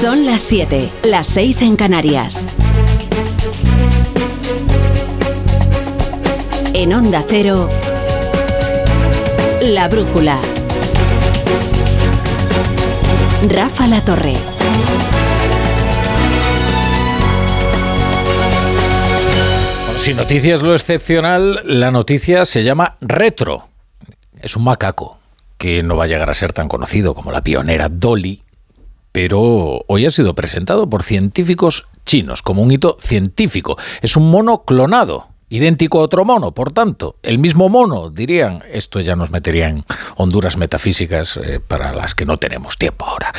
Son las 7, las 6 en Canarias. En Onda Cero, La Brújula. Rafa La Torre. Si noticia es lo excepcional, la noticia se llama retro. Es un macaco que no va a llegar a ser tan conocido como la pionera Dolly, pero hoy ha sido presentado por científicos chinos como un hito científico. Es un mono clonado idéntico a otro mono, por tanto, el mismo mono, dirían. Esto ya nos metería en honduras metafísicas eh, para las que no tenemos tiempo ahora.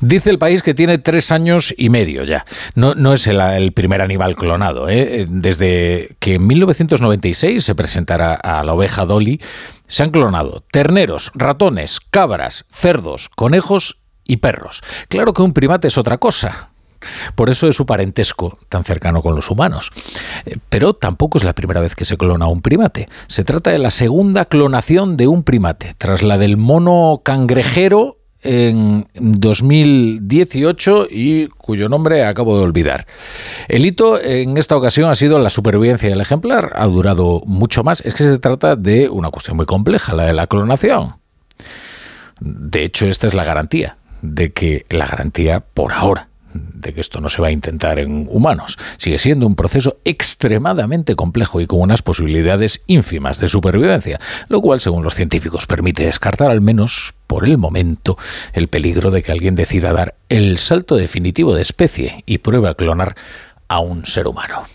Dice el país que tiene tres años y medio ya. No, no es el, primer animal clonado. ¿eh? Desde que en 1996 se presentara a la oveja Dolly, se han clonado terneros, ratones, cabras, cerdos, conejos y perros. Claro que un primate es otra cosa. Por eso es su parentesco tan cercano con los humanos. Eh, pero tampoco es la primera vez que se clona un primate. Se trata de la segunda clonación de un primate, tras la del mono cangrejero en 2018 y cuyo nombre acabo de olvidar. El hito en esta ocasión ha sido la supervivencia del ejemplar. Ha durado mucho más. Es que se trata de una cuestión muy compleja, la de la clonación. De hecho, esta es la garantía de que la garantía por ahora de que esto no se va a intentar en humanos. Sigue siendo un proceso extremadamente complejo y con unas posibilidades ínfimas de supervivencia, lo cual, según los científicos, permite descartar al menos por el momento el peligro de que alguien decida dar el salto definitivo de especie y pruebe a clonar a un ser humano.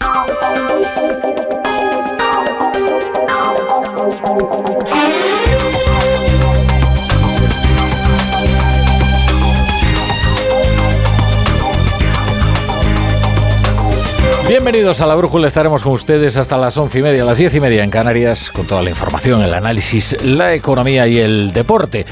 Bienvenidos a la Brújula, estaremos con ustedes hasta las once y media, las diez y media en Canarias, con toda la información, el análisis, la economía y el deporte.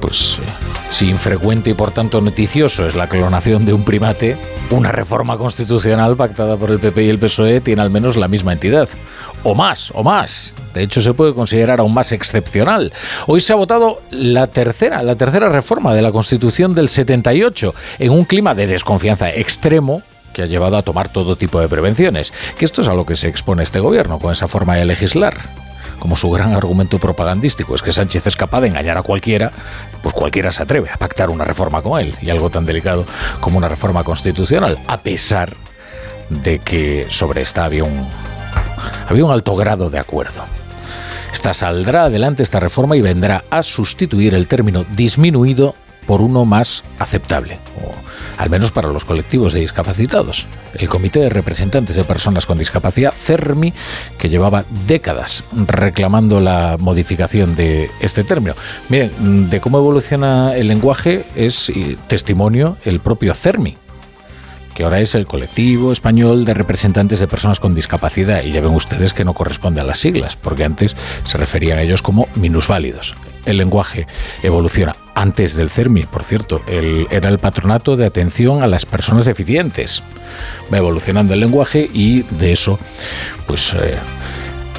Pues eh, si infrecuente y por tanto noticioso es la clonación de un primate, una reforma constitucional pactada por el PP y el PSOE tiene al menos la misma entidad. O más, o más. De hecho, se puede considerar aún más excepcional. Hoy se ha votado la tercera, la tercera reforma de la Constitución del 78, en un clima de desconfianza extremo que ha llevado a tomar todo tipo de prevenciones, que esto es a lo que se expone este gobierno con esa forma de legislar. Como su gran argumento propagandístico es que Sánchez es capaz de engañar a cualquiera, pues cualquiera se atreve a pactar una reforma con él, y algo tan delicado como una reforma constitucional, a pesar de que sobre esta había un, había un alto grado de acuerdo. Esta saldrá adelante esta reforma y vendrá a sustituir el término disminuido por uno más aceptable, o al menos para los colectivos de discapacitados. El Comité de Representantes de Personas con Discapacidad, CERMI, que llevaba décadas reclamando la modificación de este término. Miren, de cómo evoluciona el lenguaje es testimonio el propio CERMI, que ahora es el colectivo español de representantes de personas con discapacidad, y ya ven ustedes que no corresponde a las siglas, porque antes se referían a ellos como minusválidos. El lenguaje evoluciona. Antes del CERMI, por cierto, era el patronato de atención a las personas deficientes. Va evolucionando el lenguaje y de eso, pues... Eh,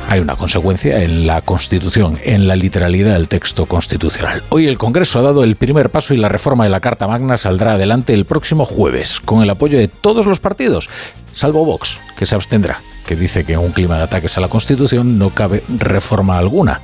hay una consecuencia en la Constitución, en la literalidad del texto constitucional. Hoy el Congreso ha dado el primer paso y la reforma de la Carta Magna saldrá adelante el próximo jueves, con el apoyo de todos los partidos, salvo Vox, que se abstendrá, que dice que en un clima de ataques a la Constitución no cabe reforma alguna.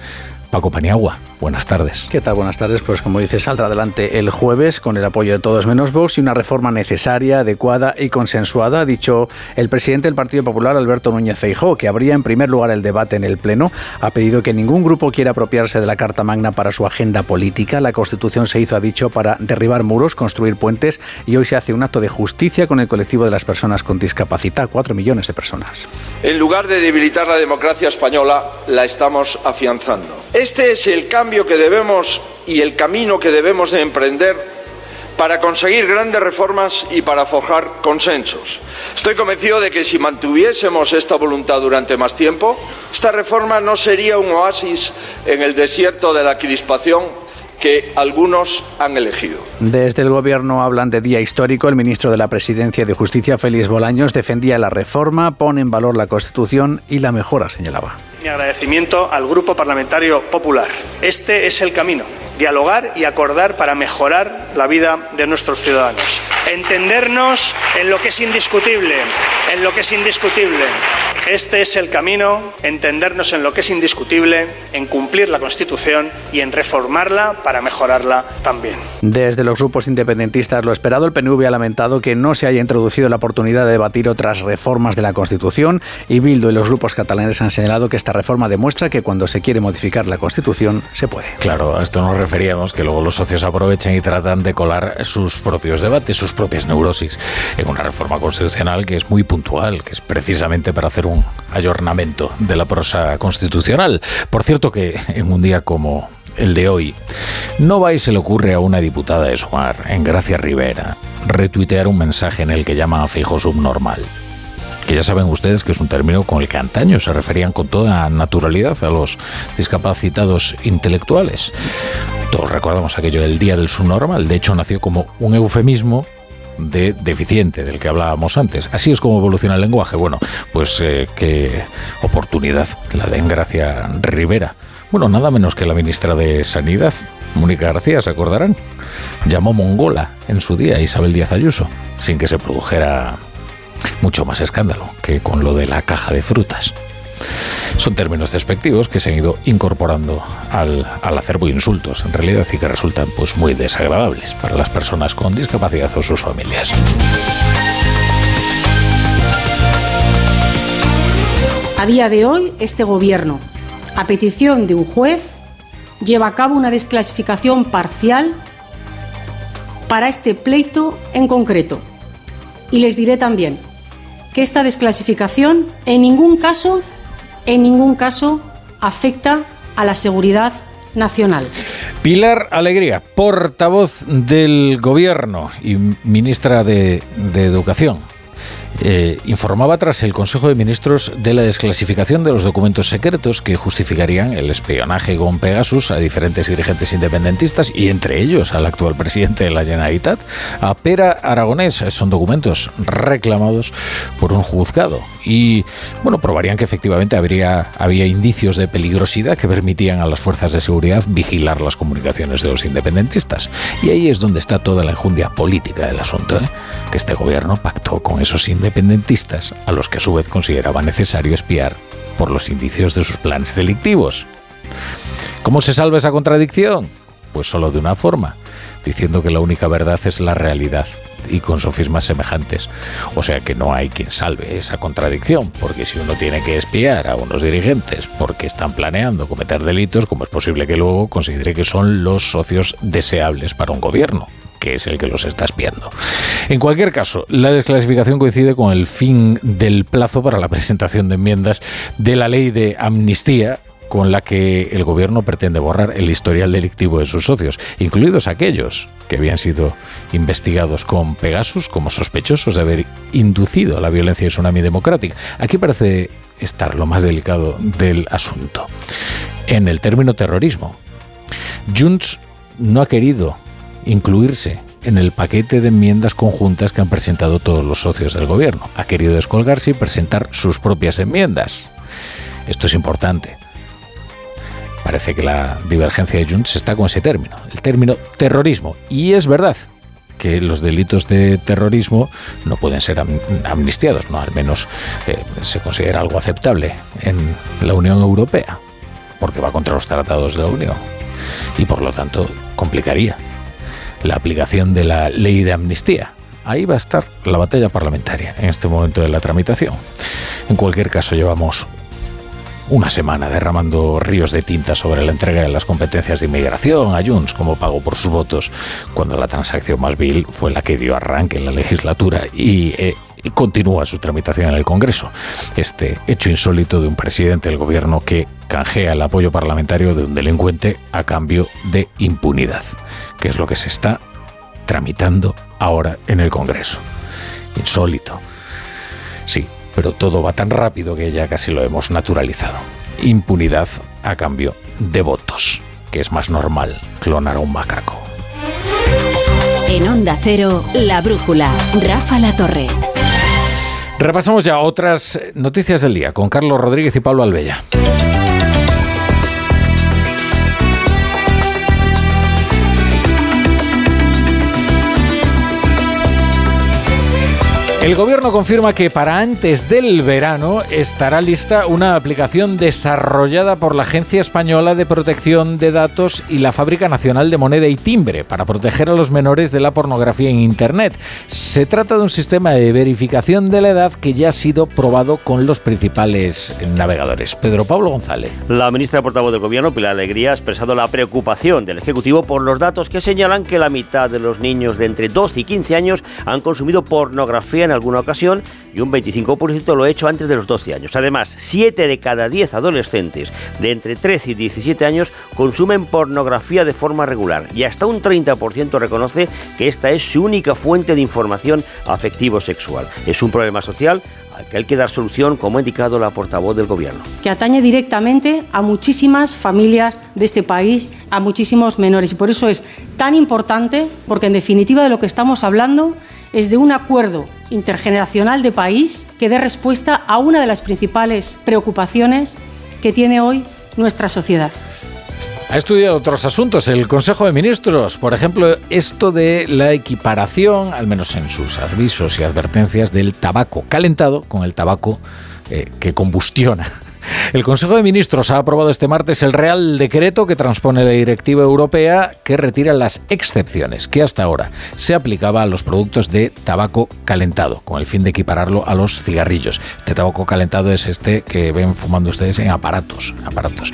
Paco Paniagua, buenas tardes. ¿Qué tal? Buenas tardes. Pues como dice, saldrá adelante el jueves con el apoyo de todos menos Vox y una reforma necesaria, adecuada y consensuada, ha dicho el presidente del Partido Popular, Alberto Núñez Feijóo, que abría en primer lugar el debate en el Pleno. Ha pedido que ningún grupo quiera apropiarse de la Carta Magna para su agenda política. La Constitución se hizo, ha dicho, para derribar muros, construir puentes y hoy se hace un acto de justicia con el colectivo de las personas con discapacidad, cuatro millones de personas. En lugar de debilitar la democracia española, la estamos afianzando. Este es el cambio que debemos y el camino que debemos de emprender para conseguir grandes reformas y para forjar consensos. Estoy convencido de que si mantuviésemos esta voluntad durante más tiempo, esta reforma no sería un oasis en el desierto de la crispación que algunos han elegido. Desde el Gobierno hablan de día histórico. El ministro de la Presidencia de Justicia, Félix Bolaños, defendía la reforma, pone en valor la Constitución y la mejora, señalaba. Mi agradecimiento al Grupo Parlamentario Popular. Este es el camino. Dialogar y acordar para mejorar la vida de nuestros ciudadanos. Entendernos en lo que es indiscutible, en lo que es indiscutible. Este es el camino, entendernos en lo que es indiscutible, en cumplir la Constitución y en reformarla para mejorarla también. Desde los grupos independentistas lo esperado, el PNV ha lamentado que no se haya introducido la oportunidad de debatir otras reformas de la Constitución y Bildu y los grupos catalanes han señalado que esta reforma demuestra que cuando se quiere modificar la Constitución se puede. Claro, esto nos referíamos, que luego los socios aprovechan y tratan de colar sus propios debates, sus propias neurosis en una reforma constitucional que es muy puntual, que es precisamente para hacer un ayornamiento de la prosa constitucional. Por cierto que en un día como el de hoy, no va y se le ocurre a una diputada de Sumar, en Gracia Rivera, retuitear un mensaje en el que llama a Fijo subnormal que ya saben ustedes que es un término con el que antaño se referían con toda naturalidad a los discapacitados intelectuales. Todos recordamos aquello del Día del Subnormal, de hecho nació como un eufemismo de deficiente del que hablábamos antes. Así es como evoluciona el lenguaje. Bueno, pues eh, qué oportunidad la de Engracia Rivera. Bueno, nada menos que la ministra de Sanidad, Mónica García, ¿se acordarán? Llamó mongola en su día Isabel Díaz Ayuso, sin que se produjera mucho más escándalo que con lo de la caja de frutas. Son términos despectivos que se han ido incorporando al, al acervo insultos, en realidad, y que resultan pues, muy desagradables para las personas con discapacidad o sus familias. A día de hoy, este gobierno, a petición de un juez, lleva a cabo una desclasificación parcial para este pleito en concreto. Y les diré también que esta desclasificación en ningún caso, en ningún caso afecta a la seguridad nacional. Pilar Alegría, portavoz del Gobierno y ministra de, de Educación. Eh, informaba tras el Consejo de Ministros de la desclasificación de los documentos secretos que justificarían el espionaje con Pegasus a diferentes dirigentes independentistas y entre ellos al actual presidente de la Generalitat, a Pera Aragonés. Son documentos reclamados por un juzgado y, bueno, probarían que efectivamente habría, había indicios de peligrosidad que permitían a las fuerzas de seguridad vigilar las comunicaciones de los independentistas. Y ahí es donde está toda la enjundia política del asunto, ¿eh? que este gobierno pactó con esos independentistas, a los que a su vez consideraba necesario espiar por los indicios de sus planes delictivos. ¿Cómo se salva esa contradicción? Pues solo de una forma, diciendo que la única verdad es la realidad y con sofismas semejantes. O sea que no hay quien salve esa contradicción, porque si uno tiene que espiar a unos dirigentes porque están planeando cometer delitos, ¿cómo es posible que luego considere que son los socios deseables para un gobierno? Que es el que los está espiando. En cualquier caso, la desclasificación coincide con el fin del plazo para la presentación de enmiendas de la ley de amnistía con la que el gobierno pretende borrar el historial delictivo de sus socios, incluidos aquellos que habían sido investigados con Pegasus como sospechosos de haber inducido la violencia y tsunami democrática. Aquí parece estar lo más delicado del asunto. En el término terrorismo, Junts no ha querido incluirse en el paquete de enmiendas conjuntas que han presentado todos los socios del gobierno. Ha querido descolgarse y presentar sus propias enmiendas. Esto es importante. Parece que la divergencia de Junts está con ese término, el término terrorismo. Y es verdad que los delitos de terrorismo no pueden ser amnistiados, no al menos eh, se considera algo aceptable en la Unión Europea, porque va contra los tratados de la Unión y por lo tanto complicaría la aplicación de la ley de amnistía. Ahí va a estar la batalla parlamentaria en este momento de la tramitación. En cualquier caso, llevamos una semana derramando ríos de tinta sobre la entrega de las competencias de inmigración a Junts como pago por sus votos, cuando la transacción más vil fue la que dio arranque en la legislatura y, eh, y continúa su tramitación en el Congreso. Este hecho insólito de un presidente del gobierno que canjea el apoyo parlamentario de un delincuente a cambio de impunidad, que es lo que se está tramitando ahora en el Congreso. Insólito. Sí, pero todo va tan rápido que ya casi lo hemos naturalizado. Impunidad a cambio de votos, que es más normal clonar a un macaco. En Onda Cero, La Brújula, Rafa La Torre. Repasamos ya otras noticias del día con Carlos Rodríguez y Pablo Albella. El gobierno confirma que para antes del verano estará lista una aplicación desarrollada por la Agencia Española de Protección de Datos y la Fábrica Nacional de Moneda y Timbre para proteger a los menores de la pornografía en Internet. Se trata de un sistema de verificación de la edad que ya ha sido probado con los principales navegadores. Pedro Pablo González. La ministra portavoz del Gobierno, Pilar Alegría, ha expresado la preocupación del Ejecutivo por los datos que señalan que la mitad de los niños de entre 12 y 15 años han consumido pornografía en alguna ocasión y un 25% lo ha hecho antes de los 12 años. Además, 7 de cada 10 adolescentes de entre 13 y 17 años consumen pornografía de forma regular y hasta un 30% reconoce que esta es su única fuente de información afectivo-sexual. Es un problema social al que hay que dar solución, como ha indicado la portavoz del Gobierno. Que atañe directamente a muchísimas familias de este país, a muchísimos menores. Y por eso es tan importante, porque en definitiva de lo que estamos hablando es de un acuerdo intergeneracional de país que dé respuesta a una de las principales preocupaciones que tiene hoy nuestra sociedad. Ha estudiado otros asuntos el Consejo de Ministros, por ejemplo, esto de la equiparación, al menos en sus avisos y advertencias, del tabaco calentado con el tabaco eh, que combustiona. El Consejo de Ministros ha aprobado este martes el Real Decreto que transpone la Directiva Europea que retira las excepciones que hasta ahora se aplicaba a los productos de tabaco calentado, con el fin de equipararlo a los cigarrillos. Este tabaco calentado es este que ven fumando ustedes en aparatos. aparatos.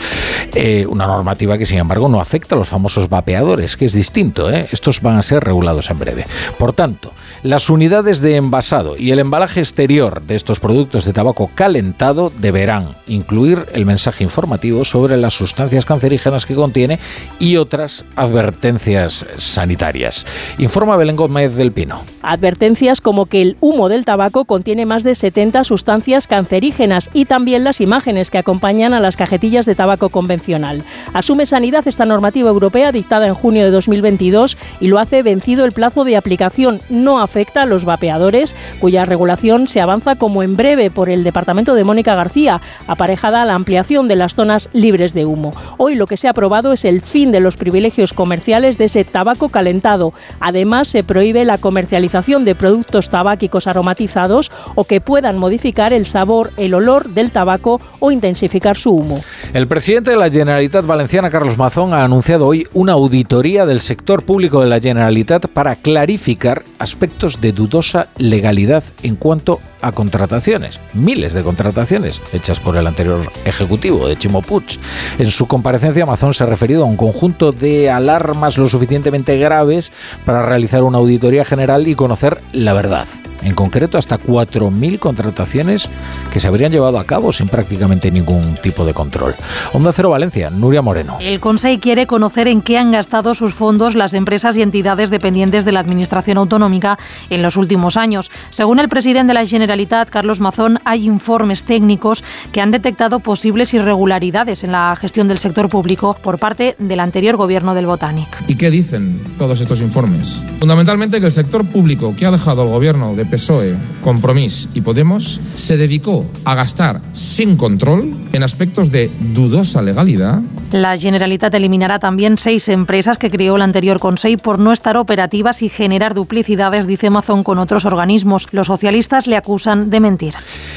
Eh, una normativa que, sin embargo, no afecta a los famosos vapeadores, que es distinto. ¿eh? Estos van a ser regulados en breve. Por tanto, las unidades de envasado y el embalaje exterior de estos productos de tabaco calentado deberán incluir el mensaje informativo sobre las sustancias cancerígenas que contiene y otras advertencias sanitarias. Informa Belén Gómez del Pino. Advertencias como que el humo del tabaco contiene más de 70 sustancias cancerígenas y también las imágenes que acompañan a las cajetillas de tabaco convencional. Asume Sanidad esta normativa europea dictada en junio de 2022 y lo hace vencido el plazo de aplicación. No afecta a los vapeadores, cuya regulación se avanza como en breve por el departamento de Mónica García, aparejada a la ampliación de las zonas libres de humo. Hoy lo que se ha aprobado es el fin de los privilegios comerciales de ese tabaco calentado. Además, se prohíbe la comercialización de productos tabáquicos aromatizados o que puedan modificar el sabor, el olor del tabaco o intensificar su humo. El presidente de la Generalitat Valenciana, Carlos Mazón, ha anunciado hoy una auditoría del sector público de la Generalitat para clarificar aspectos de dudosa legalidad en cuanto a contrataciones, miles de contrataciones hechas por el anterior ejecutivo de Chimo Puig. En su comparecencia, Amazon se ha referido a un conjunto de alarmas lo suficientemente graves para realizar una auditoría general y conocer la verdad. En concreto, hasta 4.000 contrataciones que se habrían llevado a cabo sin prácticamente ningún tipo de control. Onda Cero Valencia, Nuria Moreno. El Consejo quiere conocer en qué han gastado sus fondos las empresas y entidades dependientes de la Administración Autonómica en los últimos años. Según el presidente de la Generalitat, Carlos Mazón, hay informes técnicos que han detectado posibles irregularidades en la gestión del sector público por parte del anterior gobierno del Botanic. ¿Y qué dicen todos estos informes? Fundamentalmente que el sector público que ha dejado el gobierno de PSOE, Compromís y Podemos se dedicó a gastar sin control en aspectos de dudosa legalidad. La Generalitat eliminará también seis empresas que creó el anterior Consejo por no estar operativas y generar duplicidades, dice Mazón, con otros organismos. Los socialistas le acusan de mentir.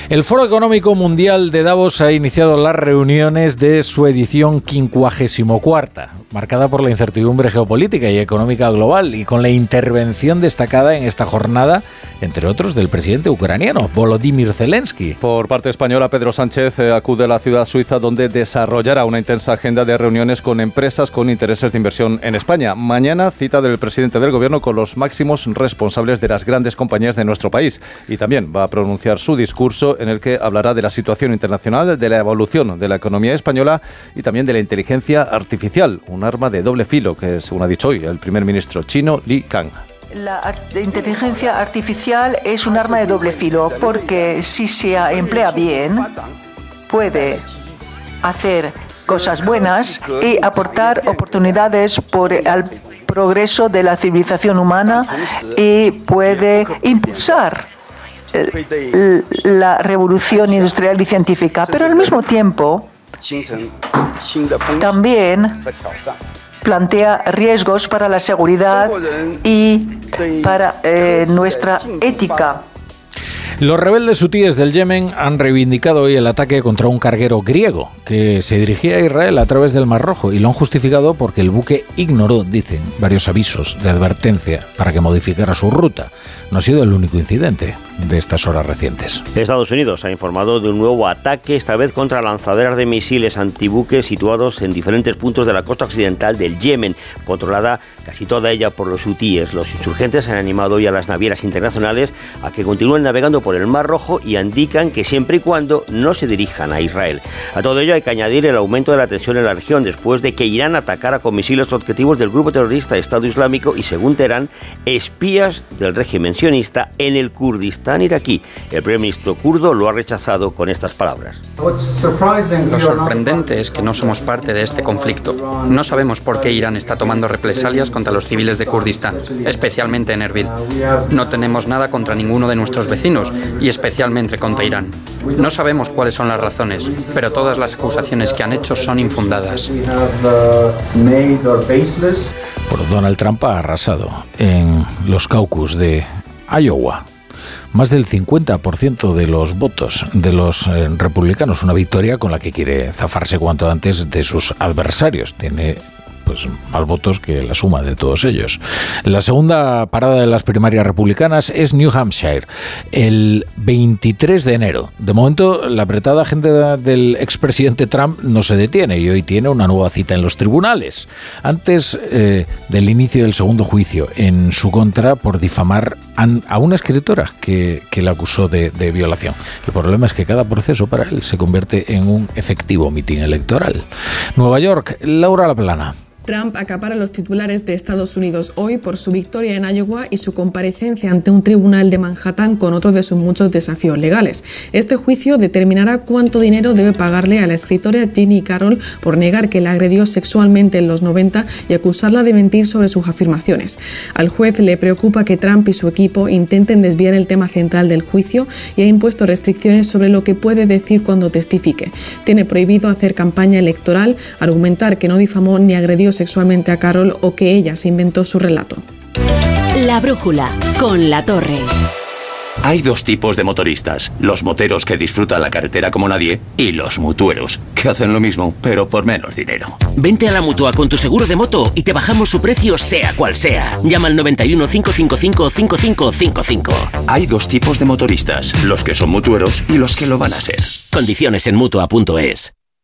El Foro Económico Mundial de Davos ha iniciado las reuniones de su edición 54, marcada por la incertidumbre geopolítica y económica global y con la intervención destacada en esta jornada, entre otros, del presidente ucraniano, Volodymyr Zelensky. Por parte española, Pedro Sánchez eh, acude a la ciudad suiza donde desarrollará una intensa agenda de reuniones con empresas con intereses de inversión en España. Mañana, cita del presidente del gobierno con los máximos responsables de las grandes compañías de nuestro país. Y también va a pronunciar su discurso en el que hablará de la situación internacional, de la evolución de la economía española y también de la inteligencia artificial, un arma de doble filo que, según ha dicho hoy el primer ministro chino Li Kang. La inteligencia artificial es un arma de doble filo porque si se emplea bien puede hacer cosas buenas y aportar oportunidades por al progreso de la civilización humana y puede impulsar eh, la revolución industrial y científica, pero al mismo tiempo también plantea riesgos para la seguridad y para eh, nuestra ética. Los rebeldes hutíes del Yemen han reivindicado hoy el ataque contra un carguero griego que se dirigía a Israel a través del Mar Rojo y lo han justificado porque el buque ignoró, dicen, varios avisos de advertencia para que modificara su ruta. No ha sido el único incidente de estas horas recientes. Estados Unidos ha informado de un nuevo ataque, esta vez contra lanzaderas de misiles antibuques situados en diferentes puntos de la costa occidental del Yemen, controlada casi toda ella por los hutíes. Los insurgentes han animado hoy a las navieras internacionales a que continúen navegando por el Mar Rojo y indican que siempre y cuando no se dirijan a Israel. A todo ello hay que añadir el aumento de la tensión en la región después de que Irán atacara con misiles objetivos del grupo terrorista Estado Islámico y, según Teherán, espías del régimen sionista en el Kurdistán iraquí. El primer ministro kurdo lo ha rechazado con estas palabras. Lo sorprendente es que no somos parte de este conflicto. No sabemos por qué Irán está tomando represalias contra los civiles de Kurdistán, especialmente en Erbil. No tenemos nada contra ninguno de nuestros vecinos y especialmente contra Irán. No sabemos cuáles son las razones, pero todas las acusaciones que han hecho son infundadas. Por Donald Trump ha arrasado en los caucus de Iowa. Más del 50% de los votos de los eh, republicanos, una victoria con la que quiere zafarse cuanto antes de sus adversarios. Tiene pues más votos que la suma de todos ellos. La segunda parada de las primarias republicanas es New Hampshire, el 23 de enero. De momento, la apretada agenda del expresidente Trump no se detiene y hoy tiene una nueva cita en los tribunales, antes eh, del inicio del segundo juicio en su contra por difamar a una escritora que, que la acusó de, de violación. El problema es que cada proceso para él se convierte en un efectivo mitin electoral. Nueva York, Laura Laplana. Trump acapara los titulares de Estados Unidos hoy por su victoria en Iowa y su comparecencia ante un tribunal de Manhattan con otro de sus muchos desafíos legales. Este juicio determinará cuánto dinero debe pagarle a la escritora Ginny Carroll por negar que la agredió sexualmente en los 90 y acusarla de mentir sobre sus afirmaciones. Al juez le preocupa que Trump y su equipo intenten desviar el tema central del juicio y ha impuesto restricciones sobre lo que puede decir cuando testifique. Tiene prohibido hacer campaña electoral, argumentar que no difamó ni agredió sexualmente a Carol o que ella se inventó su relato. La brújula con la torre. Hay dos tipos de motoristas, los moteros que disfrutan la carretera como nadie y los mutueros, que hacen lo mismo, pero por menos dinero. Vente a la mutua con tu seguro de moto y te bajamos su precio sea cual sea. Llama al 91 555 5555. Hay dos tipos de motoristas, los que son mutueros y los que lo van a ser. Condiciones en mutua.es.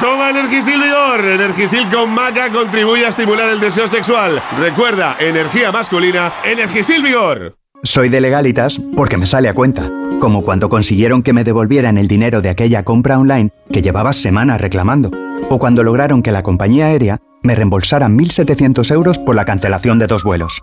Toma Energisil Vigor. Energisil con maca contribuye a estimular el deseo sexual. Recuerda, energía masculina, Energisil Vigor. Soy de legalitas porque me sale a cuenta. Como cuando consiguieron que me devolvieran el dinero de aquella compra online que llevaba semanas reclamando. O cuando lograron que la compañía aérea me reembolsara 1.700 euros por la cancelación de dos vuelos.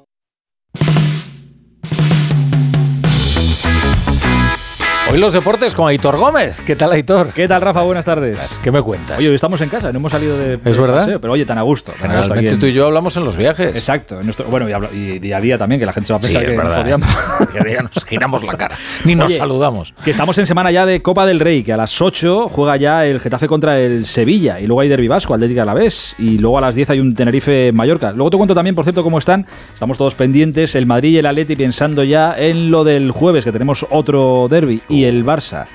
Hoy los deportes con Aitor Gómez. ¿Qué tal, Aitor? ¿Qué tal, Rafa? Buenas tardes. ¿Qué me cuentas? Oye, hoy estamos en casa, no hemos salido de. ¿Es verdad? paseo, pero oye, tan a gusto. tan a gusto Generalmente en- tú y yo hablamos en los viajes. Exacto. en nuestro- bueno, y, hablo- y día a día también, que la gente se va a Sí, pensar es que nos odiamos. Día a día nos giramos la cara. Ni nos Oye, saludamos. Que estamos en semana ya de Copa del Rey, que a las 8 juega ya el Getafe contra el Sevilla. Y luego hay Derbi Vasco, Atlética a la vez. Y luego a las 10 hay un Tenerife-Mallorca. Luego te cuento también, por cierto, cómo están. Estamos todos pendientes, el Madrid y el Atleti pensando ya en lo del jueves, que tenemos otro derby. Y el Barça.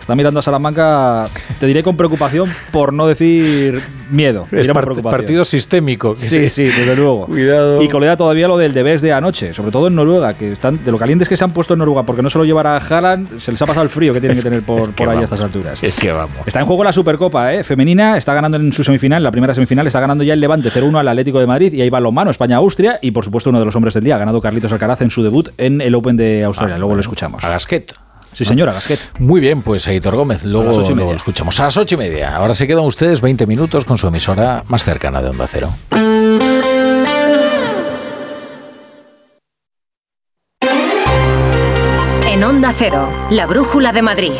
Está mirando a Salamanca, te diré con preocupación, por no decir miedo. Es part- partido sistémico. Sí, sí, desde luego. Cuidado. Y colea todavía lo del debés de anoche, sobre todo en Noruega, que están de lo calientes que se han puesto en Noruega, porque no se lo llevará a Haaland, se les ha pasado el frío que tienen que tener por, Es que por ahí a estas alturas. Es que vamos. Está en juego la Supercopa ¿eh? femenina, está ganando en su semifinal, la primera semifinal, está ganando ya el Levante 0-1 al Atlético de Madrid y ahí va mano España-Austria y por supuesto uno de los hombres del día, ha ganado Carlitos Alcaraz en su debut en el Open de Australia, Ah, luego bueno. lo escuchamos. A Gasquet. Sí, señora, Gasquet. Muy bien, pues Aitor Gómez, luego, lo escuchamos. A las ocho y media. Ahora se quedan ustedes 20 minutos con su emisora más cercana de Onda Cero. En Onda Cero, la brújula de Madrid.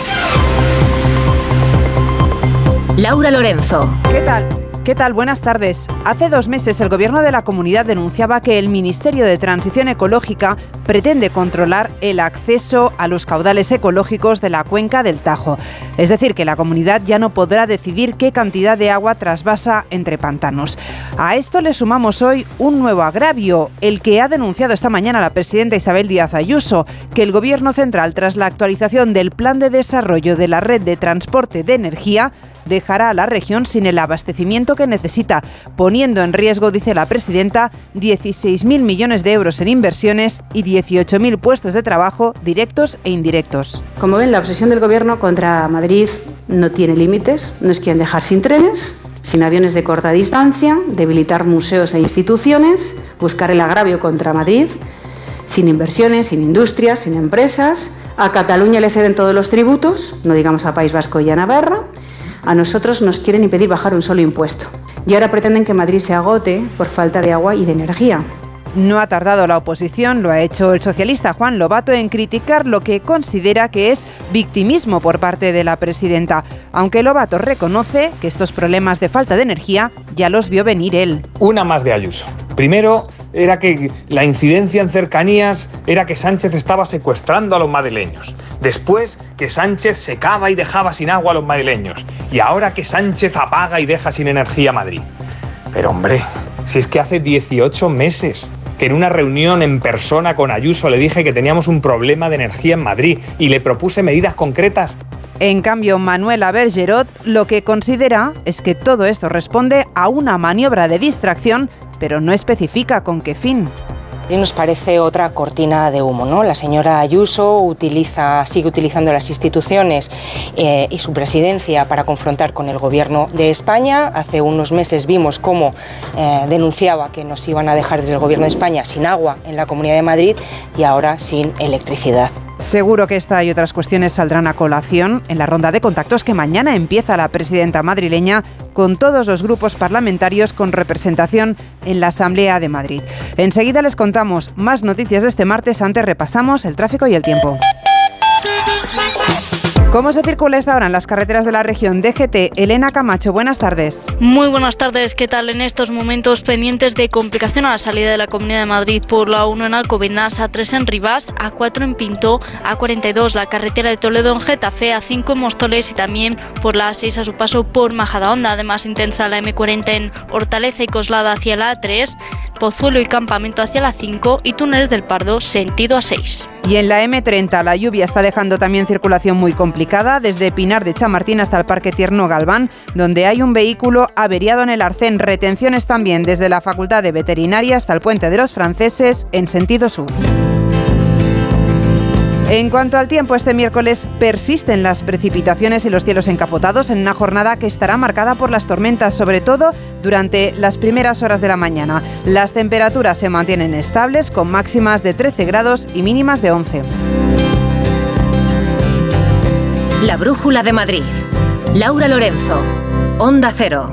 Laura Lorenzo. ¿Qué tal? ¿Qué tal? Buenas tardes. Hace dos meses el gobierno de la comunidad denunciaba que el Ministerio de Transición Ecológica pretende controlar el acceso a los caudales ecológicos de la cuenca del Tajo. Es decir, que la comunidad ya no podrá decidir qué cantidad de agua trasvasa entre pantanos. A esto le sumamos hoy un nuevo agravio, el que ha denunciado esta mañana la presidenta Isabel Díaz Ayuso, que el gobierno central, tras la actualización del plan de desarrollo de la red de transporte de energía, dejará a la región sin el abastecimiento que necesita, poniendo en riesgo, dice la presidenta, 16.000 millones de euros en inversiones y 18.000 puestos de trabajo directos e indirectos. Como ven, la obsesión del Gobierno contra Madrid no tiene límites. Nos quieren dejar sin trenes, sin aviones de corta distancia, debilitar museos e instituciones, buscar el agravio contra Madrid, sin inversiones, sin industrias, sin empresas. A Cataluña le ceden todos los tributos, no digamos a País Vasco y a Navarra. A nosotros nos quieren impedir bajar un solo impuesto. Y ahora pretenden que Madrid se agote por falta de agua y de energía. No ha tardado la oposición, lo ha hecho el socialista Juan Lobato en criticar lo que considera que es victimismo por parte de la presidenta, aunque Lobato reconoce que estos problemas de falta de energía ya los vio venir él. Una más de Ayuso. Primero era que la incidencia en cercanías era que Sánchez estaba secuestrando a los madrileños. Después que Sánchez secaba y dejaba sin agua a los madrileños. Y ahora que Sánchez apaga y deja sin energía a Madrid. Pero hombre, si es que hace 18 meses que en una reunión en persona con Ayuso le dije que teníamos un problema de energía en Madrid y le propuse medidas concretas. En cambio, Manuela Bergerot lo que considera es que todo esto responde a una maniobra de distracción, pero no especifica con qué fin. Y nos parece otra cortina de humo, ¿no? La señora Ayuso utiliza, sigue utilizando las instituciones eh, y su presidencia para confrontar con el gobierno de España. Hace unos meses vimos cómo eh, denunciaba que nos iban a dejar desde el gobierno de España sin agua en la Comunidad de Madrid y ahora sin electricidad. Seguro que esta y otras cuestiones saldrán a colación en la ronda de contactos que mañana empieza la presidenta madrileña con todos los grupos parlamentarios con representación en la Asamblea de Madrid. Enseguida les contamos más noticias de este martes, antes repasamos el tráfico y el tiempo. ¿Cómo se circula esta hora en las carreteras de la región? DGT, Elena Camacho, buenas tardes. Muy buenas tardes, ¿qué tal? En estos momentos pendientes de complicación a la salida de la Comunidad de Madrid por la 1 en Alcobendas, A3 en Rivas, A4 en Pinto, A42 la carretera de Toledo en Getafe, A5 en Móstoles y también por la A6 a su paso por Majadahonda. Además intensa la M40 en Hortaleza y Coslada hacia la A3, Pozuelo y Campamento hacia la 5 y Túneles del Pardo sentido A6. Y en la M30 la lluvia está dejando también circulación muy complicada desde Pinar de Chamartín hasta el Parque Tierno Galván, donde hay un vehículo averiado en el arcén. Retenciones también desde la Facultad de Veterinaria hasta el Puente de los Franceses en sentido sur. En cuanto al tiempo, este miércoles persisten las precipitaciones y los cielos encapotados en una jornada que estará marcada por las tormentas, sobre todo durante las primeras horas de la mañana. Las temperaturas se mantienen estables con máximas de 13 grados y mínimas de 11. La brújula de Madrid. Laura Lorenzo. Onda Cero.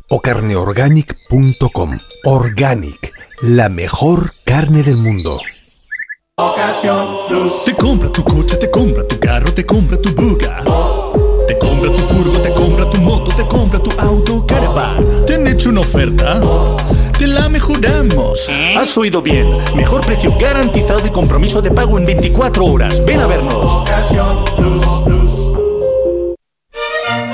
o carneorganic.com. Organic, la mejor carne del mundo. Te compra tu coche, te compra tu carro, te compra tu buga. Te compra tu furgo, te compra tu moto, te compra tu auto, caravan. ¿Te han hecho una oferta? Te la mejoramos. Has oído bien. Mejor precio garantizado y compromiso de pago en 24 horas. Ven a vernos.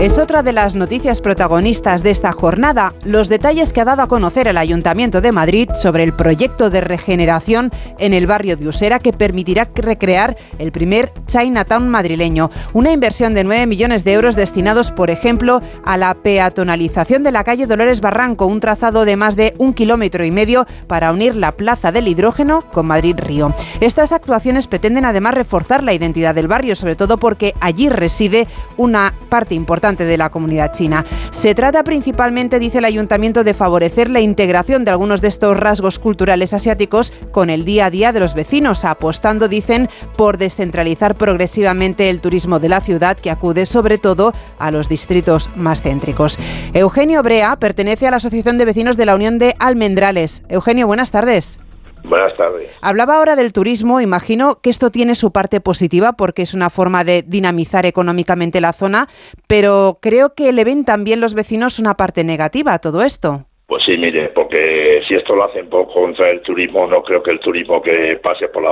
Es otra de las noticias protagonistas de esta jornada, los detalles que ha dado a conocer el Ayuntamiento de Madrid sobre el proyecto de regeneración en el barrio de Usera que permitirá recrear el primer Chinatown madrileño. Una inversión de 9 millones de euros destinados, por ejemplo, a la peatonalización de la calle Dolores Barranco, un trazado de más de un kilómetro y medio para unir la Plaza del Hidrógeno con Madrid Río. Estas actuaciones pretenden además reforzar la identidad del barrio, sobre todo porque allí reside una parte importante de la comunidad china. Se trata principalmente, dice el ayuntamiento, de favorecer la integración de algunos de estos rasgos culturales asiáticos con el día a día de los vecinos, apostando, dicen, por descentralizar progresivamente el turismo de la ciudad que acude sobre todo a los distritos más céntricos. Eugenio Brea pertenece a la Asociación de Vecinos de la Unión de Almendrales. Eugenio, buenas tardes. Buenas tardes. Hablaba ahora del turismo, imagino que esto tiene su parte positiva porque es una forma de dinamizar económicamente la zona, pero creo que le ven también los vecinos una parte negativa a todo esto. Pues sí, mire, porque si esto lo hacen por contra el turismo, no creo que el turismo que pase por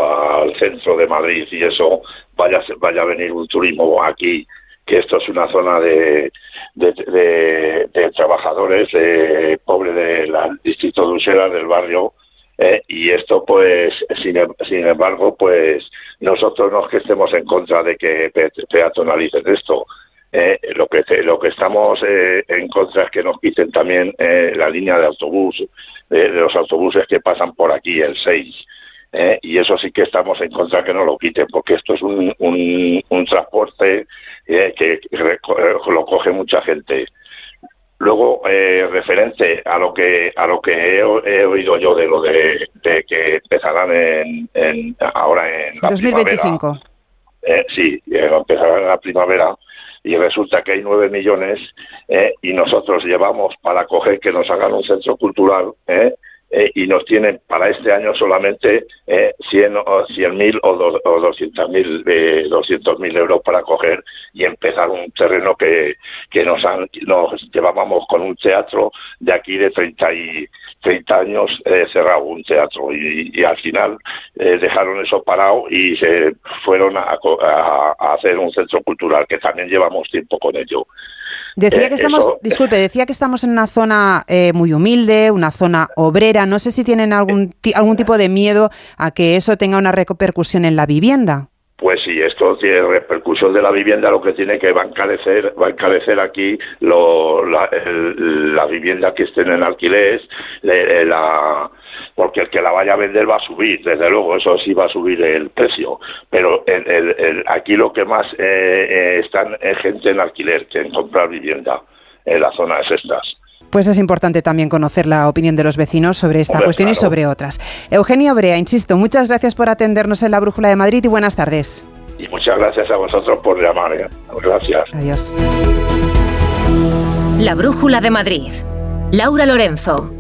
el centro de Madrid y eso vaya, vaya a venir un turismo aquí, que esto es una zona de, de, trabajadores, de pobre del distrito de Usera, del barrio, eh, y esto, pues, sin, em, sin, embargo, pues nosotros no es que estemos en contra de que peatonalicen esto. Eh, lo que lo que estamos eh, en contra es que nos quiten también la línea de autobús, de los autobuses que pasan por aquí, el 6. y eso sí que estamos en contra que no lo quiten, porque esto es un, un, un transporte que lo coge mucha gente. Luego, eh, referente a lo que a lo que he, oído yo de lo de, que empezarán en, ahora en la 2025. Eh, sí, eh, empezarán en la primavera y resulta que hay nueve millones eh, y nosotros llevamos para coger que nos hagan un centro cultural eh, eh, y nos tienen para este año solamente eh, 100 mil o, o 200 mil eh, mil euros para coger y empezar un terreno que, que nos, han, nos llevábamos con un teatro de aquí de 30 y 30 años eh, cerrado un teatro y, al final eh, dejaron eso parado y se fueron a, a hacer un centro cultural que también llevamos tiempo con ello. Decía eh, que estamos, disculpe, decía que estamos en una zona eh, muy humilde, una zona obrera. No sé si tienen algún, algún tipo de miedo a que eso tenga una repercusión en la vivienda. Pues sí, esto tiene repercusión de la vivienda, lo que tiene que va a encarecer, va a encarecer aquí lo, la, la, vivienda que estén en alquiler, la, porque el que la vaya a vender va a subir, desde luego, eso sí va a subir el precio. Pero el, aquí lo que más eh, eh, están es gente en alquiler que en comprar vivienda en las zonas estas. Pues es importante también conocer la opinión de los vecinos sobre esta cuestión y sobre otras. Eugenio Brea, insisto, muchas gracias por atendernos en la Brújula de Madrid y buenas tardes. Y muchas gracias a vosotros por llamar. ¿eh? Gracias. Adiós. La Brújula de Madrid. Laura Lorenzo.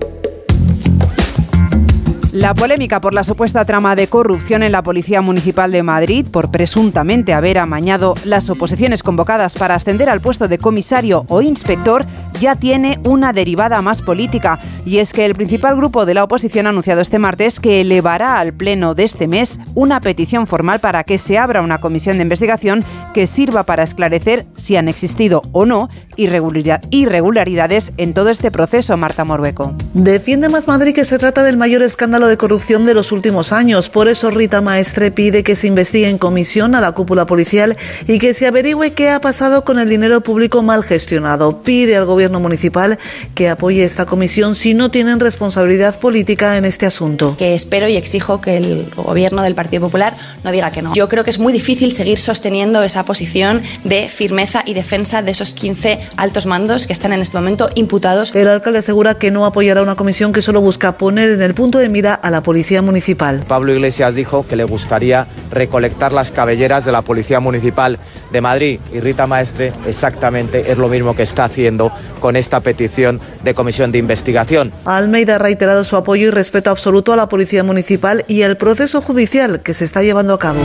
La polémica por la supuesta trama de corrupción en la Policía Municipal de Madrid por presuntamente haber amañado las oposiciones convocadas para ascender al puesto de comisario o inspector ya tiene una derivada más política y es que el principal grupo de la oposición ha anunciado este martes que elevará al pleno de este mes una petición formal para que se abra una comisión de investigación que sirva para esclarecer si han existido o no irregularidades en todo este proceso, Marta Morueco. Defiende Más Madrid que se trata del mayor escándalo de corrupción de los últimos años. Por eso Rita Maestre pide que se investigue en comisión a la cúpula policial y que se averigüe qué ha pasado con el dinero público mal gestionado. Pide al gobierno municipal que apoye esta comisión si no tienen responsabilidad política en este asunto. Que espero y exijo que el gobierno del Partido Popular no diga que no. Yo creo que es muy difícil seguir sosteniendo esa posición de firmeza y defensa de esos 15 altos mandos que están en este momento imputados. El alcalde asegura que no apoyará una comisión que solo busca poner en el punto de mira a la Policía Municipal. Pablo Iglesias dijo que le gustaría recolectar las cabelleras de la Policía Municipal de Madrid y Rita Maestre exactamente es lo mismo que está haciendo con esta petición de comisión de investigación. Almeida ha reiterado su apoyo y respeto absoluto a la Policía Municipal y el proceso judicial que se está llevando a cabo.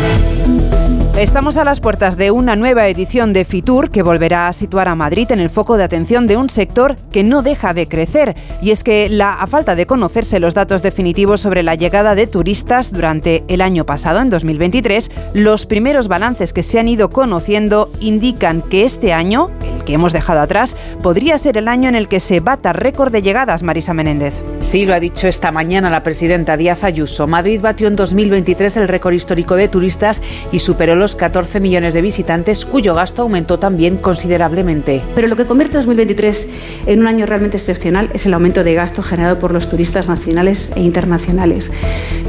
Estamos a las puertas de una nueva edición de Fitur que volverá a situar a Madrid en el foco de atención de un sector que no deja de crecer. Y es que la, a falta de conocerse los datos definitivos sobre la llegada de turistas durante el año pasado, en 2023, los primeros balances que se han ido conociendo indican que este año, el que hemos dejado atrás, podría ser el año en el que se bata récord de llegadas, Marisa Menéndez. Sí, lo ha dicho esta mañana la presidenta Díaz Ayuso. Madrid batió en 2023 el récord histórico de turistas y superó los 14 millones de visitantes, cuyo gasto aumentó también considerablemente. Pero lo que convierte 2023 en un año realmente excepcional es el aumento de gasto generado por los turistas nacionales e internacionales.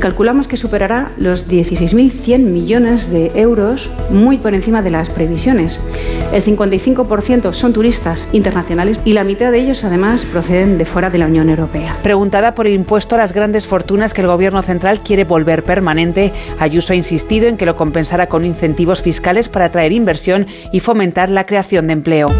Calculamos que superará los 16.100 millones de euros, muy por encima de las previsiones. El 55% son turistas internacionales y la mitad de ellos además proceden de fuera de la Unión Europea. Preguntada por el impuesto a las grandes fortunas que el Gobierno central quiere volver permanente, Ayuso ha insistido en que lo compensará con incentivos fiscales para atraer inversión y fomentar la creación de empleo.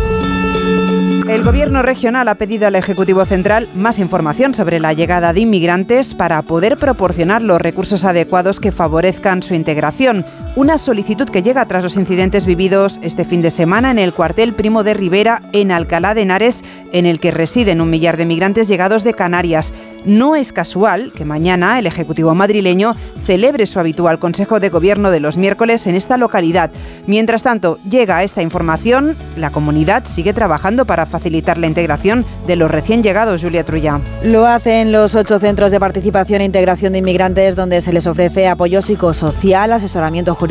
El Gobierno regional ha pedido al Ejecutivo Central más información sobre la llegada de inmigrantes para poder proporcionar los recursos adecuados que favorezcan su integración. Una solicitud que llega tras los incidentes vividos este fin de semana en el cuartel Primo de Rivera, en Alcalá de Henares, en el que residen un millar de migrantes llegados de Canarias. No es casual que mañana el Ejecutivo madrileño celebre su habitual Consejo de Gobierno de los miércoles en esta localidad. Mientras tanto, llega esta información, la comunidad sigue trabajando para facilitar la integración de los recién llegados, Julia Trulla. Lo hacen los ocho centros de participación e integración de inmigrantes donde se les ofrece apoyo psicosocial, asesoramiento jurídico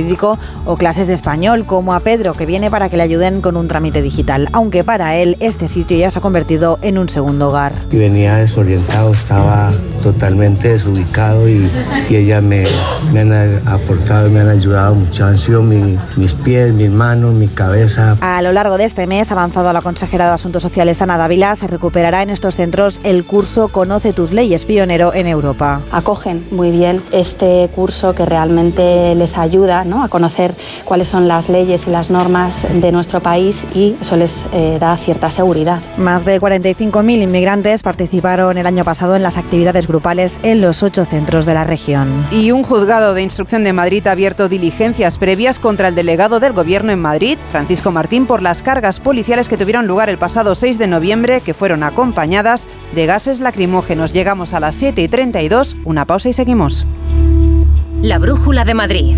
o clases de español, como a Pedro, que viene para que le ayuden con un trámite digital, aunque para él este sitio ya se ha convertido en un segundo hogar. Y venía desorientado, estaba totalmente desubicado y, y ellas me, me, han aportado, me han ayudado mucho. Han sido mi, mis pies, mis manos, mi cabeza. A lo largo de este mes ha avanzado la consejera de Asuntos Sociales, Ana Dávila, se recuperará en estos centros el curso Conoce tus leyes, pionero en Europa. Acogen muy bien este curso que realmente les ayuda ¿no? a conocer cuáles son las leyes y las normas de nuestro país y eso les eh, da cierta seguridad. Más de 45.000 inmigrantes participaron el año pasado en las actividades grupales en los ocho centros de la región. Y un juzgado de instrucción de Madrid ha abierto diligencias previas contra el delegado del Gobierno en Madrid, Francisco Martín, por las cargas policiales que tuvieron lugar el pasado 6 de noviembre, que fueron acompañadas de gases lacrimógenos. Llegamos a las 7 y 32, una pausa y seguimos. La Brújula de Madrid.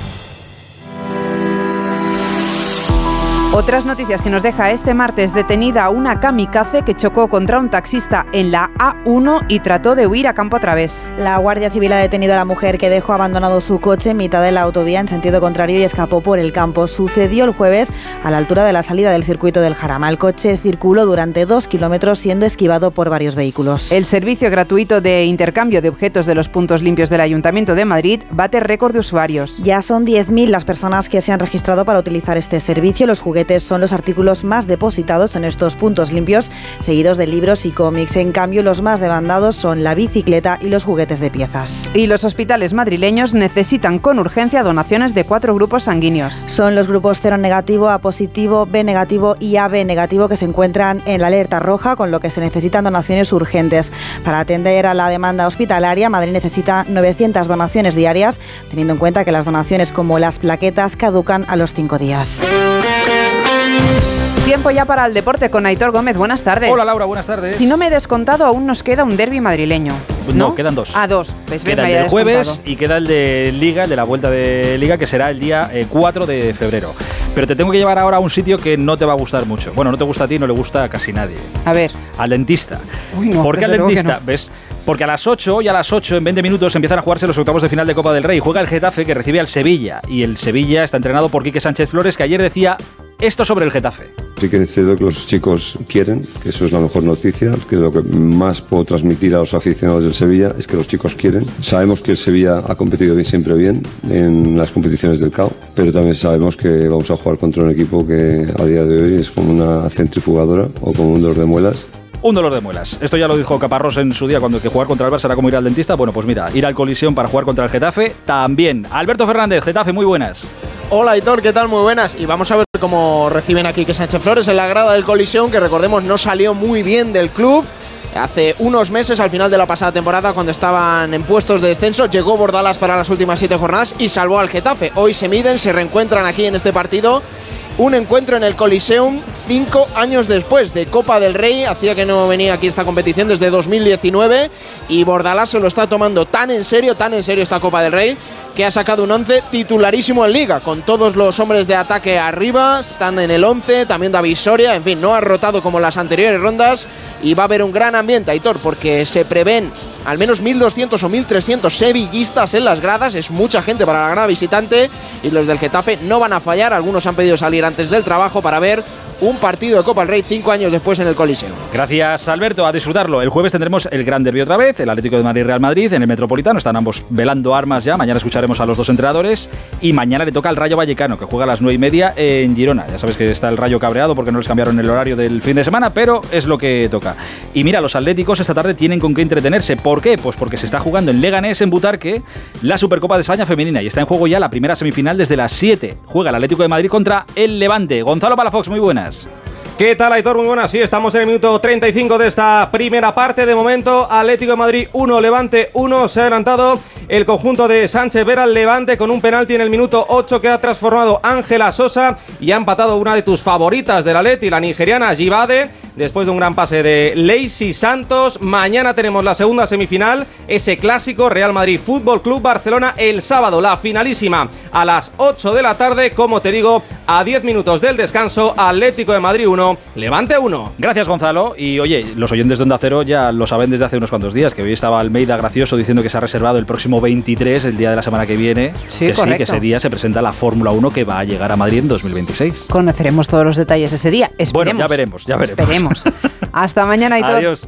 Otras noticias que nos deja este martes detenida una kamikaze que chocó contra un taxista en la A1 y trató de huir a campo a través. La Guardia Civil ha detenido a la mujer que dejó abandonado su coche en mitad de la autovía en sentido contrario y escapó por el campo. Sucedió el jueves a la altura de la salida del circuito del Jarama. El coche circuló durante dos kilómetros siendo esquivado por varios vehículos. El servicio gratuito de intercambio de objetos de los puntos limpios del Ayuntamiento de Madrid bate récord de usuarios. Ya son 10.000 las personas que se han registrado para utilizar este servicio. Los juguetes juguetes son los artículos más depositados en estos puntos limpios, seguidos de libros y cómics. En cambio, los más demandados son la bicicleta y los juguetes de piezas. Y los hospitales madrileños necesitan con urgencia donaciones de cuatro grupos sanguíneos. Son los grupos cero negativo, A positivo, B negativo y AB negativo que se encuentran en la alerta roja, con lo que se necesitan donaciones urgentes. Para atender a la demanda hospitalaria, Madrid necesita 900 donaciones diarias, teniendo en cuenta que las donaciones como las plaquetas caducan a los cinco días. Tiempo ya para el deporte con Aitor Gómez. Buenas tardes. Hola Laura, buenas tardes. Si no me he descontado, aún nos queda un derby madrileño. No, quedan dos. Ah, dos. ¿Ves? Queda el del jueves descontado. y queda el de Liga, el de la vuelta de Liga, que será el día eh, 4 de febrero. Pero te tengo que llevar ahora a un sitio que no te va a gustar mucho. Bueno, no te gusta a ti, no le gusta a casi nadie. A ver. Al dentista. Uy, no, ¿Por qué al dentista? no. ¿Ves? Porque a las 8, hoy a las 8, en 20 minutos, empiezan a jugarse los octavos de final de Copa del Rey. Juega el Getafe, que recibe al Sevilla. Y el Sevilla está entrenado por Quique Sánchez Flores, que ayer decía esto sobre el Getafe. Sí que es cierto que los chicos quieren, que eso es la mejor noticia, que lo que más puedo transmitir a los aficionados del Sevilla es que los chicos quieren. Sabemos que el Sevilla ha competido bien, siempre bien en las competiciones del CAO, pero también sabemos que vamos a jugar contra un equipo que a día de hoy es como una centrifugadora o como un dolor de muelas. Un dolor de muelas. Esto ya lo dijo Caparrós en su día cuando que jugar contra el Barça era como ir al dentista. Bueno, pues mira, ir al colisión para jugar contra el Getafe también. Alberto Fernández, Getafe, muy buenas. Hola Hitor, ¿qué tal? Muy buenas. Y vamos a ver cómo reciben aquí que Sánchez Flores en la grada del colisión, que recordemos no salió muy bien del club. Hace unos meses, al final de la pasada temporada, cuando estaban en puestos de descenso, llegó Bordalas para las últimas siete jornadas y salvó al Getafe. Hoy se miden, se reencuentran aquí en este partido. Un encuentro en el Coliseum cinco años después de Copa del Rey. Hacía que no venía aquí esta competición desde 2019 y Bordalás se lo está tomando tan en serio, tan en serio esta Copa del Rey, que ha sacado un 11 titularísimo en Liga, con todos los hombres de ataque arriba, están en el 11, también David Soria, en fin, no ha rotado como las anteriores rondas y va a haber un gran ambiente, Aitor, porque se prevén al menos 1.200 o 1.300 sevillistas en las gradas, es mucha gente para la grada visitante y los del Getafe no van a fallar, algunos han pedido salir antes del trabajo para ver un partido de Copa del Rey cinco años después en el Coliseo. Gracias, Alberto. A disfrutarlo. El jueves tendremos el Gran Derby otra vez, el Atlético de Madrid Real Madrid en el Metropolitano. Están ambos velando armas ya. Mañana escucharemos a los dos entrenadores. Y mañana le toca al Rayo Vallecano, que juega a las nueve y media en Girona. Ya sabes que está el Rayo cabreado porque no les cambiaron el horario del fin de semana, pero es lo que toca. Y mira, los atléticos esta tarde tienen con qué entretenerse. ¿Por qué? Pues porque se está jugando en Leganés, en Butarque, la Supercopa de España femenina. Y está en juego ya la primera semifinal desde las 7. Juega el Atlético de Madrid contra el Levante. Gonzalo Palafox, muy buenas. Podcast. ¿Qué tal, Aitor? Muy buenas. Sí, estamos en el minuto 35 de esta primera parte. De momento, Atlético de Madrid 1, Levante 1. Se ha adelantado el conjunto de Sánchez Vera Levante con un penalti en el minuto 8 que ha transformado Ángela Sosa y ha empatado una de tus favoritas del Atleti, la nigeriana Jibade, después de un gran pase de Lacey Santos. Mañana tenemos la segunda semifinal, ese clásico Real Madrid Fútbol Club Barcelona el sábado, la finalísima a las 8 de la tarde, como te digo, a 10 minutos del descanso, Atlético de Madrid 1, Levante 1. Gracias, Gonzalo. Y oye, los oyentes de Onda Cero ya lo saben desde hace unos cuantos días, que hoy estaba Almeida gracioso diciendo que se ha reservado el próximo 23, el día de la semana que viene. Sí, que sí, que ese día se presenta la Fórmula 1 que va a llegar a Madrid en 2026. Conoceremos todos los detalles ese día. Esperemos. Bueno, ya veremos, ya veremos. Esperemos. Hasta mañana, Aitor. Adiós.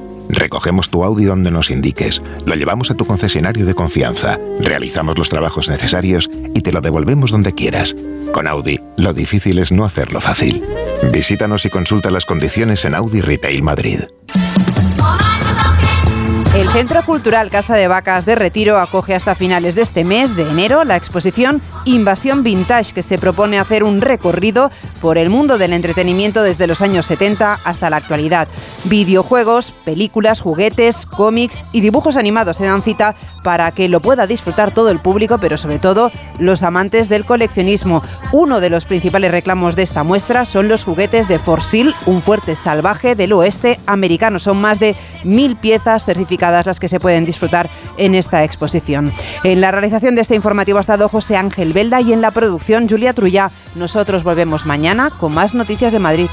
Recogemos tu Audi donde nos indiques, lo llevamos a tu concesionario de confianza, realizamos los trabajos necesarios y te lo devolvemos donde quieras. Con Audi, lo difícil es no hacerlo fácil. Visítanos y consulta las condiciones en Audi Retail Madrid. Centro Cultural Casa de Vacas de Retiro acoge hasta finales de este mes de enero la exposición Invasión Vintage, que se propone hacer un recorrido por el mundo del entretenimiento desde los años 70 hasta la actualidad. Videojuegos, películas, juguetes, cómics y dibujos animados se dan cita para que lo pueda disfrutar todo el público, pero sobre todo los amantes del coleccionismo. Uno de los principales reclamos de esta muestra son los juguetes de Forsil, un fuerte salvaje del oeste americano. Son más de mil piezas certificadas las que se pueden disfrutar en esta exposición. En la realización de este informativo ha estado José Ángel Belda y en la producción Julia Trullá. Nosotros volvemos mañana con más noticias de Madrid.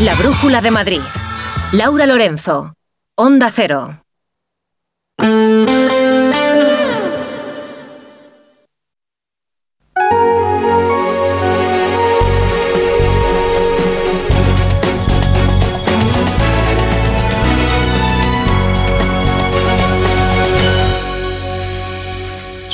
La Brújula de Madrid. Laura Lorenzo. Onda Cero.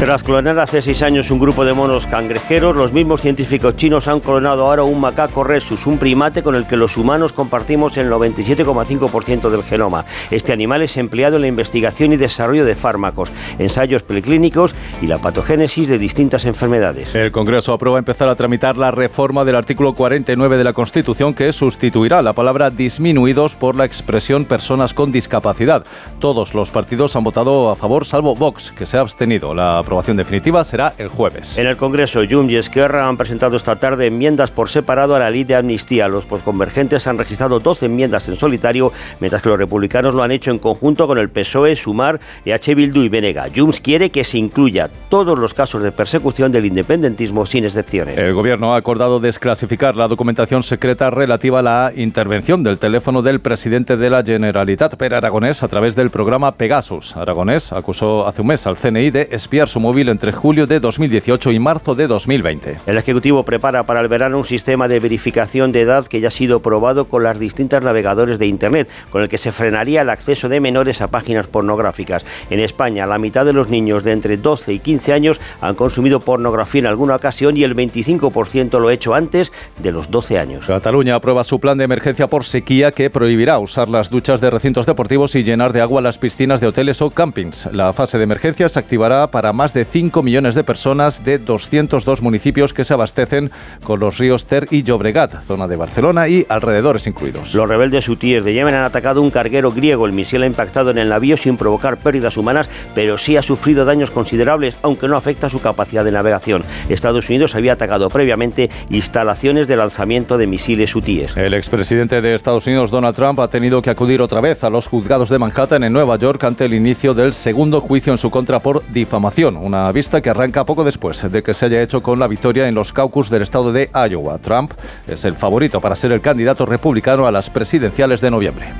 Tras clonar hace seis años un grupo de monos cangrejeros, los mismos científicos chinos han clonado ahora un macaco rhesus, un primate con el que los humanos compartimos el 97,5% del genoma. Este animal es empleado en la investigación y desarrollo de fármacos, ensayos preclínicos y la patogénesis de distintas enfermedades. El Congreso aprueba empezar a tramitar la reforma del artículo 49 de la Constitución que sustituirá la palabra disminuidos por la expresión personas con discapacidad. Todos los partidos han votado a favor, salvo Vox, que se ha abstenido. La aprobación definitiva será el jueves. En el Congreso, Jum y Esquerra han presentado esta tarde enmiendas por separado a la ley de amnistía. Los posconvergentes han registrado 12 enmiendas en solitario, mientras que los republicanos lo han hecho en conjunto con el PSOE, Sumar, EH Bildu y Venega. Junts quiere que se incluya todos los casos de persecución del independentismo sin excepciones. El gobierno ha acordado desclasificar la documentación secreta relativa a la intervención del teléfono del presidente de la Generalitat, Per Aragonés, a través del programa Pegasus. Aragonés acusó hace un mes al CNI de espiar su móvil entre julio de 2018 y marzo de 2020. El Ejecutivo prepara para el verano un sistema de verificación de edad que ya ha sido probado con las distintas navegadores de Internet, con el que se frenaría el acceso de menores a páginas pornográficas. En España, la mitad de los niños de entre 12 y 15 años han consumido pornografía en alguna ocasión y el 25% lo ha hecho antes de los 12 años. Cataluña aprueba su plan de emergencia por sequía que prohibirá usar las duchas de recintos deportivos y llenar de agua las piscinas de hoteles o campings. La fase de emergencia se activará para más de 5 millones de personas de 202 municipios que se abastecen con los ríos Ter y Llobregat, zona de Barcelona y alrededores incluidos. Los rebeldes hutíes de Yemen han atacado un carguero griego. El misil ha impactado en el navío sin provocar pérdidas humanas, pero sí ha sufrido daños considerables, aunque no afecta su capacidad de navegación. Estados Unidos había atacado previamente instalaciones de lanzamiento de misiles hutíes. El expresidente de Estados Unidos, Donald Trump, ha tenido que acudir otra vez a los juzgados de Manhattan en Nueva York ante el inicio del segundo juicio en su contra por difamación una vista que arranca poco después de que se haya hecho con la victoria en los caucus del estado de Iowa. Trump es el favorito para ser el candidato republicano a las presidenciales de noviembre.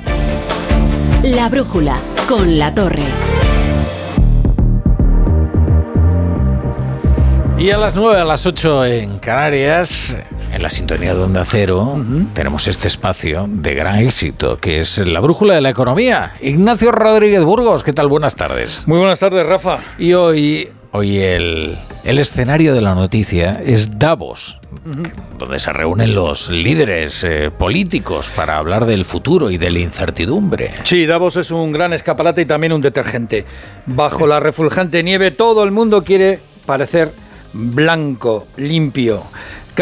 La brújula con la torre. Y a las 9, a las 8 en Canarias, en la sintonía de Onda Cero, tenemos este espacio de gran éxito, que es la brújula de la economía. Ignacio Rodríguez Burgos, ¿qué tal? Buenas tardes. Muy buenas tardes, Rafa. Y hoy, hoy el, el escenario de la noticia es Davos, donde se reúnen los líderes eh, políticos para hablar del futuro y de la incertidumbre. Sí, Davos es un gran escaparate y también un detergente. Bajo la refulgente nieve todo el mundo quiere parecer blanco, limpio.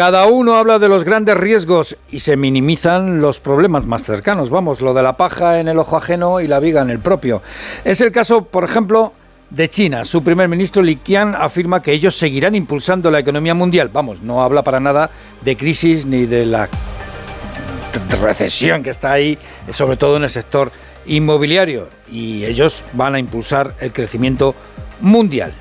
Cada uno habla de los grandes riesgos y se minimizan los problemas más cercanos. Vamos, lo de la paja en el ojo ajeno y la viga en el propio. Es el caso, por ejemplo, de China. Su primer ministro Li Qian afirma que ellos seguirán impulsando la economía mundial. Vamos, no habla para nada de crisis ni de la recesión que está ahí, sobre todo en el sector inmobiliario. Y ellos van a impulsar el crecimiento mundial.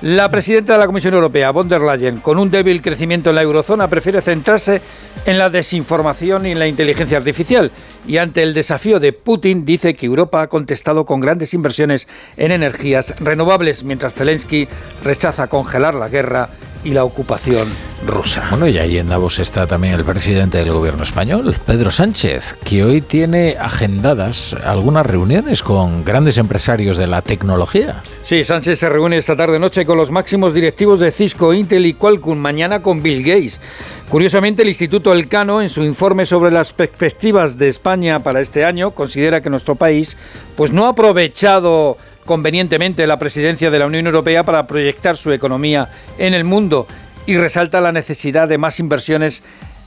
La presidenta de la Comisión Europea, von der Leyen, con un débil crecimiento en la eurozona, prefiere centrarse en la desinformación y en la inteligencia artificial. Y ante el desafío de Putin, dice que Europa ha contestado con grandes inversiones en energías renovables, mientras Zelensky rechaza congelar la guerra y la ocupación rusa. Bueno, y ahí en Davos está también el presidente del gobierno español, Pedro Sánchez, que hoy tiene agendadas algunas reuniones con grandes empresarios de la tecnología. Sí, Sánchez se reúne esta tarde-noche con los máximos directivos de Cisco, Intel y Qualcomm, mañana con Bill Gates. Curiosamente, el Instituto Elcano, en su informe sobre las perspectivas de España para este año, considera que nuestro país pues, no ha aprovechado convenientemente la presidencia de la Unión Europea para proyectar su economía en el mundo y resalta la necesidad de más inversiones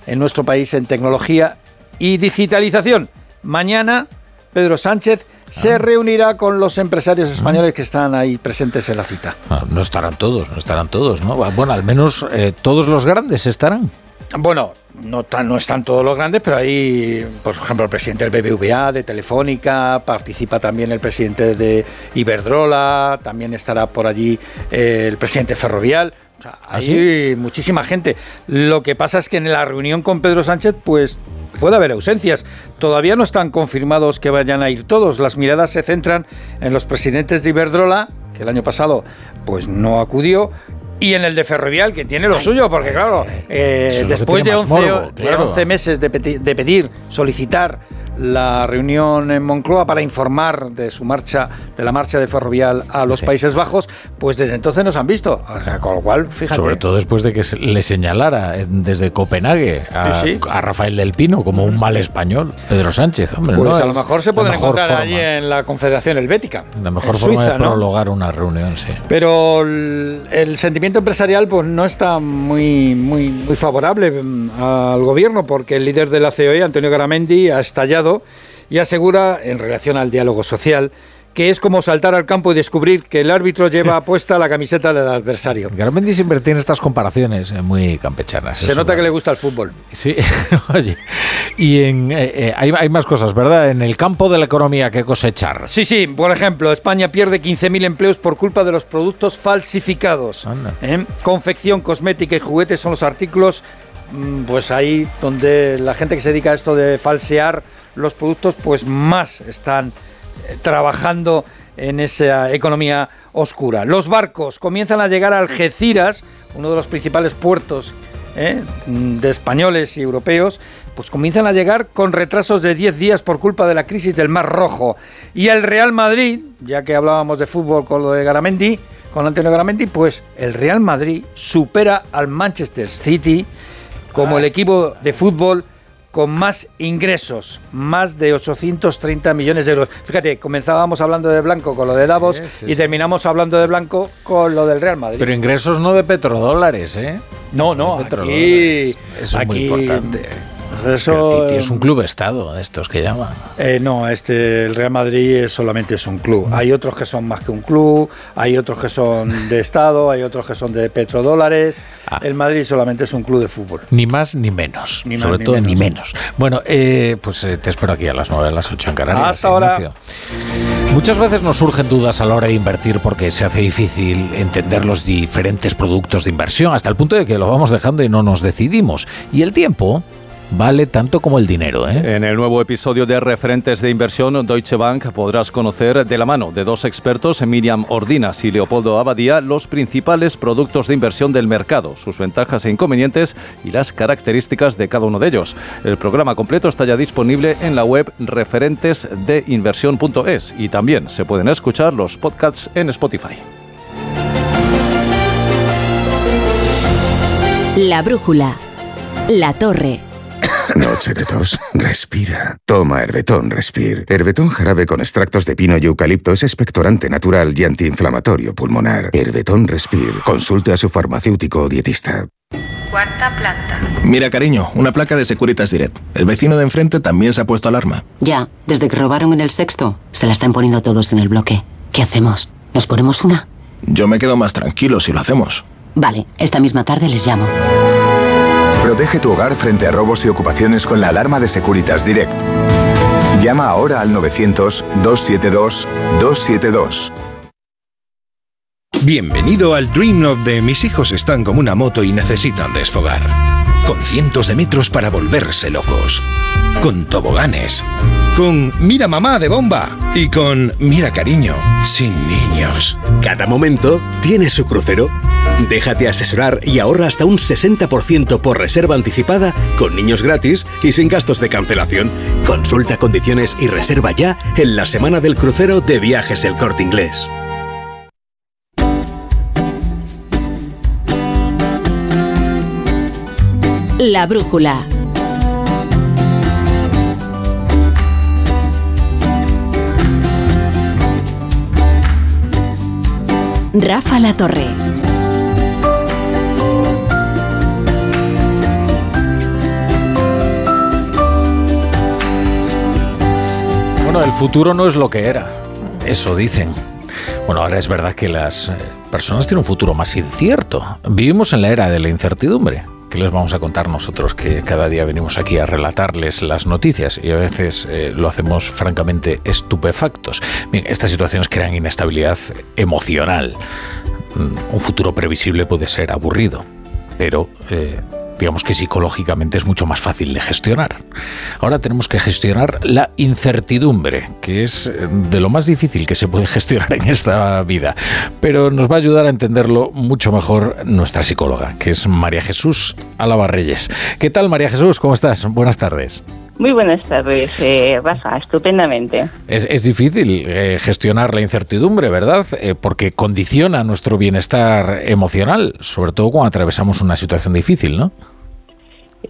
en nuestro país en tecnología y digitalización. Mañana Pedro Sánchez se reunirá con los empresarios españoles que están ahí presentes en la cita. Ah, No estarán todos, no estarán todos, ¿no? Bueno, al menos eh, todos los grandes estarán. Bueno, no, tan- no están todos los grandes, pero ahí, por ejemplo, el presidente del BBVA, de Telefónica, participa también el presidente de Iberdrola, también estará por allí eh, el presidente ferrovial. O sea, ¿Ah, hay muchísima gente. Lo que pasa es que en la reunión con Pedro Sánchez, pues puede haber ausencias. Todavía no están confirmados que vayan a ir todos. Las miradas se centran en los presidentes de Iberdrola, que el año pasado pues no acudió, y en el de Ferrovial, que tiene lo suyo, porque claro, eh, después de más 11, morbo, de claro. 11 meses de, peti- de pedir, solicitar la reunión en Moncloa para informar de su marcha, de la marcha de Ferrovial a los Países Bajos, pues desde entonces nos han visto. O sea, con lo cual, fíjate. Sobre todo después de que le señalara eh, desde Copenhague a, Sí, sí. a Rafael del Pino como un mal español. Pedro Sánchez, hombre. Pues ¿no? a lo mejor se pueden encontrar forma, allí en la Confederación Helvética. La mejor forma Suiza, de ¿no? prologar una reunión, sí. Pero el, el sentimiento empresarial pues no está muy, muy, muy favorable mm, al gobierno porque el líder de la COE, Antonio Garamendi, ha estallado y asegura, en relación al diálogo social, que es como saltar al campo y descubrir que el árbitro lleva puesta la camiseta del adversario. Garamendi siempre tiene estas comparaciones eh, muy campechanas. Se nota que le gusta el fútbol. Sí, oye. Y en, eh, eh, hay, hay más cosas, ¿verdad? En el campo de la economía que cosechar. Sí, sí, por ejemplo, España pierde 15.000 empleos por culpa de los productos falsificados. ¿eh? Confección, cosmética y juguetes son los artículos, mm, pues ahí donde la gente que se dedica a esto de falsear los productos, pues más están eh, trabajando en esa economía oscura. Los barcos comienzan a llegar a Algeciras, uno de los principales puertos ¿eh? de españoles y europeos, pues comienzan a llegar con retrasos de 10 días por culpa de la crisis del Mar Rojo. Y el Real Madrid, ya que hablábamos de fútbol con lo de Garamendi, con Antonio Garamendi, pues el Real Madrid supera al Manchester City como el equipo de fútbol con más ingresos, más de 830 millones de euros. Fíjate, comenzábamos hablando de Blanco con lo de Davos Sí, sí, y terminamos hablando de Blanco con lo del Real Madrid. Pero ingresos no de petrodólares, ¿eh? No, no, De aquí, es muy importante. Que eso, el City es un club estado, de estos que llaman. Eh, no, este, el Real Madrid solamente es un club. Hay otros que son más que un club, hay otros que son de Estado, hay otros que son de petrodólares. Ah. El Madrid solamente es un club de fútbol. Ni más ni menos. Ni más Sobre ni todo ni menos. Bueno, eh, pues eh, te espero aquí a las 9, a las 8 en Canarias. Hasta ahora. Muchas veces nos surgen dudas a la hora de invertir porque se hace difícil entender los diferentes productos de inversión hasta el punto de que lo vamos dejando y no nos decidimos. Y el tiempo vale tanto como el dinero, ¿eh? En el nuevo episodio de Referentes de Inversión Deutsche Bank podrás conocer de la mano de dos expertos, Miriam Ordinas y Leopoldo Abadía, los principales productos de inversión del mercado, sus ventajas e inconvenientes y las características de cada uno de ellos. El programa completo está ya disponible en la web referentesdeinversión.es y también se pueden escuchar los podcasts en Spotify. La brújula. La torre. Noche de tos. Respira. Toma Herbetón Respir. Herbetón jarabe con extractos de pino y eucalipto es expectorante natural y antiinflamatorio pulmonar. Herbetón Respir. Consulte a su farmacéutico o dietista. Cuarta planta. Mira, cariño, una placa de Securitas Direct. El vecino de enfrente también se ha puesto alarma. Ya, desde que robaron en el sexto, se la están poniendo todos en el bloque. ¿Qué hacemos? ¿Nos ponemos una? Yo me quedo más tranquilo si lo hacemos. Vale, esta misma tarde les llamo. Protege tu hogar frente a robos y ocupaciones con la alarma de Securitas Direct. Llama ahora al 900-272-272. Bienvenido al Dream Note de mis hijos están como una moto y necesitan desfogar. Con cientos de metros para volverse locos. Con toboganes. Con Mira Mamá de Bomba y con Mira Cariño, sin niños. Cada momento tiene su crucero. Déjate asesorar y ahorra hasta un 60% por reserva anticipada, con niños gratis y sin gastos de cancelación. Consulta condiciones y reserva ya en la semana del crucero de viajes El Corte Inglés. La brújula. Rafa La Torre. Bueno, el futuro no es lo que era. Eso dicen. Bueno, ahora es verdad que las eh, personas tienen un futuro más incierto. Vivimos en la era de la incertidumbre. ¿Qué les vamos a contar nosotros que cada día venimos aquí a relatarles las noticias y a veces eh, lo hacemos francamente estupefactos? Bien, estas situaciones crean inestabilidad emocional. Mm, Un futuro previsible puede ser aburrido, pero eh, digamos que psicológicamente es mucho más fácil de gestionar. Ahora tenemos que gestionar la incertidumbre, que es eh, de lo más difícil que se puede gestionar en esta vida. Pero nos va a ayudar a entenderlo mucho mejor nuestra psicóloga, que es María Jesús Álava Reyes. ¿Qué tal, María Jesús? ¿Cómo estás? Buenas tardes. Muy buenas tardes, eh, Rafa, estupendamente. Es, es difícil eh, gestionar la incertidumbre, ¿verdad? Eh, porque condiciona nuestro bienestar emocional, sobre todo cuando atravesamos una situación difícil, ¿no?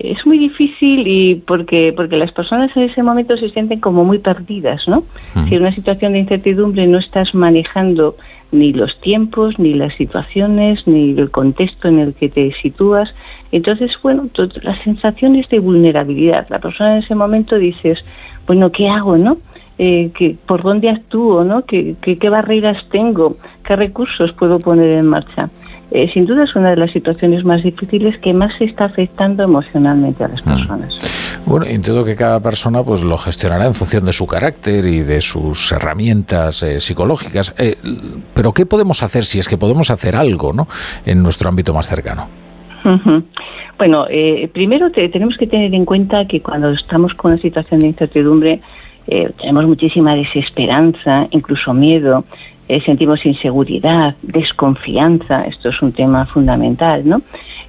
Es muy difícil y porque porque las personas en ese momento se sienten como muy perdidas, ¿no? Si en una situación de incertidumbre no estás manejando ni los tiempos, ni las situaciones, ni el contexto en el que te sitúas, entonces, bueno, las sensaciones de vulnerabilidad. La persona en ese momento dices, bueno, ¿qué hago, no? Eh, que, ¿Por dónde actúo, no? ¿Qué, qué, qué barreras tengo? ¿Qué recursos puedo poner en marcha? Eh, sin duda es una de las situaciones más difíciles que más se está afectando emocionalmente a las personas. Bueno, entiendo que cada persona pues lo gestionará en función de su carácter y de sus herramientas eh, psicológicas. Eh, pero ¿qué podemos hacer si es que podemos hacer algo, ¿no? En nuestro ámbito más cercano. Bueno, primero te- tenemos que tener en cuenta que cuando estamos con una situación de incertidumbre tenemos muchísima desesperanza, incluso miedo, eh, sentimos inseguridad, desconfianza, esto es un tema fundamental, ¿no?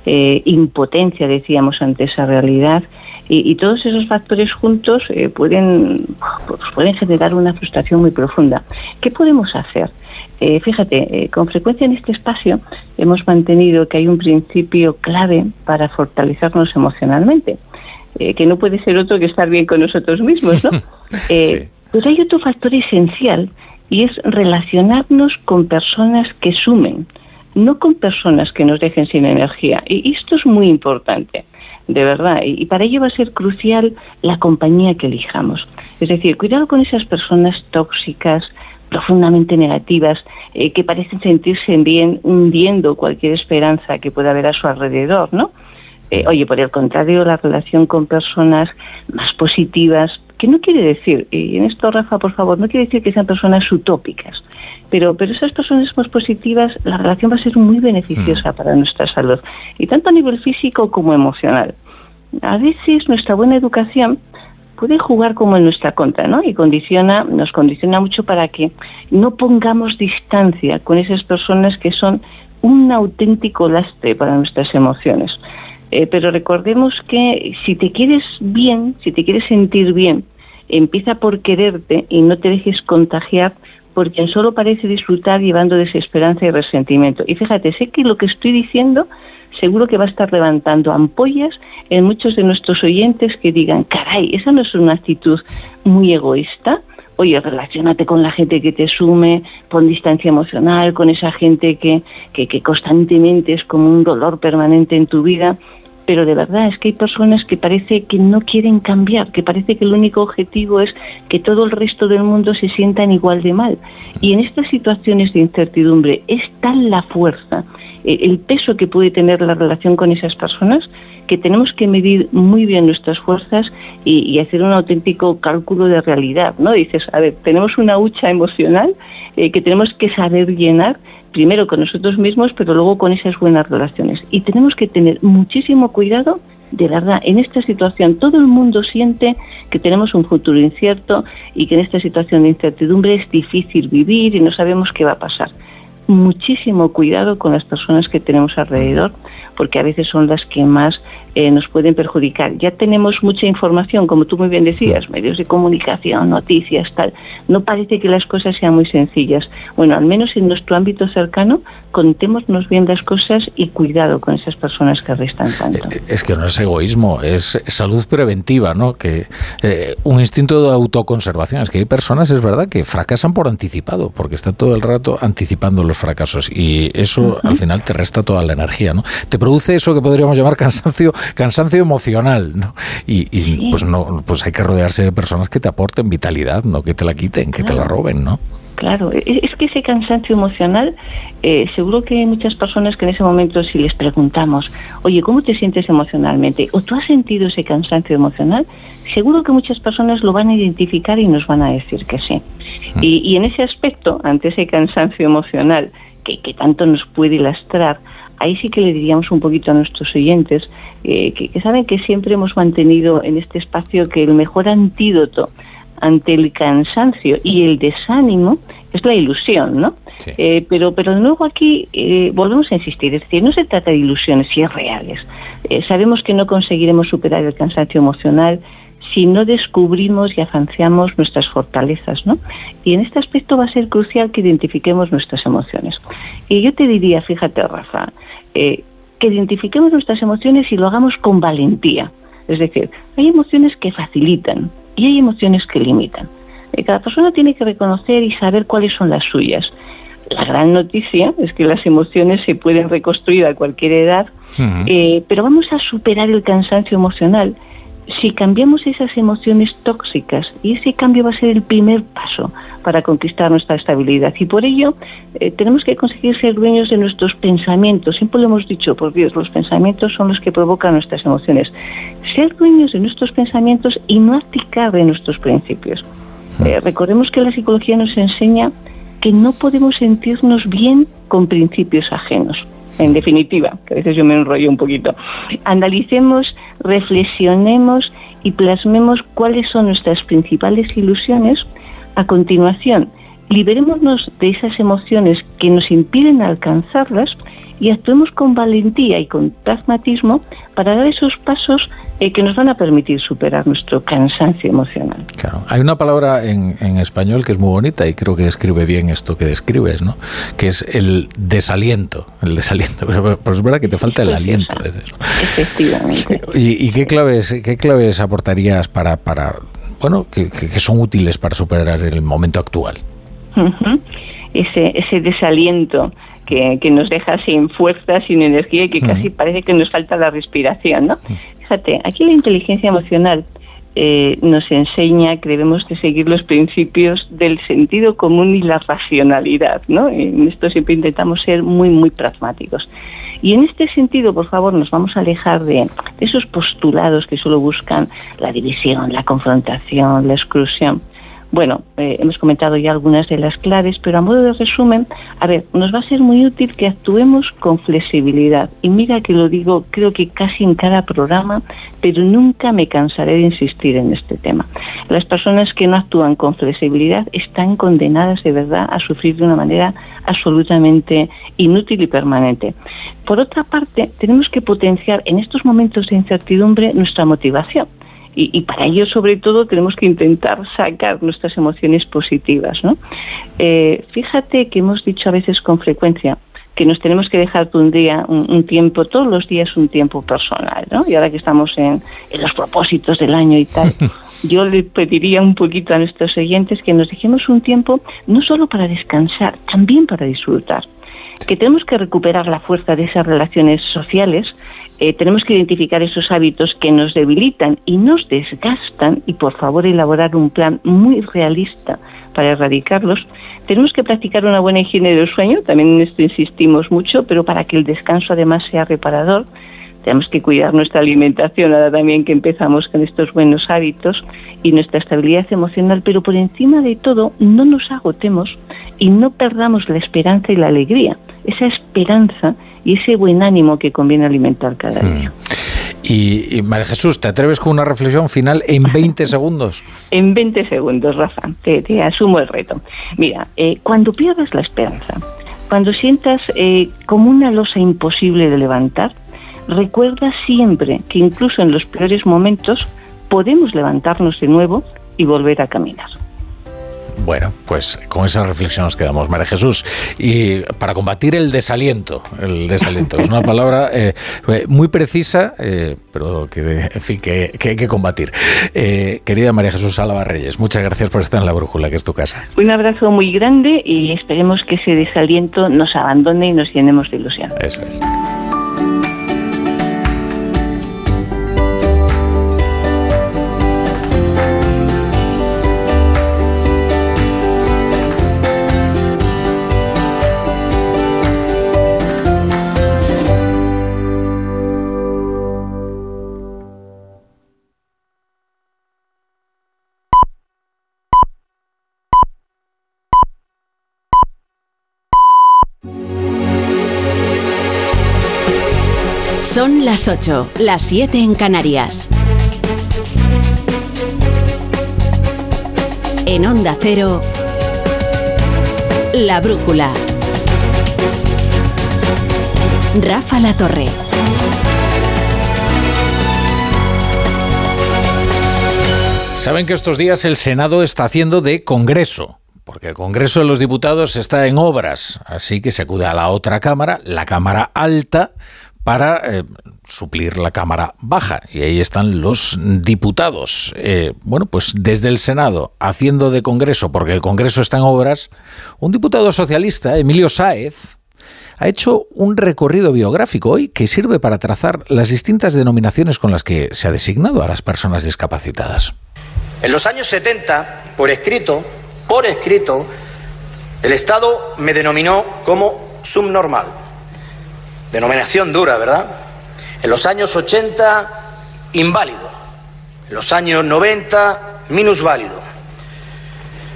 Eh, impotencia, decíamos, ante esa realidad. Y, y todos esos factores juntos eh, pueden, pues, pueden generar una frustración muy profunda. ¿Qué podemos hacer? Eh, fíjate, eh, con frecuencia en este espacio hemos mantenido que hay un principio clave para fortalecernos emocionalmente, eh, que no puede ser otro que estar bien con nosotros mismos, ¿no? Eh, Pero hay otro factor esencial y es relacionarnos con personas que sumen, no con personas que nos dejen sin energía. Y esto es muy importante, de verdad. Y para ello va a ser crucial la compañía que elijamos. Es decir, cuidado con esas personas tóxicas, profundamente negativas, eh, que parecen sentirse bien hundiendo cualquier esperanza que pueda haber a su alrededor, ¿no? Eh, oye, por el contrario, la relación con personas más positivas, que no quiere decir, y en esto, Rafa, por favor, no quiere decir que sean personas utópicas, pero, pero esas personas más positivas, la relación va a ser muy beneficiosa para nuestra salud, y tanto a nivel físico como emocional. A veces nuestra buena educación puede jugar como en nuestra contra, ¿no? Y condiciona, nos condiciona mucho para que no pongamos distancia con esas personas que son un auténtico lastre para nuestras emociones. Eh, pero recordemos que si te quieres bien, si te quieres sentir bien, empieza por quererte y no te dejes contagiar por quien solo parece disfrutar llevando desesperanza y resentimiento. Y fíjate, sé que lo que estoy diciendo seguro que va a estar levantando ampollas en muchos de nuestros oyentes que digan, caray, esa no es una actitud muy egoísta. Oye, relacionate con la gente que te sume, pon distancia emocional con esa gente que, que, que constantemente es como un dolor permanente en tu vida pero de verdad es que hay personas que parece que no quieren cambiar, que parece que el único objetivo es que todo el resto del mundo se sientan igual de mal. Y en estas situaciones de incertidumbre es tal la fuerza, eh, el peso que puede tener la relación con esas personas, que tenemos que medir muy bien nuestras fuerzas y, y hacer un auténtico cálculo de realidad, ¿no? Dices, a ver, tenemos una hucha emocional eh, que tenemos que saber llenar primero con nosotros mismos, pero luego con esas buenas relaciones. Y tenemos que tener muchísimo cuidado de verdad, en esta situación todo el mundo siente que tenemos un futuro incierto y que en esta situación de incertidumbre es difícil vivir y no sabemos qué va a pasar. Muchísimo cuidado con las personas que tenemos alrededor, porque a veces son las que más eh, nos pueden perjudicar. Ya tenemos mucha información, como tú muy bien decías, medios de comunicación, noticias, tal. No parece que las cosas sean muy sencillas. Bueno, al menos en nuestro ámbito cercano, contémonos bien las cosas y cuidado con esas personas que restan tanto. Eh, es que no es egoísmo, es salud preventiva, ¿no? Que eh, un instinto de autoconservación. Es que hay personas, es verdad, que fracasan por anticipado, porque están todo el rato anticipando los fracasos y eso al final te resta toda la energía, ¿no? Te produce eso que podríamos llamar cansancio cansancio emocional, ¿no? Y, pues no, pues hay que rodearse de personas que te aporten vitalidad, no que te la quiten, que te la roben, ¿no? Claro, e-, es que ese cansancio emocional, eh, seguro que hay muchas personas que en ese momento si les preguntamos, oye, ¿cómo te sientes emocionalmente? ¿O tú has sentido ese cansancio emocional? Seguro que muchas personas lo van a identificar y nos van a decir que sí. Y, y en ese aspecto, ante ese cansancio emocional que, que tanto nos puede lastrar, ahí sí que le diríamos un poquito a nuestros oyentes eh, que, saben que siempre hemos mantenido en este espacio que el mejor antídoto ante el cansancio y el desánimo es la ilusión, ¿no? Eh, pero, pero de nuevo aquí eh, volvemos a insistir, es decir, no se trata de ilusiones, si es reales. sabemos que no conseguiremos superar el cansancio emocional si no descubrimos y afanciamos nuestras fortalezas, ¿no? Y en este aspecto va a ser crucial que identifiquemos nuestras emociones. Y yo te diría, fíjate, Rafa, eh, que identifiquemos nuestras emociones y lo hagamos con valentía. Es decir, hay emociones que facilitan y hay emociones que limitan. Eh, cada persona tiene que reconocer y saber cuáles son las suyas. La gran noticia es que las emociones se pueden reconstruir a cualquier edad, eh, pero vamos a superar el cansancio emocional si cambiamos esas emociones tóxicas y ese cambio va a ser el primer paso para conquistar nuestra estabilidad. Y por ello eh, tenemos que conseguir ser dueños de nuestros pensamientos. Siempre lo hemos dicho por Dios los pensamientos son los que provocan nuestras emociones. Ser dueños de nuestros pensamientos y no abdicar de nuestros principios. Eh, recordemos que la psicología nos enseña que no podemos sentirnos bien con principios ajenos en definitiva, que a veces yo me enrollo un poquito, analicemos, reflexionemos y plasmemos cuáles son nuestras principales ilusiones. A continuación, liberémonos de esas emociones que nos impiden alcanzarlas y actuemos con valentía y con pragmatismo para dar esos pasos eh, que nos van a permitir superar nuestro cansancio emocional. Claro, hay una palabra en, español que es muy bonita y creo que describe bien esto que describes, ¿no? Que es el desaliento, el desaliento. Pero, es verdad que te falta el aliento. Efectivamente. ¿Y, qué claves, qué claves aportarías para, para bueno, que, son útiles para superar el momento actual? ese, ese desaliento que, que, nos deja sin fuerza, sin energía y que casi parece que nos falta la respiración, ¿no? Fíjate, aquí la inteligencia emocional eh, nos enseña que debemos de seguir los principios del sentido común y la racionalidad, ¿no? En esto siempre intentamos ser muy, muy pragmáticos. Y en este sentido, por favor, nos vamos a alejar de, esos postulados que solo buscan la división, la confrontación, la exclusión. Bueno, eh, hemos comentado ya algunas de las claves, pero a modo de resumen, a ver, nos va a ser muy útil que actuemos con flexibilidad. Y mira que lo digo, creo que casi en cada programa, pero nunca me cansaré de insistir en este tema. Las personas que no actúan con flexibilidad están condenadas de verdad a sufrir de una manera absolutamente inútil y permanente. Por otra parte, tenemos que potenciar en estos momentos de incertidumbre nuestra motivación y, para ello, sobre todo, tenemos que intentar sacar nuestras emociones positivas. ¿no? Eh, fíjate que hemos dicho a veces con frecuencia que nos tenemos que dejar un día, un, tiempo, todos los días un tiempo personal, ¿no? Y ahora que estamos en, en los propósitos del año y tal, yo le pediría un poquito a nuestros oyentes que nos dejemos un tiempo no solo para descansar, también para disfrutar. Que tenemos que recuperar la fuerza de esas relaciones sociales eh, tenemos que identificar esos hábitos que nos debilitan y nos desgastan y por favor elaborar un plan muy realista para erradicarlos. Tenemos que practicar una buena higiene del sueño, también en esto insistimos mucho, pero para que el descanso además sea reparador. Tenemos que cuidar nuestra alimentación ahora también que empezamos con estos buenos hábitos y nuestra estabilidad emocional, pero por encima de todo no nos agotemos y no perdamos la esperanza y la alegría. Esa esperanza y ese buen ánimo que conviene alimentar cada hmm. día. Y, y, María Jesús, ¿te atreves con una reflexión final en 20 segundos? En 20 segundos, Rafa, te, te asumo el reto. Mira, eh, cuando pierdas la esperanza, cuando sientas eh, como una losa imposible de levantar, recuerda siempre que incluso en los peores momentos podemos levantarnos de nuevo y volver a caminar. Bueno, pues con esa reflexión nos quedamos, María Jesús. Y para combatir el desaliento, el desaliento es una palabra eh, muy precisa, eh, pero que, en fin, que, que hay que combatir. Eh, querida María Jesús Álava Reyes, muchas gracias por estar en la brújula, que es tu casa. Un abrazo muy grande y esperemos que ese desaliento nos abandone y nos llenemos de ilusión. Eso es. Son las 8, las 7 en Canarias. En Onda Cero, La Brújula. Rafa La Torre. Saben que estos días el Senado está haciendo de Congreso porque el Congreso de los Diputados está en obras, así que se acude a la otra Cámara, la Cámara Alta, para eh, suplir la Cámara Baja. Y ahí están los diputados. Eh, bueno, pues desde el Senado, haciendo de Congreso, porque el Congreso está en obras, un diputado socialista, Emilio Sáez, ha hecho un recorrido biográfico hoy que sirve para trazar las distintas denominaciones con las que se ha designado a las personas discapacitadas. En los años 70, por escrito, por escrito, el Estado me denominó como subnormal. Denominación dura, ¿verdad? En los años 80, inválido. En los años 90, minusválido.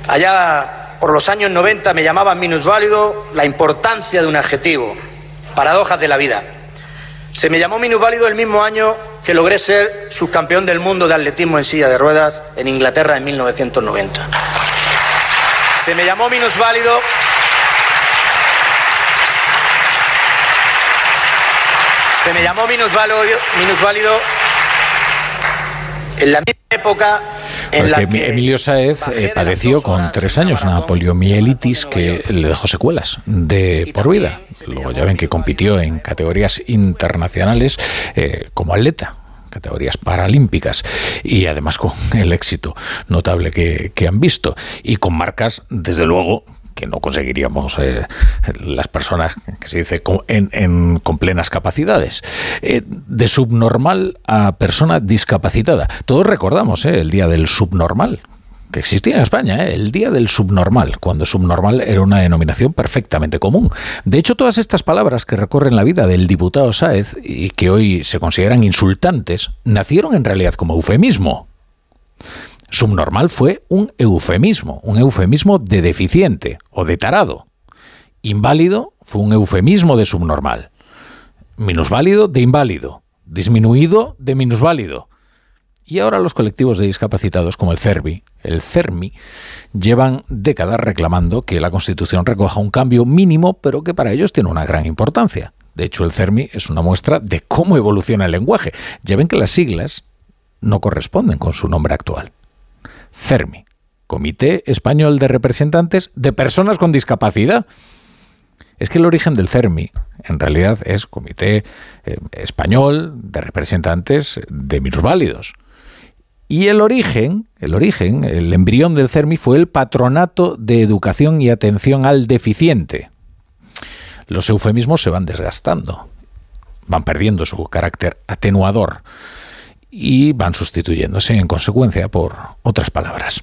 Allá por los años 90 me llamaban minusválido la importancia de un adjetivo. Paradojas de la vida. Se me llamó minusválido el mismo año que logré ser subcampeón del mundo de atletismo en silla de ruedas en Inglaterra en 1990. Se me llamó minusválido Se me llamó minusválido, minusválido en la misma época en la Porque que Emilio Sáez eh, padeció con tres años una poliomielitis que le dejó secuelas de por vida. Luego ya ven que compitió en categorías internacionales eh, como atleta categorías paralímpicas y además con el éxito notable que, que han visto. Y con marcas desde luego que no conseguiríamos eh, las personas que se dice con, en, en- con plenas capacidades. Eh, de subnormal a persona discapacitada. Todos recordamos eh, el día del subnormal que existía en España, el día del subnormal, cuando subnormal era una denominación perfectamente común. De hecho, todas estas palabras que recorren la vida del diputado Sáez y que hoy se consideran insultantes, nacieron en realidad como eufemismo. Subnormal fue un eufemismo, un eufemismo de deficiente o de tarado. Inválido fue un eufemismo de subnormal. Minusválido de inválido. Disminuido de minusválido. Y ahora los colectivos de discapacitados como el CERBI, el CERMI, llevan décadas reclamando que la Constitución recoja un cambio mínimo, pero que para ellos tiene una gran importancia. De hecho, el CERMI es una muestra de cómo evoluciona el lenguaje. Ya ven que las siglas no corresponden con su nombre actual. CERMI, Comité Español de Representantes de Personas con Discapacidad. Es que el origen del CERMI en realidad es Comité eh, Español de Representantes de Minusválidos. Y el origen, el origen, el embrión del CERMI fue el Patronato de Educación y Atención al Deficiente. Los eufemismos se van desgastando, van perdiendo su carácter atenuador y van sustituyéndose en consecuencia por otras palabras.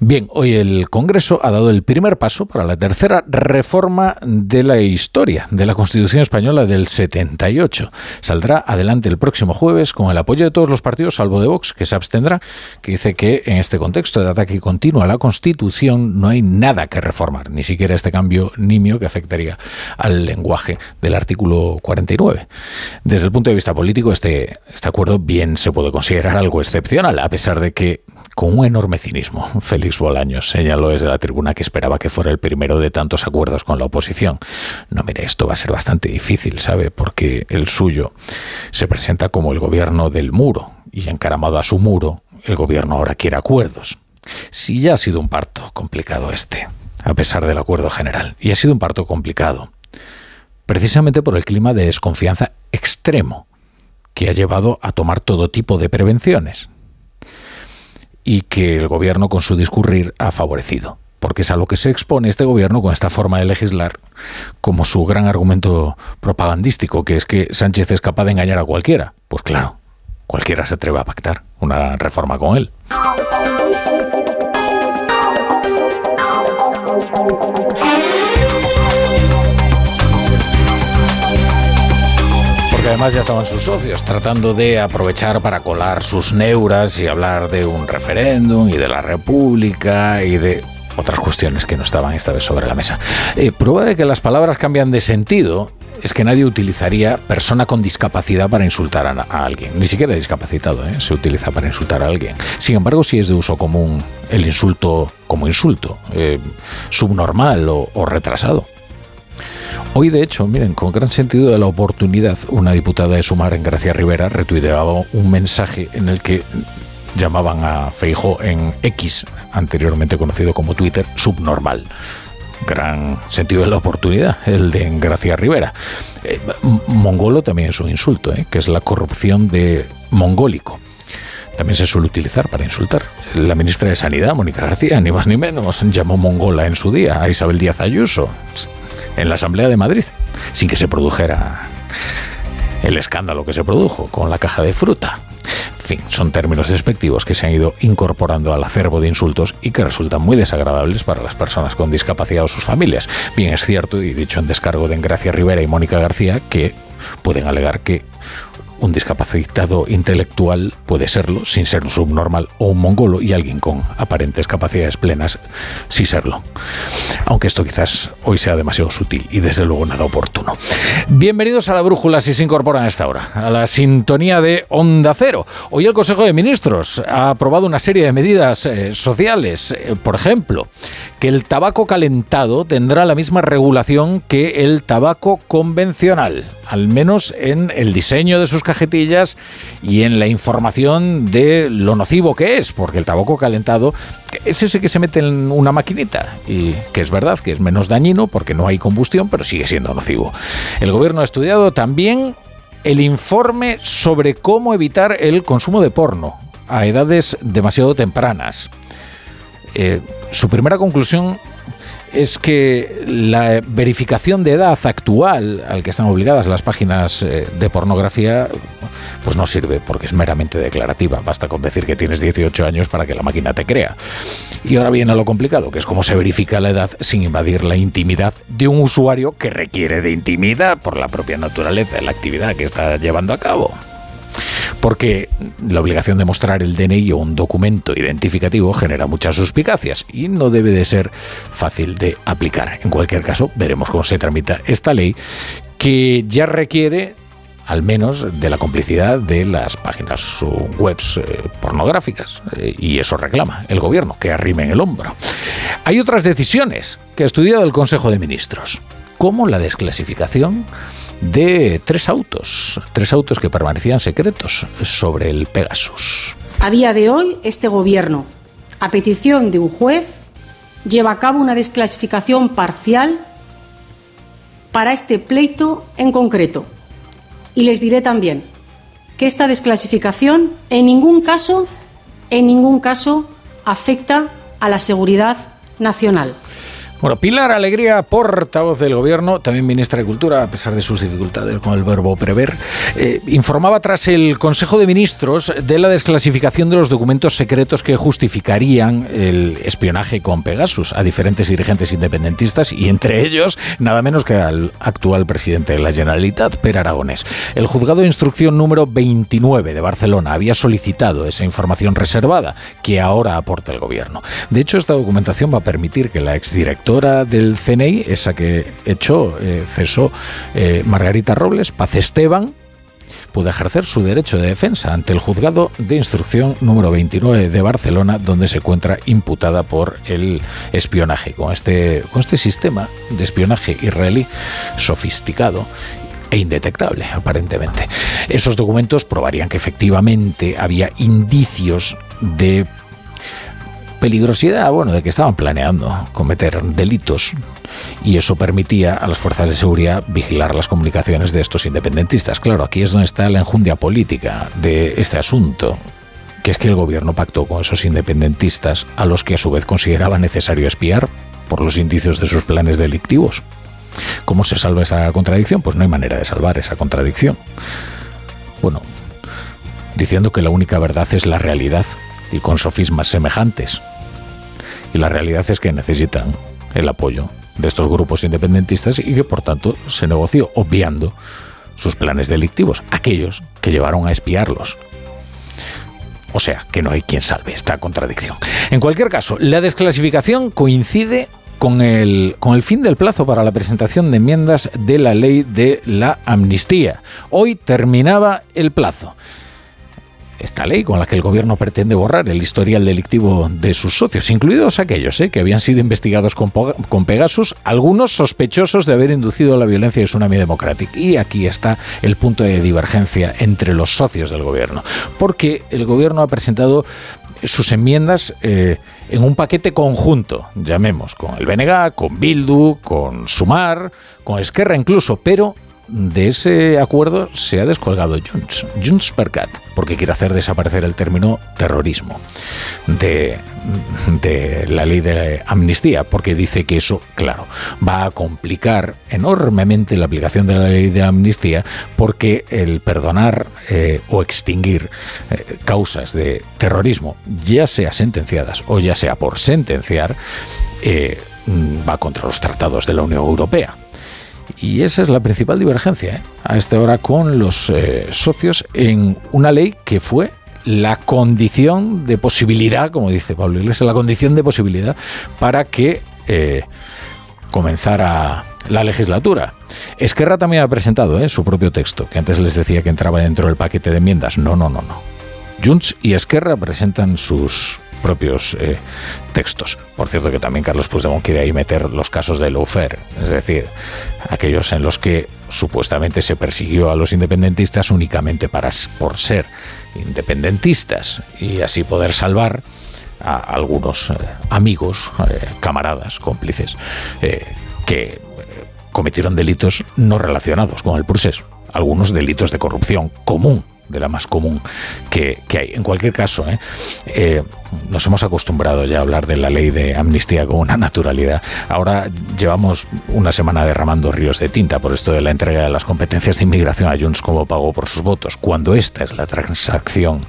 Bien, hoy el Congreso ha dado el primer paso para la tercera reforma de la historia de la Constitución española del 78. Saldrá adelante el próximo jueves con el apoyo de todos los partidos, salvo de Vox, que se abstendrá, que dice que en este contexto de ataque continuo a la Constitución no hay nada que reformar, ni siquiera este cambio nimio que afectaría al lenguaje del artículo 49. Desde el punto de vista político, este, este acuerdo bien se puede considerar algo excepcional, a pesar de que con un enorme cinismo. Félix Bolaños señaló desde la tribuna que esperaba que fuera el primero de tantos acuerdos con la oposición. No, mire, esto va a ser bastante difícil, ¿sabe? Porque el suyo se presenta como el gobierno del muro y encaramado a su muro, el gobierno ahora quiere acuerdos. Si ya ha sido un parto complicado este, a pesar del acuerdo general, y ha sido un parto complicado, precisamente por el clima de desconfianza extremo que ha llevado a tomar todo tipo de prevenciones y que el gobierno con su discurrir ha favorecido. Porque es a lo que se expone este gobierno con esta forma de legislar como su gran argumento propagandístico, que es que Sánchez es capaz de engañar a cualquiera. Pues claro, cualquiera se atreve a pactar una reforma con él. Además ya estaban sus socios tratando de aprovechar para colar sus neuras y hablar de un referéndum y de la República y de otras cuestiones que no estaban esta vez sobre la mesa. Eh, prueba de que las palabras cambian de sentido es que nadie utilizaría persona con discapacidad para insultar a, alguien. Ni siquiera discapacitado ¿eh? se utiliza para insultar a alguien. Sin embargo, sí es de uso común el insulto como insulto, eh, subnormal o retrasado. Hoy, de hecho, miren, con gran sentido de la oportunidad, una diputada de Sumar en Gracia Rivera retuiteaba un mensaje en el que llamaban a Feijo en X, anteriormente conocido como Twitter, subnormal. Gran sentido de la oportunidad, el de Gracia Rivera. Eh, mongolo también es un insulto, eh, que es la corrupción de mongólico también se suele utilizar para insultar. La ministra de Sanidad, Mónica García, ni más ni menos, llamó mongola en su día a Isabel Díaz Ayuso en la Asamblea de Madrid, sin que se produjera el escándalo que se produjo con la caja de fruta. En fin, son términos despectivos que se han ido incorporando al acervo de insultos y que resultan muy desagradables para las personas con discapacidad o sus familias. Bien, es cierto, y dicho en descargo de Engracia Rivera y Mónica García, que pueden alegar que un discapacitado intelectual puede serlo sin ser un subnormal o un mongolo y alguien con aparentes capacidades plenas sí serlo. Aunque esto quizás hoy sea demasiado sutil y desde luego nada oportuno. Bienvenidos a la brújula si se incorporan a esta hora, a la sintonía de Onda Cero. Hoy el Consejo de Ministros ha aprobado una serie de medidas eh, sociales, eh, por ejemplo, que el tabaco calentado tendrá la misma regulación que el tabaco convencional, al menos en el diseño de sus cajetillas y en la información de lo nocivo que es, porque el tabaco calentado es ese que se mete en una maquinita y que es verdad que es menos dañino porque no hay combustión, pero sigue siendo nocivo. El gobierno ha estudiado también el informe sobre cómo evitar el consumo de porno a edades demasiado tempranas. Eh, su primera conclusión es que la verificación de edad actual al que están obligadas las páginas eh, de pornografía pues no sirve porque es meramente declarativa. Basta con decir que tienes 18 años para que la máquina te crea. Y ahora viene lo complicado, que es cómo se verifica la edad sin invadir la intimidad de un usuario que requiere de intimidad por la propia naturaleza de la actividad que está llevando a cabo porque la obligación de mostrar el DNI o un documento identificativo genera muchas suspicacias y no debe de ser fácil de aplicar. En cualquier caso, veremos cómo se tramita esta ley que ya requiere al menos de la complicidad de las páginas webs eh, pornográficas. Eh, y eso reclama el gobierno, que arrimen el hombro. Hay otras decisiones que ha estudiado el Consejo de Ministros, como la desclasificación de tres autos, tres autos que permanecían secretos sobre el Pegasus. A día de hoy, este gobierno, a petición de un juez, lleva a cabo una desclasificación parcial para este pleito en concreto. Y les diré también que esta desclasificación en ningún caso, en ningún caso afecta a la seguridad nacional. Bueno, Pilar Alegría, portavoz del Gobierno, también ministra de Cultura, a pesar de sus dificultades con el verbo prever, eh, informaba tras el Consejo de Ministros de la desclasificación de los documentos secretos que justificarían el espionaje con Pegasus a diferentes dirigentes independentistas y entre ellos nada menos que al actual presidente de la Generalitat, Per Aragonés. El juzgado de instrucción número 29 de Barcelona había solicitado esa información reservada que ahora aporta el Gobierno. De hecho, esta documentación va a permitir que la exdirectora del CNI, esa que echó, eh, cesó eh, Margarita Robles, Paz Esteban, pudo ejercer su derecho de defensa ante el juzgado de instrucción número 29 de Barcelona, donde se encuentra imputada por el espionaje, con este, con este sistema de espionaje israelí sofisticado e indetectable, aparentemente. Esos documentos probarían que efectivamente había indicios de peligrosidad, bueno, de que estaban planeando cometer delitos y eso permitía a las fuerzas de seguridad vigilar las comunicaciones de estos independentistas. Claro, aquí es donde está la enjundia política de este asunto, que es que el gobierno pactó con esos independentistas a los que a su vez consideraba necesario espiar por los indicios de sus planes delictivos. ¿Cómo se salva esa contradicción? Pues no hay manera de salvar esa contradicción. Bueno, diciendo que la única verdad es la realidad y con sofismas semejantes. Y la realidad es que necesitan el apoyo de estos grupos independentistas y que por tanto se negoció obviando sus planes delictivos, aquellos que llevaron a espiarlos. O sea, que no hay quien salve esta contradicción. En cualquier caso, la desclasificación coincide con el, con el fin del plazo para la presentación de enmiendas de la ley de la amnistía. Hoy terminaba el plazo esta ley con la que el gobierno pretende borrar el historial delictivo de sus socios, incluidos aquellos eh, que habían sido investigados con, Pegasus, algunos sospechosos de haber inducido la violencia de Tsunami Democratic. Y aquí está el punto de divergencia entre los socios del gobierno, porque el gobierno ha presentado sus enmiendas eh, en un paquete conjunto, llamemos, con el BNG, con Bildu, con Sumar, con Esquerra incluso, pero de ese acuerdo se ha descolgado Junts, Junts per Cat, porque quiere hacer desaparecer el término terrorismo de, la ley de amnistía, porque dice que eso, claro, va a complicar enormemente la aplicación de la ley de amnistía, porque el perdonar eh, o extinguir eh, causas de terrorismo, ya sea sentenciadas o ya sea por sentenciar, eh, va contra los tratados de la Unión Europea. Y esa es la principal divergencia ¿eh? a esta hora con los eh, socios en una ley que fue la condición de posibilidad, como dice Pablo Iglesias, la condición de posibilidad para que eh, comenzara la legislatura. Esquerra también ha presentado su propio texto, que antes les decía que entraba dentro del paquete de enmiendas. No, no, no, no. Junts y Esquerra presentan sus propios eh, textos. Por cierto que también Carlos Puigdemont quiere ahí meter los casos de Lawfare, es decir, aquellos en los que supuestamente se persiguió a los independentistas únicamente para, por ser independentistas y así poder salvar a algunos eh, amigos, eh, camaradas, cómplices, que cometieron delitos no relacionados con el procés, algunos delitos de corrupción común de la más común que, hay. En cualquier caso, ¿eh? Eh, nos hemos acostumbrado ya a hablar de la ley de amnistía con una naturalidad. Ahora llevamos una semana derramando ríos de tinta por esto de la entrega de las competencias de inmigración a Junts como pago por sus votos, cuando esta es la transacción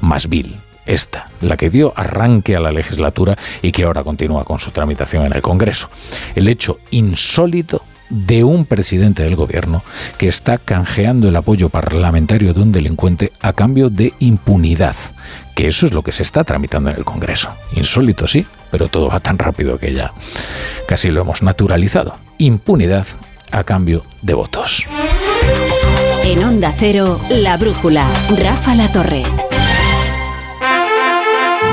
más vil esta, la que dio arranque a la legislatura y que ahora continúa con su tramitación en el Congreso. El hecho insólito de un presidente del gobierno que está canjeando el apoyo parlamentario de un delincuente a cambio de impunidad, que eso es lo que se está tramitando en el Congreso. Insólito, sí, pero todo va tan rápido que ya casi lo hemos naturalizado. Impunidad a cambio de votos. En Onda Cero, La Brújula, Rafa La Torre.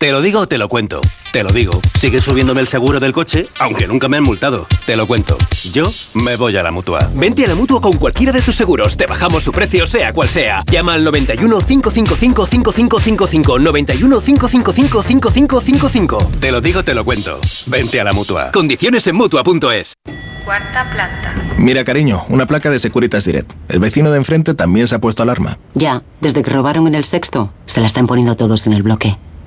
Te lo digo o te lo cuento. Te lo digo. Sigue subiéndome el seguro del coche, aunque nunca me han multado. Te lo cuento. Yo me voy a la mutua. Vente a la mutua con cualquiera de tus seguros. Te bajamos su precio, sea cual sea. Llama al 91 555 5555. 91 555 5555. Te lo digo, te lo cuento. Vente a la mutua. Condiciones en mutua.es. Cuarta planta. Mira, cariño, una placa de Securitas Direct. El vecino de enfrente también se ha puesto alarma. Ya, desde que robaron en el sexto, se la están poniendo todos en el bloque.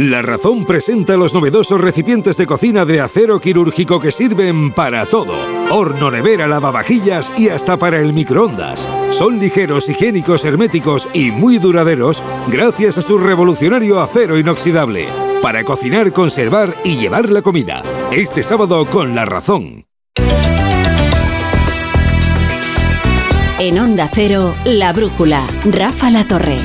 La Razón presenta los novedosos recipientes de cocina de acero quirúrgico que sirven para todo. Horno, nevera, lavavajillas y hasta para el microondas. Son ligeros, higiénicos, herméticos y muy duraderos gracias a su revolucionario acero inoxidable. Para cocinar, conservar y llevar la comida. Este sábado con La Razón. En Onda Cero, La Brújula, Rafa La Torre.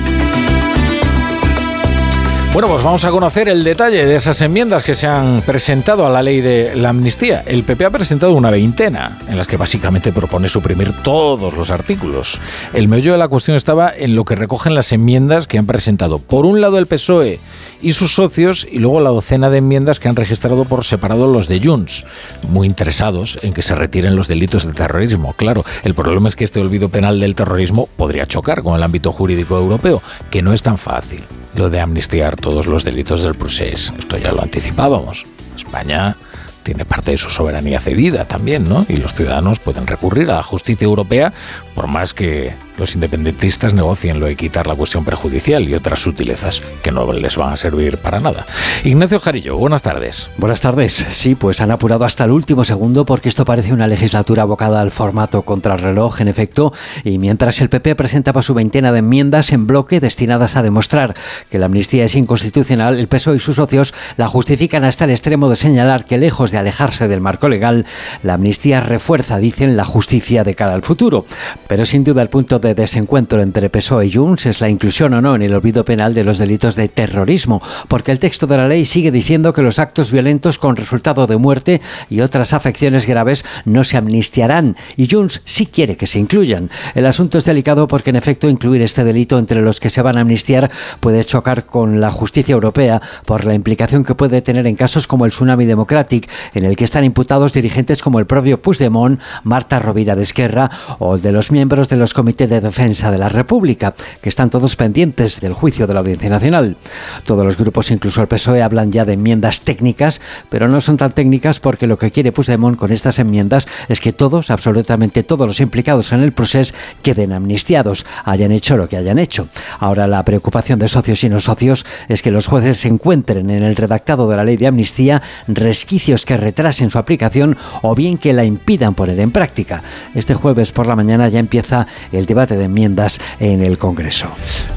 Bueno, pues vamos a conocer el detalle de esas enmiendas que se han presentado a la ley de la amnistía. El PP ha presentado una veintena, en las que básicamente propone suprimir todos los artículos. El meollo de la cuestión estaba en lo que recogen las enmiendas que han presentado. Por un lado el PSOE y sus socios, y luego la docena de enmiendas que han registrado por separado los de Junts, muy interesados en que se retiren los delitos de terrorismo. Claro, el problema es que este olvido penal del terrorismo podría chocar con el ámbito jurídico europeo, que no es tan fácil lo de amnistiar todos los delitos del procés. Esto ya lo anticipábamos. España tiene parte de su soberanía cedida también, ¿no? Y los ciudadanos pueden recurrir a la justicia europea por más que los independentistas negocien lo de quitar la cuestión perjudicial y otras sutilezas que no les van a servir para nada. Ignacio Jarillo, buenas tardes. Buenas tardes. Sí, pues han apurado hasta el último segundo porque esto parece una legislatura abocada al formato contrarreloj, en efecto, y mientras el PP presentaba su veintena de enmiendas en bloque destinadas a demostrar que la amnistía es inconstitucional, el PSOE y sus socios la justifican hasta el extremo de señalar que lejos de alejarse del marco legal, la amnistía refuerza, dicen, la justicia de cara al futuro. Pero sin duda el punto desencuentro entre PSOE y Junts es la inclusión o no en el olvido penal de los delitos de terrorismo, porque el texto de la ley sigue diciendo que los actos violentos con resultado de muerte y otras afecciones graves no se amnistiarán, y Junts sí quiere que se incluyan. El asunto es delicado porque en efecto incluir este delito entre los que se van a amnistiar puede chocar con la justicia europea por la implicación que puede tener en casos como el Tsunami Democratic, en el que están imputados dirigentes como el propio Puigdemont, Marta Rovira de Esquerra o de los miembros de los comités de defensa de la República, que están todos pendientes del juicio de la Audiencia Nacional. Todos los grupos, incluso el PSOE, hablan ya de enmiendas técnicas, pero no son tan técnicas porque lo que quiere Puigdemont con estas enmiendas es que todos, absolutamente todos los implicados en el proceso, queden amnistiados, hayan hecho lo que hayan hecho. Ahora la preocupación de socios y no socios es que los jueces encuentren en el redactado de la ley de amnistía resquicios que retrasen su aplicación o bien que la impidan poner en práctica. Este jueves por la mañana ya empieza el debate de enmiendas en el Congreso.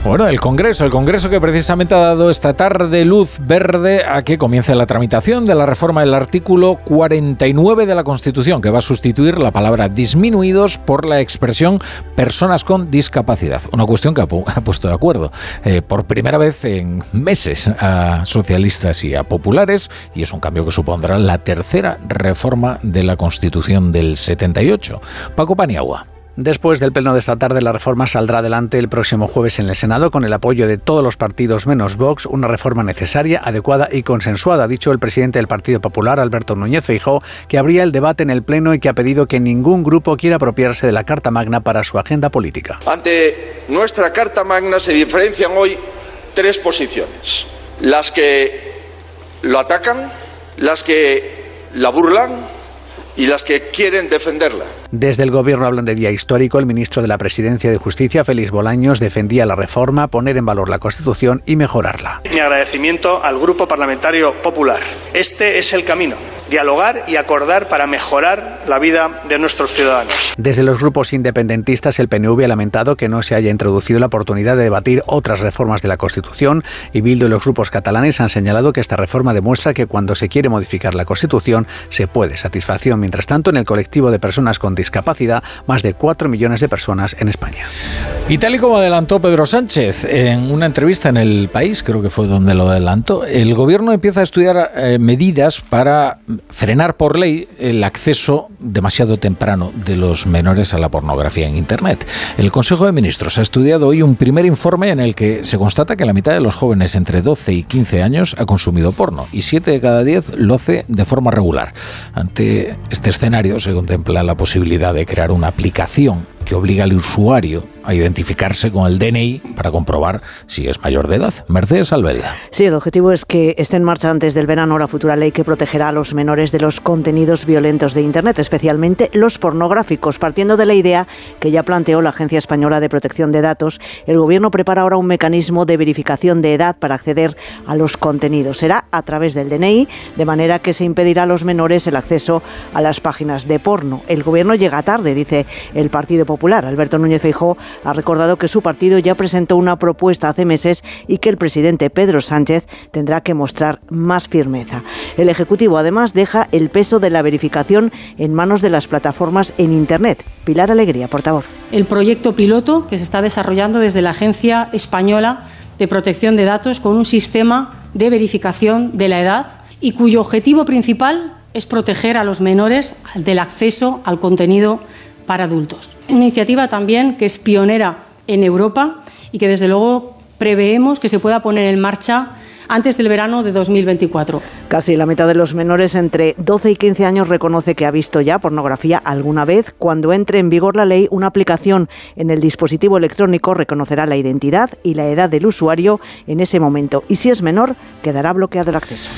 Bueno, el Congreso, el Congreso que precisamente ha dado esta tarde luz verde a que comience la tramitación de la reforma del artículo 49 de la Constitución, que va a sustituir la palabra disminuidos por la expresión personas con discapacidad. Una cuestión que ha, puesto de acuerdo eh, por primera vez en meses a socialistas y a populares, y es un cambio que supondrá la tercera reforma de la Constitución del 78. Paco Paniagua. Después del pleno de esta tarde, la reforma saldrá adelante el próximo jueves en el Senado con el apoyo de todos los partidos menos Vox, una reforma necesaria, adecuada y consensuada, ha dicho el presidente del Partido Popular, Alberto Núñez Feijóo, que abría el debate en el pleno y que ha pedido que ningún grupo quiera apropiarse de la Carta Magna para su agenda política. Ante nuestra Carta Magna se diferencian hoy tres posiciones. Las que lo atacan, las que la burlan y las que quieren defenderla. Desde el Gobierno hablan de día histórico. El ministro de la Presidencia de Justicia, Félix Bolaños, defendía la reforma, poner en valor la Constitución y mejorarla. Mi agradecimiento al Grupo Parlamentario Popular. Este es el camino. dialogar y acordar para mejorar la vida de nuestros ciudadanos. Desde los grupos independentistas, el PNV ha lamentado que no se haya introducido la oportunidad de debatir otras reformas de la Constitución y Bildu y los grupos catalanes han señalado que esta reforma demuestra que cuando se quiere modificar la Constitución se puede. Satisfacción, mientras tanto, en el colectivo de personas con discapacidad, más de 4 millones de personas en España. Y tal y como adelantó Pedro Sánchez en una entrevista en El País, creo que fue donde lo adelantó, el gobierno empieza a estudiar eh, medidas para frenar por ley el acceso demasiado temprano de los menores a la pornografía en Internet. El Consejo de Ministros ha estudiado hoy un primer informe en el que se constata que la mitad de los jóvenes entre 12 y 15 años ha consumido porno y 7 de cada 10 lo hace de forma regular. Ante este escenario se contempla la posibilidad de crear una aplicación que obliga al usuario a identificarse con el DNI para comprobar si es mayor de edad. Mercedes Albelda. Sí, el objetivo es que esté en marcha antes del verano la futura ley que protegerá a los menores de los contenidos violentos de Internet, especialmente los pornográficos. Partiendo de la idea que ya planteó la Agencia Española de Protección de Datos, el Gobierno prepara ahora un mecanismo de verificación de edad para acceder a los contenidos. Será a través del DNI, de manera que se impedirá a los menores el acceso a las páginas de porno. El Gobierno llega tarde, dice el Partido Popular Alberto Núñez Feijóo ha recordado que su partido ya presentó una propuesta hace meses y que el presidente Pedro Sánchez tendrá que mostrar más firmeza. El Ejecutivo además deja el peso de la verificación en manos de las plataformas en Internet. Pilar Alegría, portavoz. El proyecto piloto que se está desarrollando desde la Agencia Española de Protección de Datos con un sistema de verificación de la edad y cuyo objetivo principal es proteger a los menores del acceso al contenido para adultos. Una iniciativa también que es pionera en Europa y que desde luego preveemos que se pueda poner en marcha antes del verano de 2024. Casi la mitad de los menores entre 12 y 15 años reconoce que ha visto ya pornografía alguna vez. Cuando entre en vigor la ley, una aplicación en el dispositivo electrónico reconocerá la identidad y la edad del usuario en ese momento. Y si es menor, quedará bloqueado el acceso.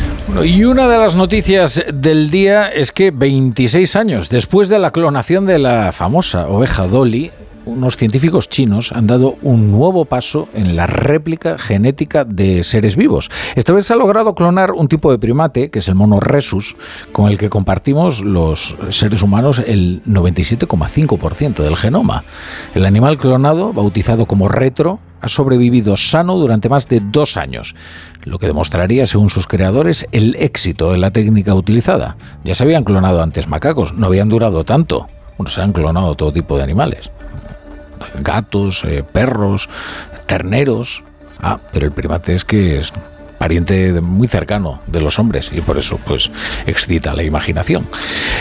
y una de las noticias del día es que 26 años después de la clonación de la famosa oveja Dolly, unos científicos chinos han dado un nuevo paso en la réplica genética de seres vivos. Esta vez se ha logrado clonar un tipo de primate, que es el mono rhesus, con el que compartimos los seres humanos el 97,5% del genoma. El animal clonado, bautizado como retro, ha sobrevivido sano durante más de dos años, lo que demostraría, según sus creadores, el éxito de la técnica utilizada. Ya se habían clonado antes macacos, no habían durado tanto. Bueno, se han clonado todo tipo de animales gatos, eh, perros, terneros. Ah, pero el primate es que es pariente muy cercano de los hombres y por eso pues excita la imaginación.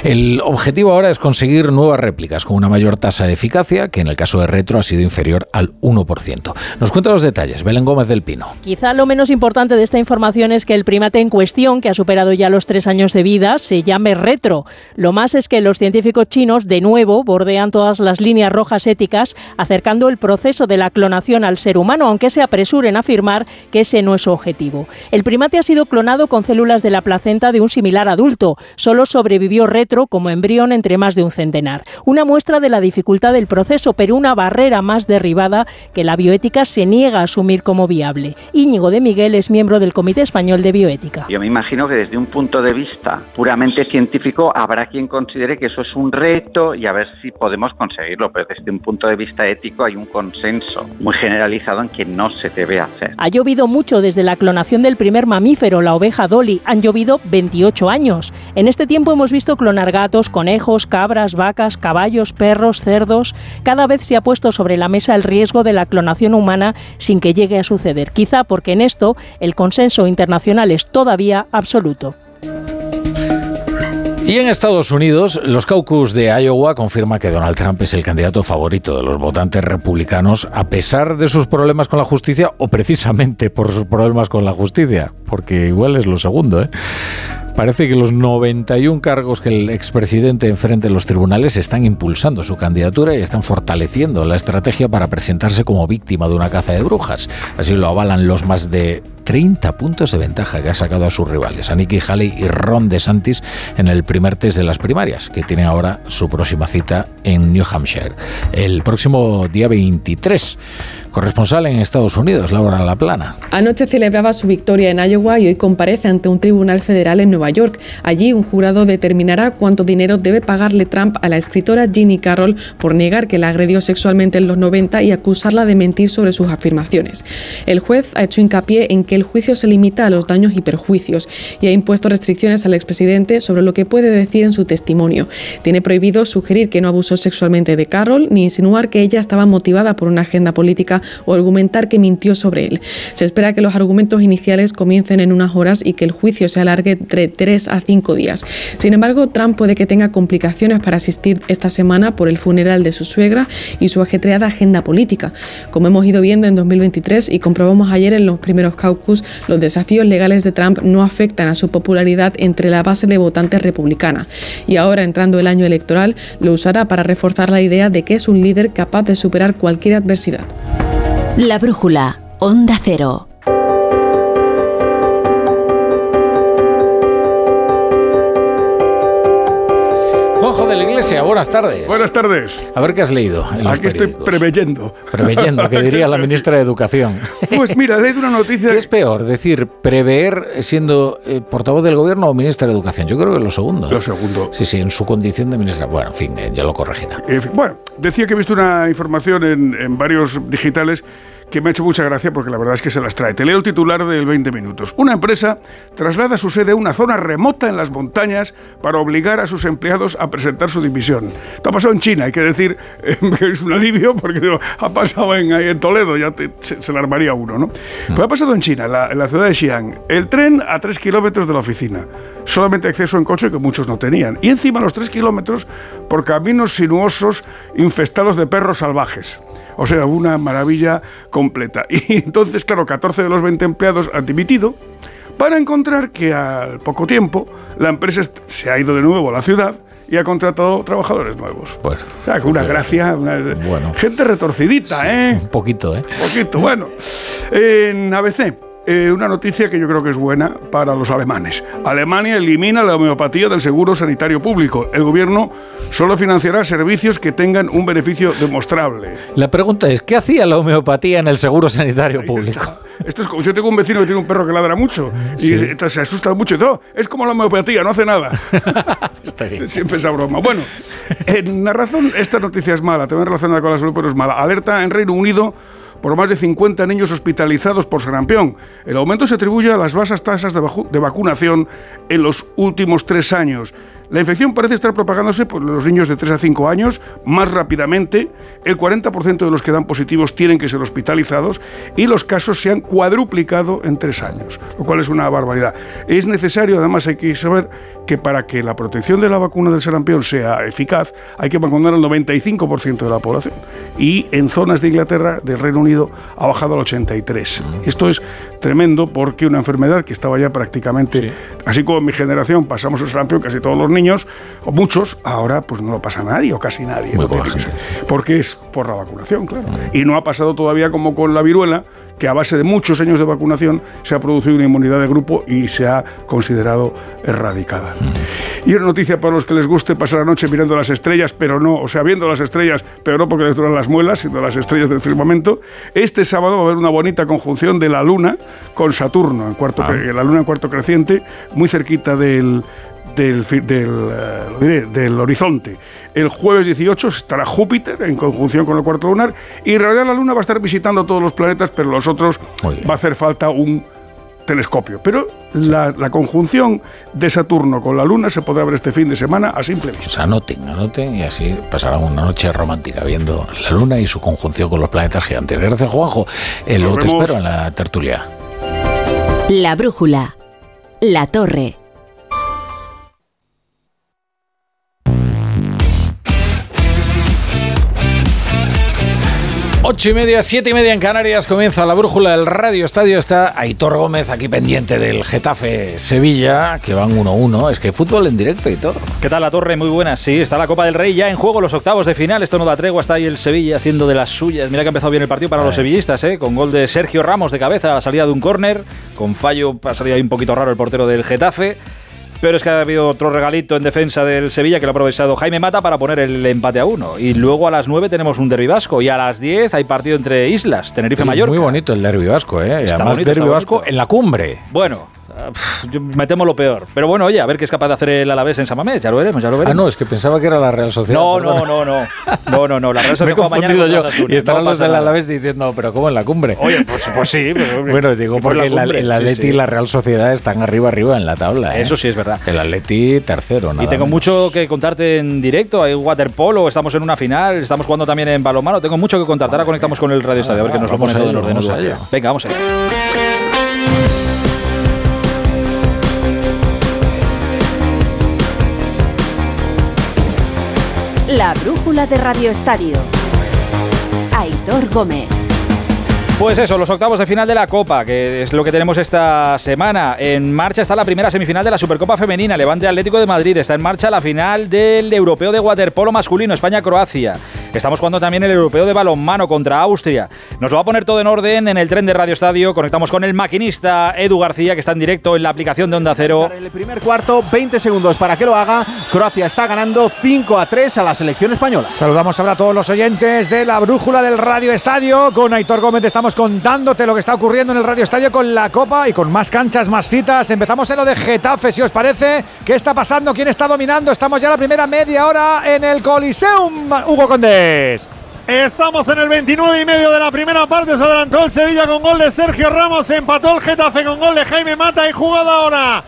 El objetivo ahora es conseguir nuevas réplicas con una mayor tasa de eficacia que en el caso de Retro ha sido inferior al 1%. Nos cuenta los detalles Belén Gómez del Pino. Quizá lo menos importante de esta información es que el primate en cuestión, que ha superado ya los tres años de vida, se llame Retro. Lo más es que los científicos chinos de nuevo bordean todas las líneas rojas éticas acercando el proceso de la clonación al ser humano, aunque se apresuren a afirmar que ese no es su objetivo. El primate ha sido clonado con células de la placenta de un similar adulto. Solo sobrevivió retro como embrión entre más de un centenar. Una muestra de la dificultad del proceso, pero una barrera más derribada que la bioética se niega a asumir como viable. Íñigo de Miguel es miembro del Comité Español de Bioética. Yo me imagino que desde un punto de vista puramente científico habrá quien considere que eso es un reto y a ver si podemos conseguirlo, pero desde un punto de vista ético hay un consenso muy generalizado en que no se debe hacer. Ha llovido mucho desde la clonación del primer mamífero, la oveja Dolly. Han llovido 28 años. En este tiempo hemos visto clonar gatos, conejos, cabras, vacas, caballos, perros, cerdos. Cada vez se ha puesto sobre la mesa el riesgo de la clonación humana sin que llegue a suceder. Quizá porque en esto el consenso internacional es todavía absoluto. Y en Estados Unidos, los caucus de Iowa confirman que Donald Trump es el candidato favorito de los votantes republicanos a pesar de sus problemas con la justicia o precisamente por sus problemas con la justicia, porque igual es lo segundo, ¿eh? Parece que los 91 cargos que el expresidente enfrenta en los tribunales están impulsando su candidatura y están fortaleciendo la estrategia para presentarse como víctima de una caza de brujas. Así lo avalan los más de 30 puntos de ventaja que ha sacado a sus rivales, a Nikki Haley y Ron DeSantis, en el primer test de las primarias, que tienen ahora su próxima cita en New Hampshire, el próximo día 23 corresponsal en Estados Unidos, Laura La Plana. Anoche celebraba su victoria en Iowa y hoy comparece ante un tribunal federal en Nueva York. Allí un jurado determinará cuánto dinero debe pagarle Trump a la escritora Ginny Carroll por negar que la agredió sexualmente en los 90 y acusarla de mentir sobre sus afirmaciones. El juez ha hecho hincapié en que el juicio se limita a los daños y perjuicios y ha impuesto restricciones al expresidente sobre lo que puede decir en su testimonio. Tiene prohibido sugerir que no abusó sexualmente de Carroll ni insinuar que ella estaba motivada por una agenda política o argumentar que mintió sobre él. Se espera que los argumentos iniciales comiencen en unas horas y que el juicio se alargue entre tres a cinco días. Sin embargo, Trump puede que tenga complicaciones para asistir esta semana por el funeral de su suegra y su ajetreada agenda política. Como hemos ido viendo en 2023 y comprobamos ayer en los primeros caucus, los desafíos legales de Trump no afectan a su popularidad entre la base de votantes republicana. Y ahora, entrando el año electoral, lo usará para reforzar la idea de que es un líder capaz de superar cualquier adversidad. La brújula, Onda Cero. Juanjo de la Iglesia, buenas tardes. Buenas tardes. A ver qué has leído. En los Aquí estoy preveyendo. Preveyendo, que diría la ministra de Educación. Pues mira, he leído una noticia. ¿Qué es peor, decir, prever siendo eh, portavoz del gobierno o ministra de Educación? Yo creo que lo segundo. Lo segundo. Sí, sí, en su condición de ministra. Bueno, en fin, eh, ya lo corregirá. Eh, bueno, decía que he visto una información en, en varios digitales que me ha hecho mucha gracia porque la verdad es que se las trae. Te leo el titular del 20 minutos. Una empresa traslada su sede a una zona remota en las montañas para obligar a sus empleados a presentar su dimisión. Esto ha pasado en China, hay que decir, eh, es un alivio porque digo, ha pasado en, Toledo, ya te- se, se la armaría uno, ¿no? Pues ha pasado en China, la, en la ciudad de Xi'an. El tren a 3 kilómetros de la oficina. Solamente acceso en coche que muchos no tenían. Y encima los 3 kilómetros por caminos sinuosos infestados de perros salvajes. O sea, una maravilla completa. Y entonces, claro, 14 de los 20 empleados han dimitido para encontrar que al poco tiempo la empresa se ha ido de nuevo a la ciudad y ha contratado trabajadores nuevos. Bueno, o sea, con una gracia, una- gente retorcidita, ¿eh? Un poquito, ¿eh? poquito, bueno. En ABC, eh, una noticia que yo creo que es buena para los alemanes. Alemania elimina la homeopatía del seguro sanitario público. El gobierno solo financiará servicios que tengan un beneficio demostrable. La pregunta es, ¿qué hacía la homeopatía en el seguro sanitario público? Esto es como, yo tengo un vecino que tiene un perro que ladra mucho y Sí. entonces se asusta mucho y todo. "Oh, Es como la homeopatía, no hace nada. Siempre esa broma. Bueno, en la razón, esta noticia es mala, también relacionada con la salud, pero es mala. Alerta en Reino Unido por más de 50 niños hospitalizados por sarampión. El aumento se atribuye a las bajas tasas de, vacunación en los últimos tres años. La infección parece estar propagándose por los niños de 3 a 5 años más rápidamente. El 40% de los que dan positivos tienen que ser hospitalizados y los casos se han cuadruplicado en tres años, lo cual es una barbaridad. Es necesario, además, hay que saber que para que la protección de la vacuna del sarampión sea eficaz, hay que vacunar al 95% de la población. Y en zonas de Inglaterra, del Reino Unido, ha bajado al 83%. Esto es tremendo porque una enfermedad que estaba ya prácticamente, así como en mi generación pasamos el sarampión casi todos los niños, o muchos, ahora pues no lo pasa nadie o casi nadie. no que ser. porque es por la vacunación, claro. Y no ha pasado todavía como con la viruela, que a base de muchos años de vacunación se ha producido una inmunidad de grupo y se ha considerado erradicada. Y una noticia para los que les guste pasar la noche mirando las estrellas, pero no, o sea, viendo las estrellas, pero no porque les duran las muelas, sino las estrellas del firmamento. Este sábado va a haber una bonita conjunción de la Luna con Saturno, en cuarto, cre- la Luna en cuarto creciente, muy cerquita del, del, eh, del horizonte. El jueves 18 estará Júpiter en conjunción con el cuarto lunar y en realidad la Luna va a estar visitando todos los planetas, pero los otros va a hacer falta un telescopio. Pero la, la conjunción de Saturno con la Luna se podrá ver este fin de semana a simple vista. Anoten, anoten y así pasarán una noche romántica viendo la luna y su conjunción con los planetas gigantes. Gracias, Juanjo. Eh, luego te espero en la tertulia. La brújula. La torre. Ocho y media, siete y media en Canarias comienza la brújula del Radio Estadio. Está Aitor Gómez aquí pendiente del Getafe Sevilla, que van 1-1. Es que fútbol en directo y todo. ¿Qué tal la torre? Muy buena. Sí, está la Copa del Rey ya en juego los octavos de final. Esto no da tregua. Está ahí el Sevilla haciendo de las suyas. Mira que ha empezado bien el partido para los sevillistas, ¿eh? con gol de Sergio Ramos de cabeza a la salida de un córner. Con fallo ha salido ahí un poquito raro el portero del Getafe. Pero es que ha habido otro regalito en defensa del Sevilla que lo ha aprovechado Jaime Mata para poner el empate a uno. Y luego a las 9 tenemos un derbi vasco y a las 10 hay partido entre islas, Tenerife-Mallorca. Muy bonito el derbi vasco, ¿eh? Y además derbi vasco en la cumbre. Bueno, me temo lo peor. Pero bueno, oye, a ver qué es capaz de hacer el Alavés en Samamés, ya lo veremos, ya lo veremos. Ah, no, es que pensaba que era la Real Sociedad. No, no, no, no, no, no, no, la Real Sociedad me he confundido yo. Y estarán los del Alavés diciendo, pero ¿cómo en la cumbre? Oye, pues, pues sí. Pues, bueno, digo porque el, el Atleti y la Real Sociedad están arriba, arriba en la tabla. ¿eh? Eso sí es verdad. El Atleti tercero, nada Y tengo menos. mucho que contarte en directo. Hay waterpolo, estamos en una final, estamos jugando también en balonmano. Tengo mucho que contarte. Ahora conectamos con el Radio Estadio, a ver que nos lo vamos pone todo en orden. Venga, vamos allá. La brújula de Radio Estadio. Aitor Gómez. Pues eso, los octavos de final de la Copa, que es lo que tenemos esta semana. En marcha está la primera semifinal de la Supercopa Femenina, Levante Atlético de Madrid. Está en marcha la final del Europeo de Waterpolo Masculino, España-Croacia. Estamos jugando también el Europeo de Balonmano contra Austria. Nos lo va a poner todo en orden en el tren de Radio Estadio. Conectamos con el maquinista Edu García, que está en directo en la aplicación de Onda Cero. En el primer cuarto, 20 segundos para que lo haga. Croacia está ganando 5 a 3 a la selección española. Saludamos ahora a todos los oyentes de la brújula del Radio Estadio. Con Aitor Gómez estamos contándote lo que está ocurriendo en el Radio Estadio con la Copa y con más canchas, más citas. Empezamos en lo de Getafe, si os parece. ¿Qué está pasando? ¿Quién está dominando? Estamos ya la primera media hora en el Coliseum. Hugo Estamos en el 29 y medio de la primera parte. Se adelantó el Sevilla con gol de Sergio Ramos. Empató el Getafe con gol de Jaime Mata. Y jugada ahora.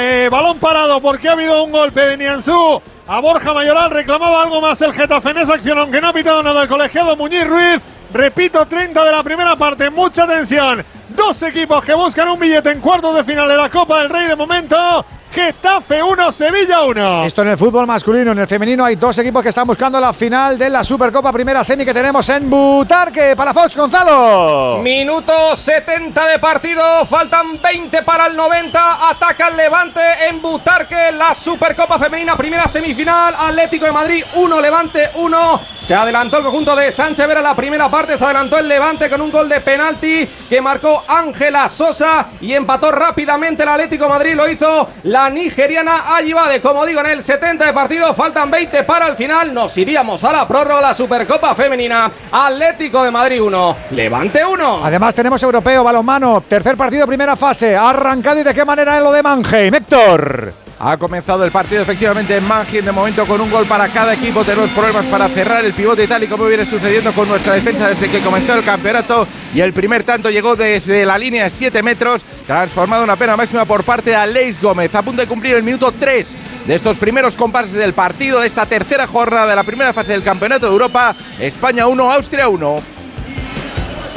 Eh, balón parado porque ha habido un golpe de Nianzú. A Borja Mayoral reclamaba algo más el Getafe en esa acción, aunque no ha pitado nada el colegiado Muñiz Ruiz. Repito, 30 de la primera parte. Mucha tensión. Dos equipos que buscan un billete en cuartos de final de la Copa del Rey de momento. Getafe 1, Sevilla 1. Esto en el fútbol masculino. En el femenino hay dos equipos que están buscando la final de la Supercopa Primera Semi que tenemos en Butarque. Para Fox Gonzalo. Minuto 70 de partido. Faltan 20 para el 90. Ataca el Levante en Butarque. La Supercopa Femenina. Primera semifinal. Atlético de Madrid 1, Levante 1. Se adelantó el conjunto de Sánchez Vera la primera parte. Se adelantó el Levante con un gol de penalti que marcó Ángela Sosa y empató rápidamente el Atlético Madrid. Lo hizo la nigeriana Ayibade. Como digo, en el 70 de partido faltan 20 para el final. Nos iríamos a la prórroga, la Supercopa Femenina. Atlético de Madrid 1, Levante 1. Además tenemos europeo, balonmano, tercer partido, primera fase. Arrancado y de qué manera en lo de Mannheim. Héctor. Ha comenzado el partido efectivamente en Mannheim, de momento con un gol para cada equipo. Tenemos problemas para cerrar el pivote tal y como viene sucediendo con nuestra defensa desde que comenzó el campeonato. Y el primer tanto llegó desde la línea de 7 metros, transformado en una pena máxima por parte de Aleix Gómez. A punto de cumplir el minuto 3 de estos primeros compases del partido, de esta tercera jornada de la primera fase del campeonato de Europa. España 1, Austria 1.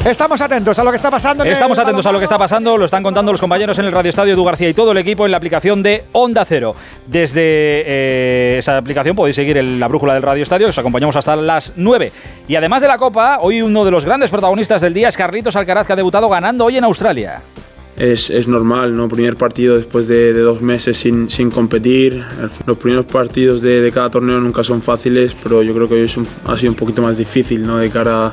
Estamos atentos a lo que está pasando. en Estamos el atentos a lo que está pasando, lo están contando los compañeros en el Radio Estadio Edu García y todo el equipo en la aplicación de Onda Cero. Desde eh, esa aplicación podéis seguir el- la brújula del Radio Estadio, os acompañamos hasta las 9. Y además de la Copa, hoy uno de los grandes protagonistas del día es Carlitos Alcaraz, que ha debutado ganando hoy en Australia. Es, es normal, ¿no? Primer partido después de, de dos meses sin, sin competir. El- Los primeros partidos de, de cada torneo nunca son fáciles, pero yo creo que hoy es un- ha sido un poquito más difícil, ¿no? De cara a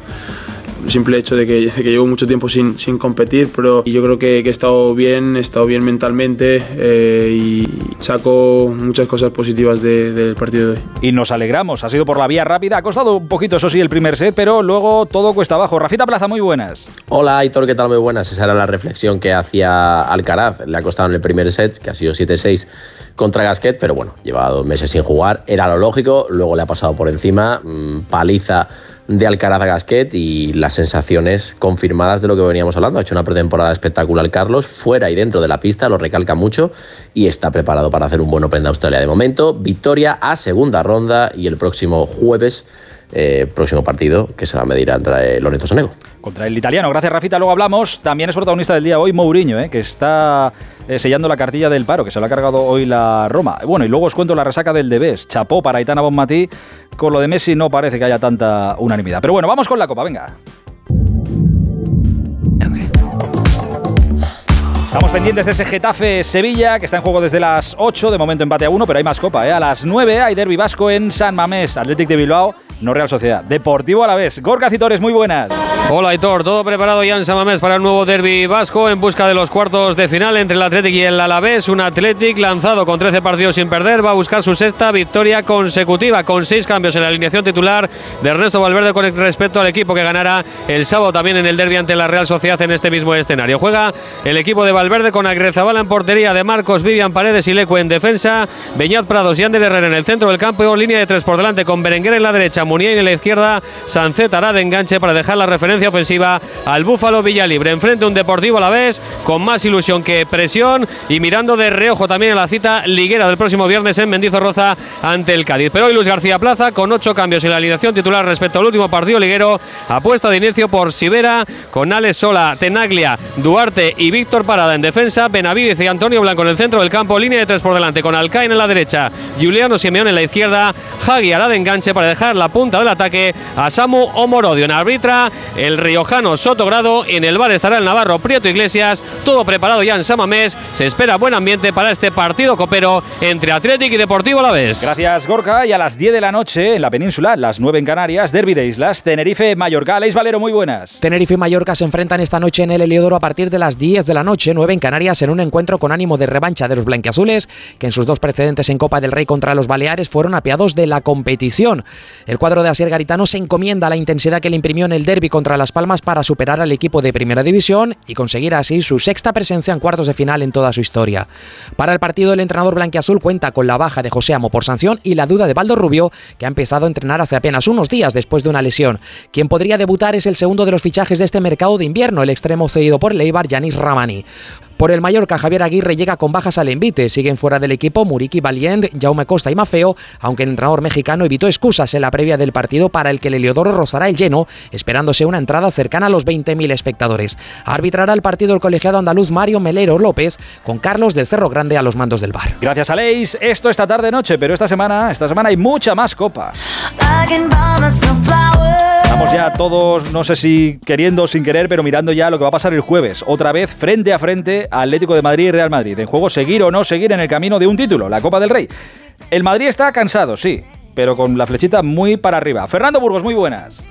el simple hecho de que, de que llevo mucho tiempo sin, sin competir, pero yo creo que, que he estado bien, he estado bien mentalmente eh, y saco muchas cosas positivas de- del partido de hoy. Y nos alegramos, ha sido por la vía rápida, ha costado un poquito, eso sí, el primer set, pero luego todo cuesta abajo. Rafita Plaza, muy buenas. Hola Aitor, ¿qué tal? Muy buenas. Esa era la reflexión que hacía Alcaraz. Le ha costado en el primer set, que ha sido 7-6 contra Gasquet, pero bueno, llevaba dos meses sin jugar. Era lo lógico, luego le ha pasado por encima. mm, paliza de Alcaraz Gasquet y las sensaciones confirmadas de lo que veníamos hablando. Ha hecho una pretemporada espectacular Carlos, fuera y dentro de la pista, lo recalca mucho y está preparado para hacer un buen Open de Australia. De momento, victoria a segunda ronda y el próximo jueves, eh, próximo partido que se va a medir entre Lorenzo Sonego. Contra el italiano, gracias Rafita, luego hablamos. También es protagonista del día hoy Mourinho, eh, que está eh, sellando la cartilla del paro, que se lo ha cargado hoy la Roma. Bueno, y luego os cuento la resaca del Debes. Chapó para Itana Bonmatí. Con lo de Messi no parece que haya tanta unanimidad. Pero bueno, vamos con la Copa, venga. Estamos pendientes de ese Getafe Sevilla, que está en juego desde las 8, de momento empate a 1, pero hay más copa. ¿eh? A las 9 hay Derby Vasco en San Mamés, Athletic de Bilbao no Real Sociedad. Deportivo a la vez. Gorka Citores, muy buenas. Hola Aitor, todo preparado ya en Samamés para el nuevo derby vasco en busca de los cuartos de final entre el Athletic y el Alavés. Un Athletic lanzado con 13 partidos sin perder va a buscar su sexta victoria consecutiva con seis cambios en la alineación titular de Ernesto Valverde con respecto al equipo que ganará el sábado también en el derby ante la Real Sociedad en este mismo escenario. Juega el equipo de Valverde con Agrezabala en portería de Marcos, Vivian Paredes y Lecu en defensa, Beñat Prados y Ander Herrera en el centro del campo, línea de tres por delante con Berenguer en la derecha, Muniain en la izquierda, Sancet hará de enganche para dejar la referencia ofensiva al Búfalo Villalibre. Enfrente un Deportivo a la vez, con más ilusión que presión y mirando de reojo también en la cita liguera del próximo viernes en Mendizorroza ante el Cádiz. Pero hoy Luis García Plaza, con ocho cambios en la alineación titular respecto al último partido liguero, apuesta de inicio por Sibera, con Alex Sola, Tenaglia, Duarte y Víctor Parada en defensa, Benavides y Antonio Blanco en el centro del campo, línea de tres por delante con Alcain en la derecha, Juliano Simeón en la izquierda, Hagi hará de enganche para dejar la punta del ataque a Samu Omorodio. En arbitra, el riojano Sotogrado. En el bar estará el navarro Prieto Iglesias. Todo preparado ya en Samamés. Se espera buen ambiente para este partido copero entre Atlético y Deportivo a la vez. Gracias, Gorka. Y a las 10 de la noche en la península, las 9 en Canarias, Derby de Islas, Tenerife-Mallorca. Leis Valero, muy buenas. Tenerife y Mallorca se enfrentan esta noche en el Heliodoro a partir de las 10 de la noche, 9 en Canarias, en un encuentro con ánimo de revancha de los blanquiazules, que en sus dos precedentes en Copa del Rey contra los Baleares fueron apiados de la competición. El cuadro de Asier Garitano se encomienda a la intensidad que le imprimió en el derby contra Las Palmas para superar al equipo de Primera División y conseguir así su sexta presencia en cuartos de final en toda su historia. Para el partido, el entrenador blanquiazul cuenta con la baja de José Amo por sanción y la duda de Baldo Rubio, que ha empezado a entrenar hace apenas unos días después de una lesión. Quien podría debutar es el segundo de los fichajes de este mercado de invierno, el extremo cedido por Leibar, Yanis Ramani. Por el Mallorca, Javier Aguirre llega con bajas al envite. Siguen fuera del equipo Muriqui Valient, Jaume Costa y Mafeo, aunque el entrenador mexicano evitó excusas en la previa del partido para el que el Heliodoro rozará el lleno, esperándose una entrada cercana a los 20.000 espectadores. Arbitrará el partido el colegiado andaluz Mario Melero López, con Carlos del Cerro Grande a los mandos del bar. Gracias, Aleix. Esto esta tarde-noche, pero esta semana, esta semana hay mucha más copa. Estamos ya todos, no sé si queriendo o sin querer, pero mirando ya lo que va a pasar el jueves. Otra vez frente a frente Atlético de Madrid y Real Madrid. En juego seguir o no seguir en el camino de un título, la Copa del Rey. El Madrid está cansado, sí, pero con la flechita muy para arriba. Fernando Burgos, muy buenas.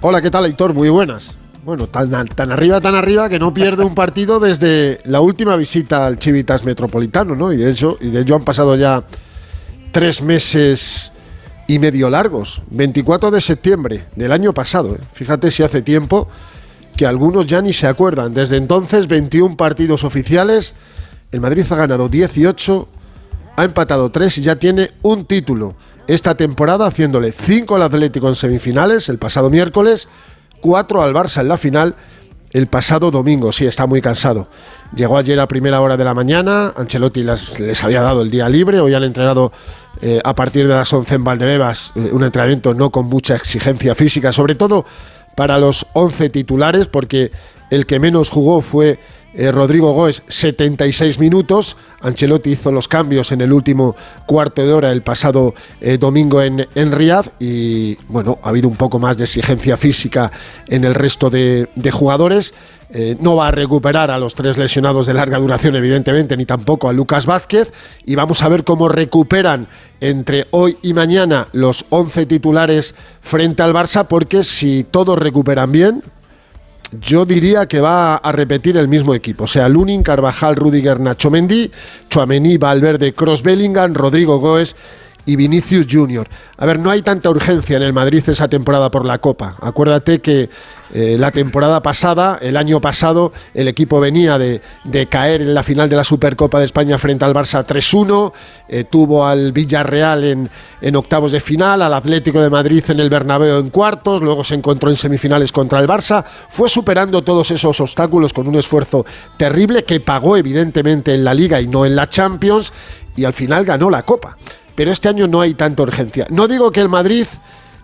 Hola, ¿qué tal, Héctor? Muy buenas. Bueno, tan, tan arriba, tan arriba que no pierde un partido desde la última visita al Chivitas Metropolitano, ¿no? Y de hecho, y de hecho han pasado ya tres meses y medio largos. 24 de septiembre del año pasado. ¿eh? Fíjate si hace tiempo que algunos ya ni se acuerdan. Desde entonces, 21 partidos oficiales. El Madrid ha ganado 18, ha empatado 3 y ya tiene un título. Esta temporada haciéndole 5 al Atlético en semifinales el pasado miércoles, 4 al Barça en la final el pasado domingo. Sí, está muy cansado. Llegó ayer a primera hora de la mañana, Ancelotti les había dado el día libre, hoy han entrenado eh, a partir de las 11 en Valdebebas, eh, un entrenamiento no con mucha exigencia física, sobre todo para los 11 titulares, porque el que menos jugó fue eh, Rodrigo Goes, 76 minutos. Ancelotti hizo los cambios en el último cuarto de hora el pasado eh, domingo en, en Riyadh y bueno, ha habido un poco más de exigencia física en el resto de, de jugadores. Eh, no va a recuperar a los tres lesionados de larga duración, evidentemente, ni tampoco a Lucas Vázquez. Y vamos a ver cómo recuperan entre hoy y mañana los 11 titulares frente al Barça, porque si todos recuperan bien, yo diría que va a repetir el mismo equipo. O sea, Lunin, Carvajal, Rudiger, Nacho Mendy, Chuamení, Valverde, Cross Bellingham, Rodrigo Goes y Vinicius Junior. A ver, no hay tanta urgencia en el Madrid esa temporada por la Copa. Acuérdate que eh, la temporada pasada, el año pasado, el equipo venía de, caer en la final de la Supercopa de España frente al Barça 3-1, eh, tuvo al Villarreal en, en, octavos de final, al Atlético de Madrid en el Bernabéu en cuartos, luego se encontró en semifinales contra el Barça, fue superando todos esos obstáculos con un esfuerzo terrible que pagó evidentemente en la Liga y no en la Champions, y al final ganó la Copa pero este año no hay tanta urgencia. No digo que el Madrid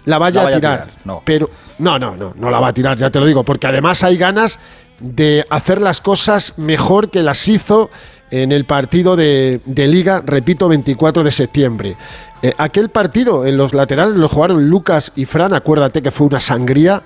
la vaya, la vaya a, tirar, a tirar, no. pero no, no, no, no la va a tirar, ya te lo digo, porque además hay ganas de hacer las cosas mejor que las hizo en el partido de, de Liga, repito, 24 de septiembre. Eh, aquel partido en los laterales lo jugaron Lucas y Fran, acuérdate que fue una sangría.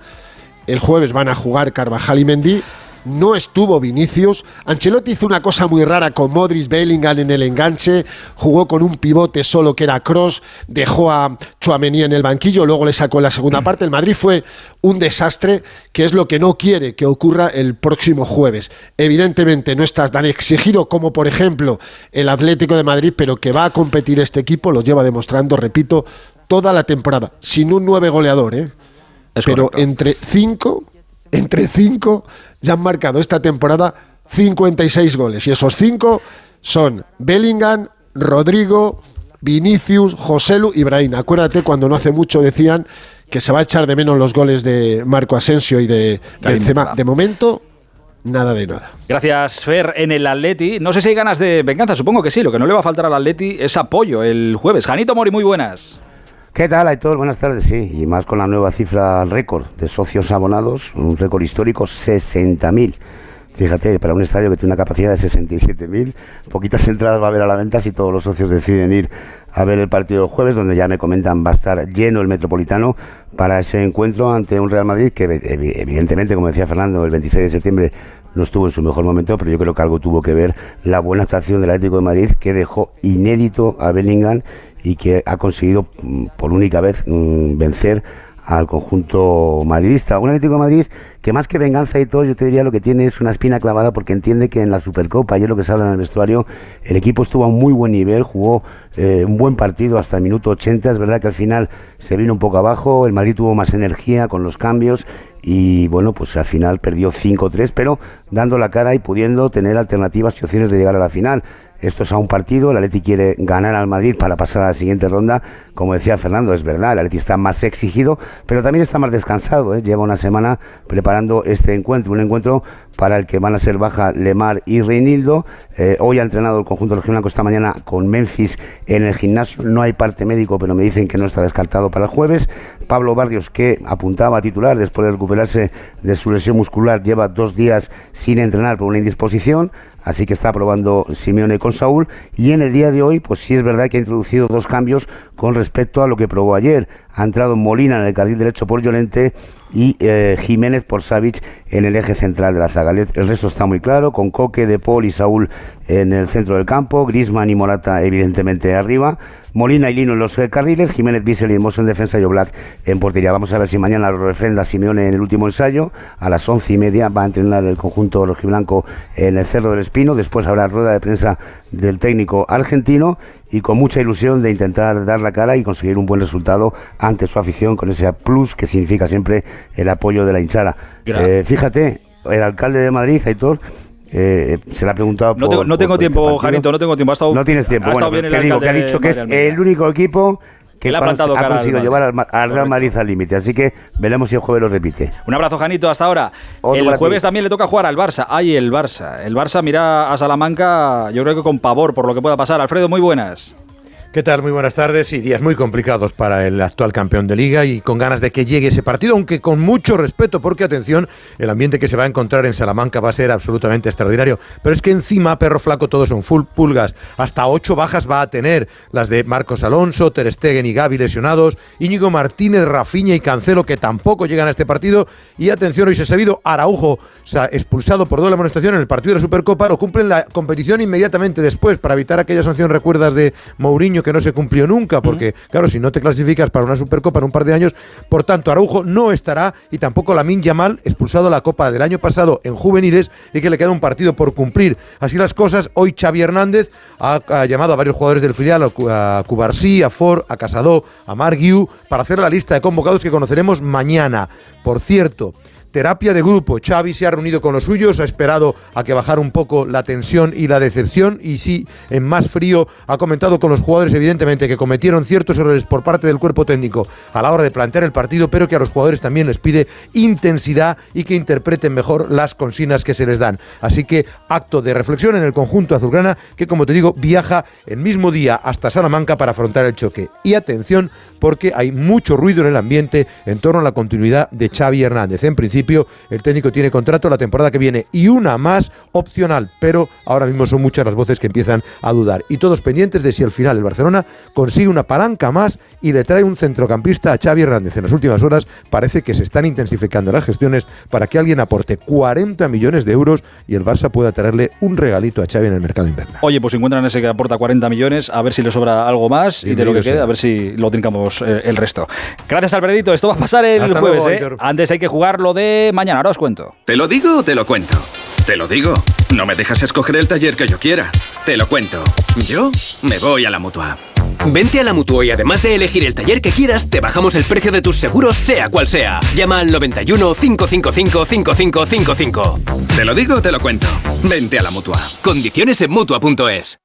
El jueves van a jugar Carvajal y Mendy no estuvo Vinicius. Ancelotti hizo una cosa muy rara con Modric Bellingham en el enganche, jugó con un pivote solo que era Cross, dejó a Chouameni en el banquillo, luego le sacó en la segunda Mm. parte. El Madrid fue un desastre, que es lo que no quiere que ocurra el próximo jueves. Evidentemente no estás tan exigido como por ejemplo el Atlético de Madrid, pero que va a competir este equipo lo lleva demostrando, repito, toda la temporada, sin un nueve goleador, ¿eh? pero entre cinco, entre cinco ya han marcado esta temporada 56 goles y esos cinco son Bellingham, Rodrigo, Vinicius, Joselu y Brahim. Acuérdate cuando no hace mucho decían que se va a echar de menos los goles de Marco Asensio y de. Benzema. De momento, nada de nada. Gracias, Fer. En el Atleti, no sé si hay ganas de venganza, supongo que sí. Lo que no le va a faltar al Atleti es apoyo el jueves. Janito Mori, muy buenas. ¿Qué tal, Aitor? Buenas tardes, sí. Y más con la nueva cifra récord de socios abonados, un récord histórico, 60.000. Fíjate, para un estadio que tiene una capacidad de 67.000, poquitas entradas va a haber a la venta si todos los socios deciden ir a ver el partido el jueves, donde ya me comentan va a estar lleno el Metropolitano para ese encuentro ante un Real Madrid que evi- evidentemente, como decía Fernando, el 26 de septiembre no estuvo en su mejor momento, pero yo creo que algo tuvo que ver la buena actuación del Atlético de Madrid que dejó inédito a Bellingham y que ha conseguido mm, por única vez mm, vencer al conjunto madridista. Un Atlético de Madrid que más que venganza y todo, yo te diría lo que tiene es una espina clavada porque entiende que en la Supercopa, ayer lo que se habla en el vestuario, el equipo estuvo a un muy buen nivel, jugó eh, un buen partido hasta el minuto 80. Es verdad que al final se vino un poco abajo, el Madrid tuvo más energía con los cambios y bueno, pues al final perdió 5-3, pero dando la cara y pudiendo tener alternativas y opciones de llegar a la final. Esto es a un partido, el Atleti quiere ganar al Madrid para pasar a la siguiente ronda. Como decía Fernando, es verdad, el Atleti está más exigido, pero también está más descansado. ¿eh? Lleva una semana preparando este encuentro, un encuentro para el que van a ser baja Lemar y Reinildo. Eh, hoy ha entrenado el conjunto regional esta mañana con Memphis en el gimnasio. No hay parte médico, pero me dicen que no está descartado para el jueves. Pablo Barrios, que apuntaba a titular después de recuperarse de su lesión muscular, lleva dos días sin entrenar por una indisposición. Así que está probando Simeone con Saúl. Y en el día de hoy, pues sí es verdad que ha introducido dos cambios con respecto a lo que probó ayer. Ha entrado Molina en el carril derecho por Llorente y eh, Jiménez por Savic en el eje central de la zaga. El resto está muy claro, con Coque, De Paul y Saúl en el centro del campo, Grisman y Morata evidentemente arriba, Molina y Lino en los eh, carriles, Jiménez, Bissell y Hermoso en defensa y Oblak en portería. Vamos a ver si mañana lo refrenda Simeone en el último ensayo. A las once y media va a entrenar el conjunto rojiblanco en el Cerro del Espino. Después habrá rueda de prensa del técnico argentino y con mucha ilusión de intentar dar la cara y conseguir un buen resultado ante su afición con ese plus que significa siempre el apoyo de la hinchada. Eh, fíjate, el alcalde de Madrid, Aitor, eh, se le ha preguntado No tengo, por- no por tengo este tiempo, partido. Janito, no tengo tiempo. Ha estado, No tienes tiempo. Ha Bueno, estado bien el te digo que ha dicho que es el único equipo que Él ha plantado cara al conseguido llevar al, al Real Madrid al límite. Así que veremos si el jueves lo repite. Un abrazo, Janito, hasta ahora. Otro el jueves ti. también le toca jugar al Barça. Ay, el Barça. El Barça mira a Salamanca, yo creo que con pavor por lo que pueda pasar. Alfredo, muy buenas. ¿Qué tal? Muy buenas tardes y días muy complicados para el actual campeón de liga y con ganas de que llegue ese partido, aunque con mucho respeto, porque atención, el ambiente que se va a encontrar en Salamanca va a ser absolutamente extraordinario. Pero es que encima, perro flaco, todos son full pulgas. Hasta ocho bajas va a tener, las de Marcos Alonso, Ter Stegen y Gaby lesionados, Íñigo Martínez, Rafinha y Cancelo que tampoco llegan a este partido. Y atención, hoy se ha sabido, Araujo se ha expulsado por doble amonestación en el partido de la Supercopa, lo cumplen la competición inmediatamente después para evitar aquella sanción, recuerdas, de Mourinho que no se cumplió nunca, porque claro, si no te clasificas para una Supercopa en un par de años, por tanto Araujo no estará y tampoco Lamin Yamal, expulsado la Copa del año pasado en juveniles y que le queda un partido por cumplir. Así las cosas, hoy Xavi Hernández ha, ha llamado a varios jugadores del filial, a Cu- a Cubarsí, a Ford, a Casado, a Marguiu, para hacer la lista de convocados que conoceremos mañana. Por cierto, terapia de grupo. Xavi se ha reunido con los suyos, ha esperado a que bajara un poco la tensión y la decepción y sí, en más frío, ha comentado con los jugadores evidentemente que cometieron ciertos errores por parte del cuerpo técnico a la hora de plantear el partido, pero que a los jugadores también les pide intensidad y que interpreten mejor las consignas que se les dan. Así que acto de reflexión en el conjunto azulgrana que como te digo viaja el mismo día hasta Salamanca para afrontar el choque. Y atención porque hay mucho ruido en el ambiente en torno a la continuidad de Xavi Hernández. En principio el técnico tiene contrato la temporada que viene y una más opcional, pero ahora mismo son muchas las voces que empiezan a dudar y todos pendientes de si al final el Barcelona consigue una palanca más y le trae un centrocampista a Xavi Hernández. En las últimas horas parece que se están intensificando las gestiones para que alguien aporte 40 millones de euros y el Barça pueda traerle un regalito a Xavi en el mercado invernal. Oye, pues encuentran ese que aporta 40 millones, a ver si le sobra algo más y de lo que quede, a ver si lo trincamos eh, el resto. Gracias, Alfredito. Esto va a pasar el Hasta jueves. luego, ¿eh? Antes hay que jugar lo de mañana. Ahora os cuento. ¿Te lo digo o te lo cuento? Te lo digo. No me dejas escoger el taller que yo quiera. Te lo cuento. Yo me voy a la mutua. Vente a la Mutua y además de elegir el taller que quieras, te bajamos el precio de tus seguros, sea cual sea. Llama al 91 555 5555. Te lo digo o te lo cuento. Vente a la mutua. Condiciones en Mutua.es.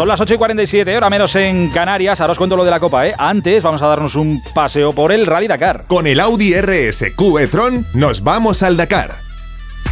Son las 8 y 47, hora menos en Canarias. Ahora os cuento lo de la Copa, ¿eh? Antes vamos a darnos un paseo por el Rally Dakar. Con el Audi RSQ e-tron nos vamos al Dakar.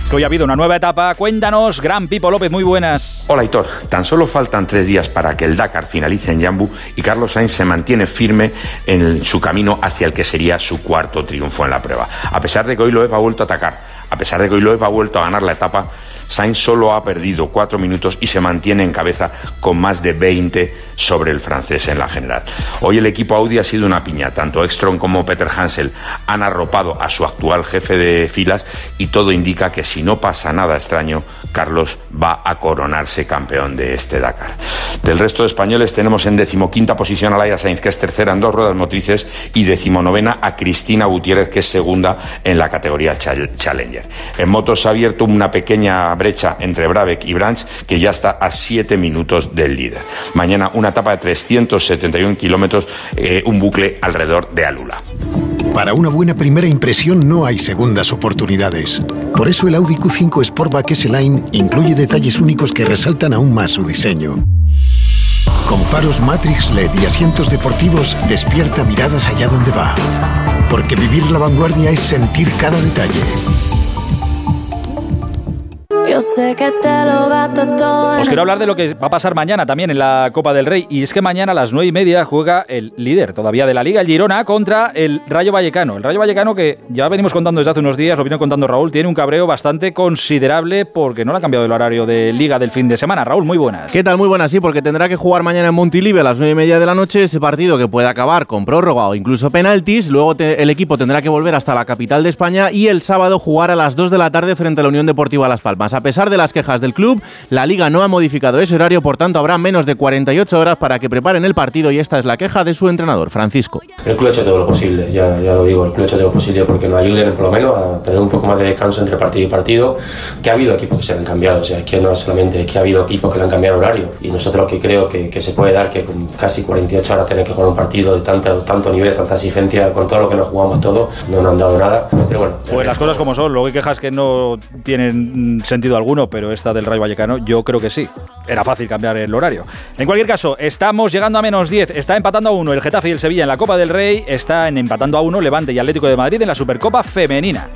Que hoy ha habido una nueva etapa. Cuéntanos, Gran Pipo López, muy buenas. Hola Hitor, tan solo faltan tres días para que el Dakar finalice en Jambu y Carlos Sainz se mantiene firme en su camino hacia el que sería su cuarto triunfo en la prueba. A pesar de que hoy Loeb ha vuelto a atacar, a pesar de que hoy Loeb ha vuelto a ganar la etapa, Sainz solo ha perdido cuatro minutos y se mantiene en cabeza con más de 20 sobre el francés en la general. Hoy el equipo Audi ha sido una piña, tanto Ekstrom como Peter Hansel han arropado a su actual jefe de filas y todo indica que si no pasa nada extraño, Carlos va a coronarse campeón de este Dakar. Del resto de españoles tenemos en decimoquinta posición a Laia Sainz, que es tercera en dos ruedas motrices, y decimonovena a Cristina Gutiérrez, que es segunda en la categoría Chal- Challenger. En motos se ha abierto una pequeña brecha entre Brabeck y Branch, que ya está a 7 minutos del líder. Mañana una etapa de 371 kilómetros, eh, un bucle alrededor de Alula. Para una buena primera impresión no hay segundas oportunidades. Por eso el Audi Q5 Sportback S-Line incluye detalles únicos que resaltan aún más su diseño. Con faros Matrix LED y asientos deportivos, despierta miradas allá donde va. Porque vivir la vanguardia es sentir cada detalle. Yo sé que te lo gasto todo. Os quiero hablar de lo que va a pasar mañana también en la Copa del Rey. Y es que mañana a las 9 y media juega el líder todavía de la Liga, el Girona, contra el Rayo Vallecano. El Rayo Vallecano que ya venimos contando desde hace unos días, lo vino contando Raúl, tiene un cabreo bastante considerable porque no le ha cambiado el horario de Liga del fin de semana. Raúl, muy buenas. ¿Qué tal? Muy buenas, sí, porque tendrá que jugar mañana en Montilive a las 9 y media de la noche ese partido que puede acabar con prórroga o incluso penaltis. Luego te- el equipo tendrá que volver hasta la capital de España y el sábado jugar a las 2 de la tarde frente a la Unión Deportiva Las Palmas. A pesar de las quejas del club, la liga no ha modificado ese horario, por tanto habrá menos de 48 horas para que preparen el partido y esta es la queja de su entrenador, Francisco. El club ha hecho todo lo posible, ya, ya lo digo, el club ha hecho todo lo posible porque nos ayuden por lo menos a tener un poco más de descanso entre partido y partido, que ha habido equipos que se han cambiado, o sea, es que no solamente es que ha habido equipos que le han cambiado el horario y nosotros que creo que, que se puede dar que con casi 48 horas tener que jugar un partido de tanto, tanto nivel, tanta exigencia, con todo lo que nos jugamos todos, no nos han dado nada, pero bueno. Pues las cosas como son, luego hay quejas que no tienen sentido alguno, pero esta del Rayo Vallecano yo creo que sí. era fácil cambiar el horario. En cualquier caso, estamos llegando a menos 10. Está empatando a uno el Getafe y el Sevilla en la Copa del Rey. Está en empatando a uno Levante y Atlético de Madrid en la Supercopa Femenina.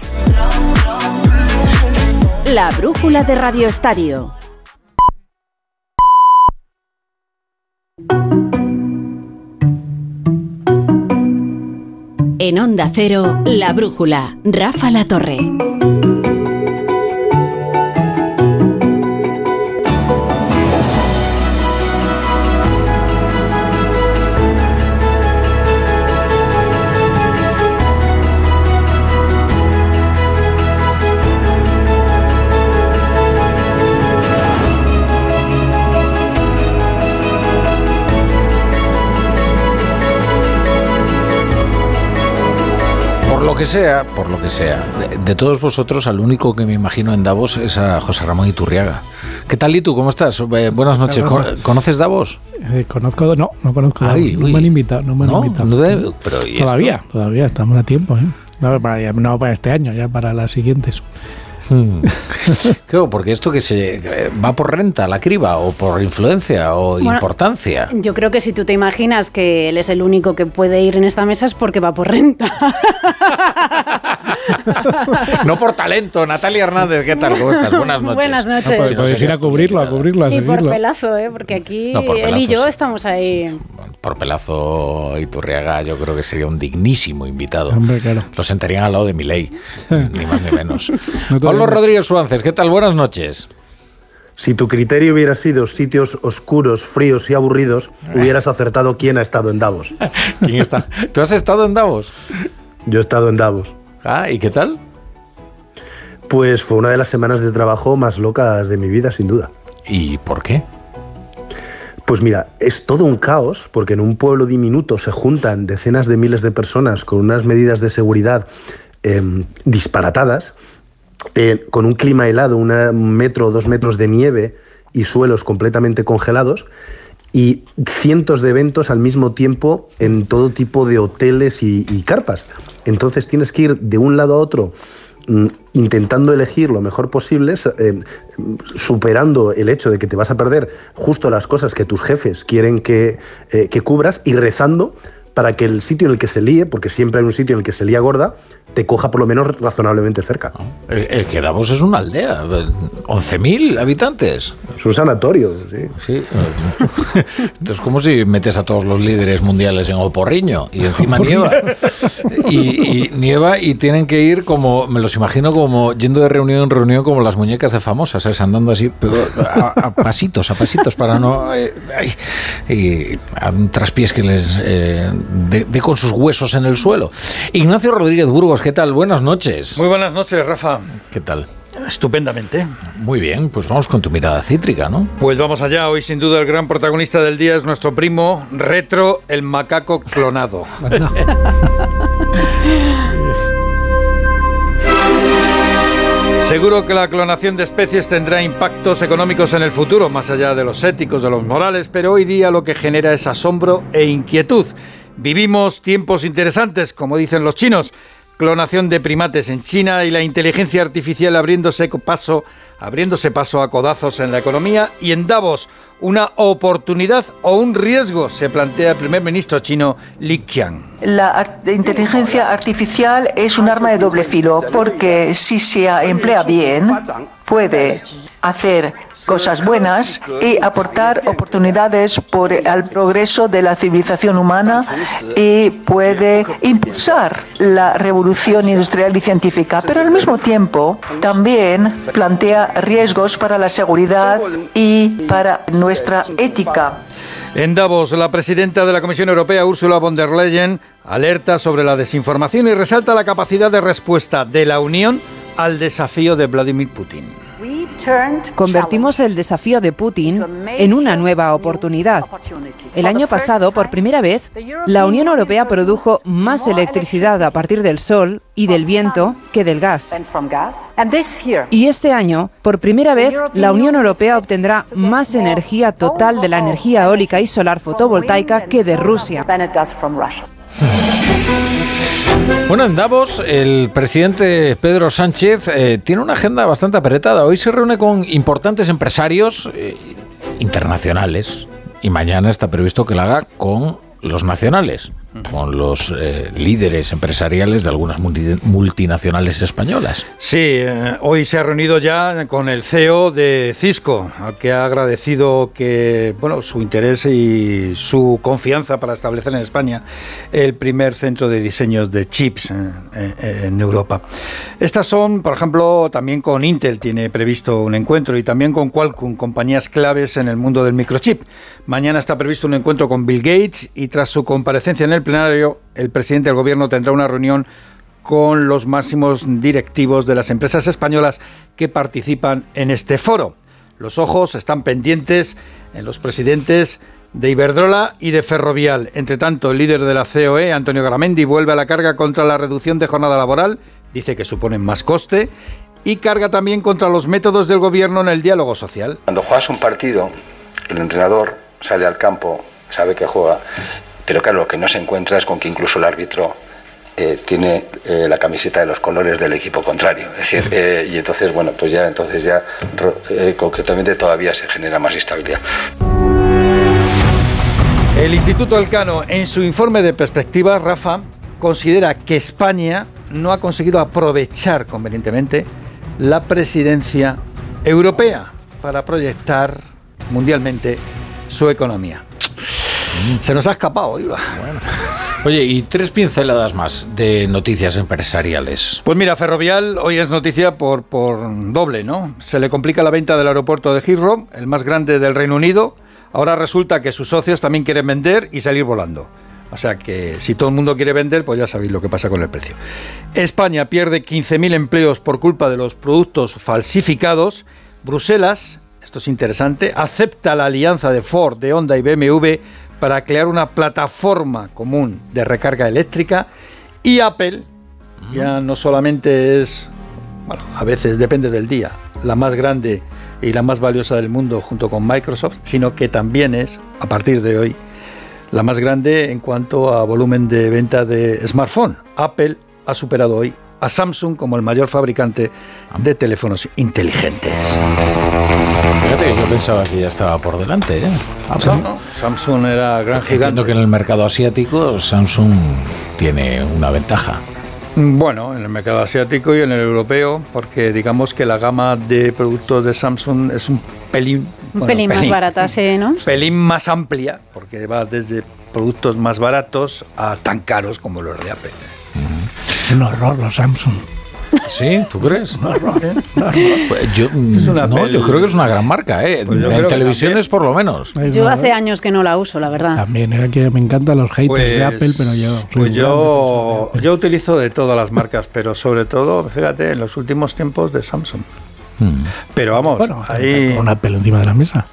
La brújula de Radio Estadio. En Onda Cero, La Brújula, Rafa La Torre. Lo que sea, por lo que sea, de, de todos vosotros, al único que me imagino en Davos es a José Ramón Iturriaga. ¿Qué tal, Litu? ¿Cómo estás? Eh, buenas noches. Hola, ¿Con- ¿Conoces Davos? Eh, conozco, no, no conozco. Ay, no uy. me han invitado, no me han ¿No? invitado. ¿No te- pero, ¿y todavía, esto? todavía, estamos a tiempo, ¿eh? No para, no para este año, ya para las siguientes. Hmm. Claro, porque esto que se va por renta, la criba, o por influencia, o Bueno, importancia. Yo creo que si tú te imaginas que él es el único que puede ir en esta mesa es porque va por renta. No por talento. Natalia Hernández, ¿qué tal? ¿Cómo estás? Buenas noches. Buenas noches. No, pues, Si no podéis ir a cubrirlo, a cubrirlo, a y por pelazo, ¿eh? Porque aquí No, por él y pelazo, yo sí. estamos ahí. Por pelazo Iturriaga, yo creo que sería un dignísimo invitado. Hombre, claro. Lo sentarían al lado de mi ley, ni más ni menos. No digo. Rodríguez Suárez, ¿qué tal? Buenas noches. Si tu criterio hubiera sido sitios oscuros, fríos y aburridos, hubieras acertado quién ha estado en Davos. ¿Quién está? ¿Tú has estado en Davos? Yo he estado en Davos. Ah, ¿y qué tal? Pues fue una de las semanas de trabajo más locas de mi vida, sin duda. ¿Y por qué? Pues mira, es todo un caos, porque en un pueblo diminuto se juntan decenas de miles de personas con unas medidas de seguridad em, disparatadas, eh, con un clima helado, un metro o dos metros de nieve y suelos completamente congelados, y cientos de eventos al mismo tiempo en todo tipo de hoteles y, carpas. Entonces tienes que ir de un lado a otro mm, intentando elegir lo mejor posible, eh, superando el hecho de que te vas a perder justo las cosas que tus jefes quieren que, eh, que cubras y rezando para que el sitio en el que se líe, porque siempre hay un sitio en el que se lía gorda, te coja por lo menos razonablemente cerca. El, el que Davos es una aldea, eh, 11.000 habitantes. Es un sanatorio, sí. Sí. Esto es como si metes a todos los líderes mundiales en Oporriño y encima nieva. Y, y nieva y tienen que ir como, me los imagino como yendo de reunión en reunión como las muñecas de famosas, ¿sabes? Andando así pero a, a pasitos, a pasitos para no... eh, ay, y a un traspiés que les eh, dé con sus huesos en el suelo. Ignacio Rodríguez Burgos, ¿qué tal? Buenas noches. Muy buenas noches, Rafa. ¿Qué tal? Estupendamente. Muy bien, pues vamos con tu mirada cítrica, ¿no? Pues vamos allá. Hoy, sin duda, el gran protagonista del día es nuestro primo Retro, el macaco clonado. Seguro que la clonación de especies tendrá impactos económicos en el futuro, más allá de los éticos, de los morales, pero hoy día lo que genera es asombro e inquietud. Vivimos tiempos interesantes, como dicen los chinos. Clonación de primates en China y la inteligencia artificial abriéndose paso, abriéndose paso a codazos en la economía y en Davos, una oportunidad o un riesgo, se plantea el primer ministro chino Li Qiang. La inteligencia artificial es un arma de doble filo porque si se emplea bien puede hacer cosas buenas y aportar oportunidades por al progreso de la civilización humana y puede impulsar la revolución industrial y científica, pero al mismo tiempo también plantea riesgos para la seguridad y para nuestra ética. En Davos, la presidenta de la Comisión Europea, Ursula von der Leyen, alerta sobre la desinformación y resalta la capacidad de respuesta de la Unión al desafío de Vladimir Putin. Convertimos el desafío de Putin en una nueva oportunidad. El año pasado, por primera vez, la Unión Europea produjo más electricidad a partir del sol y del viento que del gas. Y este año, por primera vez, la Unión Europea obtendrá más energía total de la energía eólica y solar fotovoltaica que de Rusia. Bueno, en Davos el presidente Pedro Sánchez eh, tiene una agenda bastante apretada. Hoy se reúne con importantes empresarios eh, internacionales y mañana está previsto que la haga con los nacionales, con los eh, líderes empresariales de algunas multi- multinacionales españolas. Sí, eh, hoy se ha reunido ya con el CEO de Cisco, al que ha agradecido que bueno su interés y su confianza para establecer en España el primer centro de diseño de chips eh, en Europa. Estas son, por ejemplo, también con Intel tiene previsto un encuentro y también con Qualcomm, compañías claves en el mundo del microchip. Mañana está previsto un encuentro con Bill Gates y tras su comparecencia en el plenario, el presidente del gobierno tendrá una reunión con los máximos directivos de las empresas españolas que participan en este foro. Los ojos están pendientes en los presidentes de Iberdrola y de Ferrovial. Entre tanto, el líder de la COE, Antonio Garamendi, vuelve a la carga contra la reducción de jornada laboral, dice que suponen más coste, y carga también contra los métodos del gobierno en el diálogo social. Cuando juegas un partido, el entrenador sale al campo, sabe que juega, pero claro, lo que no se encuentra es con que incluso el árbitro eh, tiene eh, la camiseta de los colores del equipo contrario. Es decir, eh, y entonces, bueno, pues ya, entonces ya eh, concretamente todavía se genera más inestabilidad. El Instituto Elcano, en su informe de perspectiva, Rafa, considera que España no ha conseguido aprovechar convenientemente la presidencia europea para proyectar mundialmente su economía. Se nos ha escapado, Iba. Oye, y tres pinceladas más de noticias empresariales. Pues mira, Ferrovial hoy es noticia por, por doble, ¿no? Se le complica la venta del aeropuerto de Heathrow, el más grande del Reino Unido. Ahora resulta que sus socios también quieren vender y salir volando. O sea que si todo el mundo quiere vender, pues ya sabéis lo que pasa con el precio. España pierde 15.000 empleos por culpa de los productos falsificados. Bruselas, esto es interesante, acepta la alianza de Ford, de Honda y BMW para crear una plataforma común de recarga eléctrica. Y Apple ya no solamente es, bueno, a veces depende del día, la más grande y la más valiosa del mundo junto con Microsoft, sino que también es, a partir de hoy, la más grande en cuanto a volumen de venta de smartphone. Apple ha superado hoy a Samsung como el mayor fabricante de teléfonos inteligentes. Fíjate que yo pensaba que ya estaba por delante. ¿eh? No, Samsung era gran Entiendo gigante. que en el mercado asiático Samsung tiene una ventaja. Bueno, en el mercado asiático y en el europeo, porque digamos que la gama de productos de Samsung es un pelín, Un bueno, pelín más barata, sí, ¿no? pelín más amplia, porque va desde productos más baratos a tan caros como los de Apple. Un horror los Samsung. ¿Sí? ¿Tú crees? Un horror. Pues yo, Es una no, yo creo que es una gran marca, ¿eh? Pues yo en televisiones por lo menos. Yo hace años que no la uso, la verdad. También, es que me encantan los haters de Apple, pero yo. pues un yo, yo utilizo de todas las marcas, pero sobre todo, fíjate, en los últimos tiempos de Samsung. Hmm. Pero vamos, Bueno, ahí con un Apple encima de la mesa.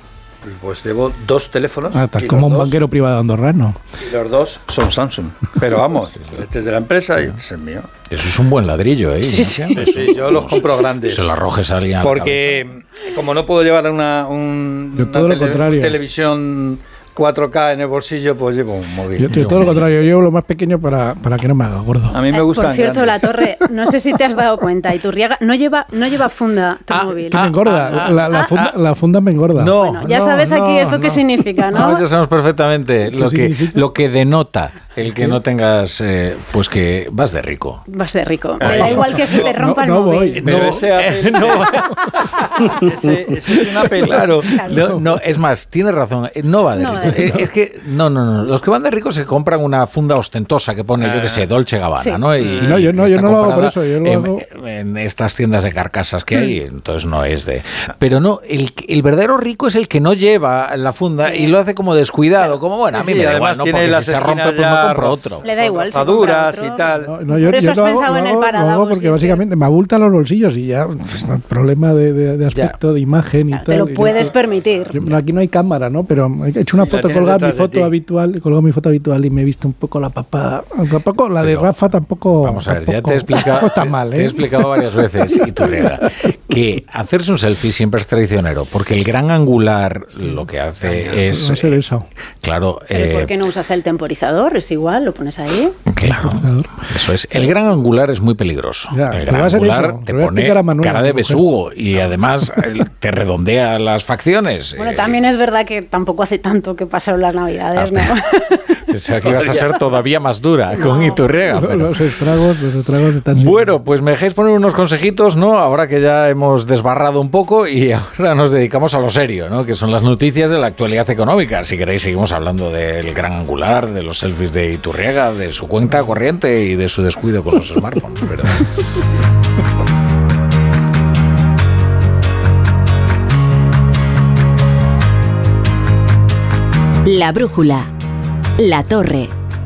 Pues llevo dos teléfonos Ah, estás como un dos, banquero privado andorrano. y los dos son Samsung. Pero vamos, este es de la empresa y este es el mío. Eso es un buen ladrillo, ¿eh? Sí, sí, sí, yo los compro grandes. Se lo arrojes a alguien. a la Porque como no puedo llevar una, un- Yo una todo lo contrario. televisión 4K en el bolsillo, pues llevo un móvil. Yo, yo todo lo contrario, yo llevo lo más pequeño para, para que no me haga gordo. A mí me Eh, gusta. Por cierto, la torre, no sé si te has dado cuenta, Iturriaga no lleva, no lleva funda tu móvil. Que me engorda, la, la funda, la funda me engorda. No, Bueno, ya no, sabes aquí no, esto qué no. significa, ¿no? No, ya sabemos perfectamente lo que, lo que denota el que no tengas, eh, pues que vas de rico. Vas de rico. Me Ay, da no. igual que se te No, rompa no el móvil. voy. Pero No, ese Apple- ese, ese es una peli. Claro, no, no, es más, tienes razón, eh, no va de No va rico. de Eh, Es que, no, no, no, los que van de rico se compran una funda ostentosa que pone, yo que sé, Dolce Gabbana, Sí. ¿no? Y, Sí, no, yo no, yo no lo hago por eso, yo lo en, hago- en estas tiendas de carcasas que hay, entonces no es de... Pero no, el, el verdadero rico es el que no lleva la funda y lo hace como descuidado, como, bueno, a mí Sí, me da además igual, ¿no? Porque si se rompe, pues me ya compro ro- otro. Le da igual. otro. y tal. No, no, yo, Por eso yo has pensado lo en el hago paradabosis porque este. básicamente me abultan los bolsillos y ya pues, no, problema de, de- de aspecto, de imagen y tal. Te lo puedes permitir. yo- no, aquí no hay cámara, ¿no? Pero he hecho una foto, colgar mi foto habitual, colgado mi foto habitual y me he visto un poco la papada. Tampoco, la de Rafa tampoco. Vamos a ver, ya te he explicado, tampoco está mal, te he ¿eh? explicado varias veces, y tú que hacerse un selfie siempre es traicionero, porque el gran angular lo que hace es, No eso. claro, Pero eh, ¿Por qué no usas el temporizador? Es no, igual, lo pones ahí. Claro, eso es. El gran angular es muy peligroso. Ya, el gran angular eso. te a pone explicar a Manuel, cara de besugo y además eh, te redondea las facciones. Bueno, Eh, también es verdad que tampoco hace tanto que pasaron las navidades, ¿no? Pensaba que ibas a ser todavía más dura con Iturriega. pero- Los estragos, los estragos están... Bueno, pues me dejáis poner unos consejitos, ¿no? Ahora que ya hemos desbarrado un poco y ahora nos dedicamos a lo serio, ¿no? Que son las noticias de la actualidad económica. Si queréis, seguimos hablando del gran angular, de los selfies de Iturriega, de su cuenta corriente y de su descuido con los smartphones, ¿verdad? La brújula. La torre.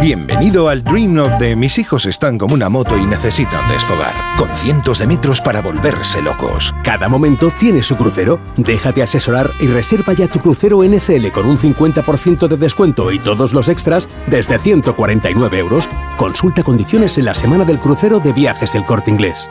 Bienvenido al Dream of de mis hijos están como una moto y necesitan desfogar, con cientos de metros para volverse locos. Cada momento tiene su crucero. Déjate asesorar y reserva ya tu crucero NCL con un 50% de descuento y todos los extras desde 149 euros. Consulta condiciones en la semana del crucero de viajes El Corte Inglés.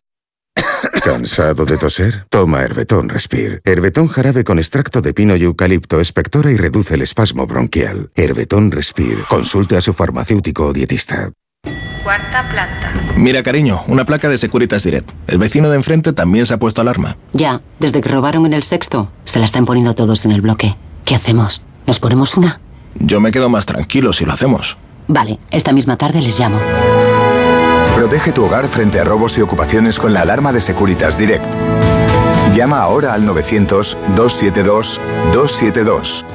¿Cansado de toser? Toma Herbetón Respire. Herbetón jarabe con extracto de pino y eucalipto espectora y reduce el espasmo bronquial. Herbetón Respire. Consulte a su farmacéutico o dietista. Cuarta planta. Mira, cariño, una placa de Securitas Direct. El vecino de enfrente también se ha puesto alarma. Ya, desde que robaron en el sexto, se la están poniendo todos en el bloque. ¿Qué hacemos? ¿Nos ponemos una? Yo me quedo más tranquilo si lo hacemos. Vale, esta misma tarde les llamo. Protege tu hogar frente a robos y ocupaciones con la alarma de Securitas Direct. Llama ahora al 900-272-272.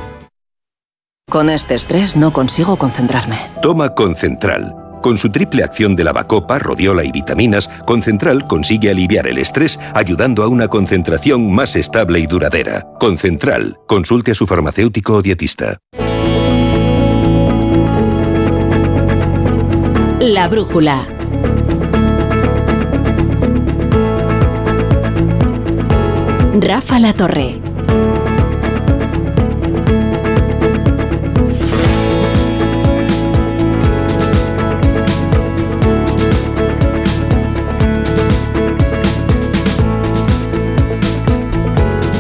Con este estrés no consigo concentrarme. Toma Concentral. Con su triple acción de lavacopa, rodiola y vitaminas, Concentral consigue aliviar el estrés ayudando a una concentración más estable y duradera. Concentral. Consulte a su farmacéutico o dietista. La brújula. Rafa La Torre.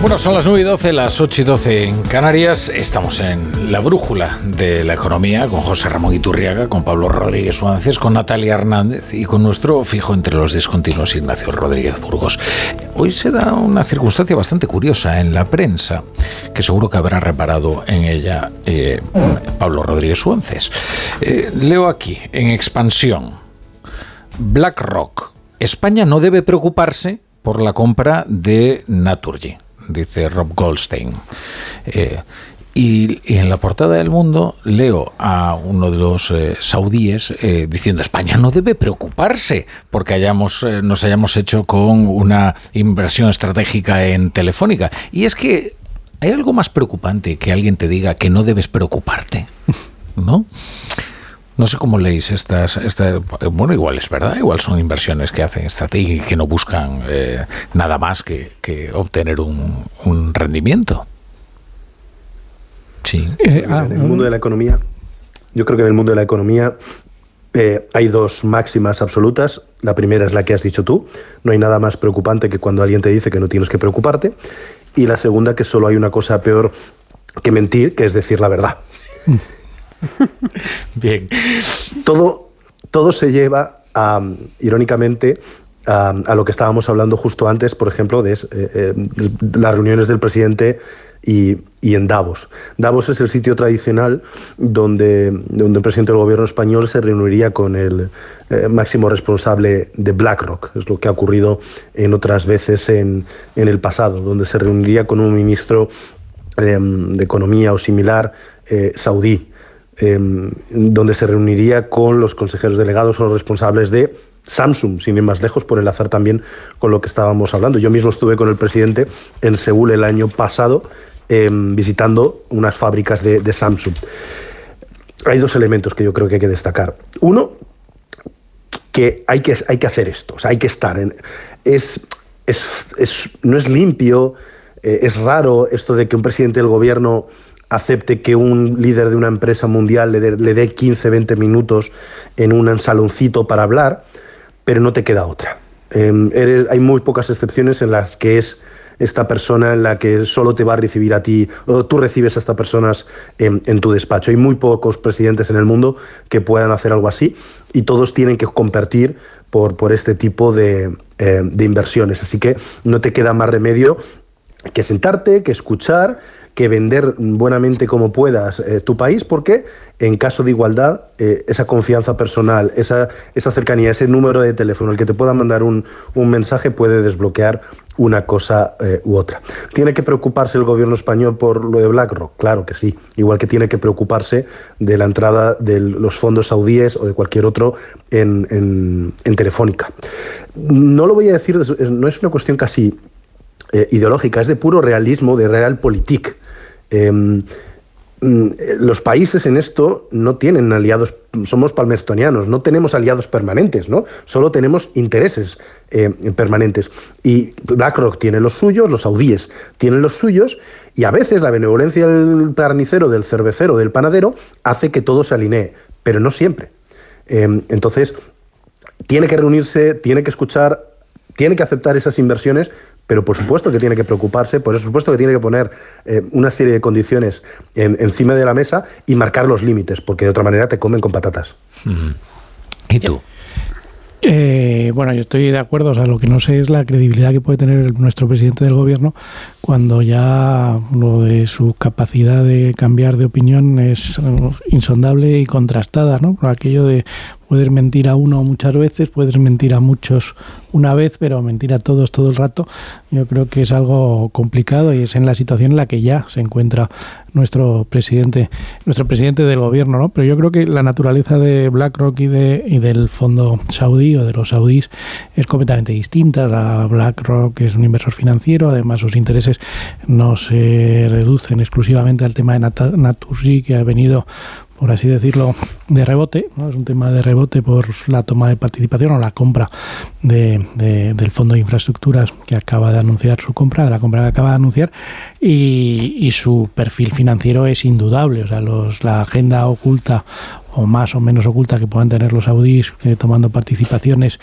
Bueno, son las 9 y 12, las 8 y 12 en Canarias. Estamos en la brújula de la economía con José Ramón Iturriaga, con Pablo Rodríguez Suárez, con Natalia Hernández y con nuestro fijo entre los discontinuos Ignacio Rodríguez Burgos. Hoy se da una circunstancia bastante curiosa en la prensa, que seguro que habrá reparado en ella eh, Pablo Rodríguez Suárez. Eh, leo aquí, en expansión, BlackRock. España no debe preocuparse por la compra de Naturgy dice Rob Goldstein. Eh, y, en la portada del mundo leo a uno de los eh, saudíes eh, diciendo España no debe preocuparse porque hayamos, nos hayamos hecho con una inversión estratégica en Telefónica. Y es que hay algo más preocupante que alguien te diga que no debes preocuparte, ¿no? No sé cómo leéis estas, esta, bueno, igual es verdad, igual son inversiones que hacen estrategia y que no buscan eh, nada más que, que obtener un, un, rendimiento. Sí. Eh, ah, en el mundo de la economía, yo creo que en el mundo de la economía eh, hay dos máximas absolutas. La primera es la que has dicho tú, no hay nada más preocupante que cuando alguien te dice que no tienes que preocuparte. Y la segunda, que solo hay una cosa peor que mentir, que es decir la verdad. Bien. Todo, todo se lleva, irónicamente, a, a, lo que estábamos hablando justo antes, por ejemplo, de eh, eh, las reuniones del presidente y, y, en Davos. Davos es el sitio tradicional donde, donde el presidente del gobierno español se reuniría con el eh, máximo responsable de BlackRock. Es lo que ha ocurrido en otras veces en, en el pasado, donde se reuniría con un ministro de Economía o similar saudí. Em, donde se reuniría con los consejeros delegados o los responsables de Samsung, sin ir más lejos, por enlazar también con lo que estábamos hablando. Yo mismo estuve con el presidente en Seúl el año pasado em, visitando unas fábricas de, Samsung. Hay dos elementos que yo creo que hay que destacar. Uno, que hay que, hay que hacer esto, hay que estar. Es, es, es, no es limpio, eh, es raro esto de que un presidente del gobierno acepte que un líder de una empresa mundial le dé, le dé 15, 20 minutos en un saloncito para hablar, pero no te queda otra. Eh, eres, hay muy pocas excepciones en las que es esta persona en la que solo te va a recibir a ti, o tú recibes a estas personas en, en, tu despacho. Hay muy pocos presidentes en el mundo que puedan hacer algo así y todos tienen que compartir por, por este tipo de, eh, de inversiones. Así que no te queda más remedio que sentarte, que escuchar que vender buenamente como puedas eh, tu país, porque en caso de igualdad, eh, esa confianza personal, esa, esa cercanía, ese número de teléfono, el que te pueda mandar un, un mensaje puede desbloquear una cosa eh, u otra. ¿Tiene que preocuparse el gobierno español por lo de BlackRock? Claro que sí. Igual que tiene que preocuparse de la entrada de los fondos saudíes o de cualquier otro en, en, en Telefónica. No lo voy a decir, no es una cuestión casi ideológica, es de puro realismo, de realpolitik. Eh, los países en esto no tienen aliados, somos palmerstonianos, no tenemos aliados permanentes, ¿no? Solo tenemos intereses eh, permanentes. Y BlackRock tiene los suyos, los saudíes tienen los suyos, y a veces la benevolencia del carnicero, del cervecero, del panadero, hace que todo se alinee, pero no siempre. Eh, entonces, tiene que reunirse, tiene que escuchar, tiene que aceptar esas inversiones, pero por supuesto que tiene que preocuparse, por supuesto que tiene que poner eh, una serie de condiciones en, encima de la mesa y marcar los límites, porque de otra manera te comen con patatas. Mm. ¿Y tú? Eh, bueno, yo estoy de acuerdo. O sea, lo que no sé es la credibilidad que puede tener el, nuestro presidente del gobierno cuando ya lo de su capacidad de cambiar de opinión es insondable y contrastada, ¿no? Aquello de puedes mentir a uno muchas veces, puedes mentir a muchos una vez, pero mentir a todos todo el rato, yo creo que es algo complicado y es en la situación en la que ya se encuentra nuestro presidente, nuestro presidente del gobierno, ¿no? Pero yo creo que la naturaleza de BlackRock y de y del fondo saudí o de los saudíes es completamente distinta. La BlackRock es un inversor financiero, además sus intereses no se reducen exclusivamente al tema de Naturgy que ha venido por así decirlo, de rebote, ¿no? es un tema de rebote por la toma de participación o la compra de, de, del Fondo de Infraestructuras que acaba de anunciar su compra, de la compra que acaba de anunciar, y, su perfil financiero es indudable, o sea, los, la agenda oculta o más o menos oculta que puedan tener los saudíes tomando participaciones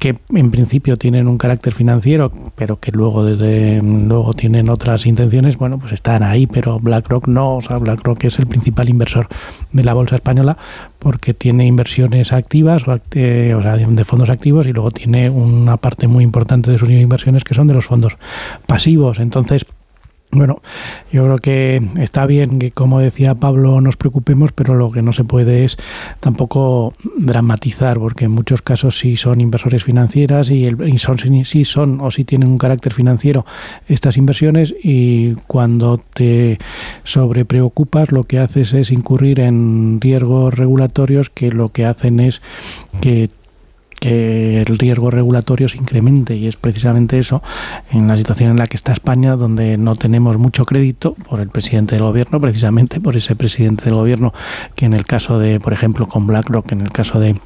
que en principio tienen un carácter financiero, pero que luego desde luego tienen otras intenciones, bueno, pues están ahí, pero BlackRock no, o sea, BlackRock es el principal inversor de la bolsa española porque tiene inversiones activas, o, eh, o sea, de fondos activos y luego tiene una parte muy importante de sus inversiones que son de los fondos pasivos. Entonces, bueno, yo creo que está bien que, como decía Pablo, nos preocupemos, pero lo que no se puede es tampoco dramatizar, porque en muchos casos sí son inversores financieras y, el, y son, sí son o sí tienen un carácter financiero estas inversiones y cuando te sobrepreocupas lo que haces es incurrir en riesgos regulatorios que lo que hacen es que que el riesgo regulatorio se incremente y es precisamente eso en la situación en la que está España donde no tenemos mucho crédito por el presidente del gobierno precisamente por ese presidente del gobierno que en el caso de por ejemplo con BlackRock en el caso de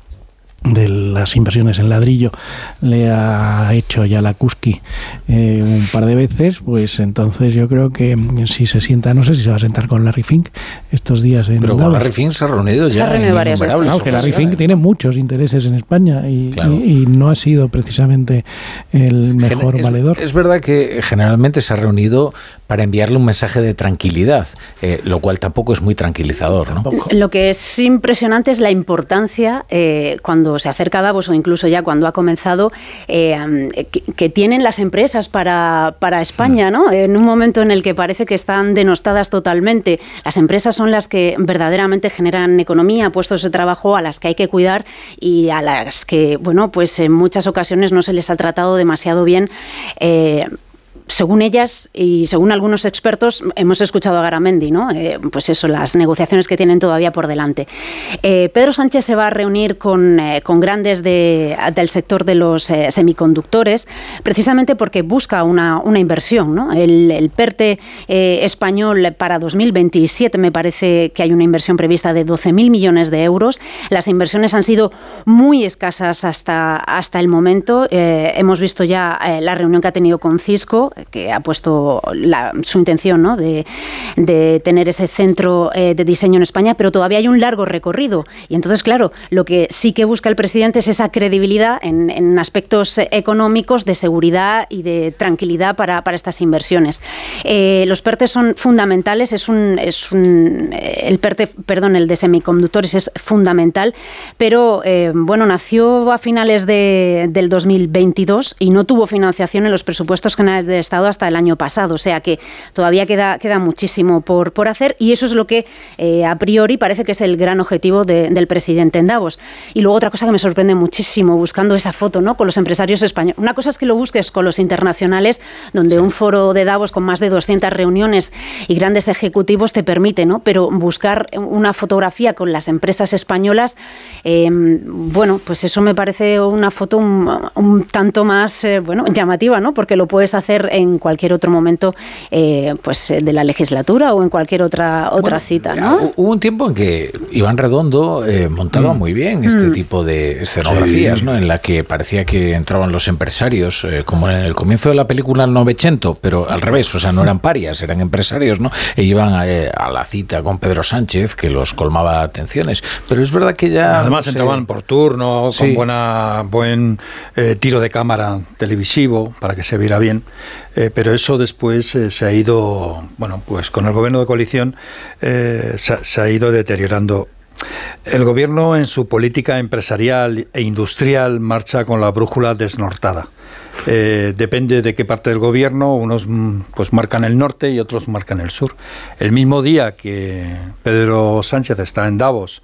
de las inversiones en ladrillo le ha hecho ya la Kuski eh, un par de veces, pues entonces yo creo que si se sienta, no sé si se va a sentar con Larry Fink estos días en Pero con Larry Fink se ha reunido ya. Se ha reunido varias veces. Claro, que Larry Fink tiene muchos intereses en España y, claro. y, y, no ha sido precisamente el mejor valedor. Es verdad que generalmente se ha reunido para enviarle un mensaje de tranquilidad, eh, lo cual tampoco es muy tranquilizador. ¿no? Lo que es impresionante es la importancia eh, cuando se acerca Davos o incluso ya cuando ha comenzado, eh, que, que, tienen las empresas para, para España, ¿no? En un momento en el que parece que están denostadas totalmente. Las empresas son las que verdaderamente generan economía, puestos de trabajo a las que hay que cuidar y a las que, bueno, pues en muchas ocasiones no se les ha tratado demasiado bien. Eh, según ellas y según algunos expertos, hemos escuchado a Garamendi, ¿no? Eh, pues eso, las negociaciones que tienen todavía por delante. Eh, Pedro Sánchez se va a reunir con, con grandes de, del sector de los semiconductores, precisamente porque busca una, una inversión. ¿no? El, el PERTE español para 2027 me parece que hay una inversión prevista de 12.000 millones de euros. Las inversiones han sido muy escasas hasta, hasta el momento. hemos visto ya la reunión que ha tenido con Cisco, que ha puesto su intención ¿no? de, tener ese centro eh, de diseño en España, pero todavía hay un largo recorrido. Y entonces, claro, lo que sí que busca el presidente es esa credibilidad en, aspectos económicos, de seguridad y de tranquilidad para, estas inversiones. Eh, los PERTES son fundamentales, es un, es un eh, el PERTE, perdón, el de semiconductores es fundamental, pero bueno, nació a finales de, del 2022 y no tuvo financiación en los presupuestos generales del Estado hasta el año pasado. O sea que todavía queda, queda muchísimo por, por hacer y eso es lo que eh, a priori parece que es el gran objetivo del presidente en Davos. Y luego otra cosa que me sorprende muchísimo buscando esa foto ¿no? con los empresarios españoles. Una cosa es que lo busques con los internacionales, donde un foro de Davos con más de 200 reuniones y grandes ejecutivos te permite, ¿no? pero buscar una fotografía con las empresas españolas, em, bueno, pues eso me parece una foto un, tanto más eh, bueno, llamativa, ¿no? porque lo puedes hacer en cualquier otro momento eh, pues, de la legislatura o en cualquier otra, otra cita. ¿no? Hubo un tiempo en que Iván Redondo eh, montaba mm. muy bien este mm. tipo de escenografías, ¿no? en la que parecía que entraban los empresarios, eh, como en el comienzo de la película El Novecento, pero al revés, o sea, no eran parias, eran empresarios, ¿no? E iban a, la cita con Pedro Sánchez, que los colmaba atenciones. Pero es verdad que ya... Además entraban por turno, con buena, buen tiro de cámara televisivo, para que se viera bien. Eh, pero eso después eh, se ha ido, bueno, pues con el gobierno de coalición eh, se, ha ido deteriorando. El gobierno en su política empresarial e industrial marcha con la brújula desnortada. depende de qué parte del gobierno, unos mm, pues marcan el norte y otros marcan el sur. El mismo día que Pedro Sánchez está en Davos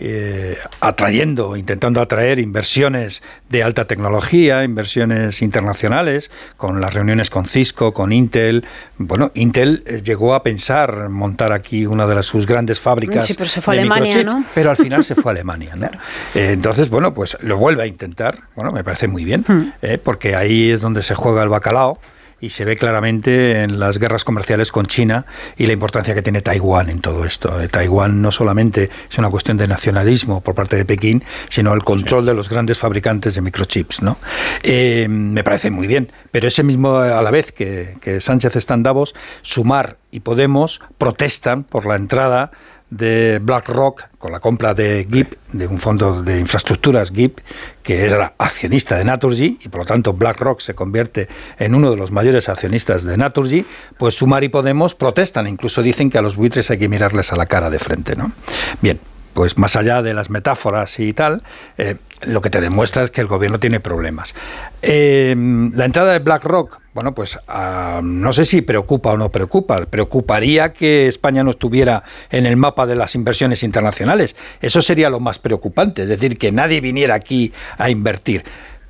eh, atrayendo, intentando atraer inversiones de alta tecnología, inversiones internacionales, con las reuniones con Cisco, con Intel. Bueno, Intel eh, llegó a pensar montar aquí una de las, sus grandes fábricas. Sí, pero se fue a Alemania, ¿no? Pero al final se fue a Alemania, ¿no? Eh, entonces, bueno, pues lo vuelve a intentar. Bueno, me parece muy bien, hmm. porque ahí es donde se juega el bacalao y se ve claramente en las guerras comerciales con China y la importancia que tiene Taiwán en todo esto. Eh, Taiwán no solamente es una cuestión de nacionalismo por parte de Pekín, sino el control de los grandes fabricantes de microchips. ¿no? Eh, me parece muy bien, pero ese mismo a la vez que, que Sánchez está en Davos, Sumar y Podemos protestan por la entrada de BlackRock con la compra de GIP, de un fondo de infraestructuras GIP, que era accionista de Naturgy y por lo tanto BlackRock se convierte en uno de los mayores accionistas de Naturgy, pues Sumar y Podemos protestan, incluso dicen que a los buitres hay que mirarles a la cara de frente, ¿no? Bien, pues más allá de las metáforas y tal, eh, lo que te demuestra es que el gobierno tiene problemas. Eh, la entrada de BlackRock, bueno, pues ah, no sé si preocupa o no preocupa. Preocuparía que España no estuviera en el mapa de las inversiones internacionales. Eso sería lo más preocupante, es decir, que nadie viniera aquí a invertir.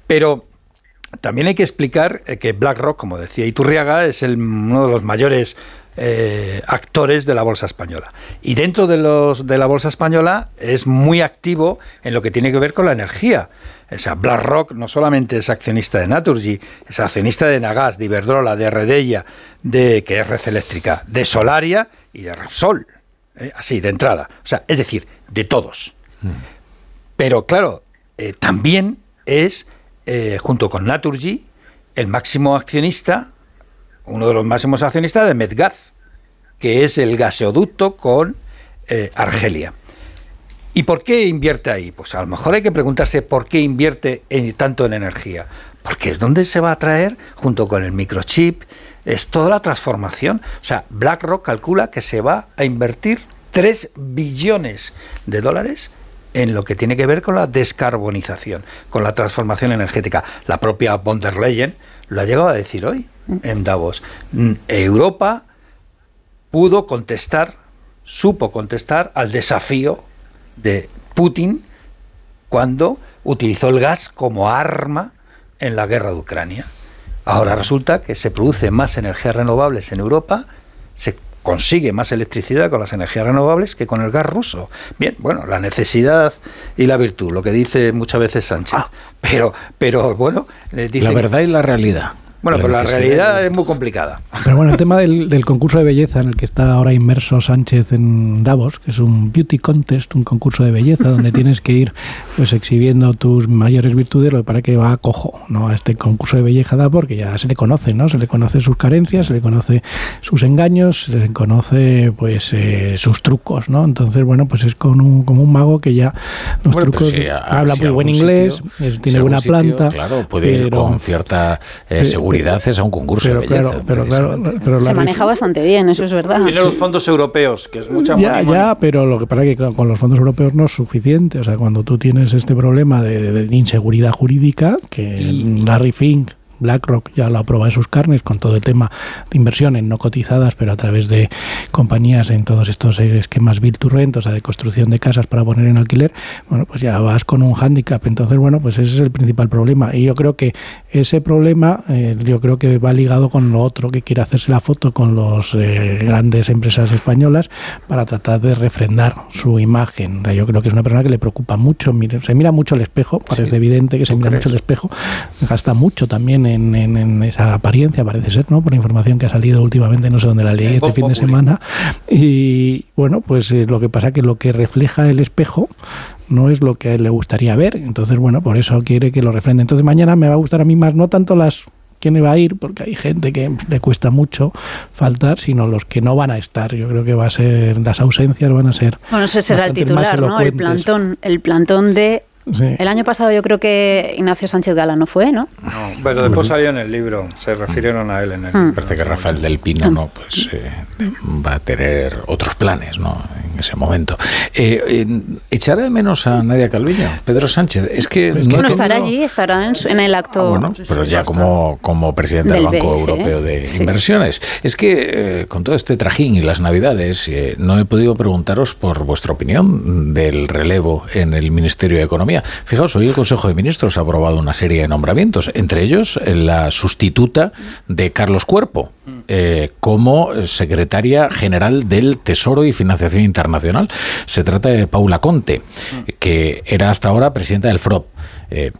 Pero también hay que explicar eh, que BlackRock, como decía Iturriaga, es uno de los mayores eh, actores de la bolsa española. Y dentro de, los, de la bolsa española es muy activo en lo que tiene que ver con la energía. O sea, BlackRock no solamente es accionista de Naturgy, es accionista de Nagas, de Iberdrola, de Redella, de que es red eléctrica, de Solaria y de Repsol. ¿eh? Así, de entrada. O sea, es decir, de todos. Pero claro, eh, también es, junto con Naturgy, el máximo accionista uno de los máximos accionistas de Medgaz, que es el gaseoducto con eh, Argelia. ¿Y por qué invierte ahí? Pues a lo mejor hay que preguntarse por qué invierte tanto en energía. Porque es donde se va a traer, junto con el microchip, es toda la transformación. O sea, BlackRock calcula que se va a invertir 3 billones de dólares en lo que tiene que ver con la descarbonización, con la transformación energética. La propia von der Leyen lo ha llegado a decir hoy en Davos. Europa pudo contestar, supo contestar al desafío de Putin cuando utilizó el gas como arma en la guerra de Ucrania. Ahora resulta que se produce más energías renovables en Europa, se consigue más electricidad con las energías renovables que con el gas ruso. Bien, bueno, la necesidad y la virtud, lo que dice muchas veces Sánchez. Ah. Pero, pero bueno, eh, dice La verdad y la realidad. Bueno, pero la realidad es muy complicada. Pero bueno, el tema del, del concurso de belleza en el que está ahora inmerso Sánchez en Davos, que es un beauty contest, un concurso de belleza donde tienes que ir pues exhibiendo tus mayores virtudes, lo que para que va a cojo, ¿no? A este concurso de belleza da porque ya se le conoce, ¿no? Se le conoce sus carencias, se le conoce sus engaños, se le conoce pues eh, sus trucos, ¿no? Entonces, bueno, pues es con un, como un mago que ya los Bueno, trucos si a- habla si muy buen inglés, sitio- eh, si tiene buena sitio, planta. Claro, puede ir con cierta eh, pero- seguridad es a un concurso pero de belleza. claro, pero claro, precisamente. pero Se maneja bastante bien, eso es verdad. Tiene los fondos europeos, que es mucha ya, ya, pero lo que pasa es que con, los fondos europeos no es suficiente. O sea, cuando tú tienes este problema de, de inseguridad jurídica, que Larry Fink, BlackRock ya lo aprueba en sus carnes con todo el tema de inversiones no cotizadas, pero a través de compañías en todos estos esquemas build to rent, o sea, de construcción de casas para poner en alquiler, bueno, pues ya vas con un hándicap. Entonces, bueno, pues ese es el principal problema. Y yo creo que ese problema, eh, yo creo que va ligado con lo otro, que quiere hacerse la foto con los eh, grandes empresas españolas para tratar de refrendar su imagen. O sea, yo creo que es una persona que le preocupa mucho, mire, se mira mucho el espejo, parece evidente que se mira mucho el espejo, gasta mucho también en, en- en esa apariencia, parece ser, ¿no? Por información que ha salido últimamente, no sé dónde la leí este fin de semana. Y bueno, pues eh, lo que pasa que lo que refleja el espejo no es lo que a él le gustaría ver. Entonces, bueno, por eso quiere que lo refrende. Entonces, mañana me va a gustar a mí más, no tanto las quién iba a ir, porque hay gente que le cuesta mucho faltar, sino los que no van a estar. Yo creo que va a ser, las ausencias van a ser. Bueno, ese será el titular, ¿no? El plantón, el plantón de... Sí. El año pasado yo creo que Ignacio Sánchez Gala no fue, ¿no? No, pero después salió en el libro, se refirieron a él en el Mm. Parece que Rafael del Pino no pues eh, va a tener otros planes ¿no? en ese momento. Eh, eh, ¿Echará de menos a Nadia Calviño? Pedro Sánchez. Es que No, tenido- estará allí, estará en, su- en el acto... Ah, bueno, pero ya como, como presidente del, Del Banco BCE, Europeo de sí. Inversiones. Es que eh, con todo este trajín y las navidades, eh, no he podido preguntaros por vuestra opinión del relevo en el Ministerio de Economía. Fijaos, hoy el Consejo de Ministros ha aprobado una serie de nombramientos, entre ellos eh, la sustituta de Carlos Cuerpo eh, como secretaria general del Tesoro y Financiación Internacional. Se trata de Paula Conte, que era hasta ahora presidenta del FROP. eh,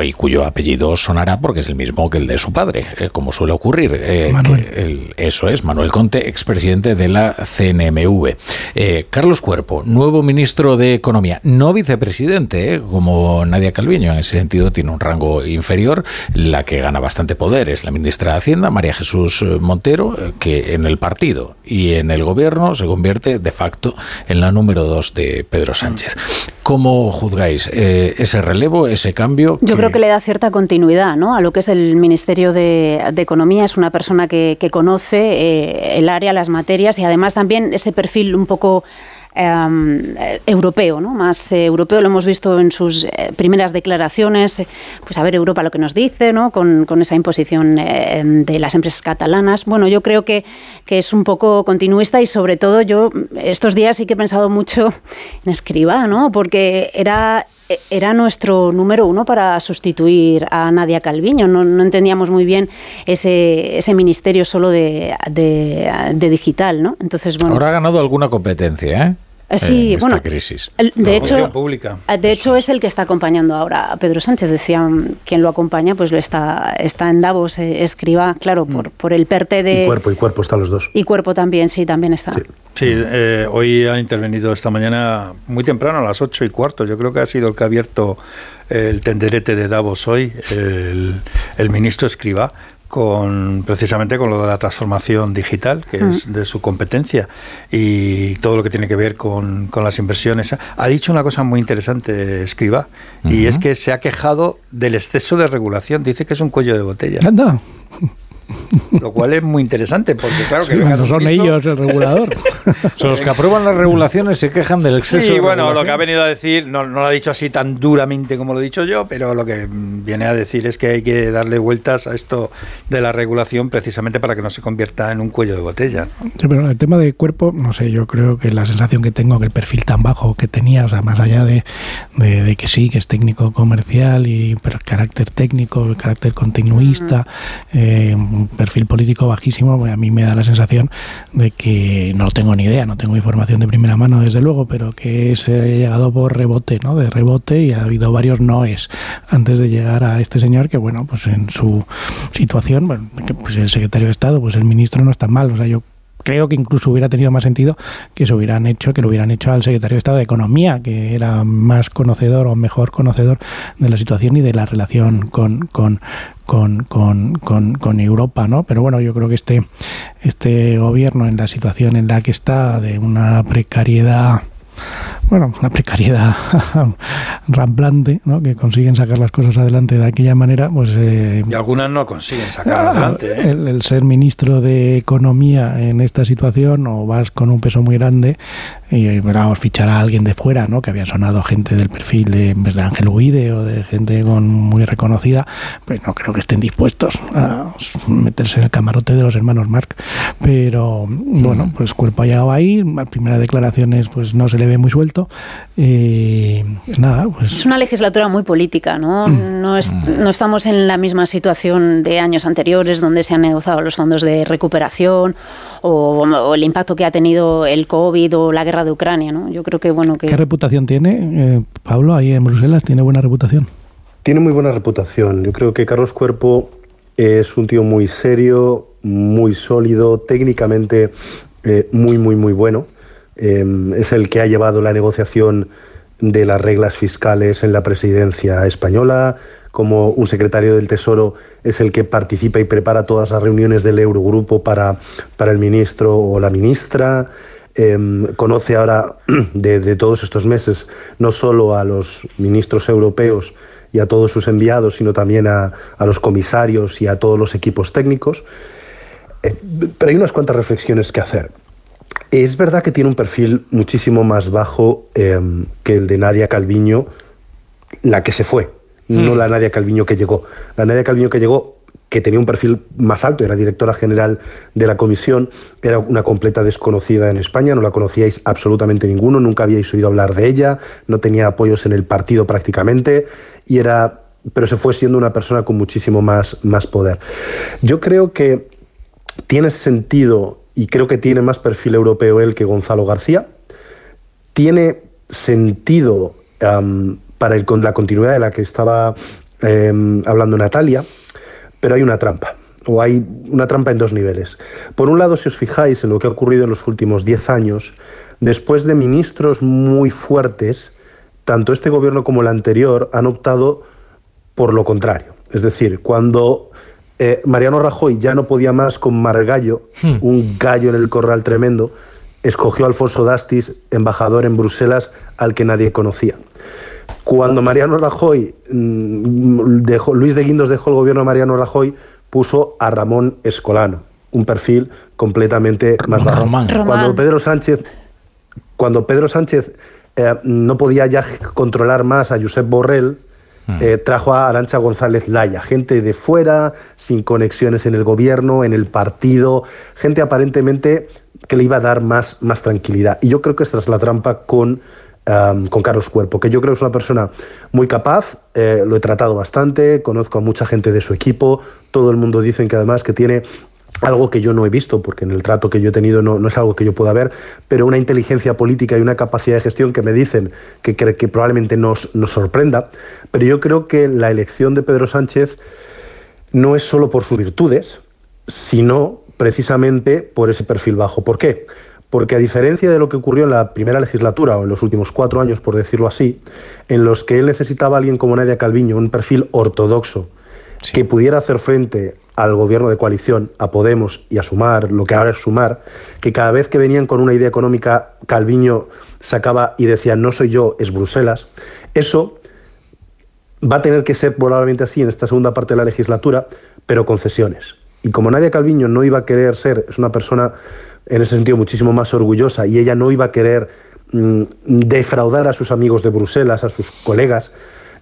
y cuyo apellido sonará porque es el mismo que el de su padre, eh, como suele ocurrir. eh, Manuel. que el- eso es, Manuel Conte, expresidente de la CNMV. Eh, Carlos Cuerpo, nuevo ministro de Economía, no vicepresidente, como Nadia Calviño, en ese sentido tiene un rango inferior. La que gana bastante poder es la ministra de Hacienda, María Jesús Montero, que en el partido y en el gobierno se convierte de facto en la número dos de Pedro Sánchez. ¿Cómo juzgáis ese relevo, ese cambio? Yo creo que le da cierta continuidad ¿no? a lo que es el Ministerio de, Economía. Es una persona que, conoce eh, el área, las materias y además también ese perfil un poco em, europeo, ¿no? más eh, europeo. Lo hemos visto en sus eh, primeras declaraciones. Pues a ver Europa lo que nos dice, ¿no? con, con esa imposición de las empresas catalanas. Bueno, yo creo que, que es un poco continuista y sobre todo yo estos días sí que he pensado mucho en Escriba, ¿no? porque era era nuestro número uno para sustituir a Nadia Calviño. No, no entendíamos muy bien ese, ese ministerio solo de, de, de digital, ¿no? Entonces, bueno. Ahora ha ganado alguna competencia, ¿eh? Eh, Sí, en esta bueno, crisis. el- de La hecho, pública. eh, de hecho es el que está acompañando ahora a Pedro Sánchez. Decía quien lo acompaña, pues lo está, está en Davos, eh, escriba, claro, por, por el PERTE de Y cuerpo y cuerpo están los dos. y cuerpo también, sí, también está. Sí, eh, hoy ha intervenido esta mañana muy temprano, a las ocho y cuarto. Yo creo que ha sido el que ha abierto el tenderete de Davos hoy, el, el ministro Escriba, con precisamente con lo de la transformación digital, que es de su competencia, y todo lo que tiene que ver con, con las inversiones. Ha dicho una cosa muy interesante, Escriba, y es que se ha quejado del exceso de regulación. Dice que es un cuello de botella. Anda. Lo cual es muy interesante, porque claro que Sí, un son ellos el regulador. Son los que aprueban las regulaciones se quejan del exceso Sí, de bueno, lo que ha venido a decir, no, no lo ha dicho así tan duramente como lo he dicho yo, pero lo que viene a decir es que hay que darle vueltas a esto de la regulación precisamente para que no se convierta en un cuello de botella. Sí, pero el tema de cuerpo, no sé, yo creo que la sensación que tengo, que el perfil tan bajo que tenía, o sea, más allá de, de- de que sí, que es técnico comercial, y pero el carácter técnico, el carácter continuista, eh, un perfil político bajísimo, pues a mí me da la sensación de que no tengo ni idea, no tengo información de primera mano, desde luego, pero que se ha llegado por rebote, ¿no? De rebote y ha habido varios noes antes de llegar a este señor que, bueno, pues en su situación, bueno, pues el secretario de Estado, pues el ministro no está mal, o sea, yo creo que incluso hubiera tenido más sentido que se hubieran hecho, que lo hubieran hecho al secretario de Estado de Economía, que era más conocedor o mejor conocedor de la situación y de la relación con, con, con, con, con- Europa, ¿no? Pero bueno, yo creo que este, este gobierno en la situación en la que está, de una precariedad bueno, una precariedad ramplante, ¿no? que consiguen sacar las cosas adelante de aquella manera, pues eh, Y algunas no consiguen sacar Ah, adelante. ¿eh? el, el ser ministro de Economía en esta situación o vas con un peso muy grande y vamos, fichar a alguien de fuera, ¿no? que había sonado gente del perfil de, de Ángel Huide o de gente con, muy reconocida, pues no creo que estén dispuestos a meterse en el camarote de los hermanos Mark. Pero bueno, pues cuerpo ha llegado ahí, las primeras declaraciones pues no se le ve muy suelto. Eh, nada, pues Es una legislatura muy política, ¿no? No, es- no estamos en la misma situación de años anteriores donde se han negociado los fondos de recuperación o, o el impacto que ha tenido el COVID o la guerra de Ucrania, ¿no? Yo creo que, bueno, que... ¿qué reputación tiene eh, Pablo ahí en Bruselas? ¿Tiene buena reputación? Tiene muy buena reputación. Yo creo que Carlos Cuerpo es un tío muy serio, muy sólido, técnicamente eh, muy, muy, muy bueno. Eh, es el que ha llevado la negociación de las reglas fiscales en la presidencia española. Como un secretario del Tesoro es el que participa y prepara todas las reuniones del Eurogrupo para, para el ministro o la ministra. Eh, conoce ahora de, de todos estos meses no solo a los ministros europeos y a todos sus enviados, sino también a, a los comisarios y a todos los equipos técnicos. Eh, pero hay unas cuantas reflexiones que hacer. Es verdad que tiene un perfil muchísimo más bajo eh, que el de Nadia Calviño, la que se fue, no Mm. la Nadia Calviño que llegó. La Nadia Calviño que llegó, que tenía un perfil más alto, era directora general de la comisión, era una completa desconocida en España, no la conocíais absolutamente ninguno, nunca habíais oído hablar de ella, no tenía apoyos en el partido prácticamente, y era, pero se fue siendo una persona con muchísimo más, más poder. Yo creo que tiene sentido y creo que tiene más perfil europeo él que Gonzalo García. Tiene sentido para el- la continuidad de la que estaba em, hablando Natalia, pero hay una trampa. O hay una trampa en dos niveles. Por un lado, si os fijáis en lo que ha ocurrido en los últimos 10 años, después de ministros muy fuertes, tanto este gobierno como el anterior han optado por lo contrario. Es decir, cuando eh, Mariano Rajoy ya no podía más con Margallo, un gallo en el corral tremendo, escogió a Alfonso Dastis, embajador en Bruselas, al que nadie conocía. Cuando Mariano Rajoy mm, dejó, Luis de Guindos dejó el gobierno de Mariano Rajoy, puso a Ramón Escolano, un perfil completamente más bajo. Román. Cuando Román. Pedro Sánchez, cuando Pedro Sánchez eh, no podía ya controlar más a Josep Borrell, eh, trajo a Arancha González Laya, gente de fuera, sin conexiones en el gobierno, en el partido, gente aparentemente que le iba a dar más, más tranquilidad. Y yo creo que esta es la trampa con, con Carlos Cuerpo, que yo creo que es una persona muy capaz, eh, lo he tratado bastante, conozco a mucha gente de su equipo, todo el mundo dice que además que tiene algo que yo no he visto, porque en el trato que yo he tenido no, es algo que yo pueda ver, pero una inteligencia política y una capacidad de gestión que me dicen que, probablemente nos sorprenda. Pero yo creo que la elección de Pedro Sánchez no es solo por sus virtudes, sino precisamente por ese perfil bajo. ¿Por qué? Porque a diferencia de lo que ocurrió en la primera legislatura o en los últimos cuatro años, por decirlo así, en los que él necesitaba a alguien como Nadia Calviño, un perfil ortodoxo, que pudiera hacer frente al gobierno de coalición, a Podemos y a Sumar, lo que ahora es Sumar, que cada vez que venían con una idea económica, Calviño sacaba y decía, no soy yo, es Bruselas, eso va a tener que ser probablemente así en esta segunda parte de la legislatura, pero concesiones. Y como Nadia Calviño no iba a querer ser, es una persona en ese sentido muchísimo más orgullosa y ella no iba a querer mm, defraudar a sus amigos de Bruselas, a sus colegas,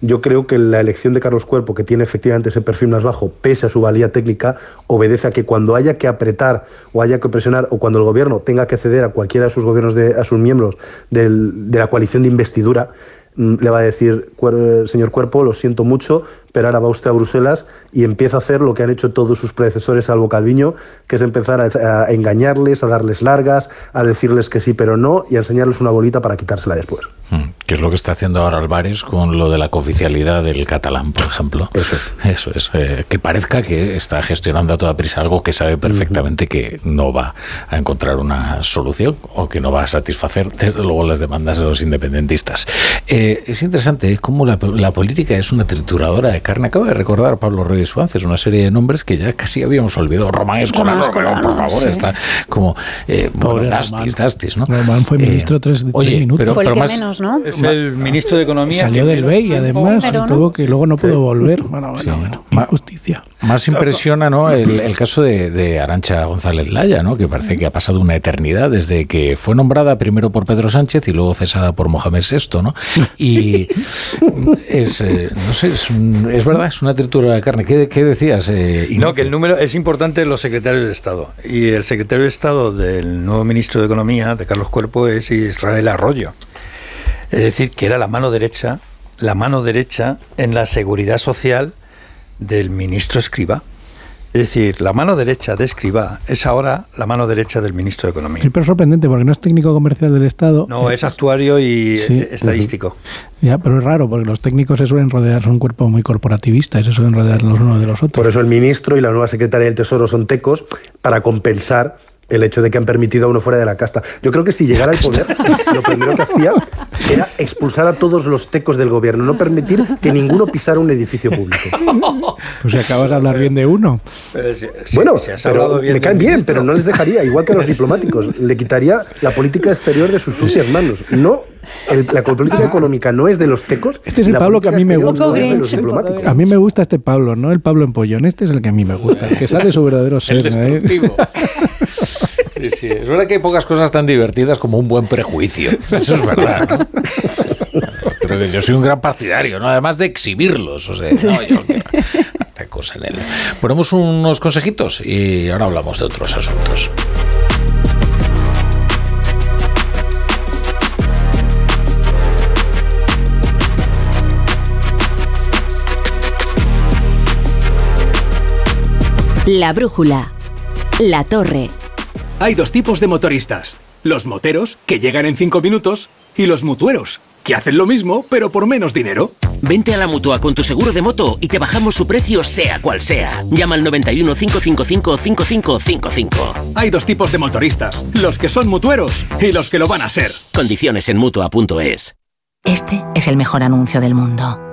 yo creo que la elección de Carlos Cuerpo, que tiene efectivamente ese perfil más bajo, pese a su valía técnica, obedece a que cuando haya que apretar o haya que presionar o cuando el gobierno tenga que ceder a cualquiera de sus gobiernos, de, a sus miembros del- de la coalición de investidura, mm, le va a decir, "Cuer- señor Cuerpo, lo siento mucho, pero ahora va usted a Bruselas y empieza a hacer lo que han hecho todos sus predecesores, salvo Calviño, que es empezar a, a engañarles, a darles largas, a decirles que sí, pero no, y a enseñarles una bolita para quitársela después. Mm, Que es lo que está haciendo ahora Álvarez con lo de la cooficialidad del catalán, por ejemplo. Eso es. Eso es. eh, que parezca que está gestionando a toda prisa algo que sabe perfectamente que no va a encontrar una solución o que no va a satisfacer, desde luego, las demandas de los independentistas. Eh, es interesante cómo la, la política es una trituradora de carne. Acabo de recordar Pablo Reyes Suárez, una serie de nombres que ya casi habíamos olvidado. Román Escolano, Román por favor, sí. está como. Eh, bueno, Pobre Dastis, Román. Dastis, ¿no? Román fue Eh, ministro tres, tres oye, minutos. pero- Fue el pero que más- menos, ¿no? Es el ministro de Economía. Salió del BEI, además, Pero no. que luego no pudo volver. Bueno, bueno, bueno, qué injusticia. Más impresiona ¿no? el, el caso de, de Arancha González Laya, ¿no? que parece que ha pasado una eternidad desde que fue nombrada primero por Pedro Sánchez y luego cesada por Mohamed VI. ¿no? Y es, eh, no sé, es, un- es verdad, es una tritura de carne. ¿Qué, qué decías? eh, No, que el número es importante en los secretarios de Estado. Y el secretario de Estado del nuevo ministro de Economía, de Carlos Cuerpo, es Israel Arroyo. Es decir, que era la mano derecha, la mano derecha en la seguridad social del ministro Escriba. Es decir, la mano derecha de Escriba es ahora la mano derecha del ministro de Economía. Sí, pero es sorprendente porque no es técnico comercial del Estado. No, es actuario y Sí. estadístico. Ya, pero es raro porque los técnicos se suelen rodear, son un cuerpo muy corporativista y se suelen rodear los unos de los otros. Por eso el ministro y la nueva secretaria del Tesoro son tecos para compensar el hecho de que han permitido a uno fuera de la casta. Yo creo que si llegara al poder, lo primero que hacía era expulsar a todos los tecos del gobierno, no permitir que ninguno pisara un edificio público. Pues si acabas de hablar bien de uno. Pero si- si- bueno, si has pero hablado bien me caen bien, ministro. pero no les dejaría, igual que a los diplomáticos, le quitaría la política exterior de sus sucias manos. No, el- la política económica no es de los tecos. Este es el Pablo que a mí me gusta. no de. A mí me gusta este Pablo, ¿no? El Pablo Empollón. Este es el que a mí me gusta, el que sale su verdadero ser. ¿eh? destructivo. Sí, sí. Es verdad que hay pocas cosas tan divertidas como un buen prejuicio. Eso es verdad. Creo que yo soy un gran partidario, ¿no? Además de exhibirlos. O sea, no, yo cosa en él. Ponemos unos consejitos y ahora hablamos de otros asuntos. La brújula. La torre. Hay dos tipos de motoristas. Los moteros, que llegan en 5 minutos, y los mutueros, que hacen lo mismo, pero por menos dinero. Vente a la mutua con tu seguro de moto y te bajamos su precio sea cual sea. Llama al 91 555 5555. Hay dos tipos de motoristas, los que son mutueros y los que lo van a ser. Condiciones en mutua.es. Este es el mejor anuncio del mundo.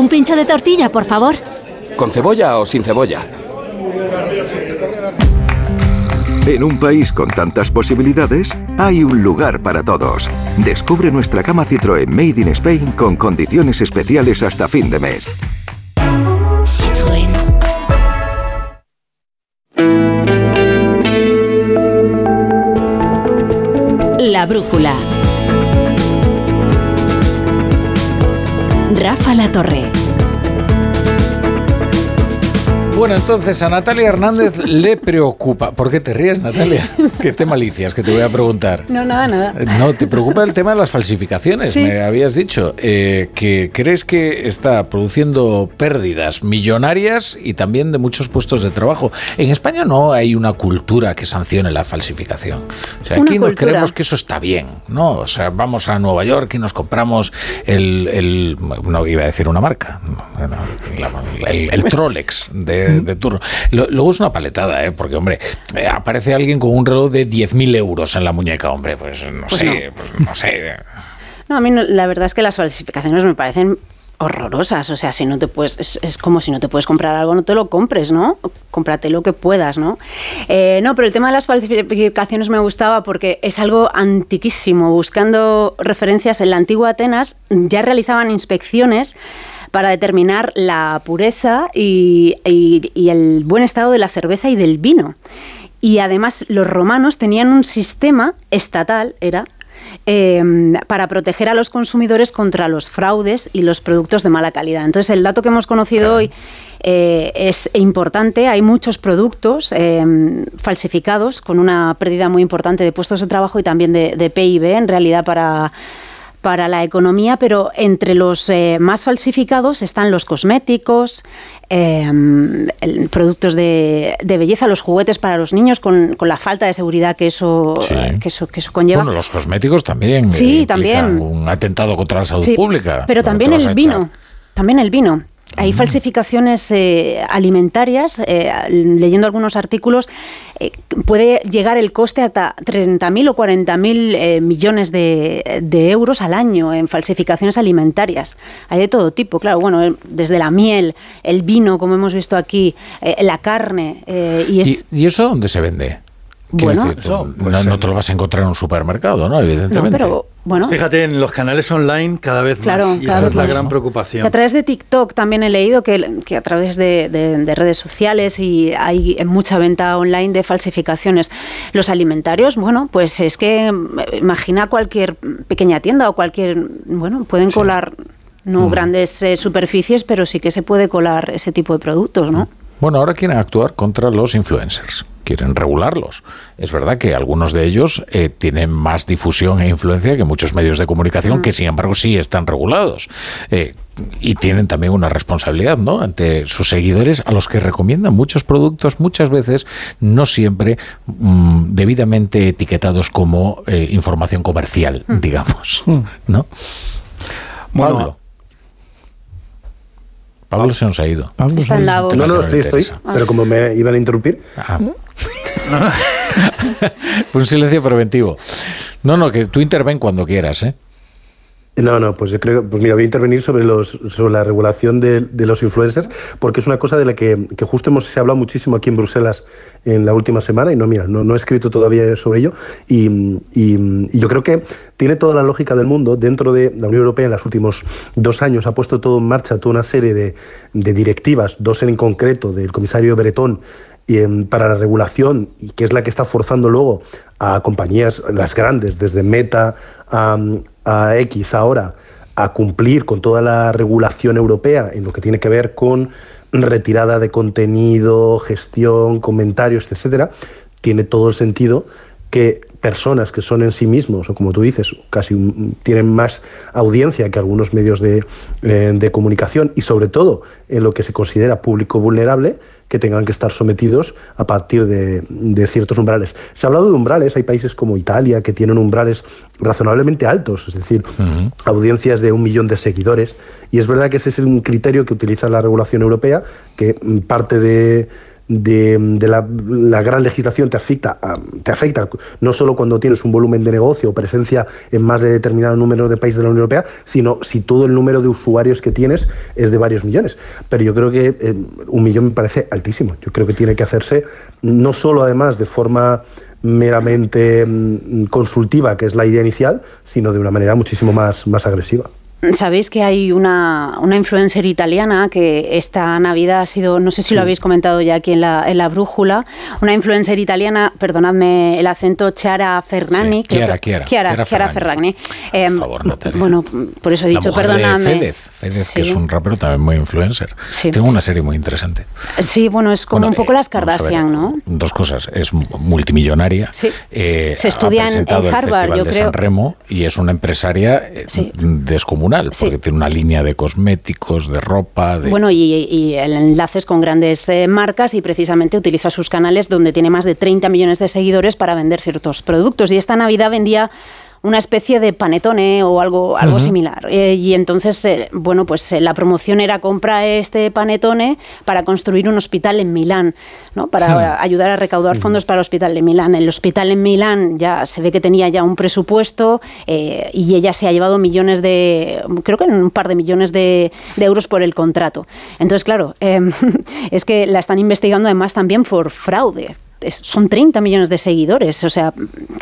Un pincho de tortilla, por favor. ¿Con cebolla o sin cebolla? En un país con tantas posibilidades, hay un lugar para todos. Descubre nuestra cama Citroën Made in Spain con condiciones especiales hasta fin de mes. Citroën. La brújula. Rafa La Torre. Bueno, entonces a Natalia Hernández le preocupa. ¿Por qué te ríes, Natalia? ¿Qué te malicias que te voy a preguntar? No, nada, nada. No, te preocupa el tema de las falsificaciones. Sí. Me habías dicho eh, que crees que está produciendo pérdidas millonarias y también de muchos puestos de trabajo. En España no hay una cultura que sancione la falsificación. O sea, aquí nos creemos que eso está bien, ¿no? O sea, vamos a Nueva York y nos compramos el, el- no iba a decir una marca, la- el, el Trolex de, de turno. Lo- Luego es una paletada, ¿eh? Porque, hombre, eh, aparece alguien con un reloj de 10.000 euros en la muñeca, hombre, pues no Pues sé, pues no sé. No, a mí no- la verdad es que las falsificaciones me parecen horrorosas. O sea, si no te puedes, es, es como si no te puedes comprar algo, no te lo compres, ¿no? Cómprate lo que puedas, ¿no? Eh, no, pero el tema de las falsificaciones me gustaba porque es algo antiquísimo. Buscando referencias en la antigua Atenas ya realizaban inspecciones para determinar la pureza y, y- y el buen estado de la cerveza y del vino. Y además los romanos tenían un sistema estatal, era, eh, para proteger a los consumidores contra los fraudes y los productos de mala calidad. Entonces, el dato que hemos conocido hoy eh, es importante. Hay muchos productos eh, falsificados con una pérdida muy importante de puestos de trabajo y también de, de PIB, en realidad, para para la economía, pero entre los eh, más falsificados están los cosméticos, eh, el- productos de, de belleza, los juguetes para los niños, con, con la falta de seguridad que eso, Sí. que eso, que eso conlleva. Bueno, los cosméticos también. Sí, implican también. Un atentado contra la salud Sí, pública. Pero ¿No te también el vino. También el vino. Hay falsificaciones eh, alimentarias. eh, leyendo algunos artículos, eh, puede llegar el coste hasta 30.000 o 40.000 eh, millones de, de euros al año en falsificaciones alimentarias. Hay de todo tipo, claro. Bueno, eh, desde la miel, el vino, como hemos visto aquí, la carne. eh, y es. ¿Y, y eso dónde se vende? Bueno, decir, no, no te lo vas a encontrar en un supermercado, ¿no? Evidentemente. No, pero bueno. Fíjate, en los canales online cada vez Claro, más. Y cada esa vez es la más. gran Que preocupación. a través de TikTok también he leído que, que a través de, de- de redes sociales y hay mucha venta online de falsificaciones. Los alimentarios, bueno, pues es que mm, imagina cualquier pequeña tienda o cualquier, bueno, pueden colar no Mm. grandes eh, superficies, pero sí que se puede colar ese tipo de productos, ¿no? Bueno, ahora quieren actuar contra los influencers, quieren regularlos. Es verdad que algunos de ellos eh, tienen más difusión e influencia que muchos medios de comunicación, que sin embargo sí están regulados. Eh, y tienen también una responsabilidad ¿no? ante sus seguidores a los que recomiendan muchos productos, muchas veces no siempre mm, debidamente etiquetados como eh, información comercial, digamos. ¿no? Bueno, Pablo. Pablo se nos ha ido. Está en. No, no, estoy, estoy. Pero como me iban a interrumpir. Ah. Fue un silencio preventivo. No, no, que tú interven cuando quieras, ¿eh? No, no, pues yo creo, pues mira, voy a intervenir sobre los sobre la regulación de, los influencers, porque es una cosa de la que, que justo hemos se ha hablado muchísimo aquí en Bruselas en la última semana, y no, mira, no, he escrito todavía sobre ello, y, yo creo que tiene toda la lógica del mundo. Dentro de la Unión Europea en los últimos dos años ha puesto todo en marcha, toda una serie de, de directivas, dos en concreto, del comisario Bretón, para la regulación, y que es la que está forzando luego a compañías, las grandes, desde Meta a, a X ahora, a cumplir con toda la regulación europea en lo que tiene que ver con retirada de contenido, gestión, comentarios, etcétera, tiene todo el sentido que personas que son en sí mismos, o como tú dices, casi tienen más audiencia que algunos medios de, eh, de comunicación y sobre todo en lo que se considera público vulnerable, que tengan que estar sometidos a partir de, de ciertos umbrales. Se ha hablado de umbrales, hay países como Italia que tienen umbrales razonablemente altos, es decir, audiencias de un millón de seguidores, y es verdad que ese es un criterio que utiliza la regulación europea, que parte de, de, la, gran legislación te afecta, te afecta no solo cuando tienes un volumen de negocio o presencia en más de determinado número de países de la Unión Europea, sino si todo el número de usuarios que tienes es de varios millones. Pero yo creo que eh, un millón me parece altísimo. Yo creo que tiene que hacerse no solo además de forma meramente mm, consultiva, que es la idea inicial, sino de una manera muchísimo más, más agresiva. Sabéis que hay una, una, influencer italiana que esta Navidad ha sido, no sé si lo habéis comentado ya aquí en la, en la brújula, una influencer italiana, perdonadme el acento, Chiara Ferragni. Sí, Chiara, Chiara, Chiara, Chiara, Ferragni. Eh, por favor, Natalia. Bueno, por eso he dicho, la mujer perdonadme. De Fedez, sí. que es un rapero también muy influencer. Sí. Tengo una serie muy interesante. Sí, bueno, es como Bueno, un poco eh, las Kardashian, ¿no? Dos cosas. Es multimillonaria. Sí. eh, Se estudia ha en- presentado en Harvard, el Festival yo de creo. San Remo y es una empresaria eh, descomunal, porque tiene una línea de cosméticos, de ropa, de... Bueno, y, y el enlace es con grandes eh, marcas y precisamente utiliza sus canales donde tiene más de 30 millones de seguidores para vender ciertos productos. Y esta Navidad vendía una especie de panetone o algo, algo similar. Eh, y entonces, eh, bueno, pues eh, la promoción era compra este panetone para construir un hospital en Milán, ¿no? Para Hmm. ayudar a recaudar fondos para el hospital de Milán. El hospital en Milán ya se ve que tenía ya un presupuesto y ella se ha llevado millones de, creo que un par de millones de, de euros por el contrato. Entonces, claro, eh, es que la están investigando además también por fraude. Son 30 millones de seguidores, o sea,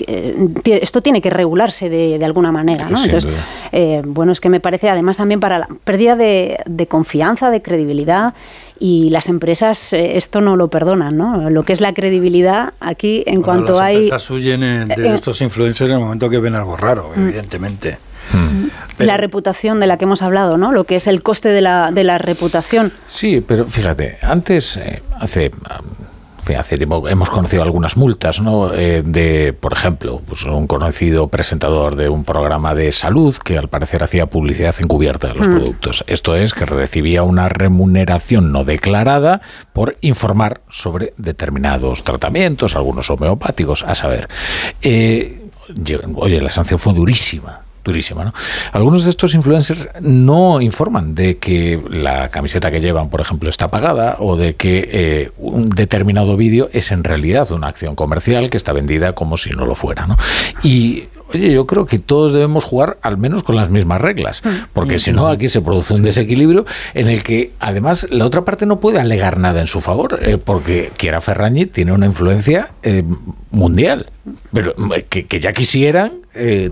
eh, esto tiene que regularse de, de alguna manera, ¿no? Entonces, eh, bueno, es que me parece además también para la pérdida de, de confianza, de credibilidad y las empresas eh, esto no lo perdonan, ¿no? Lo que es la credibilidad aquí en Bueno, cuanto las hay... empresas huyen de eh, estos influencers en el momento que ven algo raro, Mm. evidentemente. la reputación de la que hemos hablado, ¿no? Lo que es el coste de la, de la reputación. Sí, pero fíjate, antes, eh, hace, hace tiempo hemos conocido algunas multas, ¿no? Eh, de, por ejemplo, pues un conocido presentador de un programa de salud que al parecer hacía publicidad encubierta de los Mm. productos. Esto es que recibía una remuneración no declarada por informar sobre determinados tratamientos, algunos homeopáticos, a saber. Eh, oye, la sanción fue durísima durísima, ¿no? Algunos de estos influencers no informan de que la camiseta que llevan, por ejemplo, está pagada o de que eh, un determinado vídeo es en realidad una acción comercial que está vendida como si no lo fuera, ¿no? Y Oye, yo creo que todos debemos jugar al menos con las mismas reglas, porque si no aquí se produce un desequilibrio en el que además la otra parte no puede alegar nada en su favor, eh, porque Chiara Ferragni tiene una influencia eh, mundial, pero eh, que, que ya quisieran eh,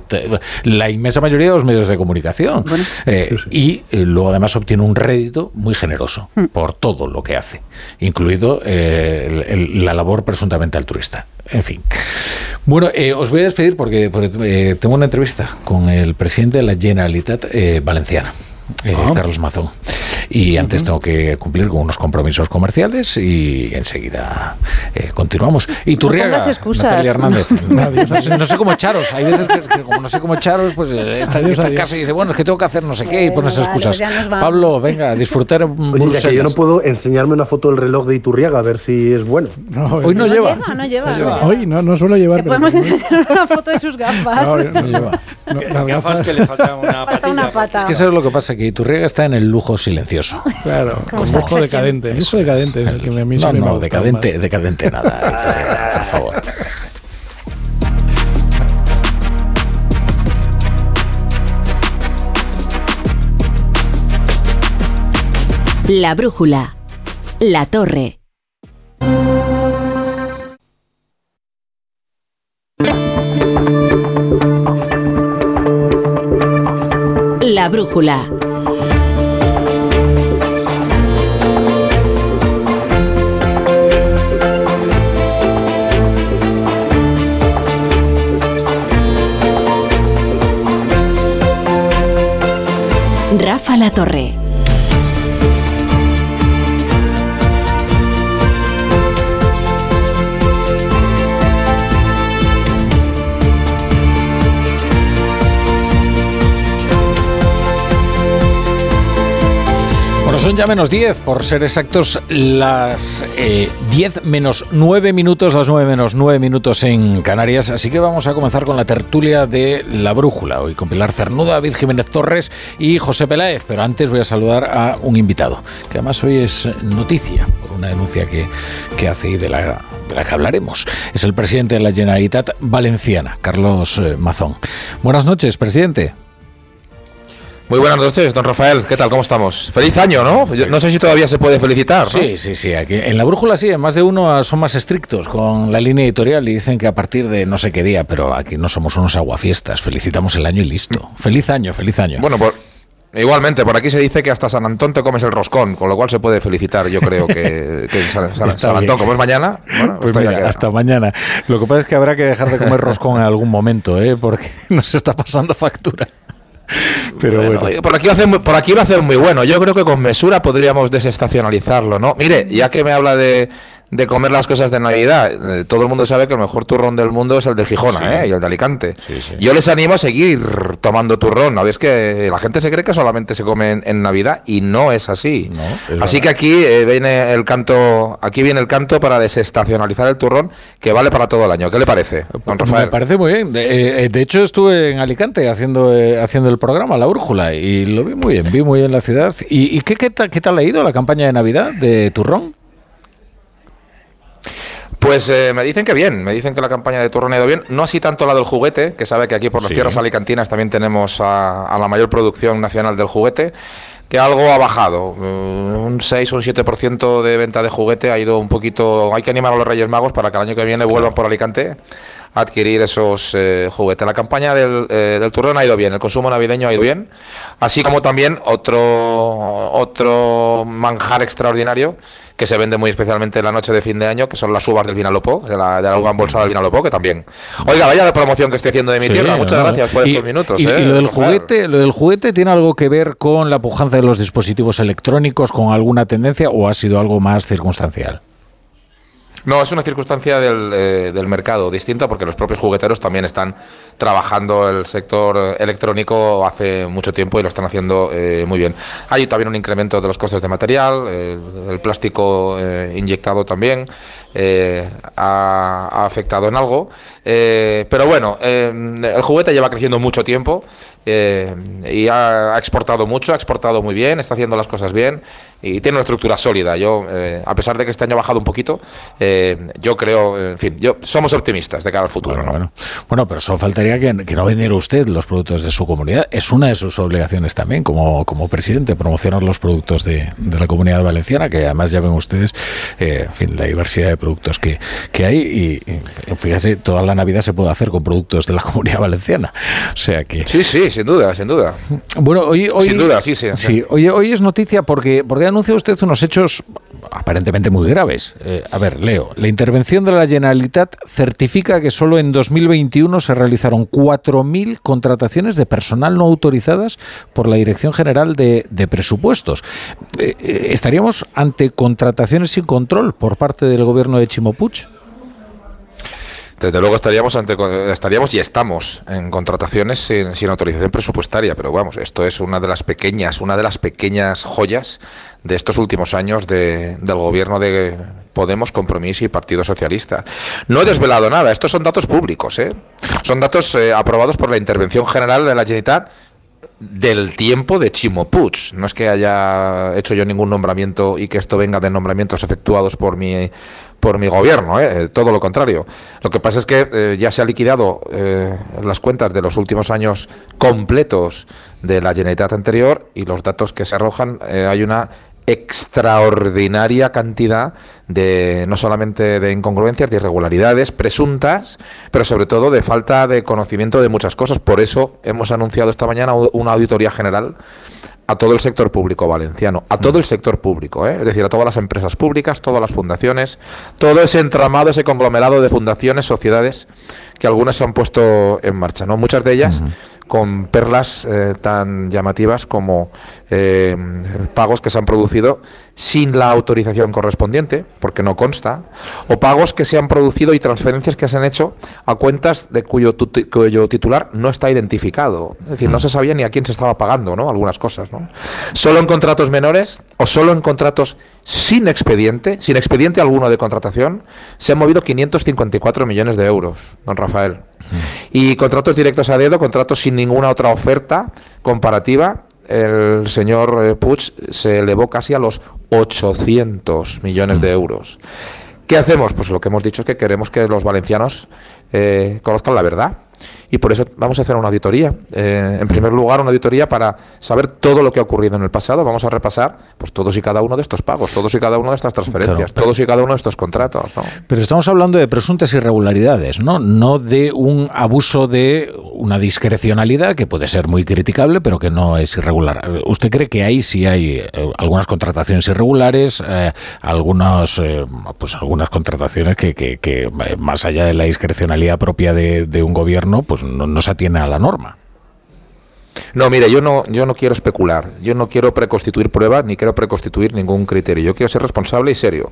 la inmensa mayoría de los medios de comunicación. Eh, Y eh, luego además obtiene un rédito muy generoso por todo lo que hace, incluido eh, el- el- la labor presuntamente altruista. En fin. Bueno, eh, os voy a despedir porque, porque, eh, tengo una entrevista con el presidente de la Generalitat eh, Valenciana. Eh, Ah. Carlos Mazón. Y antes tengo que cumplir con unos compromisos comerciales y enseguida eh, continuamos. Y pongas excusas. Natalia Hernández. No. No, no sé, no sé cómo echaros. Hay veces que, que como no sé cómo echaros, pues eh, está, Adiós, está en casa y dice, bueno, es que tengo que hacer no sé qué y pones vale, excusas. Pablo, venga, disfrutar Oye, ya que yo no puedo enseñarme una foto del reloj de Iturriaga a ver si es bueno. Hoy no, lleva. No lleva, no lleva. Hoy no, no suelo llevar. Podemos enseñar una foto de sus gafas. No, no lleva. No, las Gafas que le falta una Falta una pata. Es que eso es lo que pasa, que Iturriaga está en el lujo silencioso. Claro, Como con lujo decadente. El lujo decadente es el que a mí No, siempre me no, decadente, más. decadente nada, Iturriaga, por favor. La brújula. La torre. La brújula. La Torre. Bueno, Son ya menos 10, por ser exactos, las 10 menos 9 minutos, las 9 menos 9 minutos en Canarias. Así que vamos a comenzar con la tertulia de La Brújula, hoy con Pilar Cernuda, David Jiménez Torres y José Peláez. Pero antes voy a saludar a un invitado, que además hoy es noticia por una denuncia que, que hace y de la de la que hablaremos. Es el presidente de la Generalitat Valenciana, Carlos eh, Mazón. Buenas noches, presidente. Muy buenas noches, don Rafael. ¿Qué tal? ¿Cómo estamos? Feliz año, ¿no? Yo no sé si todavía se puede felicitar. ¿no? Sí, sí, sí. Aquí, en la brújula sí, en más de uno son más estrictos con la línea editorial y dicen que a partir de no sé qué día, pero aquí no somos unos aguafiestas. Felicitamos el año y listo. Feliz año, feliz año. Bueno, por, Igualmente, por aquí se dice que hasta San Antón te comes el roscón, con lo cual se puede felicitar, yo creo que, que San, San, San Antón, como es mañana, bueno, pues mira, hasta mañana. Lo que pasa es que habrá que dejar de comer roscón en algún momento, ¿eh? porque nos está pasando factura. Pero bueno, bueno. Por, aquí lo hacen, por aquí lo hacen muy bueno. Yo creo que con mesura podríamos desestacionalizarlo, ¿no? Mire, ya que me habla de, de comer las cosas de Navidad. Eh, todo el mundo sabe que el mejor turrón del mundo es el de Gijona sí. ¿eh? y el de Alicante. Sí, sí. Yo les animo a seguir tomando turrón. ¿no? Es que la gente se cree que solamente se come en, en Navidad y no es así. No, es así verdad. que aquí eh, viene el canto, aquí viene el canto para desestacionalizar el turrón que vale para todo el año. ¿Qué le parece, don Rafael? Me parece muy bien. De, eh, de hecho estuve en Alicante haciendo haciendo el programa La Brújula y lo vi muy bien, vi muy bien la ciudad. ¿Y, y qué, qué, tal, qué tal ha ido la campaña de Navidad de turrón? Pues eh, me dicen que bien, me dicen que la campaña de turrón ha ido bien, no así tanto la del juguete, que sabe que aquí por las sí. tierras alicantinas también tenemos a, a, la mayor producción nacional del juguete, que algo ha bajado, uh, un 6 o un 7% de venta de juguete ha ido un poquito, hay que animar a los Reyes Magos para que el año que viene vuelvan por Alicante a adquirir esos eh, juguetes. La campaña del, eh, del, turrón ha ido bien, el consumo navideño ha ido bien, así como también otro, otro manjar extraordinario que se vende muy especialmente en la noche de fin de año, que son las uvas del Vinalopó, de la, de la uva embolsada del Vinalopó, que también. Oiga, vaya la promoción que estoy haciendo de mi sí, tierra. Muchas no, gracias por y, estos minutos. Y, ¿eh? y lo, del juguete, lo del juguete tiene algo que ver con la pujanza de los dispositivos electrónicos, con alguna tendencia, o ha sido algo más circunstancial? No, es una circunstancia del, eh, del, mercado distinta porque los propios jugueteros también están trabajando el sector electrónico hace mucho tiempo y lo están haciendo eh, muy bien. Hay también un incremento de los costes de material, el, plástico eh, inyectado también eh, ha, ha, afectado en algo, eh, pero bueno, el juguete lleva creciendo mucho tiempo. Eh, y ha, ha, exportado mucho, ha exportado muy bien, está haciendo las cosas bien y tiene una estructura sólida. Yo, eh, a pesar de que este año ha bajado un poquito, eh, yo creo, en fin, yo somos optimistas de cara al futuro. Bueno, ¿no? bueno. bueno pero solo faltaría que, que, no vendiera usted los productos de su comunidad. Es una de sus obligaciones también como, como presidente, promocionar los productos de, de la comunidad valenciana, que además ya ven ustedes, eh, en fin, la diversidad de productos que, que hay y, y, fíjese, toda la Navidad se puede hacer con productos de la comunidad valenciana. O sea que... Sí, sí, sin duda, sin duda. Bueno, hoy, hoy sin duda, sí, sí. sí hoy, hoy, es noticia porque, porque anuncia usted unos hechos aparentemente muy graves. Eh, a ver, leo. La intervención de la Generalitat certifica que solo en 2021 se realizaron 4.000 contrataciones de personal no autorizadas por la Dirección General de, de Presupuestos. Eh, eh, ¿Estaríamos ante contrataciones sin control por parte del gobierno de Chimopuch? Desde luego estaríamos ante estaríamos y estamos en contrataciones sin, sin, autorización presupuestaria, pero vamos, esto es una de las pequeñas, una de las pequeñas joyas de estos últimos años de, del gobierno de Podemos, Compromís y Partido Socialista. No he desvelado nada, estos son datos públicos, ¿eh? son datos eh, aprobados por la intervención general de la Generalitat del tiempo de Chimo Puig. No es que haya hecho yo ningún nombramiento y que esto venga de nombramientos efectuados por mi por mi gobierno, ¿eh? todo lo contrario. Lo que pasa es que eh, ya se ha liquidado eh, las cuentas de los últimos años completos de la Generalitat anterior y los datos que se arrojan eh, hay una extraordinaria cantidad de no solamente de incongruencias, de irregularidades presuntas, pero sobre todo de falta de conocimiento de muchas cosas. Por eso hemos anunciado esta mañana una auditoría general a todo el sector público valenciano, a todo el sector público, ¿eh? es decir, a todas las empresas públicas, todas las fundaciones, todo ese entramado, ese conglomerado de fundaciones, sociedades que algunas se han puesto en marcha, ¿no? Muchas de ellas. Con perlas eh, tan llamativas como eh, pagos que se han producido sin la autorización correspondiente, porque no consta, o pagos que se han producido y transferencias que se han hecho a cuentas de cuyo, cuyo titular no está identificado. Es decir, no se sabía ni a quién se estaba pagando, ¿no? Algunas cosas, ¿no? Solo en contratos menores o solo en contratos sin expediente, sin expediente alguno de contratación, se han movido 554 millones de euros, don Rafael. Y contratos directos a dedo, contratos sin ninguna otra oferta comparativa, el señor eh, Puig se elevó casi a los 800 millones de euros. ¿Qué hacemos? Pues lo que hemos dicho es que queremos que los valencianos eh, conozcan la verdad y por eso vamos a hacer una auditoría. Eh, en primer lugar, una auditoría para saber todo lo que ha ocurrido en el pasado. Vamos a repasar pues todos y cada uno de estos pagos, todos y cada una de estas transferencias, todos y cada uno de estos contratos. Pero estamos hablando de presuntas irregularidades, ¿no? No de un abuso de una discrecionalidad que puede ser muy criticable, pero que no es irregular. ¿Usted cree que ahí sí hay eh, algunas contrataciones irregulares, eh, algunos, pues algunas contrataciones que, que, más allá de la discrecionalidad propia de, de un gobierno, pues no, se atiene a la norma. No, mire, yo no, yo no quiero especular, yo no quiero preconstituir pruebas ni quiero preconstituir ningún criterio. Yo quiero ser responsable y serio.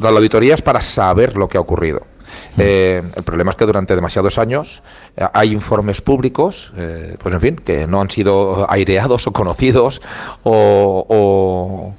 la auditoría es para saber lo que ha ocurrido. Mm. Eh, el problema es que durante demasiados años eh, hay informes públicos, eh, pues en fin, que no han sido aireados o conocidos o,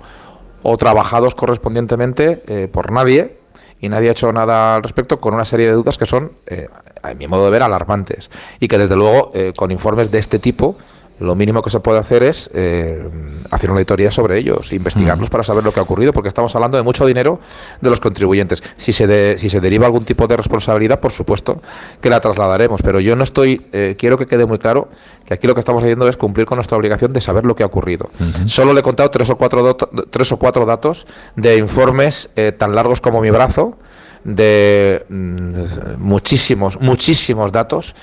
o trabajados correspondientemente por nadie y nadie ha hecho nada al respecto con una serie de dudas que son, eh, a mi modo de ver, alarmantes. Y que desde luego eh, con informes de este tipo lo mínimo que se puede hacer es eh, hacer una auditoría sobre ellos, investigarlos mm. para saber lo que ha ocurrido, porque estamos hablando de mucho dinero de los contribuyentes. Si se, si se deriva algún tipo de responsabilidad, por supuesto que la trasladaremos, pero yo no estoy, eh, quiero que quede muy claro que aquí lo que estamos haciendo es cumplir con nuestra obligación de saber lo que ha ocurrido. Solo le he contado tres o cuatro, tres o cuatro datos de informes eh, tan largos como mi brazo, de mm, muchísimos, muchísimos datos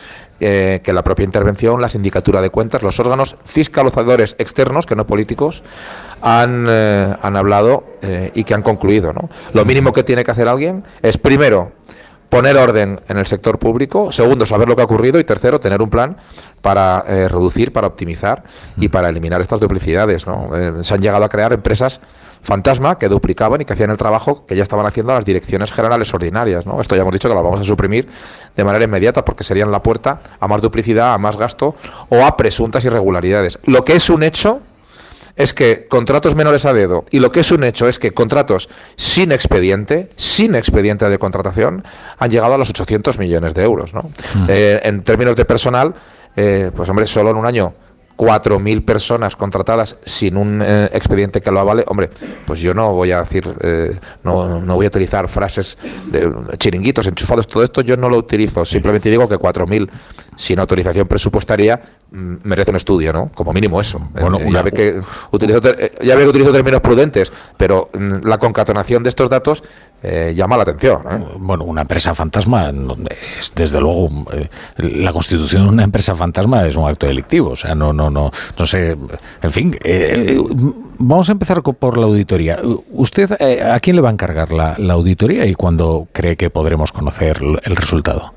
que la propia intervención, la sindicatura de cuentas, los órganos fiscalizadores externos, que no políticos, han, eh, han hablado eh, y que han concluido. ¿no? Lo mínimo que tiene que hacer alguien es, primero, poner orden en el sector público, segundo, saber lo que ha ocurrido y tercero, tener un plan para eh, reducir, para optimizar y para eliminar estas duplicidades. ¿no? se han llegado a crear empresas fantasma que duplicaban y que hacían el trabajo que ya estaban haciendo las direcciones generales ordinarias. ¿no? Esto ya hemos dicho que lo vamos a suprimir de manera inmediata porque serían la puerta a más duplicidad, a más gasto o a presuntas irregularidades. Lo que es un hecho es que contratos menores a dedo y lo que es un hecho es que contratos sin expediente, sin expediente de contratación, han llegado a los 800 millones de euros. ¿no? Mm. Eh, en términos de personal, eh, pues hombre, solo en un año 4.000 personas contratadas sin un eh, expediente que lo avale, hombre, pues yo no voy a decir, eh, no, no, voy a utilizar frases de chiringuitos, enchufados, todo esto yo no lo utilizo, simplemente digo que 4.000 sin autorización presupuestaria merece un estudio, ¿no? Como mínimo eso. Bueno, eh, ya, ve que utilizo, ya ve que utilizo términos prudentes, pero mm, la concatenación de estos datos llama la atención. Bueno, una empresa fantasma es desde luego la constitución de una empresa fantasma es un acto delictivo, o sea, no no no, no sé. En fin, eh, vamos a empezar por la auditoría. ¿Usted eh, a quién le va a encargar la, auditoría y cuándo cree que podremos conocer el resultado?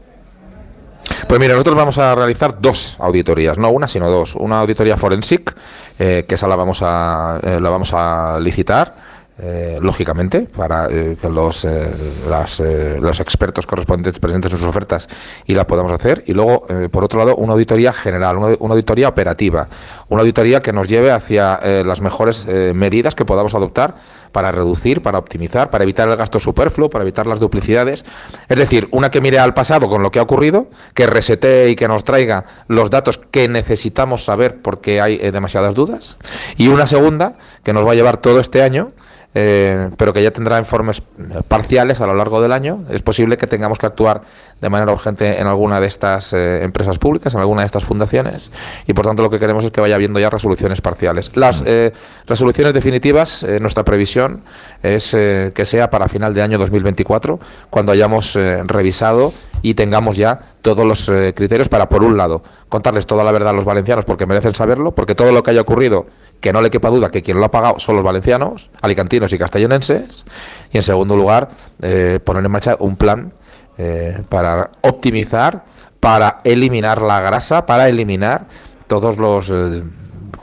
Pues mira, nosotros vamos a realizar dos auditorías, no una, sino dos. Una auditoría forensic, eh, que esa la vamos a, la vamos a licitar eh, lógicamente, para eh, que los, eh, los expertos correspondientes presenten sus ofertas y la podamos hacer. Y luego, por otro lado, una auditoría general, una, auditoría operativa, una auditoría que nos lleve hacia las mejores medidas que podamos adoptar para reducir, para optimizar, para evitar el gasto superfluo, para evitar las duplicidades. Es decir, una que mire al pasado con lo que ha ocurrido, que resete y que nos traiga los datos que necesitamos saber porque hay demasiadas dudas. Y una segunda que nos va a llevar todo este año eh, pero que ya tendrá informes parciales a lo largo del año. Es posible que tengamos que actuar de manera urgente en alguna de estas eh, empresas públicas, en alguna de estas fundaciones, y por tanto lo que queremos es que vaya habiendo ya resoluciones parciales. Las eh, resoluciones definitivas, nuestra previsión es que sea para final de año 2024, cuando hayamos revisado y tengamos ya todos los criterios para, por un lado, contarles toda la verdad a los valencianos porque merecen saberlo, porque todo lo que haya ocurrido que no le quepa duda que quien lo ha pagado son los valencianos, alicantinos y castellonenses, y en segundo lugar, eh, poner en marcha un plan eh, para optimizar, para eliminar la grasa, para eliminar todos los eh,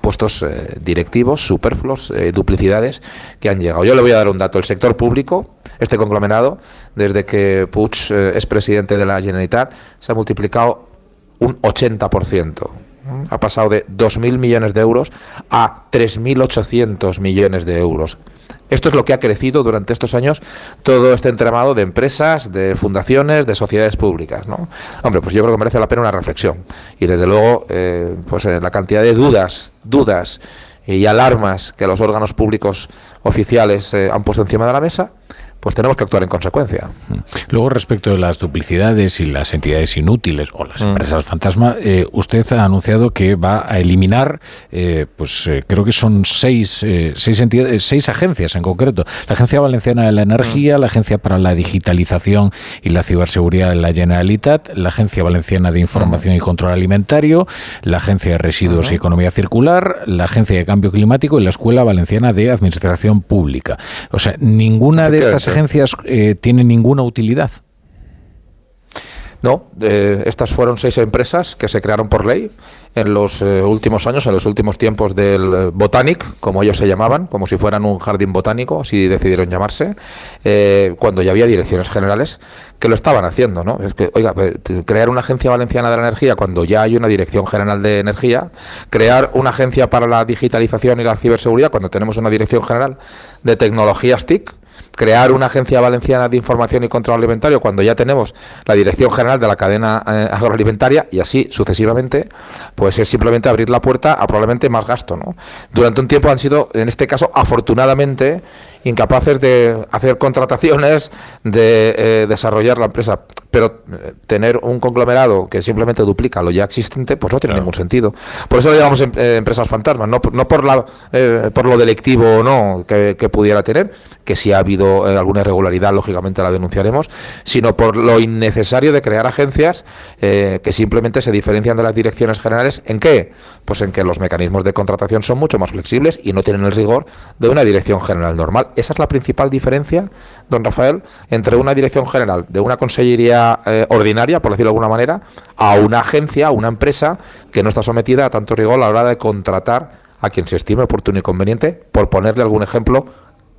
puestos eh, directivos, superfluos, eh, duplicidades que han llegado. Yo le voy a dar un dato. El sector público, este conglomerado, desde que Puig eh, es presidente de la Generalitat, se ha multiplicado un 80%. Ha pasado de 2.000 millones de euros a 3.800 millones de euros. Esto es lo que ha crecido durante estos años todo este entramado de empresas, de fundaciones, de sociedades públicas. ¿no? Hombre, pues yo creo que merece la pena una reflexión. Y desde luego, eh, pues eh, la cantidad de dudas, dudas y alarmas que los órganos públicos oficiales eh, han puesto encima de la mesa, pues tenemos que actuar en consecuencia. Luego, respecto de las duplicidades y las entidades inútiles o las Mm. empresas fantasma, eh, usted ha anunciado que va a eliminar, eh, pues eh, creo que son seis, seis, entidades, seis agencias en concreto. La Agencia Valenciana de la Energía, la Agencia para la Digitalización y la Ciberseguridad de la Generalitat, la Agencia Valenciana de Información y Control Alimentario, la Agencia de Residuos y Economía Circular, la Agencia de Cambio Climático y la Escuela Valenciana de Administración Pública. O sea, ninguna de estas Eh, tiene ninguna utilidad. No, eh, estas fueron seis empresas que se crearon por ley en los eh, últimos años, en los últimos tiempos del Botanic, como ellos se llamaban, como si fueran un jardín botánico, así decidieron llamarse, cuando ya había direcciones generales que lo estaban haciendo, ¿no? Es que, oiga, crear una agencia valenciana de la energía cuando ya hay una dirección general de energía, crear una agencia para la digitalización y la ciberseguridad cuando tenemos una dirección general de tecnologías TIC, crear una agencia valenciana de información y control alimentario cuando ya tenemos la dirección general de la cadena eh, agroalimentaria y así sucesivamente, pues es simplemente abrir la puerta a probablemente más gasto. ¿no? Durante un tiempo han sido, en este caso, afortunadamente, incapaces de hacer contrataciones, de eh, desarrollar la empresa. Pero eh, tener un conglomerado que simplemente duplica lo ya existente, pues no tiene ningún sentido. Por eso le llamamos em- eh, empresas fantasmas, no, por- no por, la, eh, por lo delictivo o no que, que pudiera tener, que si ha habido alguna irregularidad, lógicamente la denunciaremos, sino por lo innecesario de crear agencias eh, que simplemente se diferencian de las direcciones generales. ¿En qué? Pues en que los mecanismos de contratación son mucho más flexibles y no tienen el rigor de una dirección general normal. Esa es la principal diferencia, don Rafael, entre una dirección general de una consellería eh, ordinaria, por decirlo de alguna manera, a una agencia, a una empresa que no está sometida a tanto rigor a la hora de contratar a quien se estime oportuno y conveniente, por ponerle algún ejemplo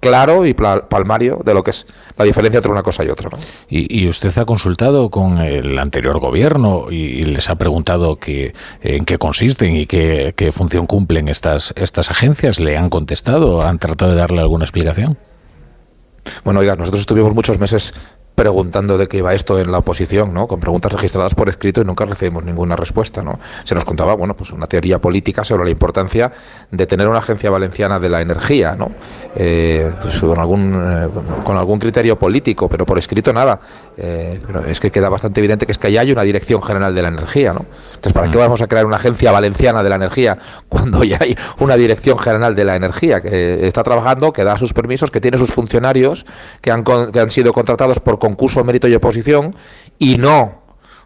claro y palmario de lo que es la diferencia entre una cosa y otra. ¿no? Y, y usted ha consultado con el anterior gobierno y, y les ha preguntado que, en qué consisten y qué, qué función cumplen estas, estas agencias. ¿Le han contestado? ¿Han tratado de darle alguna explicación? Bueno, oiga, nosotros estuvimos muchos meses preguntando de qué iba esto en la oposición, ¿no? Con preguntas registradas por escrito y nunca recibimos ninguna respuesta, ¿no? Se nos contaba, bueno, pues una teoría política sobre la importancia de tener una agencia valenciana de la energía, ¿no? Eh, pues con algún eh, con algún criterio político, pero por escrito nada. Eh, pero es que queda bastante evidente que es que ya hay una dirección general de la energía, ¿no? Entonces, ¿para qué vamos a crear una agencia valenciana de la energía cuando ya hay una dirección general de la energía que está trabajando, que da sus permisos, que tiene sus funcionarios que han, con- que han sido contratados por concurso, mérito y oposición y no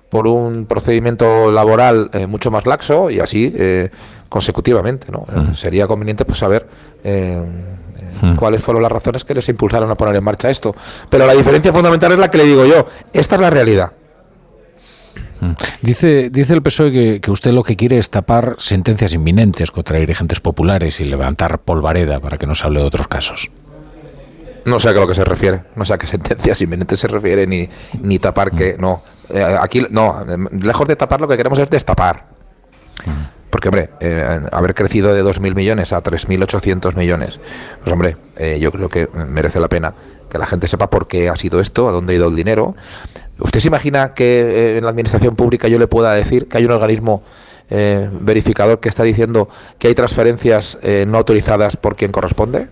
por un procedimiento laboral eh, mucho más laxo y así eh, consecutivamente, ¿no? Sería conveniente pues saber eh, cuáles fueron las razones que les impulsaron a poner en marcha esto. Pero la diferencia fundamental es la que le digo yo. Esta es la realidad. Dice, dice el PSOE que, que usted lo que quiere es tapar sentencias inminentes contra dirigentes populares y levantar polvareda para que no se hable de otros casos. No sé a lo que se refiere, no sé a qué sentencias inminentes se refiere, ni, ni tapar que. No, Eh, aquí no, lejos de tapar lo que queremos es destapar. Porque, hombre, eh, haber crecido de 2.000 millones a 3.800 millones, pues, hombre, eh, yo creo que merece la pena que la gente sepa por qué ha sido esto, a dónde ha ido el dinero. ¿Usted se imagina que en la administración pública yo le pueda decir que hay un organismo verificador que está diciendo que hay transferencias no autorizadas por quien corresponde?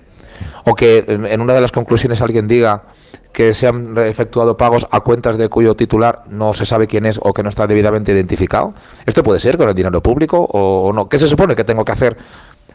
¿O que en una de las conclusiones alguien diga que se han efectuado pagos a cuentas de cuyo titular no se sabe quién es o que no está debidamente identificado? ¿Esto puede ser con el dinero público o, no? ¿Qué se supone que tengo que hacer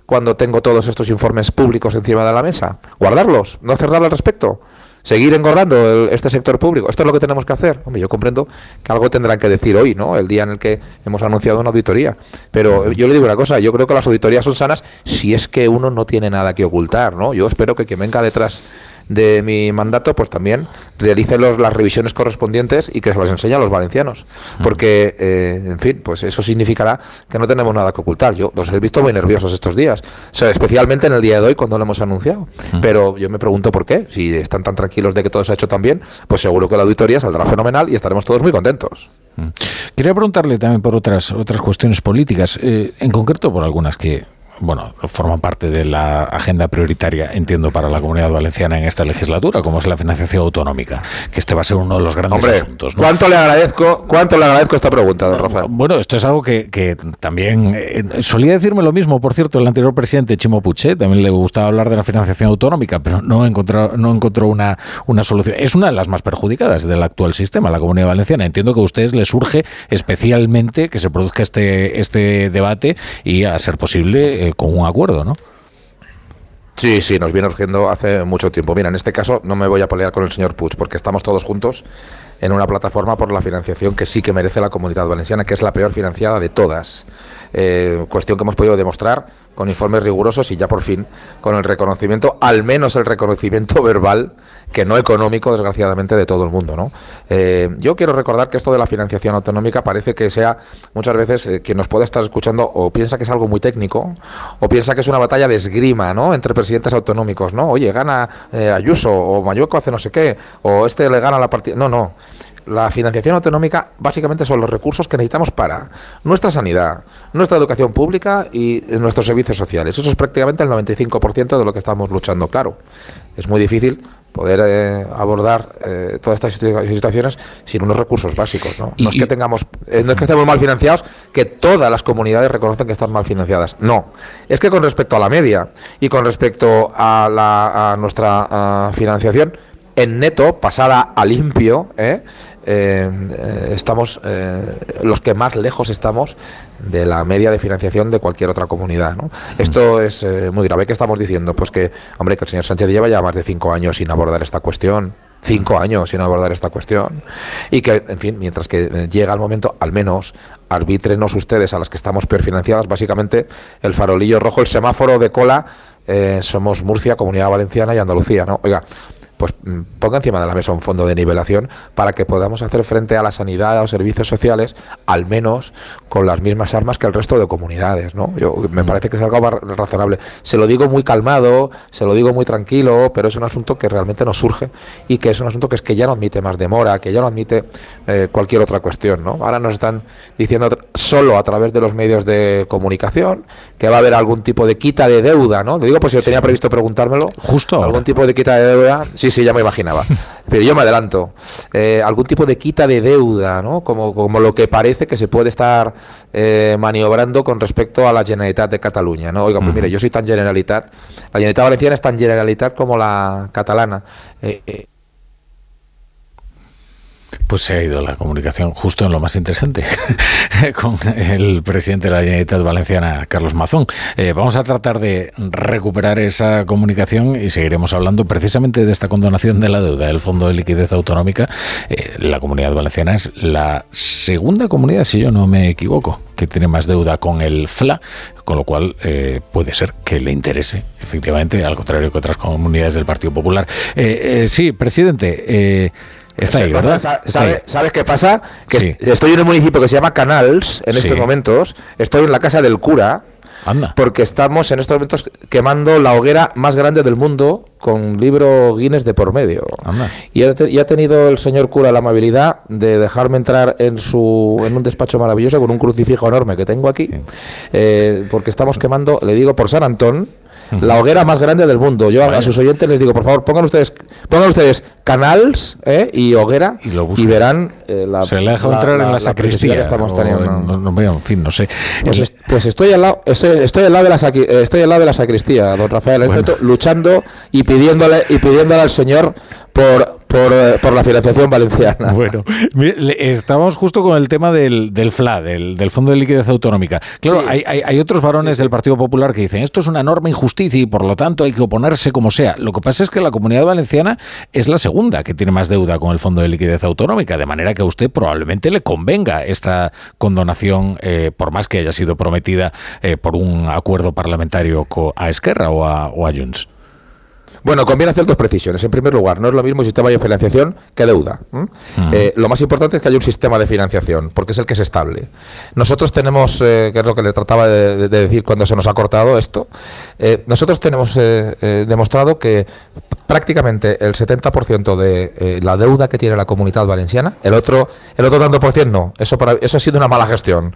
cuando tengo todos estos informes públicos encima de la mesa? ¿Guardarlos? ¿No nada al respecto? ¿Seguir engordando el- este sector público? ¿Esto es lo que tenemos que hacer? Hombre, yo comprendo que algo tendrán que decir hoy, ¿no? El día en el que hemos anunciado una auditoría. Pero yo le digo una cosa, yo creo que las auditorías son sanas si es que uno no tiene nada que ocultar, ¿no? Yo espero que quien venga detrás de mi mandato, pues también realice los, las revisiones correspondientes y que se las enseñe a los valencianos. Porque, eh, en fin, pues eso significará que no tenemos nada que ocultar. Yo los he visto muy nerviosos estos días, o sea, especialmente en el día de hoy cuando lo hemos anunciado. Pero yo me pregunto por qué. Si están tan tranquilos de que todo se ha hecho tan bien, pues seguro que la auditoría saldrá fenomenal y estaremos todos muy contentos. Quería preguntarle también por otras otras cuestiones políticas, eh, en concreto por algunas que bueno, forman parte de la agenda prioritaria, entiendo, para la comunidad valenciana en esta legislatura, como es la financiación autonómica, que este va a ser uno de los grandes asuntos. ¿cuánto le agradezco, cuánto le agradezco esta pregunta, don Rafael? Bueno, esto es algo que, que también eh, solía decirme lo mismo, por cierto, el anterior presidente Chimo Puché, también le gustaba hablar de la financiación autonómica, pero no encontró, no encontró una, una solución. Es una de las más perjudicadas del actual sistema, la comunidad valenciana. Entiendo que a ustedes les surge especialmente que se produzca este, este debate y, a ser posible, eh, con un acuerdo, ¿no? Sí, sí, nos viene urgiendo hace mucho tiempo. Mira, en este caso no me voy a pelear con el señor Puig porque estamos todos juntos en una plataforma por la financiación que sí que merece la comunidad valenciana, que es la peor financiada de todas. Eh, cuestión que hemos podido demostrar con informes rigurosos y ya por fin con el reconocimiento, al menos el reconocimiento verbal, que no económico, desgraciadamente, de todo el mundo. ¿no? Eh, yo quiero recordar que esto de la financiación autonómica parece que sea muchas veces eh, quien nos puede estar escuchando o piensa que es algo muy técnico o piensa que es una batalla de esgrima ¿no? entre presidentes autonómicos. ¿no? Oye, gana Ayuso o Mayueco hace no sé qué o este le gana la partida. No, no. La financiación autonómica básicamente son los recursos que necesitamos para nuestra sanidad, nuestra educación pública y nuestros servicios sociales. Eso es prácticamente el 95% de lo que estamos luchando. Claro, es muy difícil poder eh, abordar eh, todas estas situaciones sin unos recursos básicos. No, no es que tengamos, eh, no es que estemos mal financiados, que todas las comunidades reconocen que están mal financiadas. No, es que con respecto a la media y con respecto a, la, a nuestra financiación en neto, pasada a limpio, ¿eh? Eh, estamos eh, los que más lejos estamos de la media de financiación de cualquier otra comunidad. ¿no? Esto es muy grave. ¿Qué estamos diciendo? Pues que, hombre, que el señor Sánchez lleva ya más de cinco años sin abordar esta cuestión. Cinco años sin abordar esta cuestión. Y que, en fin, mientras que llega el momento, al menos arbítrenos ustedes a las que estamos peor financiadas. Básicamente, el farolillo rojo, el semáforo de cola, somos Murcia, Comunidad Valenciana y Andalucía. ¿no? Oiga, pues mm, ponga encima de la mesa un fondo de nivelación para que podamos hacer frente a la sanidad, a los servicios sociales, al menos con las mismas armas que el resto de comunidades, ¿no? Yo, me parece que es algo razonable. Se lo digo muy calmado, se lo digo muy tranquilo, pero es un asunto que realmente nos surge y que es un asunto que es que ya no admite más demora, que ya no admite eh, cualquier otra cuestión, ¿no? Ahora nos están diciendo solo a través de los medios de comunicación que va a haber algún tipo de quita de deuda, ¿no? Lo digo pues yo tenía previsto preguntármelo. Justo. Algún tipo de quita de deuda. Sí, sí, ya me imaginaba. Pero yo me adelanto. Eh, algún tipo de quita de deuda, ¿no? Como, como lo que parece que se puede estar eh, maniobrando con respecto a la Generalitat de Cataluña, ¿no? Oiga, pues mire, yo soy tan Generalitat, la Generalitat Valenciana es tan Generalitat como la catalana. Eh, pues se ha ido la comunicación justo en lo más interesante con el presidente de la Generalitat Valenciana, Carlos Mazón. Eh, vamos a tratar de recuperar esa comunicación y seguiremos hablando precisamente de esta condonación de la deuda del Fondo de Liquidez Autonómica. Eh, la comunidad valenciana es la segunda comunidad, si yo no me equivoco, que tiene más deuda con el FLA, con lo cual eh, puede ser que le interese, efectivamente, al contrario que otras comunidades del Partido Popular. sí, presidente. Está ahí, ¿verdad? ¿Sabes qué pasa? Que estoy en un municipio que se llama Canals en estos momentos. Estoy en la casa del cura. Anda. Porque estamos en estos momentos quemando la hoguera más grande del mundo con libro Guinness de por medio. Y, ha, tenido el señor cura la amabilidad de dejarme entrar en su en un despacho maravilloso con un crucifijo enorme que tengo aquí, eh, porque estamos quemando, le digo, por San Antón, la hoguera más grande del mundo. Yo a, sus oyentes les digo, por favor, pongan ustedes, pongan ustedes canals ¿eh? y hoguera y, verán eh, la. Se le deja entrar en la, sacristía. Que estamos teniendo. No, en fin, no sé. Pues, eh, pues estoy al lado, estoy, al lado de la estoy al lado de la sacristía, don Rafael, luchando y pidiéndole y pidiéndole al Señor por eh, por, la financiación valenciana. Bueno, estábamos justo con el tema del, del FLA, del, Fondo de Liquidez Autonómica. Claro, hay, hay, otros varones del Partido Popular que dicen esto es una enorme injusticia y por lo tanto hay que oponerse como sea. Lo que pasa es que la comunidad valenciana es la segunda que tiene más deuda con el Fondo de Liquidez Autonómica, de manera que a usted probablemente le convenga esta condonación, eh, por más que haya sido prometida eh, por un acuerdo parlamentario a Esquerra o a, o a Junts. Bueno, conviene hacer dos precisiones. En primer lugar, no es lo mismo sistema de financiación que deuda. Eh, lo más importante es que haya un sistema de financiación, porque es el que es estable. Nosotros tenemos, eh, que es lo que le trataba de, decir cuando se nos ha cortado esto, eh, nosotros tenemos demostrado que prácticamente el 70% de la deuda que tiene la comunidad valenciana, el otro, el otro tanto por ciento no. Eso, eso ha sido una mala gestión.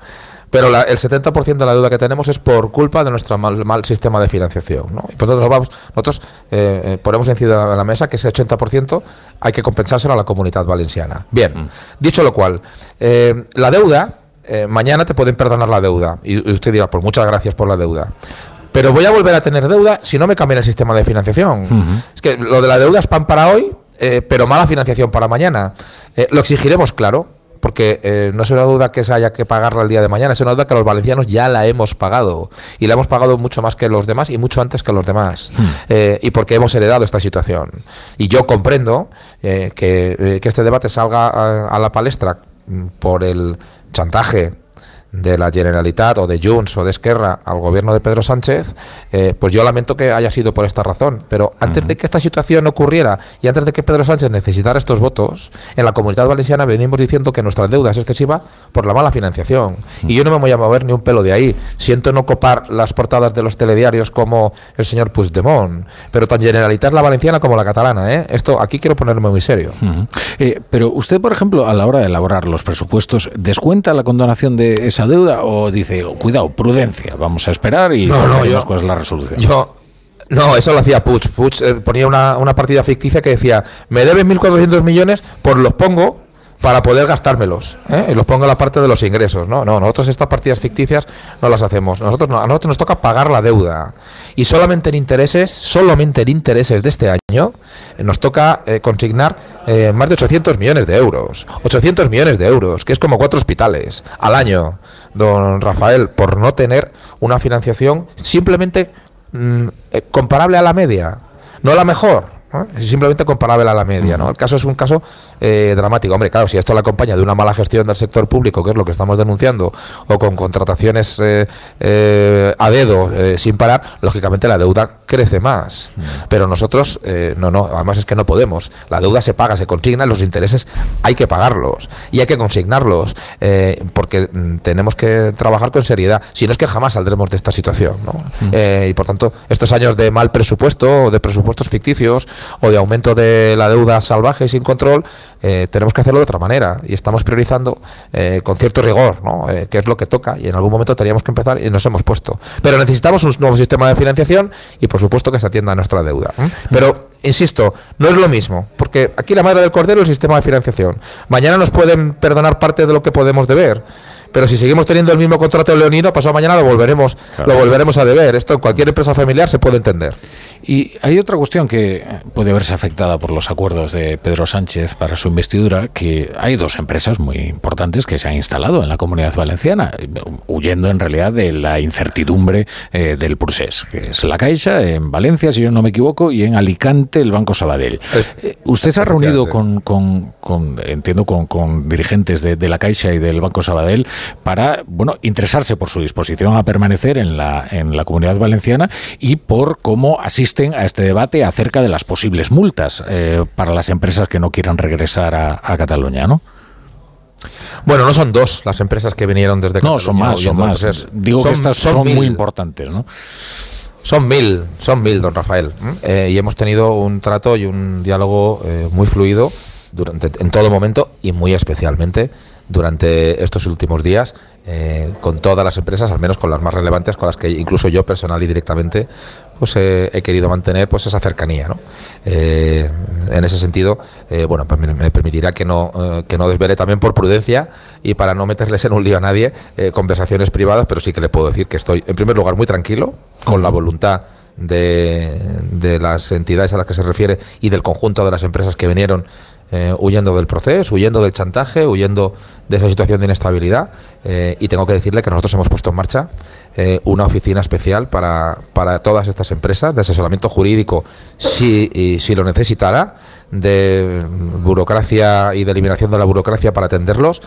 Pero el 70% de la deuda que tenemos es por culpa de nuestro mal, sistema de financiación. ¿no? Y por tanto, vamos, nosotros eh, eh, ponemos encima de la mesa que ese 80% hay que compensárselo a la comunidad valenciana. Bien, mm. dicho lo cual, eh, la deuda, mañana te pueden perdonar la deuda. Y, usted dirá, pues muchas gracias por la deuda pero voy a volver a tener deuda si no me cambian el sistema de financiación. Es que lo de la deuda es pan para hoy, pero mala financiación para mañana. lo exigiremos, claro, porque eh, no es una duda que se haya que pagarla el día de mañana, es una duda que los valencianos ya la hemos pagado y la hemos pagado mucho más que los demás y mucho antes que los demás hmm. eh, y porque hemos heredado esta situación. Y yo comprendo eh, que, este debate salga a la palestra mm, por el chantaje de la Generalitat o de Junts o de Esquerra al gobierno de Pedro Sánchez, eh, pues yo lamento que haya sido por esta razón. Pero antes de que esta situación ocurriera y antes de que Pedro Sánchez necesitara estos votos, en la comunidad valenciana venimos diciendo que nuestra deuda es excesiva por la mala financiación. Y yo no me voy a mover ni un pelo de ahí. Siento no copar las portadas de los telediarios como el señor Puigdemont, pero tan Generalitat la valenciana como la catalana. ¿eh? Esto aquí quiero ponerme muy serio. Eh, pero usted, por ejemplo, a la hora de elaborar los presupuestos, ¿descuenta la condonación de esa deuda o dice, cuidado, prudencia, vamos a esperar y no, no, yo, cuál es la resolución? Yo, no, eso lo hacía Puig. Puig eh, ponía una, una, partida ficticia que decía, me deben 1.400 millones, pues los pongo para poder gastármelos ¿eh? y los pongo en la parte de los ingresos. No, no, nosotros estas partidas ficticias no las hacemos. Nosotros no, a nosotros nos toca pagar la deuda y solamente en intereses, solamente en intereses de este año eh, nos toca eh, consignar más de 800 millones de euros. 800 millones de euros, que es como cuatro hospitales al año, don Rafael, por no tener una financiación simplemente mm, comparable a la media, no la mejor es simplemente comparable a la media. ¿no? El caso es un caso eh, dramático. Hombre, claro, si esto le acompaña de una mala gestión del sector público, que es lo que estamos denunciando, o con contrataciones eh, eh, a dedo sin parar, lógicamente la deuda crece más. Pero nosotros, no, no, además es que no podemos. La deuda se paga, se consigna, los intereses hay que pagarlos y hay que consignarlos, porque mm, tenemos que trabajar con seriedad. Si no es que jamás saldremos de esta situación. ¿no? y por tanto, estos años de mal presupuesto o de presupuestos ficticios, o de aumento de la deuda salvaje y sin control, eh, tenemos que hacerlo de otra manera y estamos priorizando eh, con cierto rigor, ¿no? Eh, que es lo que toca y en algún momento teníamos que empezar y nos hemos puesto. Pero necesitamos un nuevo sistema de financiación y por supuesto que se atienda a nuestra deuda. Pero, insisto, no es lo mismo, porque aquí la madre del cordero es el sistema de financiación. Mañana nos pueden perdonar parte de lo que podemos deber pero si seguimos teniendo el mismo contrato leonino, pasado mañana lo volveremos, lo volveremos a deber. Esto en cualquier empresa familiar se puede entender. Y hay otra cuestión que puede verse afectada por los acuerdos de Pedro Sánchez para su investidura, que hay dos empresas muy importantes que se han instalado en la comunidad valenciana, huyendo en realidad de la incertidumbre eh, del procés, que es la Caixa en Valencia, si yo no me equivoco, y en Alicante el Banco Sabadell. Eh, usted se ha reunido con, con, entiendo, con, con dirigentes de, de, la Caixa y del Banco Sabadell para, bueno, interesarse por su disposición a permanecer en la, en la comunidad valenciana y por cómo asiste a este debate acerca de las posibles multas eh, para las empresas que no quieran regresar a, Cataluña, ¿no? Bueno, no son dos las empresas que vinieron desde No, son más, son más. Digo que estas son, muy importantes, ¿no? Son mil, son mil, don Rafael. Eh, y hemos tenido un trato y un diálogo eh, muy fluido durante, en todo momento y muy especialmente durante estos últimos días eh, con todas las empresas, al menos con las más relevantes, con las que incluso yo personal y directamente pues he querido mantener pues esa cercanía. ¿no? Eh, en ese sentido, eh, bueno, pues me, permitirá que no, que no desvele también por prudencia y para no meterles en un lío a nadie conversaciones privadas, pero sí que le puedo decir que estoy, en primer lugar, muy tranquilo, con la voluntad de, de las entidades a las que se refiere y del conjunto de las empresas que vinieron eh, huyendo del proceso, huyendo del chantaje, huyendo de esa situación de inestabilidad. Eh, y tengo que decirle que nosotros hemos puesto en marcha eh, una oficina especial para, para, todas estas empresas de asesoramiento jurídico, si, si lo necesitara, de burocracia y de eliminación de la burocracia para atenderlos.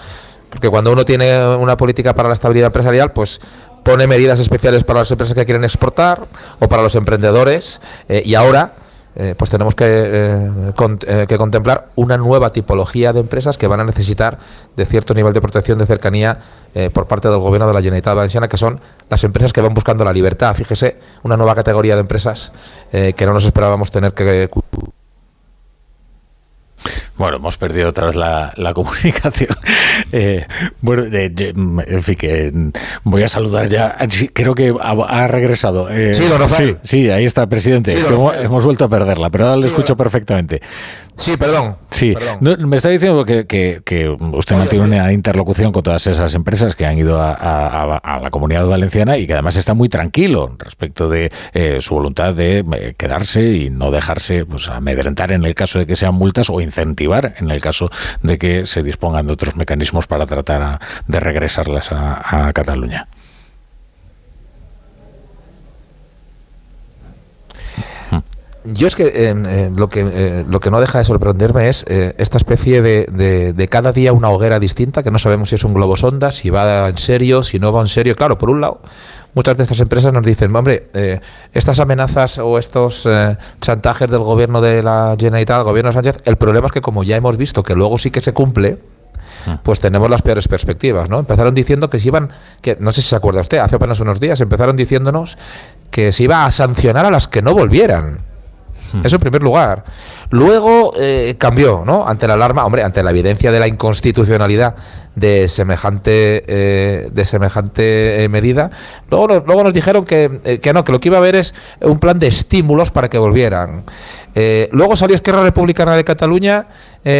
Porque cuando uno tiene una política para la estabilidad empresarial, pues pone medidas especiales para las empresas que quieren exportar o para los emprendedores. y ahora eh, pues tenemos que, eh, con- eh, que contemplar una nueva tipología de empresas que van a necesitar de cierto nivel de protección de cercanía eh, por parte del gobierno de la Generalitat Valenciana, que son las empresas que van buscando la libertad. Fíjese, una nueva categoría de empresas que no nos esperábamos tener que Bueno, hemos perdido otra vez la, la comunicación. Eh, bueno, eh, en fin, que voy a saludar ya. Creo que ha, ha regresado. Eh, Sí, don sí, sí, ahí está, presidente. Sí, Es don que hemos, hemos vuelto a perderla, pero ahora le escucho perfectamente. Sí, perdón. Sí, Perdón. No, me está diciendo que, que- que usted mantiene una interlocución con todas esas empresas que han ido a, a- a- la comunidad valenciana y que además está muy tranquilo respecto de eh, su voluntad de eh, quedarse y no dejarse pues, amedrentar en el caso de que sean multas o en el caso de que se dispongan de otros mecanismos para tratar de regresarlas a, Cataluña. Yo es que eh, eh, lo que eh, lo que no deja de sorprenderme es esta especie de- de cada día una hoguera distinta, que no sabemos si es un globo sonda, si va en serio, si no va en serio. Claro, por un lado, muchas de estas empresas nos dicen, hombre, eh, estas amenazas o estos eh, chantajes del gobierno de la Generalitat, del gobierno de Sánchez, el problema es que como ya hemos visto que luego sí que se cumple, pues tenemos las peores perspectivas, ¿no? Empezaron diciendo que se iban, que no sé si se acuerda usted, hace apenas unos días empezaron diciéndonos que se iba a sancionar a las que no volvieran. Eso en primer lugar. Luego eh, cambió, ¿no? Ante la alarma, hombre, ante la evidencia de la inconstitucionalidad de semejante eh, de semejante eh, medida. Luego, nos- luego nos dijeron que, que no, que lo que iba a haber es un plan de estímulos para que volvieran. Luego salió Esquerra Republicana de Cataluña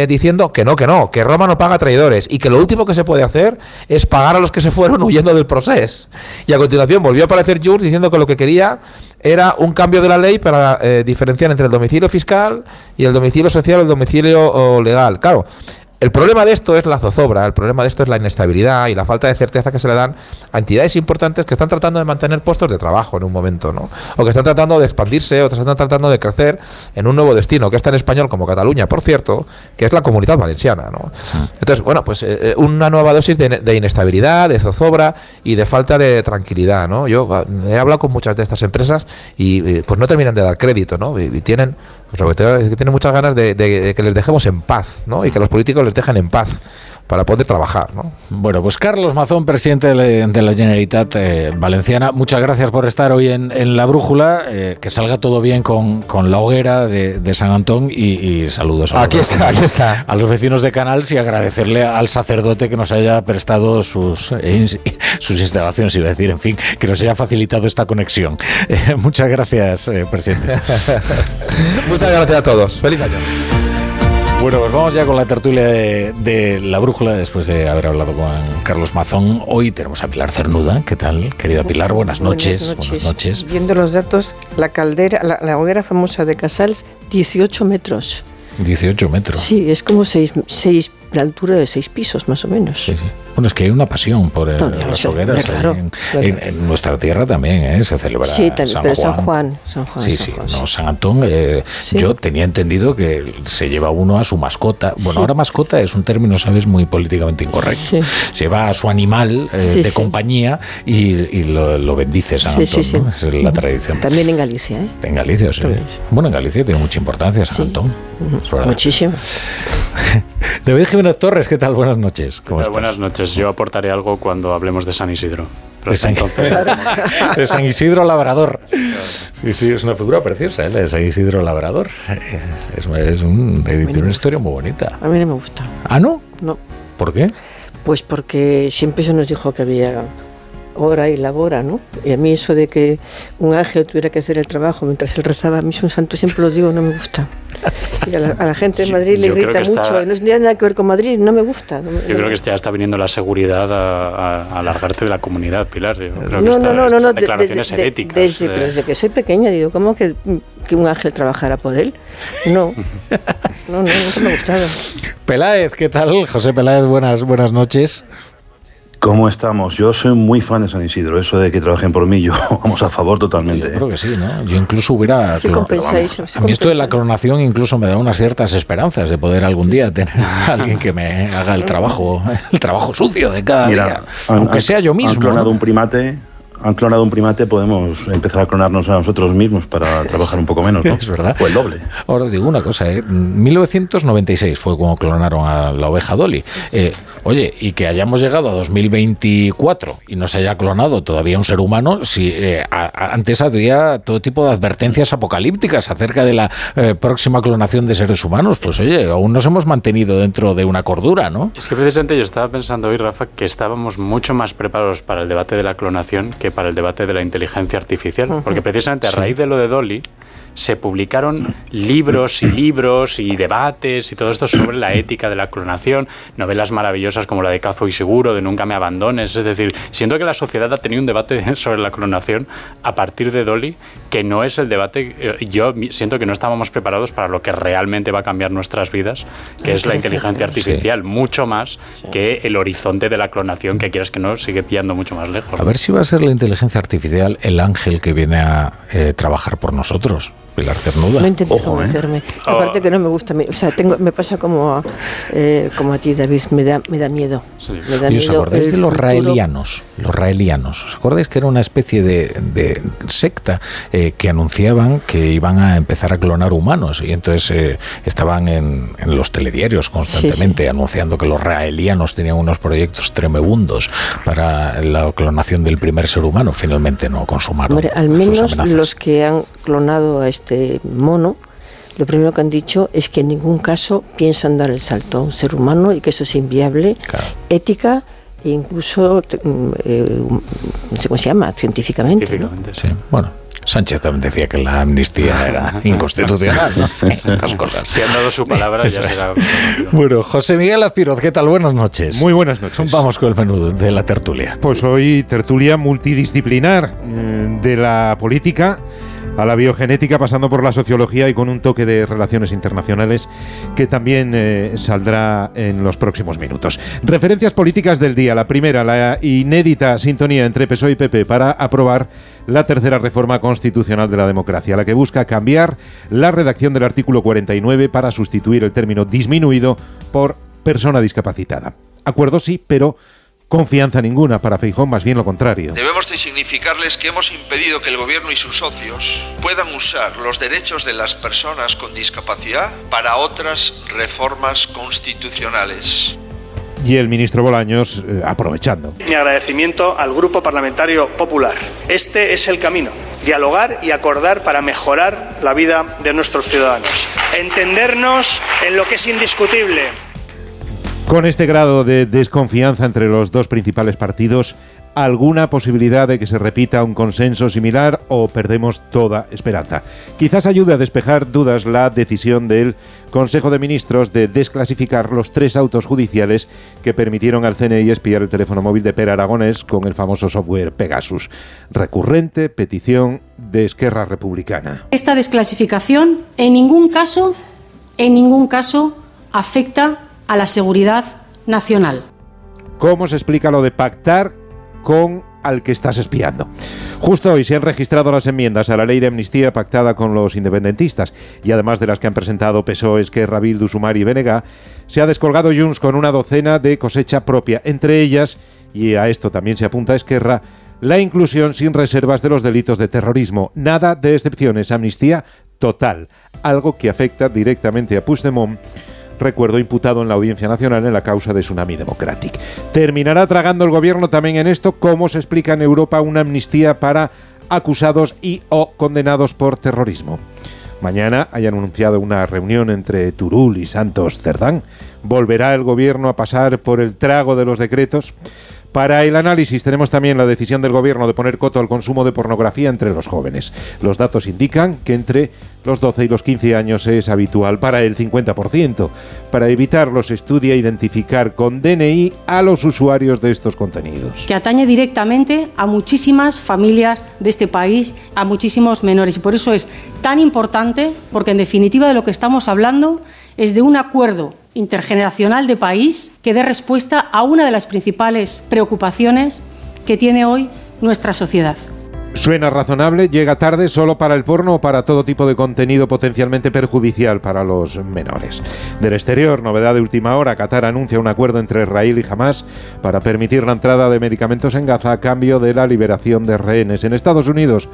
diciendo que no, que no, que Roma no paga traidores y que lo último que se puede hacer es pagar a los que se fueron huyendo del proceso. Y a continuación volvió a aparecer Junts diciendo que lo que quería era un cambio de la ley para eh, diferenciar entre el domicilio fiscal y el domicilio social o el domicilio legal. Claro, el problema de esto es la zozobra, el problema de esto es la inestabilidad y la falta de certeza que se le dan a entidades importantes que están tratando de mantener puestos de trabajo en un momento, ¿no? O que están tratando de expandirse o que están tratando de crecer en un nuevo destino, que es tan español como Cataluña, por cierto, que es la comunidad valenciana, ¿no? Entonces, bueno, pues eh, eh, una nueva dosis de, de inestabilidad, de zozobra y de falta de tranquilidad, ¿no? Yo ah, he hablado con muchas de estas empresas y eh, pues no terminan de dar crédito, ¿no? Y, y tienen, pues lo que tengo que tienen muchas ganas de- de que les dejemos en paz, ¿no? Y que los políticos les dejen en paz para poder trabajar, ¿no? Bueno, pues Carlos Mazón, presidente de la, Generalitat eh, Valenciana, muchas gracias por estar hoy en, en La Brújula, eh, que salga todo bien con, con la hoguera de, de San Antón y, y saludos a Aquí los, está, aquí está. a los vecinos de Canals y agradecerle al sacerdote que nos haya prestado sus, eh, sus instalaciones, iba a decir, en fin, que nos haya facilitado esta conexión. Muchas gracias, eh, presidente. Muchas gracias a todos. Feliz año. Bueno, pues vamos ya con la tertulia de, de la brújula después de haber hablado con Carlos Mazón. Hoy tenemos a Pilar Cernuda. ¿Qué tal, querida Pilar? Buenas noches. Buenas noches. Viendo los datos, la caldera, la, la hoguera famosa de Casals, 18 metros. 18 metros. Sí, es como seis, seis, la altura de seis pisos, más o menos. Sí, sí. Bueno, es que hay una pasión por eh, No, las sé, hogueras. claro, en, claro. en- en nuestra tierra también ¿eh? se celebra Sí, también, San pero Juan. San Juan, San Juan, Sí, San sí, Juan, no, San Antón. eh, Sí. Yo tenía entendido que se lleva uno a su mascota. Bueno, Sí. ahora mascota es un término, sabes, muy políticamente incorrecto. Se lleva a su animal eh, Sí, de sí. compañía y, y lo, lo bendice San Sí, Antón. sí, sí. ¿no? Esa es la tradición. También en Galicia, ¿eh? En Galicia, sí. Bueno, en Galicia tiene mucha importancia San Antón. Muchísimo. David Jiménez Torres, ¿qué tal? Buenas noches. ¿Cómo Hola, estás? buenas noches. Yo aportaré algo cuando hablemos de San Isidro. De San, entonces- de San Isidro Labrador. Sí, sí, es una figura preciosa, ¿eh? la de San Isidro Labrador. Es, es un, tiene una historia muy bonita. A mí no me gusta. ¿Ah, no? No. ¿Por qué? Pues porque siempre se nos dijo que había hora y labora, ¿no? Y a mí eso de que un ángel tuviera que hacer el trabajo mientras él rezaba, a mí es un santo, siempre lo digo, no me gusta. Y a la, a la gente de Madrid le yo creo grita que está- mucho, no tiene nada que ver con Madrid, no me gusta. no me- Yo creo que ya está viniendo la seguridad a, a- a alargarte de la comunidad, Pilar. Yo creo que no, está- no, no, no, no, de- declaraciones desde, de- heréticas. desde, de- desde que soy pequeña digo, ¿cómo que, que un ángel trabajara por él? No, no, no, nunca me ha gustado. Peláez, ¿qué tal? José Peláez, buenas, buenas noches. ¿Cómo estamos? Yo soy muy fan de San Isidro. Eso de que trabajen por mí, yo vamos a favor totalmente. Yo creo que sí, ¿no? Yo incluso hubiera... Clon- compensáis, a mí esto de la clonación incluso me da unas ciertas esperanzas de poder algún día tener a alguien que me haga el trabajo, el trabajo sucio de cada Mira, día. han- aunque han- sea yo Han mismo. clonado ¿no? un primate, han clonado un primate, podemos empezar a clonarnos a nosotros mismos para trabajar un poco menos, ¿no? Es verdad. O el doble. Ahora os digo una cosa, ¿eh? 1996 fue cuando clonaron a la oveja Dolly. Eh, oye, y que hayamos llegado a 2024 y no se haya clonado todavía un ser humano, si eh, a- antes había todo tipo de advertencias apocalípticas acerca de la eh, próxima clonación de seres humanos, pues oye, aún nos hemos mantenido dentro de una cordura, ¿no? Es que precisamente yo estaba pensando hoy, Rafa, que estábamos mucho más preparados para el debate de la clonación que para el debate de la inteligencia artificial. Porque precisamente a Sí. raíz de lo de Dolly se publicaron libros y libros y debates y todo esto sobre la ética de la clonación, novelas maravillosas como la de Cazo y Seguro, de Nunca me abandones. Es decir, siento que la sociedad ha tenido un debate sobre la clonación a partir de Dolly, que no es el debate. eh, Yo siento que no estábamos preparados para lo que realmente va a cambiar nuestras vidas, que es la inteligencia artificial, mucho más que el horizonte de la clonación, que quieras que no, sigue pillando mucho más lejos. A ver si va a ser la inteligencia artificial el ángel que viene a eh, trabajar por nosotros, Pilar Cernuda. No intentes Ojo, ¿eh? convencerme. Aparte que no me gusta. me- O sea, tengo, me pasa como a, eh, como a ti, David. Me da, me da miedo. Me da ¿Y os acordáis de los futuro. raelianos? Los raelianos. ¿Os acordáis que era una especie de, de secta eh, que anunciaban que iban a empezar a clonar humanos? Y entonces eh, estaban en, en los telediarios constantemente anunciando que los raelianos tenían unos proyectos tremebundos para la clonación del primer ser humano. Finalmente no consumaron Hombre, al sus menos amenazas. los que han clonado a este mono, lo primero que han dicho es que en ningún caso piensan dar el salto a un ser humano y que eso es inviable, ética e incluso, mm, eh, no sé cómo se llama, científicamente. ¿no? Sí, bueno. Sánchez también decía que la amnistía era inconstitucional, ¿no? Estas cosas. Si han dado su palabra, ya será. Bueno, José Miguel Azpiroz, ¿qué tal? Buenas noches. Muy buenas noches. Vamos con el menú de la tertulia. Pues hoy tertulia multidisciplinar eh, de la política a la biogenética, pasando por la sociología y con un toque de relaciones internacionales que también eh, saldrá en los próximos minutos. Referencias políticas del día. La primera, la inédita sintonía entre PSOE y PP para aprobar la tercera reforma constitucional de la democracia, la que busca cambiar la redacción del artículo 49 para sustituir el término disminuido por persona discapacitada. Acuerdo sí, pero confianza ninguna para Feijón, más bien lo contrario. Debemos de significarles que hemos impedido que el gobierno y sus socios puedan usar los derechos de las personas con discapacidad para otras reformas constitucionales. Y el ministro Bolaños eh, aprovechando. Mi agradecimiento al Grupo Parlamentario Popular. Este es el camino. Dialogar y acordar para mejorar la vida de nuestros ciudadanos. Entendernos en lo que es indiscutible. Con este grado de desconfianza entre los dos principales partidos, ¿alguna posibilidad de que se repita un consenso similar o perdemos toda esperanza? Quizás ayude a despejar dudas la decisión del Consejo de Ministros de desclasificar los tres autos judiciales que permitieron al CNI espiar el teléfono móvil de Per Aragonés con el famoso software Pegasus. Recurrente petición de Esquerra Republicana. Esta desclasificación en ningún caso, en ningún caso afecta a la seguridad nacional. ¿Cómo se explica lo de pactar con al que estás espiando? Justo hoy se han registrado las enmiendas a la ley de amnistía pactada con los independentistas y además de las que han presentado PSOE, Esquerra, Bildu, Sumar y Benega, se ha descolgado Junts con una docena de cosecha propia, entre ellas, y a esto también se apunta Esquerra, la inclusión sin reservas de los delitos de terrorismo. Nada de excepciones, amnistía total, algo que afecta directamente a Puigdemont recuerdo imputado en la Audiencia Nacional en la causa de Tsunami Democratic. ¿Terminará tragando el gobierno también en esto? ¿Cómo se explica en Europa una amnistía para acusados y o condenados por terrorismo? Mañana hayan anunciado una reunión entre Turul y Santos Cerdán. ¿Volverá el gobierno a pasar por el trago de los decretos? Para el análisis tenemos también la decisión del gobierno de poner coto al consumo de pornografía entre los jóvenes. Los datos indican que entre los 12 y los 15 años es habitual para el 50%. Para evitarlo se estudia identificar con DNI a los usuarios de estos contenidos. que atañe directamente a muchísimas familias de este país, a muchísimos menores. Y por eso es tan importante, porque en definitiva de lo que estamos hablando es de un acuerdo intergeneracional de país que dé respuesta a una de las principales preocupaciones que tiene hoy nuestra sociedad. Suena razonable, llega tarde solo para el porno o para todo tipo de contenido potencialmente perjudicial para los menores. Del exterior, novedad de última hora, Qatar anuncia un acuerdo entre Israel y Hamas para permitir la entrada de medicamentos en Gaza a cambio de la liberación de rehenes. En Estados Unidos,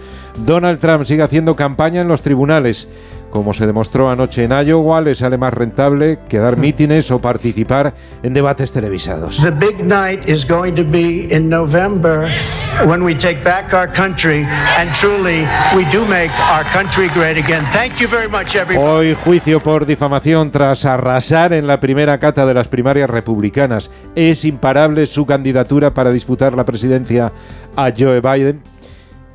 Donald Trump sigue haciendo campaña en los tribunales. Como se demostró anoche en Iowa, le sale más rentable que dar mítines o participar en debates televisados. The big night is going to be in November when we take back our country and truly we do make our country great again. Thank you very much everybody. Hoy juicio por difamación tras arrasar en la primera cata de las primarias republicanas. Es imparable su candidatura para disputar la presidencia a Joe Biden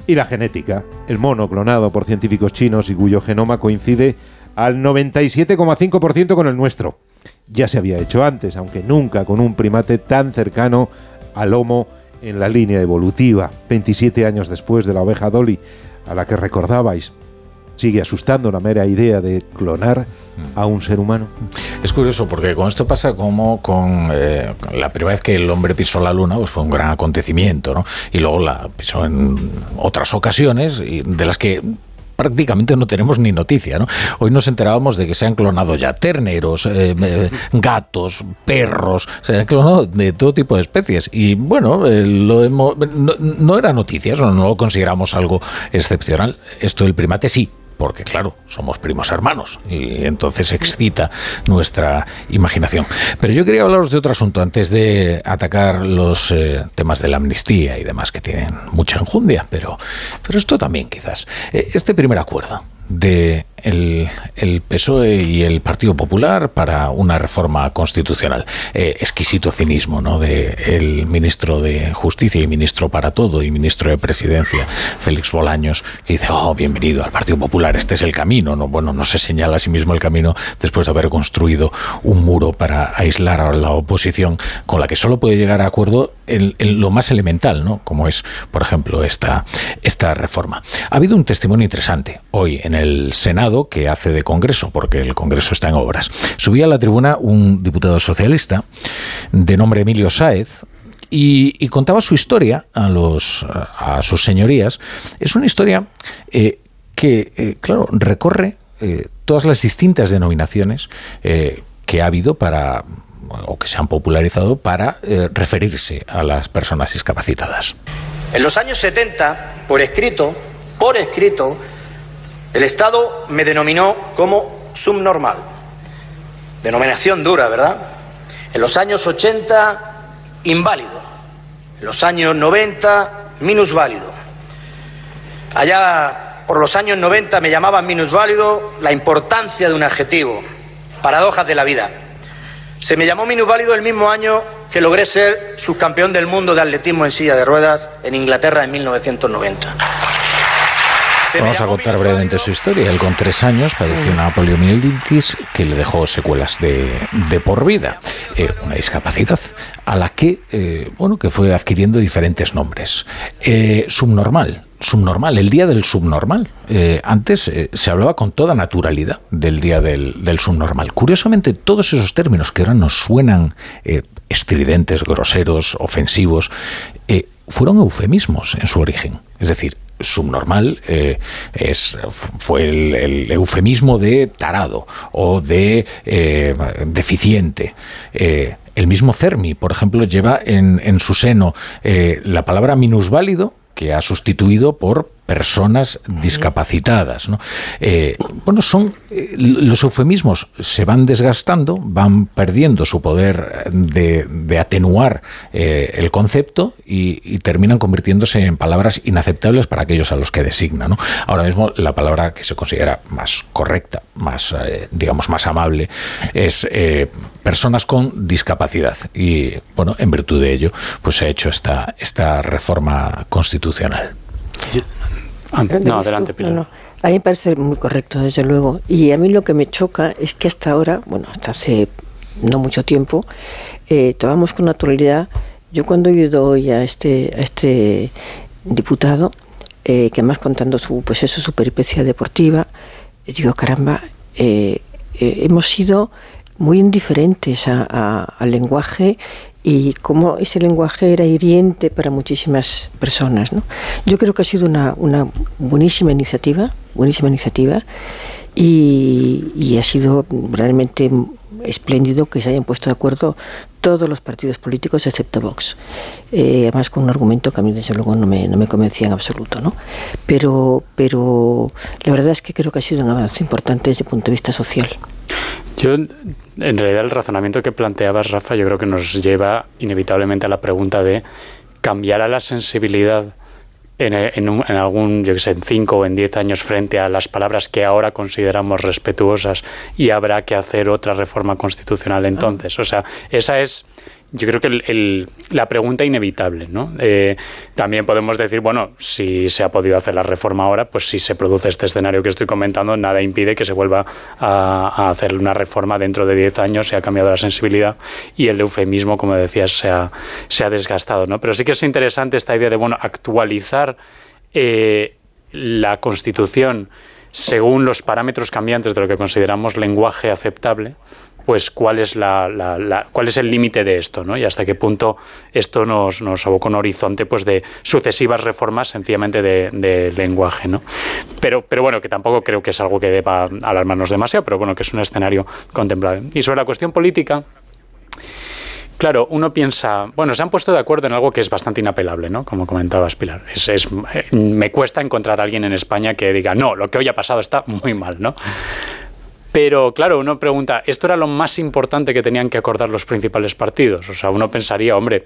y la genética, el mono clonado por científicos chinos y cuyo genoma coincide al 97,5% con el nuestro. Ya se había hecho antes, aunque nunca con un primate tan cercano al Homo en la línea evolutiva, 27 años después de la oveja Dolly, a la que recordabais. Sigue asustando la mera idea de clonar a un ser humano. Es curioso porque con esto pasa como con eh, la primera vez que el hombre pisó la luna, pues fue un gran acontecimiento, ¿no? Y luego la pisó en otras ocasiones de las que prácticamente no tenemos ni noticia. ¿no? Hoy nos enterábamos de que se han clonado ya terneros, eh, eh, gatos, perros, se han clonado de todo tipo de especies. Y bueno, lo hemos, no, no era noticia, eso no lo consideramos algo excepcional. Esto del primate sí, porque claro, somos primos hermanos y entonces excita nuestra imaginación. Pero yo quería hablaros de otro asunto antes de atacar los eh, temas de la amnistía y demás que tienen mucha enjundia, pero, pero esto también quizás. Eh, este primer acuerdo de el, PSOE y el Partido Popular para una reforma constitucional. Eh, exquisito cinismo ¿no? de el ministro de Justicia y ministro para todo y ministro de Presidencia, Félix Bolaños, que dice, oh, bienvenido al Partido Popular, este es el camino. ¿no? Bueno, no se señala a sí mismo el camino después de haber construido un muro para aislar a la oposición con la que solo puede llegar a acuerdo en, en lo más elemental, ¿no? como es, por ejemplo, esta, esta reforma. Ha habido un testimonio interesante hoy en el Senado que hace de Congreso, porque el Congreso está en obras. Subía a la tribuna un diputado socialista de nombre Emilio Sáez, y, contaba su historia a, los, a sus señorías. Es una historia eh, que, eh, claro, recorre eh, todas las distintas denominaciones que ha habido para o que se han popularizado para referirse a las personas discapacitadas. En los años 70, por escrito, por escrito, el Estado me denominó como subnormal. Denominación dura, ¿verdad? En los años 80, inválido. En los años 90, minusválido. Allá por los años 90 me llamaban minusválido la importancia de un adjetivo. Paradojas de la vida. Se me llamó minusválido el mismo año que logré ser subcampeón del mundo de atletismo en silla de ruedas en Inglaterra en 1990. Vamos a contar brevemente su historia. Él con tres años padeció una poliomielitis que le dejó secuelas de, de por vida, eh, una discapacidad a la que, eh, bueno, que fue adquiriendo diferentes nombres. Eh, subnormal, subnormal, el día del subnormal. Eh, antes eh, se hablaba con toda naturalidad del día del, del, subnormal. Curiosamente, todos esos términos que ahora nos suenan eh, estridentes, groseros, ofensivos, fueron eufemismos en su origen. Es decir, subnormal eh, es, fue el, eufemismo de tarado o de eh, deficiente. Eh, el mismo Cermi, por ejemplo, lleva en, en su seno la palabra minusválido que ha sustituido por personas discapacitadas. Eh, bueno, son eh, los eufemismos se van desgastando, van perdiendo su poder de, atenuar eh, el concepto y, terminan convirtiéndose en palabras inaceptables para aquellos a los que designan. ¿no? Ahora mismo la palabra que se considera más correcta, más digamos más amable, es personas con discapacidad y bueno, en virtud de ello, pues se ha hecho esta esta reforma constitucional. Ah, no, adelante, Pilar. No, no. A mí me parece muy correcto, desde luego. Y a mí lo que me choca es que hasta ahora, bueno, hasta hace no mucho tiempo, eh, tomamos con naturalidad. Yo cuando he ido hoy a este, a este diputado, eh, que más contando su, pues eso, su peripecia deportiva, digo, caramba, eh, hemos sido muy indiferentes a, a, al lenguaje y cómo ese lenguaje era hiriente para muchísimas personas. ¿no? Yo creo que ha sido una, una buenísima iniciativa, buenísima iniciativa, y, ha sido realmente espléndido que se hayan puesto de acuerdo todos los partidos políticos excepto Vox. Eh, además con un argumento que a mí desde luego no me, no me convencía en absoluto. ¿no? Pero, pero la verdad es que creo que ha sido un avance importante desde el punto de vista social. Yo, en realidad, el razonamiento que planteabas, Rafa, yo creo que nos lleva inevitablemente a la pregunta de cambiar a la sensibilidad en, un- en algún, yo que sé, en cinco o en diez años frente a las palabras que ahora consideramos respetuosas y habrá que hacer otra reforma constitucional entonces. O sea, esa es, yo creo que el- la pregunta inevitable, ¿no? Eh, también podemos decir, bueno, si se ha podido hacer la reforma ahora, pues si se produce este escenario que estoy comentando, nada impide que se vuelva a, a hacer una reforma dentro de 10 años, se ha cambiado la sensibilidad y el eufemismo, como decías, se ha, se ha desgastado, ¿no? Pero sí que es interesante esta idea de, bueno, actualizar eh, la Constitución según los parámetros cambiantes de lo que consideramos lenguaje aceptable, pues cuál es la, cuál es el límite de esto, ¿no? Y hasta qué punto esto nos, nos aboca un horizonte pues de sucesivas reformas sencillamente de, lenguaje, ¿no? Pero, pero bueno, que tampoco creo que es algo que deba alarmarnos demasiado, pero bueno, que es un escenario contemplable. Y sobre la cuestión política, Claro, uno piensa, bueno, se han puesto de acuerdo en algo que es bastante inapelable, ¿no? Como comentabas, Pilar. Es- eh, me cuesta encontrar a alguien en España que diga, no, lo que hoy ha pasado está muy mal, ¿no? Pero claro, uno pregunta, ¿esto era lo más importante que tenían que acordar los principales partidos? O sea, uno pensaría, hombre,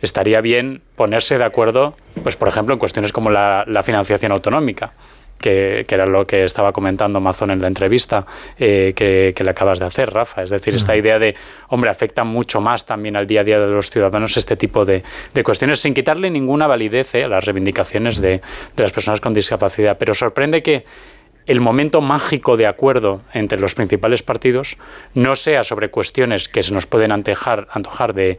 estaría bien ponerse de acuerdo, pues por ejemplo, en cuestiones como la, la financiación autonómica, que, que era lo que estaba comentando Mazón en la entrevista eh, que, que le acabas de hacer, Rafa. Es decir, esta idea de, hombre, afecta mucho más también al día a día de los ciudadanos este tipo de, de cuestiones, sin quitarle ninguna validez eh, a las reivindicaciones de, de las personas con discapacidad. Pero sorprende que el momento mágico de acuerdo entre los principales partidos no sea sobre cuestiones que se nos pueden antejar- antojar de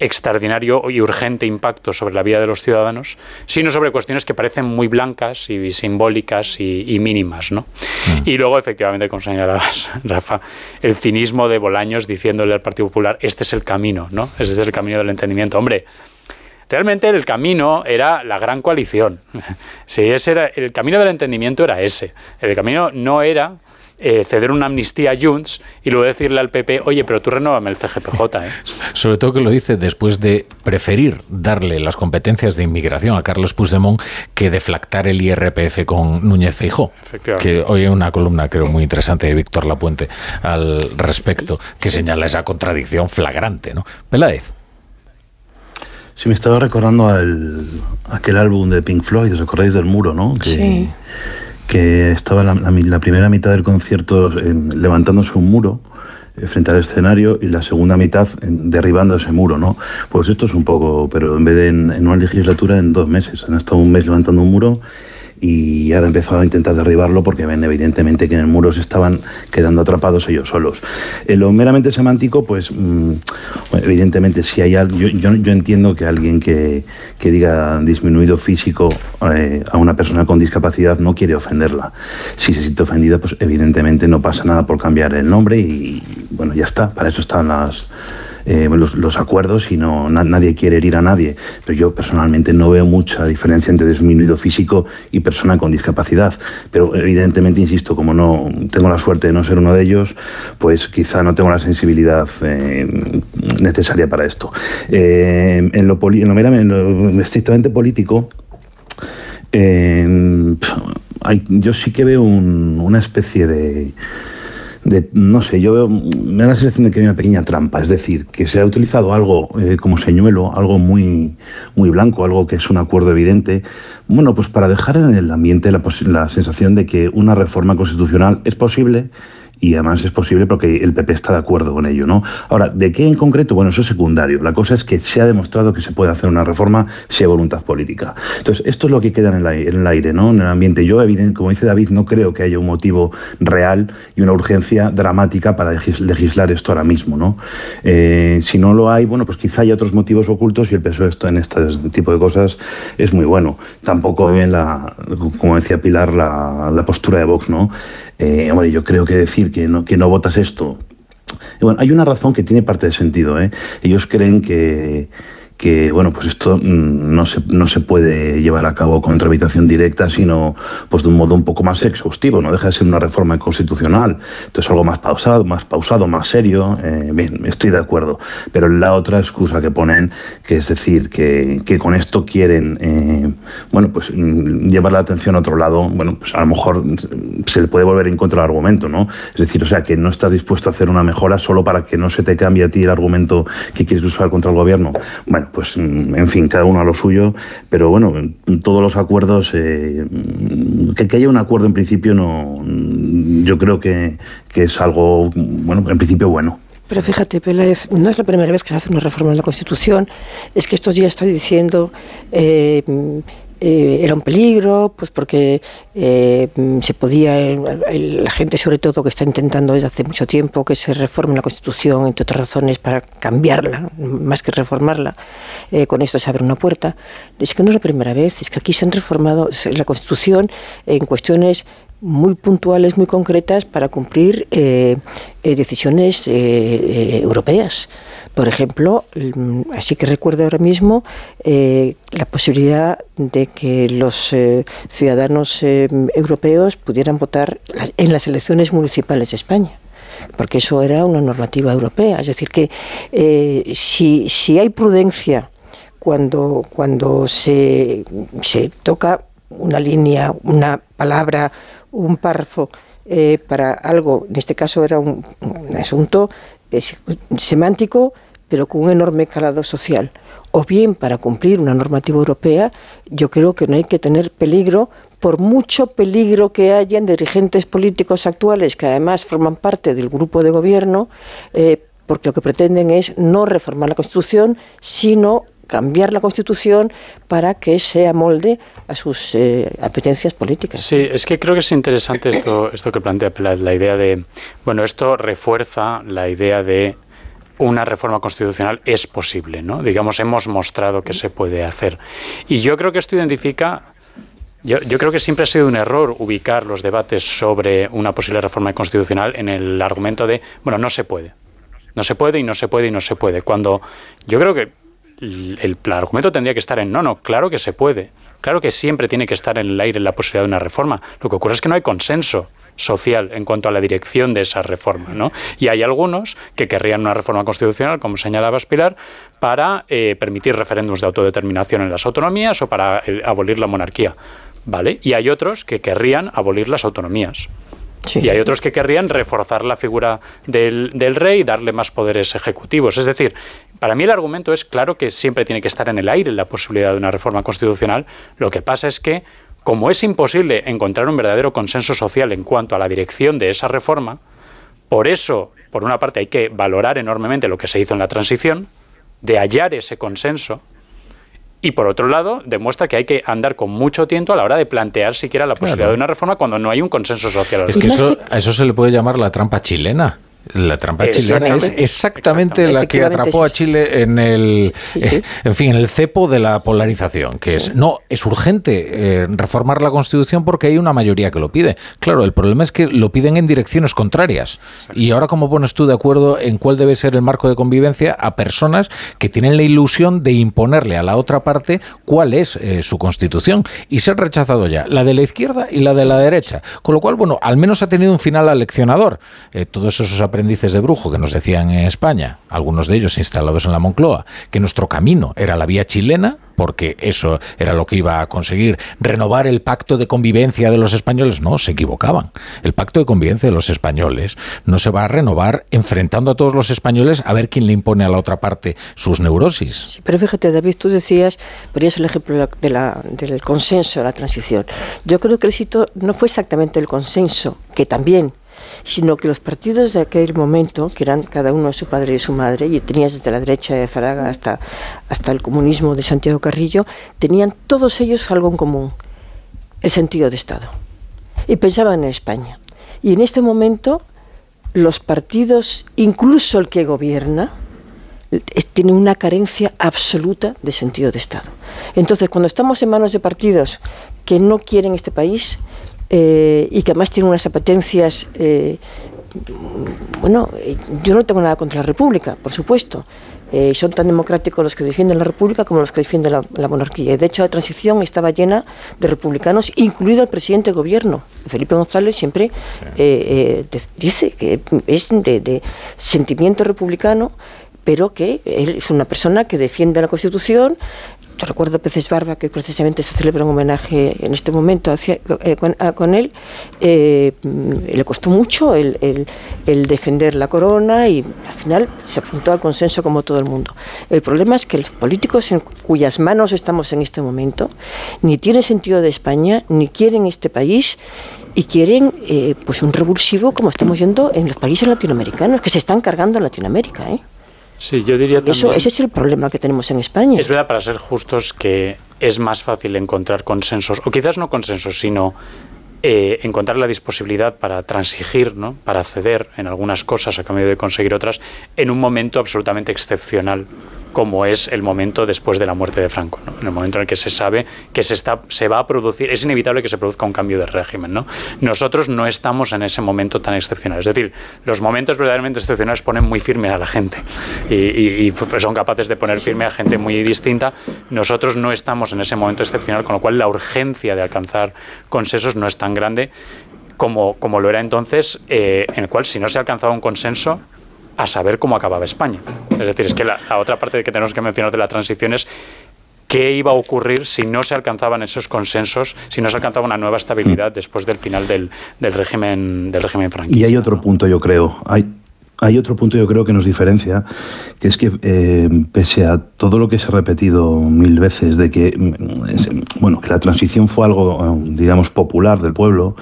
extraordinario y urgente impacto sobre la vida de los ciudadanos, sino sobre cuestiones que parecen muy blancas y simbólicas y, y mínimas. ¿no? Y luego, efectivamente, como señalabas, Rafa, el cinismo de Bolaños diciéndole al Partido Popular, este es el camino, ¿no? Este es el camino del entendimiento. Hombre, Realmente el camino era la gran coalición. Si ese era, el camino del entendimiento era ese. El camino no era eh, ceder una amnistía a Junts y luego decirle al PP, oye, pero tú renóvame el CGPJ. ¿eh?". Sobre todo que lo dice después de preferir darle las competencias de inmigración a Carlos Puigdemont que deflactar el IRPF con Núñez Feijó. Que hoy hay una columna, creo, muy interesante de Víctor Lapuente al respecto, que señala esa contradicción flagrante. ¿no? Peláez. Sí, me estaba recordando al, aquel álbum de Pink Floyd, ¿os acordáis del muro, no? Que, Sí. que estaba la, la mi- la primera mitad del concierto en- levantándose un muro eh, frente al escenario y la segunda mitad derribando ese muro, ¿no? Pues esto es un poco, pero en vez de en, en una legislatura, en dos meses. Han estado un mes levantando un muro y ahora empezado a intentar derribarlo porque ven evidentemente que en el muro se estaban quedando atrapados ellos solos. En lo meramente semántico, pues mm, evidentemente si hay algo, yo, yo, yo entiendo que alguien que, que diga disminuido físico eh, a una persona con discapacidad no quiere ofenderla. Si se siente ofendida, pues evidentemente no pasa nada por cambiar el nombre y bueno, ya está, para eso están las eh, los, acuerdos y no na- nadie quiere herir a nadie. Pero yo personalmente no veo mucha diferencia entre disminuido físico y persona con discapacidad. Pero evidentemente, insisto, como no tengo la suerte de no ser uno de ellos, pues quizá no tengo la sensibilidad eh, necesaria para esto. Eh, en, lo poli- en estrictamente político, hay- yo sí que veo un- una especie de, no sé, yo veo, me da la sensación de que hay una pequeña trampa, es decir, que se ha utilizado algo eh, como señuelo, algo muy, muy blanco, algo que es un acuerdo evidente, bueno, pues para dejar en el ambiente la, la sensación de que una reforma constitucional es posible y además es posible porque el PP está de acuerdo con ello, ¿no? Ahora, ¿de qué en concreto? Bueno, eso es secundario. La cosa es que se ha demostrado que se puede hacer una reforma si hay voluntad política. Entonces, esto es lo que queda en el, ai- en el aire, ¿no? En el ambiente. Yo, como dice David, no creo que haya un motivo real y una urgencia dramática para legis- legislar esto ahora mismo, ¿no? Eh, si no lo hay, bueno, pues quizá hay otros motivos ocultos y el PSOE esto, en este tipo de cosas es muy bueno. Tampoco bien la, como decía Pilar, la, la postura de Vox, ¿no? Eh, hombre, yo creo que decir que no, que no votas esto bueno, hay una razón que tiene parte de sentido. ¿eh? Ellos creen que que bueno, pues esto mm, no se, no se puede llevar a cabo con tramitación directa, sino pues de un modo un poco más exhaustivo, no deja de ser una reforma constitucional, entonces algo más pausado, más pausado, más serio, eh, bien, estoy de acuerdo, pero la otra excusa que ponen, que es decir, que, que con esto quieren, eh, bueno, pues mm, llevar la atención a otro lado, bueno, pues a lo mejor se le puede volver en contra el argumento, ¿no? Es decir, o sea, que no estás dispuesto a hacer una mejora solo para que no se te cambie a ti el argumento que quieres usar contra el gobierno. Bueno, pues mm, en fin, cada uno a lo suyo, pero bueno, todos los acuerdos, eh, que, que, haya un acuerdo en principio, no, yo creo que, que, es algo, bueno, en principio bueno. Pero fíjate, Peláez, no es la primera vez que se hace una reforma en la Constitución, es que estos días está diciendo... Eh, eh, era un peligro, pues porque eh, se podía, la gente sobre todo que está intentando desde hace mucho tiempo que se reforme la Constitución, entre otras razones, para cambiarla, más que reformarla, eh, con esto se abre una puerta. Es que no es la primera vez, es que aquí se han reformado la Constitución en cuestiones muy puntuales, muy concretas para cumplir decisiones europeas. Por ejemplo, mm, así que recuerdo ahora mismo eh, la posibilidad de que los eh, ciudadanos eh, europeos pudieran votar en las elecciones municipales de España porque eso era una normativa europea. Es decir, que si, si, hay prudencia cuando, cuando se, se, toca una línea, una palabra, un párrafo para algo, en este caso era un, un asunto semántico, pero con un enorme calado social. O bien, para cumplir una normativa europea, yo creo que no hay que tener peligro, por mucho peligro que haya en dirigentes políticos actuales, que además forman parte del grupo de gobierno, eh, porque lo que pretenden es no reformar la Constitución, sino cambiar la Constitución para que se amolde a sus eh, apetencias políticas. Sí, es que creo que es interesante esto, esto que plantea la idea de, bueno, esto refuerza la idea de una reforma constitucional es posible, ¿no? Digamos, hemos mostrado que se puede hacer. Y yo creo que esto identifica yo, yo, creo que siempre ha sido un error ubicar los debates sobre una posible reforma constitucional en el argumento de, bueno, no se puede. No se puede y no se puede y no se puede. Cuando yo creo que el, el argumento tendría que estar en, no, no, claro que se puede. Claro que siempre tiene que estar en el aire la posibilidad de una reforma. Lo que ocurre es que no hay consenso social en cuanto a la dirección de esa reforma. ¿no? Y hay algunos que querrían una reforma constitucional, como señalaba Pilar, para eh, permitir referéndums de autodeterminación en las autonomías o para eh, abolir la monarquía. ¿Vale? Y hay otros que querrían abolir las autonomías. Y hay otros que querrían reforzar la figura del, del, rey y darle más poderes ejecutivos. Es decir, para mí el argumento es claro que siempre tiene que estar en el aire la posibilidad de una reforma constitucional. Lo que pasa es que como es imposible encontrar un verdadero consenso social en cuanto a la dirección de esa reforma, por eso, por una parte, hay que valorar enormemente lo que se hizo en la transición, de hallar ese consenso, y por otro lado, demuestra que hay que andar con mucho tiempo a la hora de plantear siquiera la posibilidad de una reforma cuando no hay un consenso social. Es que eso, a eso se le puede llamar la trampa chilena. La trampa chilena es exactamente la que atrapó a Chile en el, eh, en fin, en el cepo de la polarización, que es no es urgente eh, reformar la Constitución porque hay una mayoría que lo pide. Claro, el problema es que lo piden en direcciones contrarias. Y ahora cómo pones tú de acuerdo en cuál debe ser el marco de convivencia a personas que tienen la ilusión de imponerle a la otra parte cuál es eh, su Constitución y se ha rechazado ya la de la izquierda y la de la derecha, con lo cual bueno, al menos ha tenido un final aleccionador. todos esos de brujo que nos decían en España, algunos de ellos instalados en la Moncloa, que nuestro camino era la vía chilena, porque eso era lo que iba a conseguir renovar el pacto de convivencia de los españoles. No, se equivocaban. El pacto de convivencia de los españoles no se va a renovar enfrentando a todos los españoles a ver quién le impone a la otra parte sus neurosis. Sí, pero fíjate, David, tú decías, ponías el ejemplo de la, del consenso de la transición. Yo creo que el éxito no fue exactamente el consenso, que también sino que los partidos de aquel momento, que eran cada uno su padre y su madre, y tenías desde la derecha de Faraga hasta, hasta el comunismo de Santiago Carrillo, tenían todos ellos algo en común, el sentido de Estado. Y pensaban en España. Y en este momento los partidos, incluso el que gobierna, tiene una carencia absoluta de sentido de Estado. Entonces, cuando estamos en manos de partidos que no quieren este país, eh, y que además tiene unas apetencias eh, bueno, eh, yo no tengo nada contra la República, por supuesto. Eh, son tan democráticos los que defienden la República como los que defienden la, la monarquía. De hecho, la transición estaba llena de republicanos, incluido el presidente de gobierno. Felipe González siempre eh, eh, dice que es de, de sentimiento republicano, pero que él es una persona que defiende la Constitución. Yo recuerdo Peces Barba, que precisamente se celebra un homenaje en este momento hacia- eh, con, a- con él. Eh, le costó mucho el defender la corona y al final se apuntó al consenso como todo el mundo. El problema es que los políticos en cuyas manos estamos en este momento ni tienen sentido de España, ni quieren este país y quieren eh, pues un revulsivo como estamos yendo en los países latinoamericanos, que se están cargando en Latinoamérica. ¿eh? Sí, yo diría también... Eso, ese es el problema que tenemos en España. Es verdad, para ser justos, que es más fácil encontrar consensos, o quizás no consensos, sino eh, encontrar la disponibilidad para transigir, ¿no? para ceder en algunas cosas a cambio de conseguir otras, en un momento absolutamente excepcional como es el momento después de la muerte de Franco, en el momento en el que se sabe que se, está, se va a producir, es inevitable que se produzca un cambio de régimen. ¿no? Nosotros no estamos en ese momento tan excepcional. Es decir, los momentos verdaderamente excepcionales ponen muy firme a la gente y, son capaces de poner firme a gente muy distinta. Nosotros no estamos en ese momento excepcional, con lo cual la urgencia de alcanzar consensos no es tan grande como, como lo era entonces, eh, en el cual si no se ha alcanzado un consenso, a saber cómo acababa España. Es decir, es que la, la otra parte que tenemos que mencionar de la transición es qué iba a ocurrir si no se alcanzaban esos consensos, si no se alcanzaba una nueva estabilidad después del final del, del régimen del régimen franquista. Y hay otro punto, yo creo. Hay, hay otro punto, yo creo, que nos diferencia, que es que eh, pese a todo lo que se ha repetido mil veces de que, mm, bueno, que la transición fue algo, eh, digamos, popular del pueblo,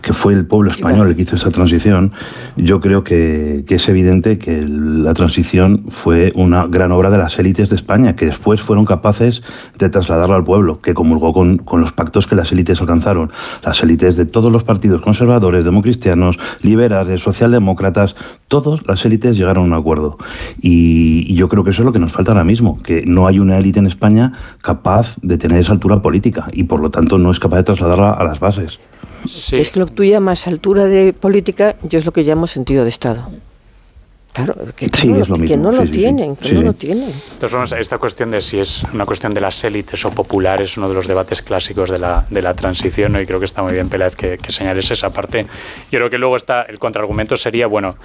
que fue el pueblo español el que hizo esa transición, yo creo que, que es evidente que la transición fue una gran obra de las élites de España, que después fueron capaces de trasladarla al pueblo, que comulgó con, con los pactos que las élites alcanzaron. Las élites de todos los partidos conservadores, democristianos, liberales, socialdemócratas, todos las élites llegaron a un acuerdo. Y, y yo creo que eso es lo que nos falta ahora mismo, que no hay una élite en España capaz de tener esa altura política y por lo tanto no es capaz de trasladarla a las bases. Es que lo que tú llamas altura de política, yo es lo que llamo sentido de Estado. Claro, que, que Sí, no, es lo que mismo, no lo sí, sí, sí. tienen, que Sí, no lo tienen. Formas, esta cuestión de si es una cuestión de las élites o populares es uno de los debates clásicos de la, de la transición ¿no? y creo que está muy bien, Peláez, que, que señales esa parte. Yo creo que luego está el contraargumento sería, bueno,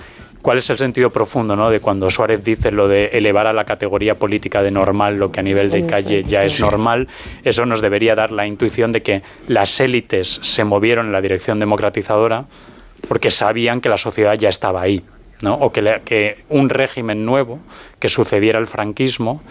¿cuál es el sentido profundo ¿no? de cuando Suárez dice lo de elevar a la categoría política de normal lo que a nivel de calle ya es normal? Eso nos debería dar la intuición de que las élites se movieron en la dirección democratizadora porque sabían que la sociedad ya estaba ahí. ¿no? o que, le- que un régimen nuevo que sucediera al franquismo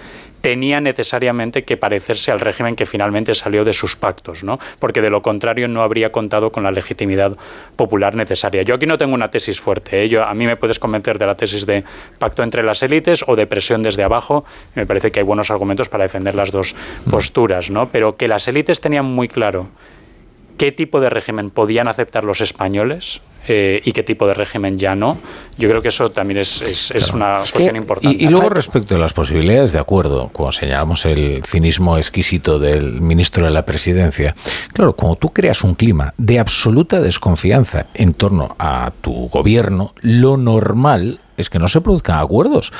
tenía necesariamente que parecerse al régimen que finalmente salió de sus pactos, ¿no? porque de lo contrario no habría contado con la legitimidad popular necesaria. Yo aquí no tengo una tesis fuerte, ¿eh? Yo- a mí me puedes convencer de la tesis de pacto entre las élites o de presión desde abajo, me parece que hay buenos argumentos para defender las dos posturas, ¿no? pero que las élites tenían muy claro qué tipo de régimen podían aceptar los españoles eh, y qué tipo de régimen ya no. Yo creo que eso también es, es- es una cuestión importante. Y, y luego respecto a las posibilidades, de acuerdo, como señalamos el cinismo exquisito del ministro de la presidencia, claro, cuando tú creas un clima de absoluta desconfianza en torno a tu gobierno, lo normal es que no se produzcan acuerdos.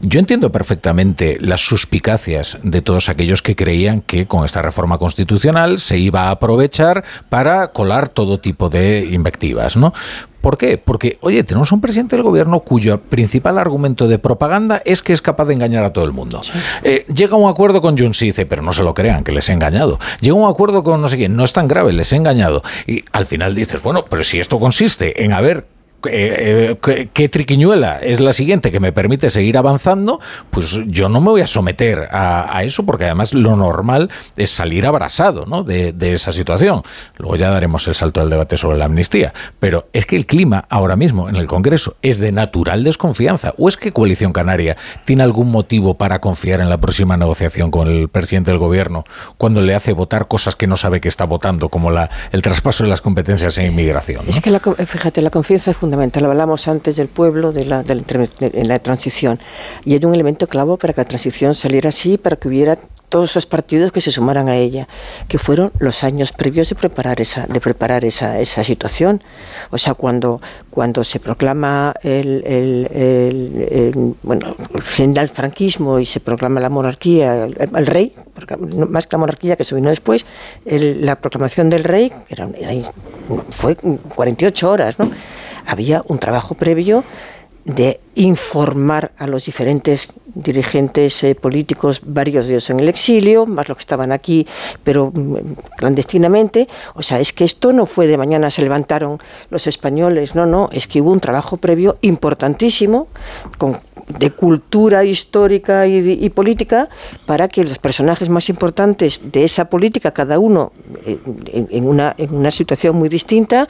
Yo entiendo perfectamente las suspicacias de todos aquellos que creían que con esta reforma constitucional se iba a aprovechar para colar todo tipo de invectivas, ¿no? ¿Por qué? Porque, oye, tenemos un presidente del gobierno cuyo principal argumento de propaganda es que es capaz de engañar a todo el mundo. Eh, llega a un acuerdo con Junts y dice, pero no se lo crean, que les he engañado. Llega a un acuerdo con no sé quién, no es tan grave, les he engañado. Y al final dices, bueno, pero si esto consiste en haber eh, eh, ¿qué, triquiñuela es la siguiente que me permite seguir avanzando, pues yo no me voy a someter a, eso porque además lo normal es salir abrasado ¿no? de, esa situación. Luego ya daremos el salto al debate sobre la amnistía. Pero es que el clima ahora mismo en el Congreso es de natural desconfianza. ¿O es que Coalición Canaria tiene algún motivo para confiar en la próxima negociación con el presidente del gobierno cuando le hace votar cosas que no sabe que está votando, como la, el traspaso de las competencias en inmigración? Es que, la, fíjate, la confianza es fundamental. Hablamos antes del pueblo, de la, del interve- de- la transición. Y hay un elemento clavo para que la transición saliera así, para que hubiera todos esos partidos que se sumaran a ella, que fueron los años previos de preparar esa, de preparar esa, esa situación. O sea, cuando, cuando se proclama el, el, el, bueno, el fin del franquismo y se proclama la monarquía, el, rey, más que la monarquía que se vino después, la proclamación del rey era, fue 48 horas, ¿no? Había un trabajo previo de informar a los diferentes dirigentes eh, políticos, varios de ellos en el exilio, más los que estaban aquí, pero mm, clandestinamente. O sea, es que esto no fue de mañana se levantaron los españoles, no, no, es que hubo un trabajo previo importantísimo de cultura histórica y, política para que los personajes más importantes de esa política, cada uno eh, en, una, en una situación muy distinta,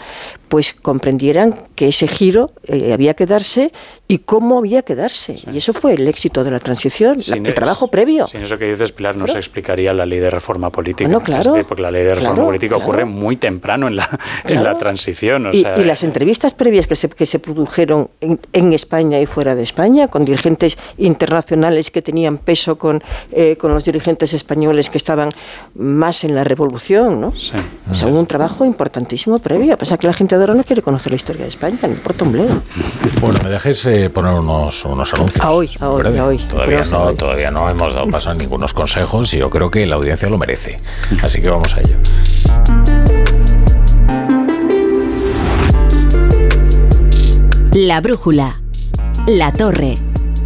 pues comprendieran que ese giro eh, había que darse y cómo había que darse. Y eso fue el éxito de la transición, el trabajo previo. Sin eso que dices, Pilar, no se explicaría la ley de reforma política. No, claro. porque la ley de reforma política ocurre muy temprano en la, en la transición. y, las entrevistas previas que se, que se produjeron en, en España y fuera de España, con dirigentes internacionales que tenían peso con, eh, con los dirigentes españoles que estaban más en la revolución, ¿no? Sí. O sea, hubo un trabajo importantísimo previo. A pesar que la gente no quiere conocer la historia de España, no importa un bledo. Bueno, me dejéis eh, poner unos, unos anuncios. A hoy, a hoy, a hoy. Todavía no, todavía no hemos dado paso a ningunos consejos y yo creo que la audiencia lo merece. Así que vamos a ello. La brújula. La torre.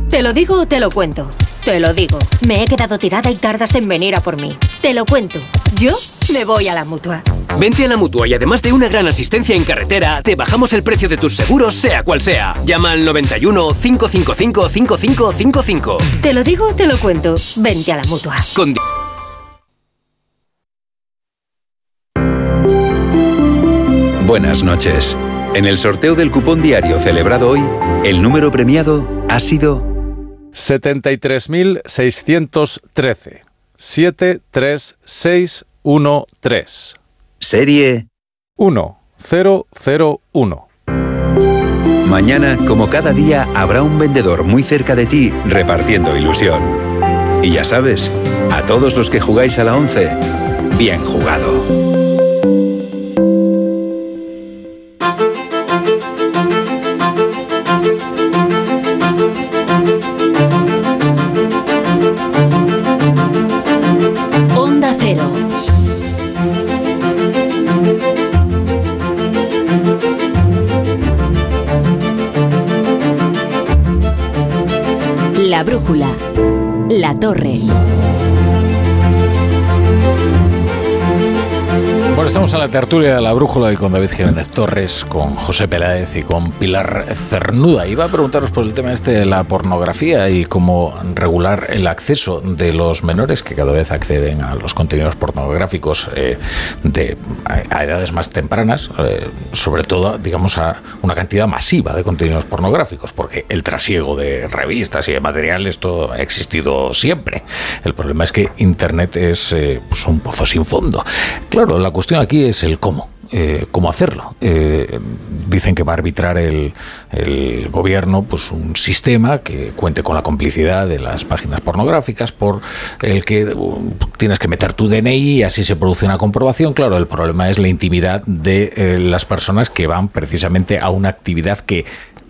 ¿Te lo digo o te lo cuento? Te lo digo. Me he quedado tirada y tardas en venir a por mí. Te lo cuento. Yo me voy a la mutua. Vente a la mutua y además de una gran asistencia en carretera, te bajamos el precio de tus seguros, sea cual sea. Llama al 91 555 5555. Te lo digo o te lo cuento. Vente a la mutua. Con Buenas noches. En el sorteo del cupón diario celebrado hoy, el número premiado ha sido 73.613. 73613. Serie 1001. Mañana, como cada día, habrá un vendedor muy cerca de ti repartiendo ilusión. Y ya sabes, a todos los que jugáis a la 11, bien jugado. La estamos en la tertulia de la brújula y con David Jiménez Torres, con José Peláez y con Pilar Cernuda. Iba a preguntaros por el tema este de la pornografía y cómo regular el acceso de los menores que cada vez acceden a los contenidos pornográficos eh, de, a, edades más tempranas, eh, sobre todo, digamos, a una cantidad masiva de contenidos pornográficos, porque el trasiego de revistas y de materiales todo ha existido siempre. El problema es que Internet es eh, pues un pozo sin fondo. Claro, la cuestión aquí es el cómo. Eh, cómo hacerlo. Eh, dicen que va a arbitrar el, gobierno pues un sistema que cuente con la complicidad de las páginas pornográficas por el que uh, tienes que meter tu DNI y así se produce una comprobación. Claro, el problema es la intimidad de eh, las personas que van precisamente a una actividad que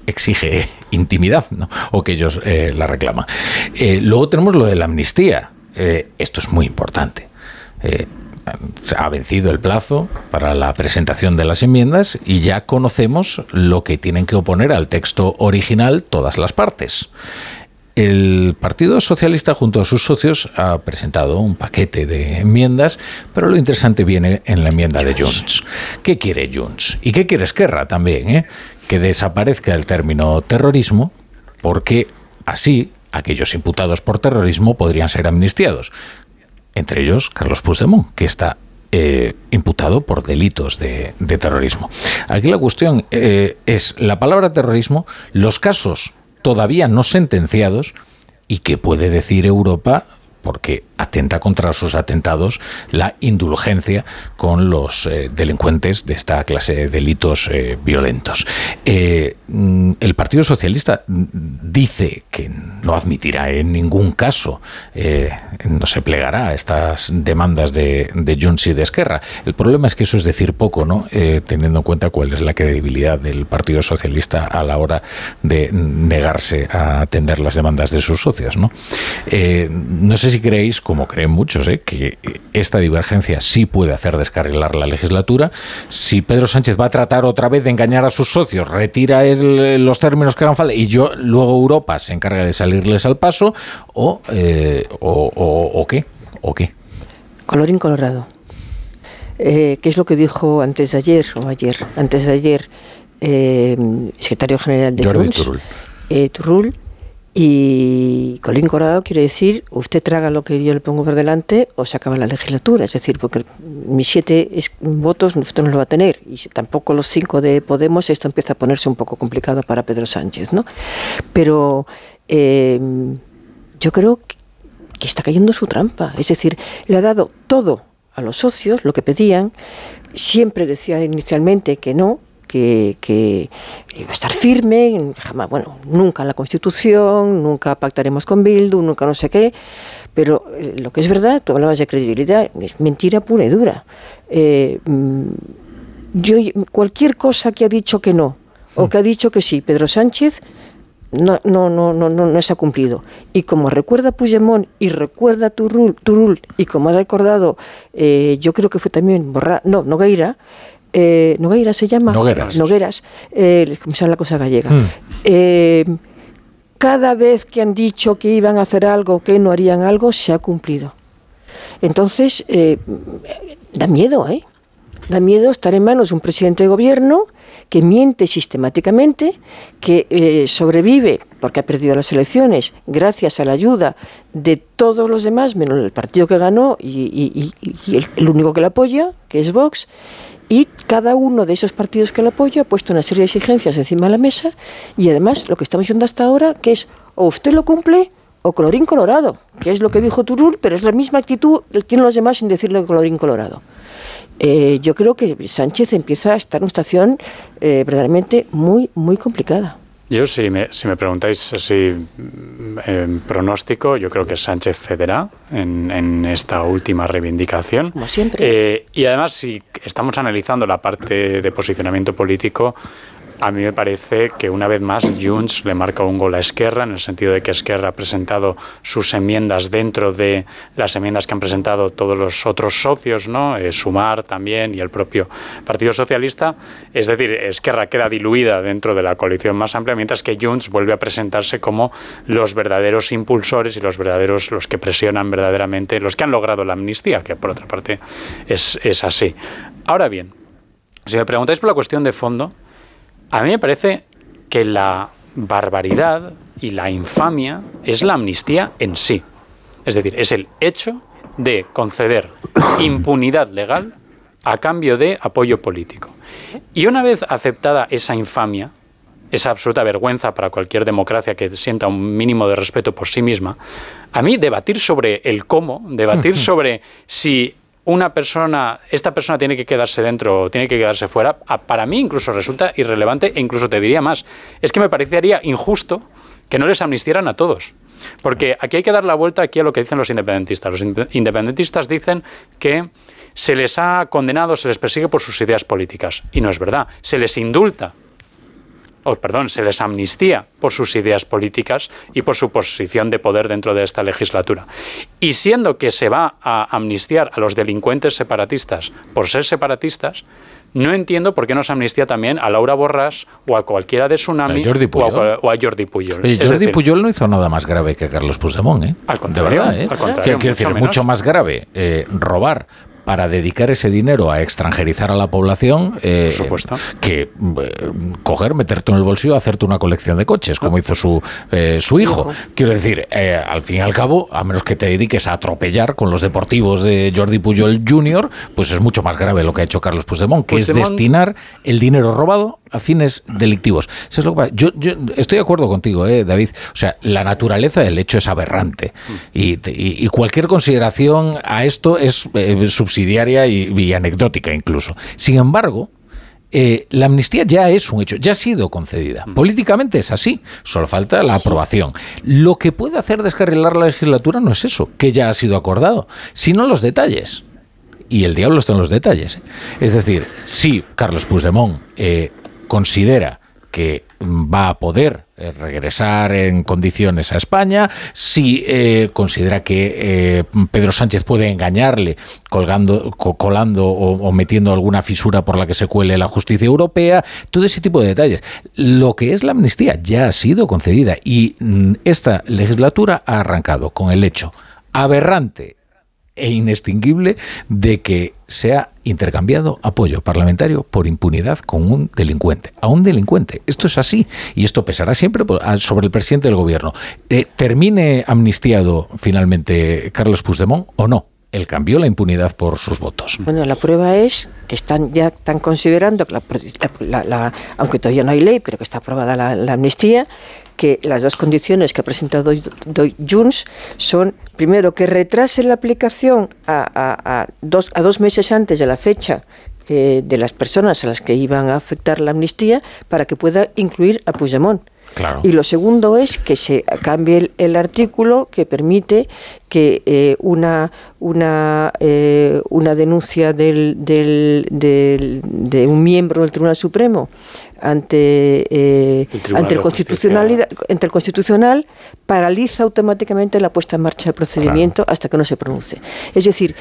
exige intimidad ¿no? o que ellos la reclaman. luego tenemos lo de la amnistía. esto es muy importante ha vencido el plazo para la presentación de las enmiendas y ya conocemos lo que tienen que oponer al texto original todas las partes. El Partido Socialista junto a sus socios ha presentado un paquete de enmiendas, pero lo interesante viene en la enmienda de Junts. ¿Qué quiere Junts? ¿Y qué quiere Esquerra también? Eh? Que desaparezca el término terrorismo, porque así aquellos imputados por terrorismo podrían ser amnistiados entre ellos Carlos Puigdemont, que está eh, imputado por delitos de, terrorismo. Aquí la cuestión eh, es la palabra terrorismo, los casos todavía no sentenciados y qué puede decir Europa, porque atenta contra sus atentados la indulgencia con los eh, delincuentes de esta clase de delitos eh, violentos. Eh, mm, el Partido Socialista dice que no admitirá en ningún caso, no se plegará a estas demandas de, de Junts y de Esquerra. El problema es que eso es decir poco, ¿no? teniendo en cuenta cuál es la credibilidad del Partido Socialista a la hora de negarse a atender las demandas de sus socios. No, no sé si creéis, como creen muchos, que esta divergencia sí puede hacer descarrilar la legislatura. Si Pedro Sánchez va a tratar otra vez de engañar a sus socios, retira los términos que hagan falta y yo luego Europa se encarga de salirles al paso, o, eh, o, qué, o qué. Colorín colorado. Eh, ¿Qué es lo que dijo antes de ayer, o ayer, antes de ayer, eh, secretario general de Jordi Turul y Colín Corado quiere decir, usted traga lo que yo le pongo por delante o se acaba la legislatura. Es decir, porque mis siete votos usted no lo va a tener y tampoco los cinco de Podemos, esto empieza a ponerse un poco complicado para Pedro Sánchez. ¿no? Pero em, yo creo que está cayendo su trampa. Es decir, le ha dado todo a los socios, lo que pedían. Siempre decía inicialmente que no, que, iba a estar firme, jamás, bueno, nunca la Constitución, nunca pactaremos con Bildu, nunca no sé qué, pero eh, lo que es verdad, tú hablabas de credibilidad, es mentira pura y dura. Eh, mm, yo, cualquier cosa que ha dicho que no, o que ha dicho que sí, Pedro Sánchez, no, no, no, no, no, se ha cumplido. Y como recuerda Puigdemont y recuerda Turul, Turul y como ha recordado, eh, yo creo que fue también Borra, no, Nogueira, eh, Nogueira se llama. Nogueras. Nogueras, eh, como se la cosa gallega. Eh, cada vez que han dicho que iban a hacer algo, que no harían algo, se ha cumplido. Entonces, eh, da miedo, ¿eh? Da miedo estar en manos de un presidente de gobierno que miente sistemáticamente, que sobrevive porque ha perdido las elecciones gracias a la ayuda de todos los demás, menos el partido que ganó y, el, el, único que le apoya, que es Vox, y cada uno de esos partidos que lo apoya ha puesto una serie de exigencias encima de la mesa y además lo que estamos viendo hasta ahora, que es o usted lo cumple o colorín colorado, que es lo que dijo Turul, pero es la misma actitud que tienen los demás sin decirle colorín colorado. Eh, yo creo que Sánchez empieza a estar en una situación eh, verdaderamente muy, muy complicada. Yo, si me, si me preguntáis así en pronóstico, yo creo que Sánchez cederá en, en esta última reivindicación. Como siempre. Eh, y además, si estamos analizando la parte de posicionamiento político, a mí me parece que una vez más Junts le marca un gol a Esquerra, en el sentido de que Esquerra ha presentado sus enmiendas dentro de las enmiendas que han presentado todos los otros socios, ¿no? Eh, Sumar también y el propio Partido Socialista. Es decir, Esquerra queda diluida dentro de la coalición más amplia, mientras que Junts vuelve a presentarse como los verdaderos impulsores y los verdaderos, los que presionan verdaderamente, los que han logrado la amnistía, que por otra parte es, es así. Ahora bien, si me preguntáis por la cuestión de fondo, a mí me parece que la barbaridad y la infamia es la amnistía en sí. Es decir, es el hecho de conceder impunidad legal a cambio de apoyo político. Y una vez aceptada esa infamia, esa absoluta vergüenza para cualquier democracia que sienta un mínimo de respeto por sí misma, a mí debatir sobre el cómo, debatir sobre si una persona, esta persona tiene que quedarse dentro o tiene que quedarse fuera, para mí incluso resulta irrelevante e incluso te diría más. Es que me parecería injusto que no les amnistieran a todos. Porque aquí hay que dar la vuelta aquí a lo que dicen los independentistas. Los independentistas dicen que se les ha condenado, se les persigue por sus ideas políticas. Y no es verdad. Se les indulta o perdón, se les amnistía por sus ideas políticas y por su posición de poder dentro de esta legislatura. Y siendo que se va a amnistiar a los delincuentes separatistas por ser separatistas, no entiendo por qué no se amnistía también a Laura Borràs o a cualquiera de Tsunami o, a, Jordi Puyol. Jordi Puyol no hizo nada más grave que Carlos Puigdemont, ¿eh? Al contrario, ¿eh? Quiero decir, mucho más grave eh, robar para dedicar ese dinero a extranjerizar a la población eh, supuesto. que eh, coger, meterte en el bolsillo, hacerte una colección de coches, como hizo su, eh, su hijo. Quiero decir, al fin y al cabo, a menos que te dediques a atropellar con los deportivos de Jordi Pujol Jr., pues es mucho más grave lo que ha hecho Carlos Puigdemont, que es destinar el dinero robado a fines delictivos. Eso es lo que pasa. Yo, yo estoy de acuerdo contigo, eh, David. O sea, la naturaleza del hecho es aberrante y, y- y cualquier consideración a esto es eh, subsidiaria y, y anecdótica incluso. Sin embargo, eh, la amnistía ya es un hecho, ya ha sido concedida. Políticamente es así, solo falta la aprobación. Lo que puede hacer descarrilar la legislatura no es eso, que ya ha sido acordado, sino los detalles. Y el diablo está en los detalles. Es decir, si Carlos Puigdemont eh, considera que va a poder eh, regresar en condiciones a España, si eh, considera que eh, Pedro Sánchez puede engañarle colgando, co- colando o, o metiendo alguna fisura por la que se cuele la justicia europea, todo ese tipo de detalles. Lo que es la amnistía ya ha sido concedida y mm, esta legislatura ha arrancado con el hecho aberrante e inextinguible de que se ha intercambiado apoyo parlamentario por impunidad con un delincuente, a un delincuente. Esto es así y esto pesará siempre sobre el presidente del gobierno. Eh, ¿Termine amnistiado finalmente Carlos Puigdemont o no? Él cambió la impunidad por sus votos. Bueno, la prueba es que están ya están considerando que la, la- aunque todavía no hay ley, pero que está aprobada la amnistía, que las dos condiciones que ha presentado Junts son primero que retrase la aplicación a, a- a dos, a dos meses antes de la fecha eh, de las personas a las que iban a afectar la amnistía para que pueda incluir a Puigdemont. Claro. Y lo segundo es que se cambie el, el artículo que permite que eh, una, una, eh, una denuncia del, del- del- de un miembro del Tribunal Supremo ante, eh, El ante, el ante el Constitucional paraliza automáticamente la puesta en marcha del procedimiento hasta que no se pronuncie. Es decir,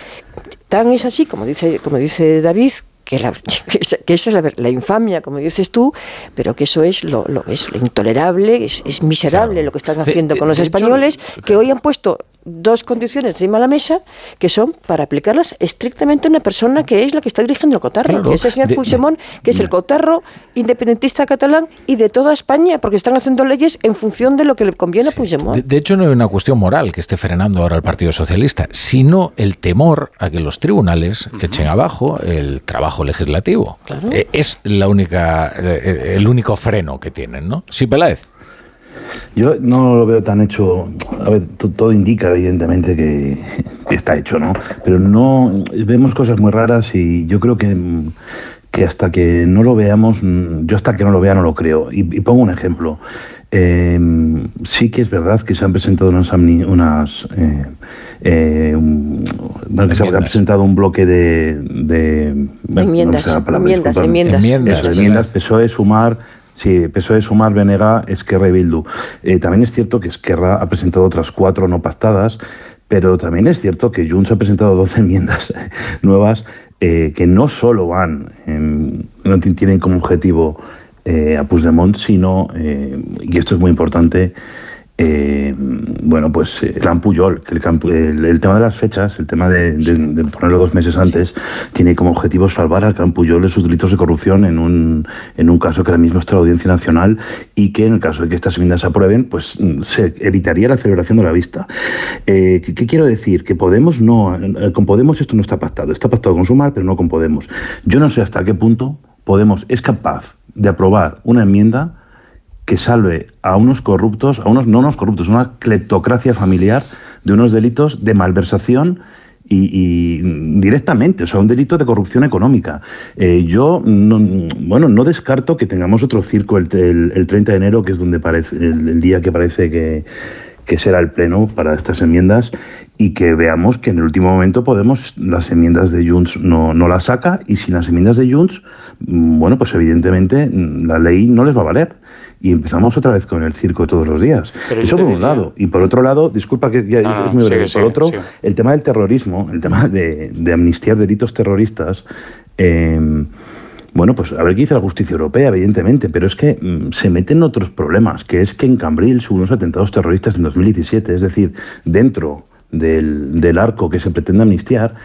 tan es así, como dice, como dice David, que, la- que esa, que esa es la, la infamia, como dices tú, pero que eso es lo, lo, es lo intolerable, es, es miserable lo que están haciendo De- con los de hecho, españoles, que hoy han puesto dos condiciones encima de la mesa que son para aplicarlas estrictamente a una persona que es la que está dirigiendo el cotarro, Claro. que es el señor De- Puigdemont, que es el cotarro independentista catalán y de toda España, porque están haciendo leyes en función de lo que le conviene a Puigdemont. De, de hecho, no hay una cuestión moral que esté frenando ahora al Partido Socialista, sino el temor a que los tribunales echen abajo el trabajo legislativo. Eh, es la única, eh, el único freno que tienen, ¿no? Sí, Peláez. Yo no lo veo tan hecho. A ver, to- todo indica, evidentemente, que, que está hecho, ¿no? Pero no. Vemos cosas muy raras y yo creo que, que hasta que no lo veamos, mm, yo hasta que no lo vea no lo creo. Y, y pongo un ejemplo. Eh, sí que es verdad que se han presentado unas. amni- unas eh, eh, un- bueno, que se ha presentado un bloque de. de Enmiendas, no sé la palabra, enmiendas, enmiendas. Enmiendas. Eso, enmiendas, PSOE, Sumar, sí, PSOE, Sumar, Venega, Esquerra y Bildu. Eh, también es cierto que Esquerra ha presentado otras cuatro no pactadas, pero también es cierto que Junts ha presentado 12 enmiendas nuevas eh, que no solo van, no ti- tienen como objetivo eh, a Puigdemont, sino, y esto es muy importante, eh, bueno, pues eh, Puyol, el, el- el tema de las fechas, el tema de, ponerlo dos meses antes, tiene como objetivo salvar al Clan Puyol de sus delitos de corrupción en un, en un caso que ahora mismo está la Audiencia Nacional y que en el caso de que estas enmiendas se aprueben, pues mm, se evitaría la celebración de la vista. Eh, ¿qué, qué quiero decir? Que Podemos no, eh, con Podemos esto no está pactado, está pactado con Sumar, pero no con Podemos. Yo no sé hasta qué punto Podemos es capaz de aprobar una enmienda que salve a unos corruptos, a unos no unos corruptos, una cleptocracia familiar de unos delitos de malversación y, directamente, o sea, un delito de corrupción económica. Eh, yo, no, bueno, no descarto que tengamos otro circo el, el- el 30 de enero, que es donde parece, el día que parece que, que será el pleno para estas enmiendas y que veamos que en el último momento Podemos las enmiendas de Junts no, no las saca y sin las enmiendas de Junts, mm, bueno, pues evidentemente mm, la ley no les va a valer. Y empezamos otra vez con el circo todos los días. Pero Eso por un diría- lado. Y por otro lado, disculpa que ya No, es muy breve. sigue, por otro, sigue. el tema del terrorismo, el tema de, de amnistiar delitos terroristas. eh, bueno, pues a ver qué dice la justicia europea, evidentemente, pero es que mm, se meten otros problemas, que es que en Cambrils hubo unos atentados terroristas en 2017, es decir, dentro del, del arco que se pretende amnistiar.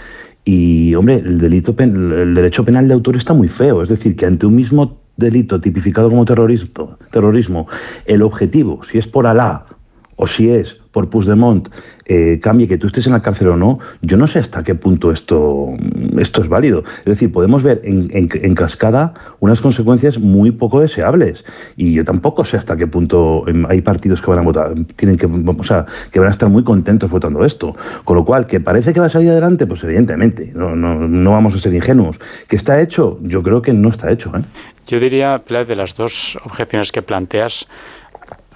Y, hombre, el, delito el derecho penal de autor está muy feo, es decir, que ante un mismo delito tipificado como terrorismo, terrorismo el objetivo, si es por Alá o si es por Puigdemont, eh, cambie que tú estés en la cárcel o no, yo no sé hasta qué punto esto, esto es válido. Es decir, podemos ver en, en- en cascada unas consecuencias muy poco deseables. Y yo tampoco sé hasta qué punto em, hay partidos que van a votar, tienen que, o sea, que van a estar muy contentos votando esto. Con lo cual, que parece que va a salir adelante, pues evidentemente, no, no, no vamos a ser ingenuos. ¿Que está hecho? Yo creo que no está hecho. ¿eh? Yo diría, de las dos objeciones que planteas,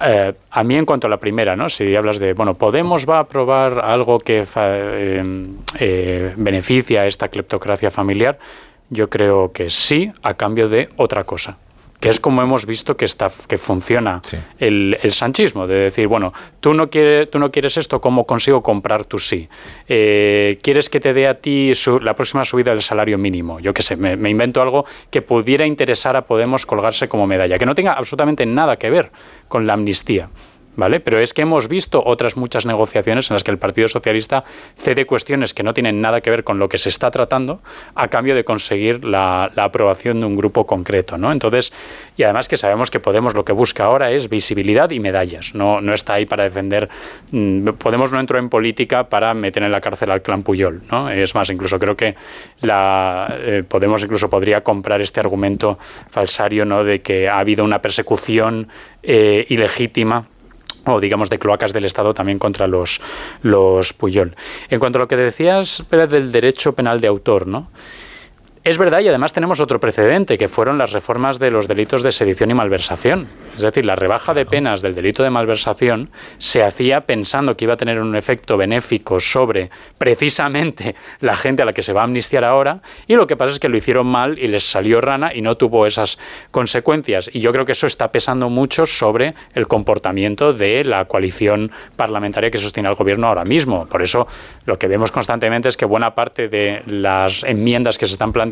eh, a mí en cuanto a la primera, ¿no? Si hablas de, bueno, Podemos va a aprobar algo que eh, eh, beneficia a esta cleptocracia familiar, yo creo que sí, a cambio de otra cosa. Que es como hemos visto que está que funciona el, el sanchismo, de decir, bueno, tú no quieres, tú no quieres esto, ¿cómo consigo comprar tu sí? Eh, ¿Quieres que te dé a ti su- la próxima subida del salario mínimo? Yo qué sé, me, me invento algo que pudiera interesar a Podemos colgarse como medalla, que no tenga absolutamente nada que ver con la amnistía. ¿Vale? Pero es que hemos visto otras muchas negociaciones en las que el Partido Socialista cede cuestiones que no tienen nada que ver con lo que se está tratando a cambio de conseguir la, la aprobación de un grupo concreto, ¿no? Entonces, y además que sabemos que Podemos lo que busca ahora es visibilidad y medallas, no, no está ahí para defender, mm, Podemos no entró en política para meter en la cárcel al clan Puyol, ¿no? Es más, incluso creo que la, eh, Podemos incluso podría comprar este argumento falsario, ¿no? De que ha habido una persecución eh, ilegítima o digamos de cloacas del Estado también contra los, los Puyol. En cuanto a lo que decías del derecho penal de autor, ¿no? Es verdad, y además tenemos otro precedente, que fueron las reformas de los delitos de sedición y malversación. Es decir, la rebaja de penas del delito de malversación se hacía pensando que iba a tener un efecto benéfico sobre precisamente la gente a la que se va a amnistiar ahora, y lo que pasa es que lo hicieron mal y les salió rana y no tuvo esas consecuencias. Y yo creo que eso está pesando mucho sobre el comportamiento de la coalición parlamentaria que sostiene al gobierno ahora mismo. Por eso lo que vemos constantemente es que buena parte de las enmiendas que se están planteando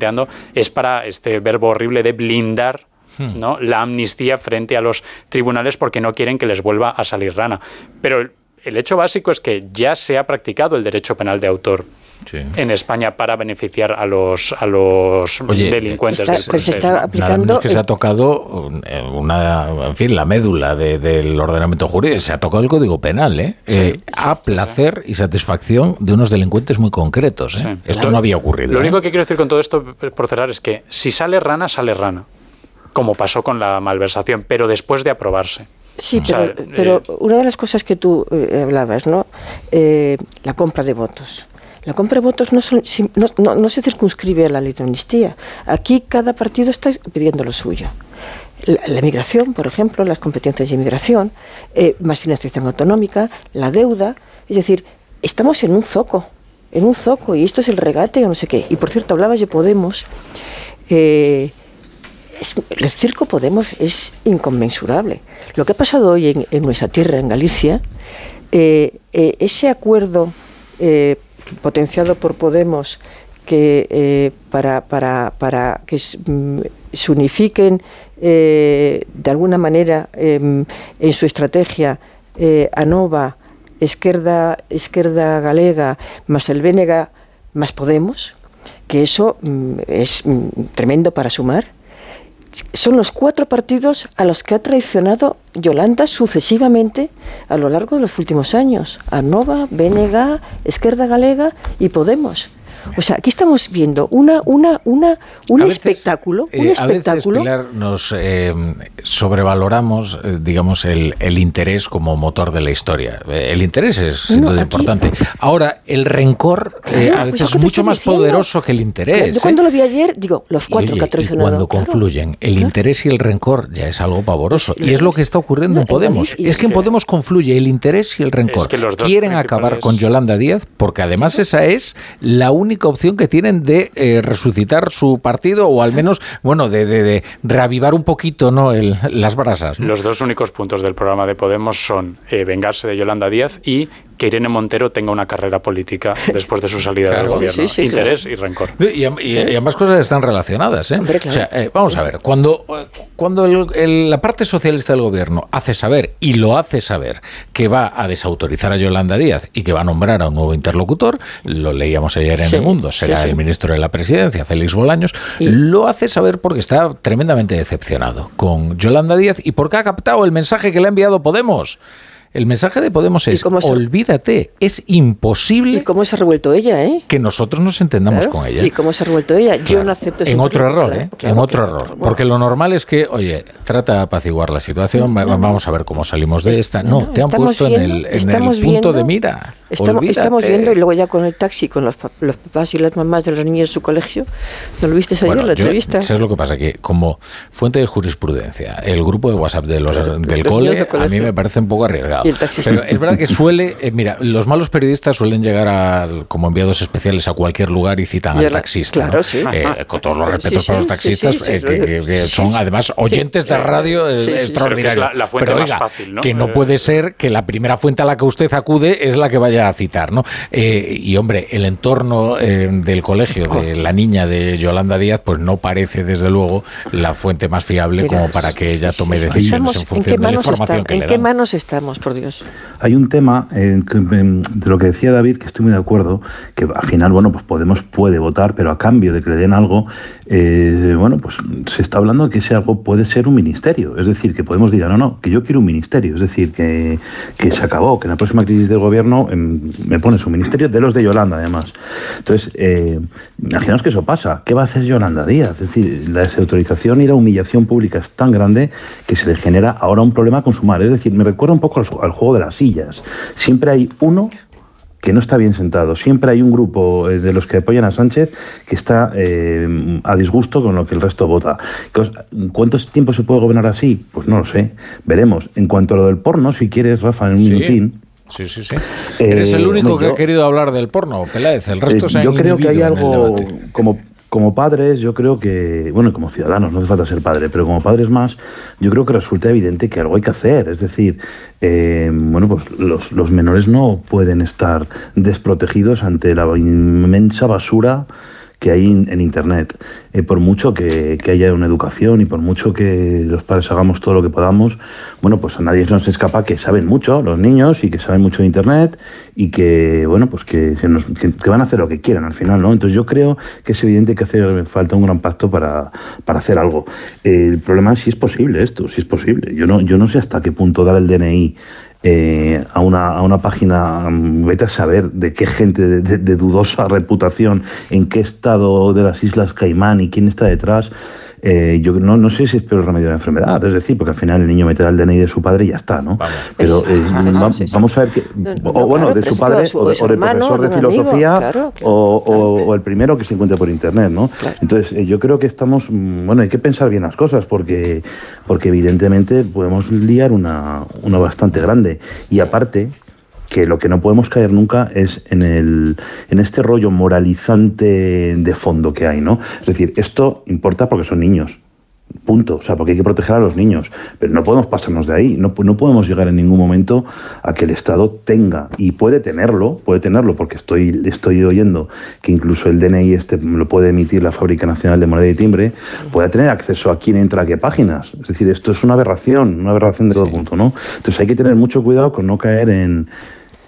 es para este verbo horrible de blindar ¿no? la amnistía frente a los tribunales porque no quieren que les vuelva a salir rana. Pero el hecho básico es que ya se ha practicado el derecho penal de autor. En España para beneficiar a los a los Oye, delincuentes Está- del pero se está Nada aplicando. menos que se ha tocado eh, una, en fin, la médula de- del ordenamiento jurídico. Se ha tocado el Código Penal, ¿eh? Eh, a placer y satisfacción de unos delincuentes muy concretos. ¿eh? Esto no había ocurrido. Lo ¿eh? único que quiero decir con todo esto, por cerrar, es que si sale rana, sale rana. Como pasó con la malversación, pero después de aprobarse. Sí, O sea, pero, pero eh, una de las cosas que tú eh, hablabas, ¿no? Eh, la compra de votos. La compra de votos no, se circunscribe a la ley de amnistía. Aquí cada partido está pidiendo lo suyo. La, la migración, por ejemplo, las competencias de inmigración, eh, más financiación autonómica, la deuda. Es decir, estamos en un zoco, en un zoco, y esto es el regate o no sé qué. Y por cierto, hablabas de Podemos. Eh, es- el circo Podemos es inconmensurable. Lo que ha pasado hoy en, nuestra tierra, en Galicia, eh, ese acuerdo potenciado por Podemos que eh, para, para, para que mm, se unifiquen eh, de alguna manera em, en su estrategia eh, ANOVA, Esquerda, Esquerda Galega, más el Bénega, más Podemos, que eso mm, es mm, tremendo para sumar son los cuatro partidos a los que ha traicionado Yolanda sucesivamente a lo largo de los últimos años. Anova, BNG, Esquerda Galega y Podemos. O sea, aquí estamos viendo una, una, una, un A veces, espectáculo, un Eh, a veces, espectáculo. Pilar, nos eh, sobrevaloramos, eh, digamos, el, el interés como motor de la historia. Eh, el interés es sin No, duda aquí- importante. Ahora, el rencor eh, Claro, a pues veces eso es mucho más diciendo. poderoso que el interés. Yo ¿eh? cuando lo vi ayer, digo, los Y, cuatro oye, que ha y cuando claro. confluyen el interés y el rencor ya es algo pavoroso. Y es lo que está ocurriendo No, en en Podemos. Galicia- Es que en que- Podemos confluye el interés y el rencor. que los dos Quieren acabar con Yolanda Díaz porque además esa es la única opción que tienen de eh, resucitar su partido o al menos, bueno, de, de- reavivar un poquito ¿no? El- las brasas. Los dos únicos puntos del programa de Podemos son eh, vengarse de Yolanda Díaz y que Irene Montero tenga una carrera política después de su salida Claro. del gobierno. sí, sí, Interés y rencor. Y, y- y ambas cosas están relacionadas. ¿eh? O sea, eh, vamos a ver, cuando, cuando el- el- la parte socialista del gobierno hace saber, y lo hace saber, que va a desautorizar a Yolanda Díaz y que va a nombrar a un nuevo interlocutor, lo leíamos ayer en Sí, El Mundo, será sí, sí. el ministro de la Presidencia, Félix Bolaños, lo hace saber porque está tremendamente decepcionado con Yolanda Díaz y porque ha captado el mensaje que le ha enviado Podemos. El mensaje de Podemos es, cómo se- olvídate, es imposible ¿Y cómo se ha revuelto ella, eh? que nosotros nos entendamos Claro. con ella. ¿Y cómo se ha revuelto ella? Yo no acepto En otro error, ¿eh? claro, en otro error. Porque lo normal es que, oye, trata de apaciguar la situación, va- vamos a ver cómo salimos de esta. No, te han puesto viendo- en el, en el punto viendo- de mira. Estamos, estamos viendo y luego ya con el taxi, con los, pa- los papás y las mamás de los niños en su colegio. ¿No lo viste ayer Bueno, la yo- entrevista? ¿Sabes lo que pasa? Que como fuente de jurisprudencia, el grupo de WhatsApp de los, del niños cole, de a mí me parece un poco arriesgado. Y el. Pero es verdad que suele, eh, mira, los malos periodistas suelen llegar al- como enviados especiales a cualquier lugar y citan Y al taxista. claro, ¿no? sí. Eh, con todos los respetos sí, para los taxistas, sí, sí, eh, sí, que, que- que son sí. además oyentes de radio eh, Sí, sí, sí. extraordinarios. Es la- la fuente Pero más oiga, fácil, ¿no? que no Eh, puede ser que la primera fuente a la que usted acude es la que vaya a citar, ¿no? Eh, y hombre, el entorno eh, del colegio de la niña de Yolanda Díaz, pues no parece desde luego la fuente más fiable Mira, como para que ella tome Sí, sí, decisiones en ¿En qué función de la manos, información estamos? que ¿En le qué dan. manos estamos, por Dios? Hay un tema eh, de lo que decía David, que estoy muy de acuerdo, que al final, bueno, pues Podemos puede votar, pero a cambio de que le den algo, eh, bueno, pues se está hablando de que ese algo puede ser un ministerio. Es decir, que Podemos diga, no, no, que yo quiero un ministerio. Es decir, que, que se acabó, que en la próxima crisis del gobierno me pones un ministerio de los de Yolanda, además. Entonces, eh, imaginaos que eso pasa. ¿Qué va a hacer Yolanda Díaz? Es decir, la desautorización y la humillación pública es tan grande que se le genera ahora un problema con sumar. Es decir, me recuerda un poco al, juego de las sillas. Siempre hay uno que no está bien sentado. Siempre hay un grupo eh, de los que apoyan a Sánchez que está eh, a disgusto con lo que el resto vota. ¿Cuánto tiempo se puede gobernar así? Pues no lo sé. Veremos. En cuanto a lo del porno, si quieres, Rafa, en un Sí. minutín. Sí, sí, sí. Eh, Eres el único que yo- ha querido hablar del porno, Peláez. El resto Eh, se yo creo que hay algo como como padres yo creo que bueno como ciudadanos no hace falta ser padre pero como padres más yo creo que resulta evidente que algo hay que hacer es decir eh, bueno pues los, los menores no pueden estar desprotegidos ante la inmensa basura que hay en, Internet. Eh, por mucho que, que haya una educación y por mucho que los padres hagamos todo lo que podamos, bueno, pues a nadie nos escapa que saben mucho los niños y que saben mucho de Internet y que, bueno, pues que, se van a hacer lo que quieran al final, ¿no? Entonces yo creo que es evidente que hace falta un gran pacto para, para hacer algo. Eh, el problema es si es posible esto, si es posible. Yo no, yo no sé hasta qué punto dar el DNI eh, a, una, a una página, mm, vete a saber de qué gente de, de- de dudosa reputación, en qué estado de las Islas Caimán y quién está detrás. Eh, yo no, no sé si es peor remedio de la enfermedad, es decir, porque al final el niño meterá el DNI de su padre y ya está, ¿no? Pero eh, va- vamos a ver que, o bueno, claro, de su padre su- o de, su o de hermano, profesor de de amigo, filosofía claro, O, o- o el primero que se encuentre por internet, ¿no? Entonces eh, yo creo que estamos, mm, bueno, hay que pensar bien las cosas porque, porque evidentemente podemos liar una, una bastante grande. Y aparte que lo que no podemos caer nunca es en, el, en este rollo moralizante de fondo que hay, ¿no? Es decir, esto importa porque son niños. Punto. O sea, porque hay que proteger a los niños. Pero no podemos pasarnos de ahí. No, no podemos llegar en ningún momento a que el Estado tenga, y puede tenerlo, puede tenerlo, porque estoy, estoy oyendo que incluso el DNI este lo puede emitir la Fábrica Nacional de Moneda y Timbre, pueda tener acceso a quién entra a qué páginas. Es decir, esto es una aberración, una aberración de todo punto, ¿no? Entonces hay que tener mucho cuidado con no caer en,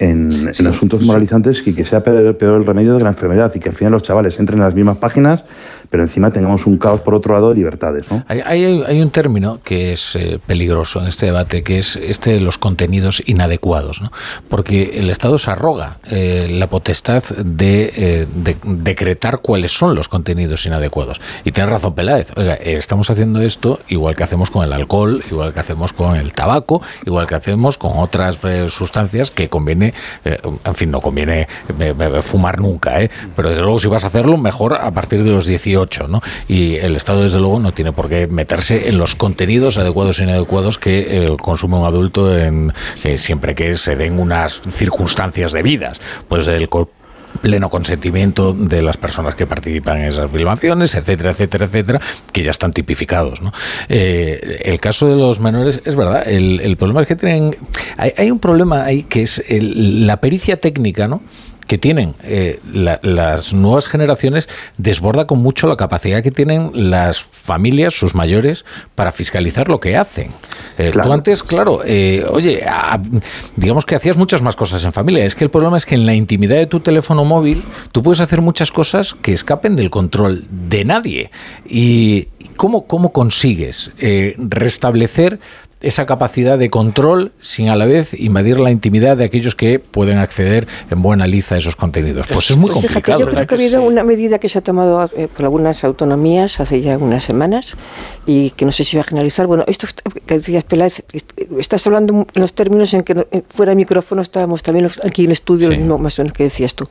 en, en asuntos moralizantes y que sea peor, peor el remedio de la enfermedad y que al final los chavales entren en las mismas páginas, pero encima tengamos un caos por otro lado de libertades, ¿no? Hay, hay- hay un término que es eh, peligroso en este debate, que es este de los contenidos inadecuados, ¿no? porque el Estado se arroga eh, la potestad de, eh, de decretar cuáles son los contenidos inadecuados. Y tiene razón Peláez, oiga, eh, estamos haciendo esto igual que hacemos con el alcohol, igual que hacemos con el tabaco, igual que hacemos con otras sustancias que conviene, eh, en fin, no conviene eh, eh, fumar nunca, ¿eh? pero desde luego si vas a hacerlo, mejor a partir de los 18, ¿no? Y el Estado, desde luego, no tiene por qué meterse en los contenidos adecuados e inadecuados que consume un adulto en, siempre que se den unas circunstancias debidas. Pues el pleno consentimiento de las personas que participan en esas filmaciones, etcétera, etcétera, etcétera, que ya están tipificados. ¿no? Eh, el caso de los menores, es verdad, el, el problema es que tienen... Hay, un problema ahí que es el- la pericia técnica, ¿no? Que tienen eh, la- las nuevas generaciones desborda con mucho la capacidad que tienen las familias, sus mayores, para fiscalizar lo que hacen. Eh, Tú antes, claro, eh, oye, a- digamos que hacías muchas más cosas en familia. Es que el problema es que en la intimidad de tu teléfono móvil tú puedes hacer muchas cosas que escapen del control de nadie. ¿Y cómo, cómo consigues restablecer esa capacidad de control sin a la vez invadir la intimidad de aquellos que pueden acceder en buena liza a esos contenidos. Pues es muy Pues complicado. Fíjate, yo creo que ha habido una medida que se ha tomado eh, por algunas autonomías hace ya unas semanas y que no sé si va a generalizar. Bueno, esto que decías, est- estás hablando en los términos en que fuera de micrófono estábamos también aquí en el estudio, lo mismo más o menos que decías tú.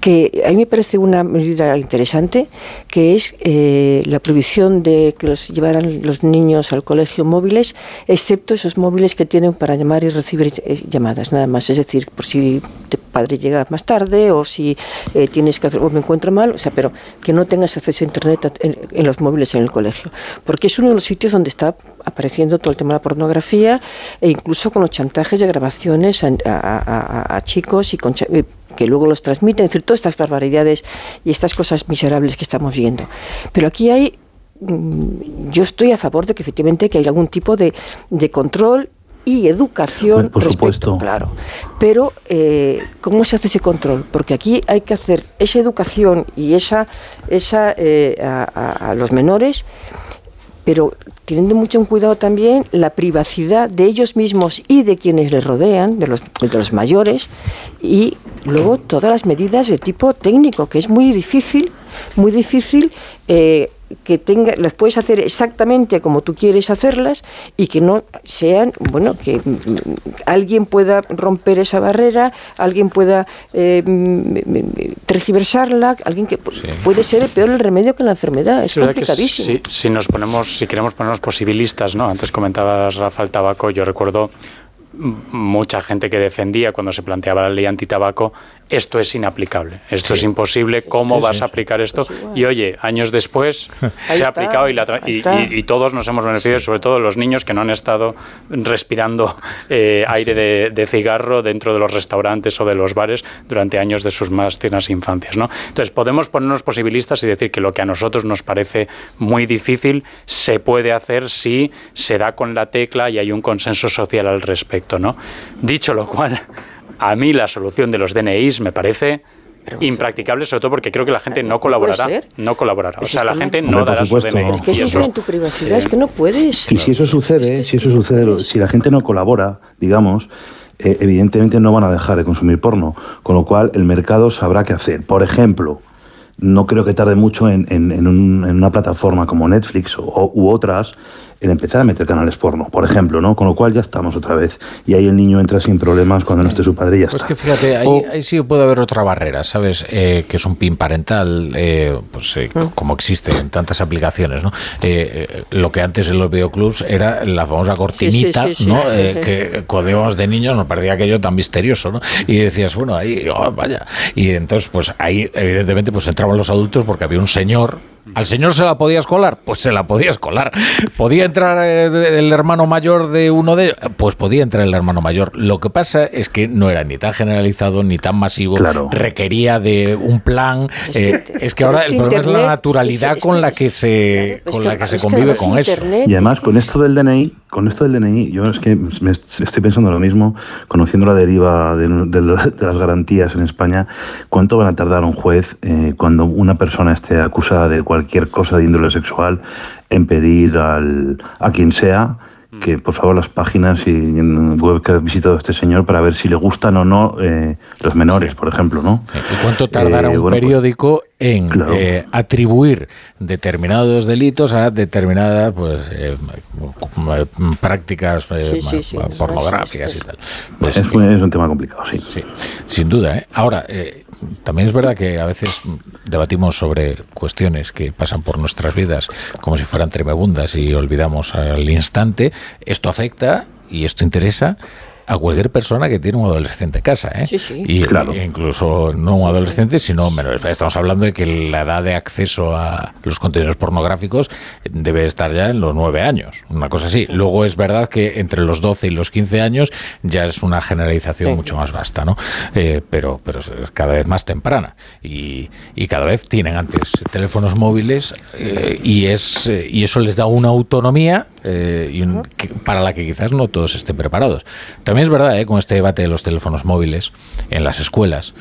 Que a mí me parece una medida interesante, que es eh, la prohibición de que los llevaran los niños al colegio móviles, excepto esos móviles que tienen para llamar y recibir eh, llamadas, nada más. Es decir, por si tu padre llega más tarde o si eh, tienes que hacer o me encuentro mal, o sea, pero que no tengas acceso a internet en, los móviles en el colegio, porque es uno de los sitios donde está apareciendo todo el tema de la pornografía e incluso con los chantajes de grabaciones a, chicos y con eh, que luego los transmiten, es decir, todas estas barbaridades y estas cosas miserables que estamos viendo. Pero aquí hay yo estoy a favor de que efectivamente que haya algún tipo de, de control y educación Por respecto, supuesto. claro. Pero eh, ¿cómo se hace ese control? Porque aquí hay que hacer esa educación y esa esa eh, a los menores, pero teniendo mucho en cuidado también la privacidad de ellos mismos y de quienes les rodean, de los, de los mayores, y luego todas las medidas de tipo técnico, que es muy difícil, muy difícil eh, que tenga, las puedes hacer exactamente como tú quieres hacerlas y que no sean, bueno, que mm, alguien pueda romper esa barrera, alguien pueda eh, mm, mm, tergiversarla, alguien que pu- puede ser el peor el remedio que la enfermedad, es complicadísimo. si, si nos ponemos, si queremos ponernos posibilistas, ¿no? Antes comentabas Rafa el tabaco, yo recuerdo mucha gente que defendía cuando se planteaba la ley antitabaco, esto es inaplicable, esto es imposible, ¿cómo Sí, vas sí. a aplicar esto? Y oye, años después se ha aplicado y, la y- y- y todos nos hemos beneficiado, sobre todo los niños que no han estado respirando eh, aire de, de cigarro dentro de los restaurantes o de los bares durante años de sus más tiernas infancias. ¿no? Entonces, podemos ponernos posibilistas y decir que lo que a nosotros nos parece muy difícil se puede hacer si se da con la tecla y hay un consenso social al respecto. ¿No? Dicho lo cual, a mí la solución de los DNIs me parece impracticable, sobre todo porque creo que la gente no colaborará. No colaborará. O sea, la gente no dará su supuesto. DNI. Es que eso- en tu privacidad, es que no puedes. Y si eso sucede, si eso sucede, si la gente no colabora, digamos, eh, evidentemente no van a dejar de consumir porno, con lo cual el mercado sabrá qué hacer. Por ejemplo, no creo que tarde mucho en, en- en un- en una plataforma como Netflix o, u otras en empezar a meter canales porno, por ejemplo, ¿no? Con lo cual ya estamos otra vez. Y ahí el niño entra sin problemas cuando no esté su padre y ya Pues está. que fíjate, ahí, O- ahí sí puede haber otra barrera, ¿sabes? Eh, que es un pin parental, eh, pues eh, como existe en tantas aplicaciones, ¿no? Eh, eh, lo que antes en los videoclubs era la famosa cortinita, sí, sí, ¿no? sí, Eh, sí. que cuando íbamos de niños nos parecía aquello tan misterioso, ¿no? Y decías, bueno, ahí, oh, vaya. Y entonces, pues ahí, evidentemente, pues entraban los adultos porque había un señor. ¿Al señor se la podías colar? Pues se la podías colar. ¿Podía entrar eh, el hermano mayor de uno de ellos? Pues podía entrar el hermano mayor. Lo que pasa es que no era ni tan generalizado ni tan masivo. Requería de un plan. Es Eh, que- Es que, ahora es que el problema es la naturalidad es que- es con la que se, con que- la que se es que convive con eso. Y además con esto del DNI, con esto del DNI, yo es que me est- estoy pensando lo mismo, conociendo la deriva de las garantías en España, ¿cuánto van a tardar un juez eh, cuando una persona esté acusada de cualquier cosa de índole sexual en pedir al, a quien sea que por favor las páginas y en web que ha visitado este señor para ver si le gustan o no eh, los menores, por ejemplo, ¿no? ¿Y cuánto tardará Eh, un bueno, pues, periódico en eh, atribuir determinados delitos a determinadas pues eh, prácticas eh, Sí, sí, sí, ma- eso pornográficas y tal? Pues es, un, es un tema complicado, sí. Sí, sin duda. ¿eh? Ahora, eh, también es verdad que a veces debatimos sobre cuestiones que pasan por nuestras vidas como si fueran tremebundas y olvidamos al instante. Esto afecta y esto interesa a cualquier persona que tiene un adolescente en casa. ¿eh? Sí, sí. Y Claro. incluso no un adolescente, sino menores. Estamos hablando de que la edad de acceso a los contenidos pornográficos debe estar ya en los nueve años, una cosa así. Luego es verdad que entre los 12 y los 15 años ya es una generalización mucho más vasta, ¿no? Eh, pero, pero es cada vez más temprana. Y, y cada vez tienen antes teléfonos móviles eh, y, es, eh, y eso les da una autonomía eh, y para la que quizás no todos estén preparados. También es verdad, eh, con este debate de los teléfonos móviles en las escuelas,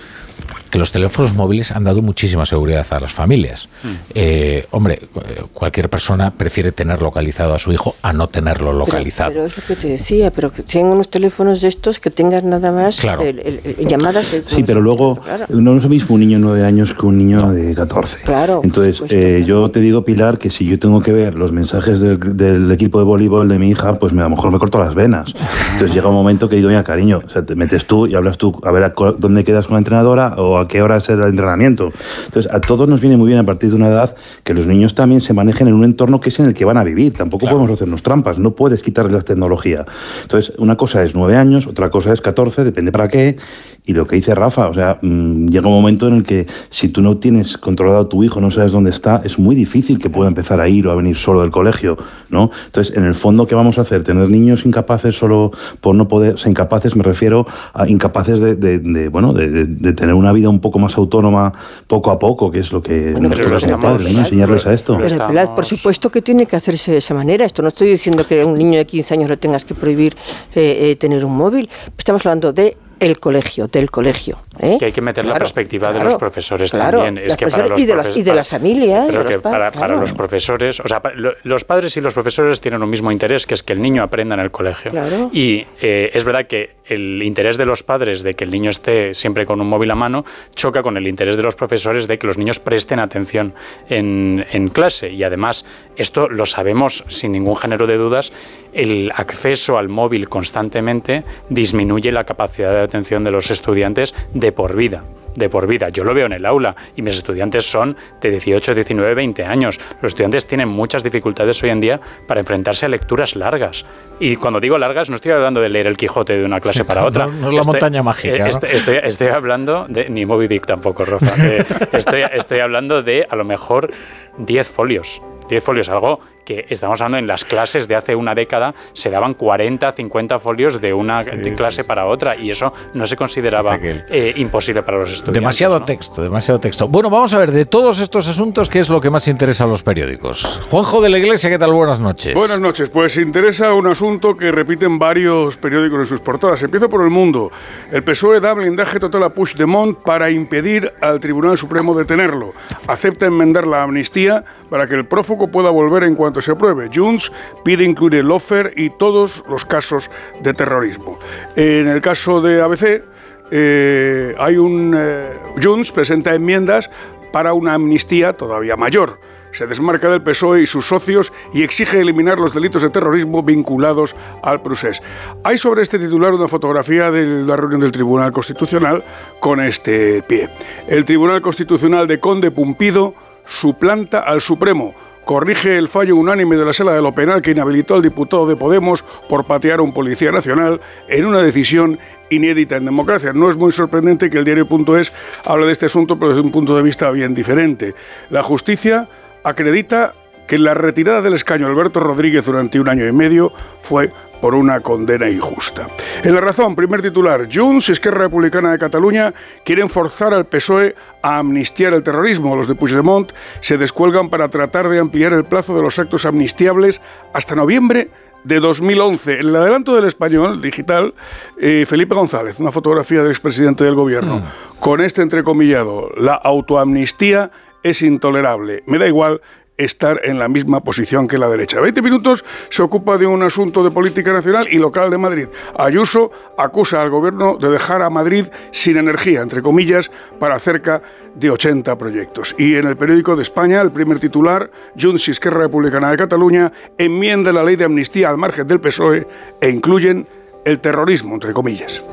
que los teléfonos móviles han dado muchísima seguridad a las familias. Eh, hombre, cu- cualquier persona prefiere tener localizado a su hijo a no tenerlo Pero- localizado. Pero, es lo que te decía, pero que tengan unos teléfonos de estos que tengas nada más Claro. el- el- el- llamadas. el- Sí, pero luego Claro. no es lo mismo un niño de 9 años que un niño de 14. Claro, Entonces, eh, yo te digo, Pilar, que si yo tengo que ver los mensajes del, del equipo de voleibol de mi hija, pues me, a lo mejor me corto las venas. Entonces llega un momento que digo, mira, cariño, o sea, te metes tú y hablas tú, a ver a dónde quedas con la entrenadora o a qué hora es el entrenamiento. Entonces, a todos nos viene muy bien a partir de una edad que los niños también se manejen en un entorno que es en el que van a vivir. Tampoco podemos hacernos trampas, no puedes quitarles la tecnología. Entonces, una cosa es 9 años, otra cosa es 14, depende para qué. Y lo que dice Rafa, o sea, mm, llega un momento en el que si tú no tienes controlado a tu hijo, no sabes dónde está, es muy difícil que pueda empezar a ir o a venir solo del colegio, ¿no? Entonces, en el fondo, ¿qué vamos a hacer? ¿Tener niños incapaces solo por no poder, o sea, incapaces me refiero a incapaces de, de- de, bueno, de, de- de tener una vida un poco más autónoma poco a poco, que es lo que Bueno, nosotros pero estamos- padres, ¿no? Enseñarles a esto. Pero, por supuesto que tiene que hacerse de esa manera. Esto no estoy diciendo que a un niño de 15 años le tengas que prohibir eh, eh, tener un móvil. Estamos hablando de el colegio, del colegio. ¿eh? Que hay que meter la Claro, perspectiva de los profesores claro, también. Es que para los y de las- y de las familias, que para, los profesores, o sea, los padres y los profesores tienen un mismo interés, que es que el niño aprenda en el colegio. Y eh, es verdad que el interés de los padres de que el niño esté siempre con un móvil a mano choca con el interés de los profesores de que los niños presten atención en, en clase. Y además, esto lo sabemos sin ningún género de dudas, el acceso al móvil constantemente disminuye la capacidad de atención de los estudiantes de por vida. De por vida. Yo lo veo en el aula y mis estudiantes son de 18, 19, 20 años. Los estudiantes tienen muchas dificultades hoy en día para enfrentarse a lecturas largas. Y cuando digo largas, no estoy hablando de leer el Quijote de una clase para otra. No- no es la montaña mágica, eh, ¿no? Estoy, estoy- estoy hablando de. Ni Moby Dick tampoco, Rafa. Eh, estoy, estoy hablando de a lo mejor 10 folios. 10 folios, algo que estamos hablando en las clases de hace una década, se daban 40, 50 folios de una de clase para otra y eso no se consideraba eh, imposible para los estudiantes. Demasiado ¿no? texto, demasiado texto. Bueno, vamos a ver, de todos estos asuntos, ¿qué es lo que más interesa a los periódicos? Juanjo de la Iglesia, ¿qué tal? Buenas noches. Buenas noches. Pues interesa un asunto que repiten varios periódicos en sus portadas. Empiezo por El Mundo. El PSOE da blindaje total a Puigdemont para impedir al Tribunal Supremo detenerlo. Acepta enmendar la amnistía para que el prófugo pueda volver en cuanto se apruebe. Junts pide incluir el offer y todos los casos de terrorismo. En el caso de ABC, eh, hay un... eh, Junts presenta enmiendas para una amnistía todavía mayor. Se desmarca del PSOE y sus socios y exige eliminar los delitos de terrorismo vinculados al procés. Hay sobre este titular una fotografía de la reunión del Tribunal Constitucional con este pie. El Tribunal Constitucional de Conde Pumpido suplanta al Supremo. Corrige el fallo unánime de la Sala de lo Penal que inhabilitó al diputado de Podemos por patear a un policía nacional en una decisión inédita en democracia. No es muy sorprendente que el diario.es hable de este asunto, pero desde un punto de vista bien diferente. La justicia acredita que la retirada del escaño Alberto Rodríguez durante un año y medio fue por una condena injusta. En la razón, primer titular, Junts y Esquerra Republicana de Cataluña quieren forzar al PSOE a amnistiar el terrorismo. Los de Puigdemont se descuelgan para tratar de ampliar el plazo de los actos amnistiables hasta noviembre de 2011. En el adelanto del español digital, eh, Felipe González, una fotografía del expresidente del gobierno, con este entrecomillado, la autoamnistía es intolerable. Me da igual estar en la misma posición que la derecha. 20 minutos se ocupa de un asunto de política nacional y local de Madrid. Ayuso acusa al gobierno de dejar a Madrid sin energía, entre comillas, para cerca de 80 proyectos. Y en el periódico de España, el primer titular, Junts Esquerra Republicana de Cataluña enmienda la ley de amnistía al margen del PSOE e incluyen el terrorismo, entre comillas.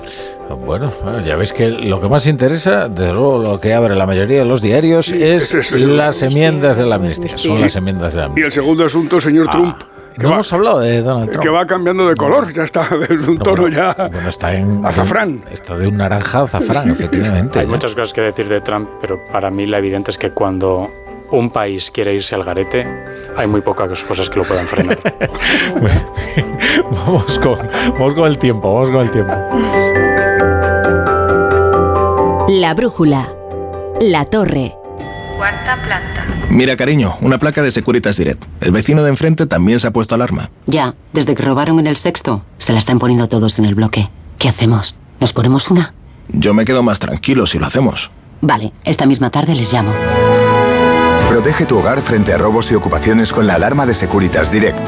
Bueno, bueno, ya veis que lo que más interesa, desde luego lo que abre la mayoría de los diarios, es ese es el- las enmiendas de la amnistía. Son las enmiendas de la Y amnistía. el segundo asunto, señor Ah, Trump. Que no va, hemos hablado de Donald Trump. que va cambiando de color, ya está de un tono ya Bueno, está en azafrán. Está de un naranja a azafrán, efectivamente. Hay ¿no? muchas cosas que decir de Trump, pero para mí la evidente es que cuando un país quiere irse al garete, hay muy pocas cosas que lo puedan frenar. vamos, con, vamos con el tiempo, vamos con el tiempo. La brújula. La torre. Cuarta planta. Mira, cariño, una placa de Securitas Direct. El vecino de enfrente también se ha puesto alarma. Ya, desde que robaron en el sexto, se la están poniendo todos en el bloque. ¿Qué hacemos? ¿Nos ponemos una? Yo me quedo más tranquilo si lo hacemos. Vale, esta misma tarde les llamo. Protege tu hogar frente a robos y ocupaciones con la alarma de Securitas Direct.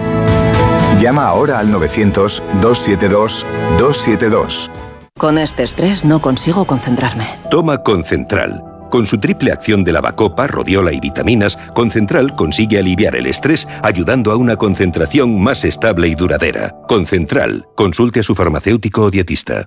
Llama ahora al 900-272-272. Con este estrés no consigo concentrarme. Toma Concentral. Con su triple acción de lavacopa, rodiola y vitaminas, Concentral consigue aliviar el estrés ayudando a una concentración más estable y duradera. Concentral. Consulte a su farmacéutico o dietista.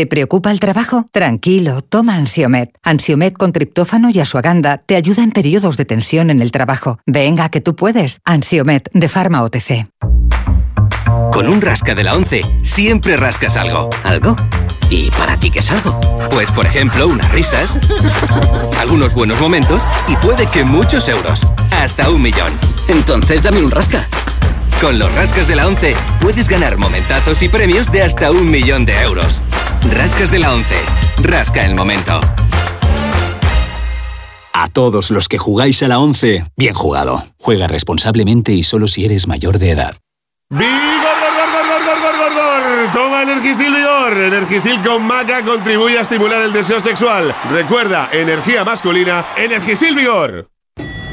¿Te preocupa el trabajo? Tranquilo, toma Ansiomet. Ansiomet con triptófano y asuaganda te ayuda en periodos de tensión en el trabajo. Venga, que tú puedes. Ansiomet de Pharma OTC. Con un rasca de la 11 siempre rascas algo. ¿Algo? ¿Y para ti qué es algo? Pues por ejemplo unas risas, algunos buenos momentos y puede que muchos euros. Hasta un millón. Entonces dame un rasca. Con los rascas de la 11 puedes ganar momentazos y premios de hasta un millón de euros. Rascas de la 11. Rasca el momento. A todos los que jugáis a la 11, bien jugado. Juega responsablemente y solo si eres mayor de edad. ¡Vigor, gor, gor, gor, gor, gor, gor, gor! Toma Energisil Vigor. Energisil con maca contribuye a estimular el deseo sexual. Recuerda, energía masculina, Energisil Vigor.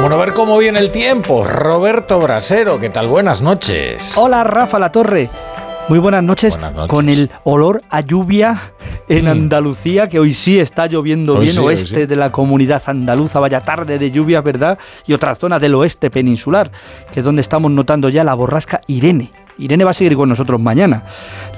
Bueno, a ver cómo viene el tiempo. Roberto Brasero, ¿qué tal? Buenas noches. Hola, Rafa La Torre. Muy buenas noches, Buenas noches. con el olor a lluvia en Mm. Andalucía, que hoy sí está lloviendo Hoy bien sí, oeste sí. de la comunidad andaluza, vaya tarde de lluvia, ¿verdad? Y otras zonas del oeste peninsular, que es donde estamos notando ya la borrasca Irene. Irene va a seguir con nosotros mañana.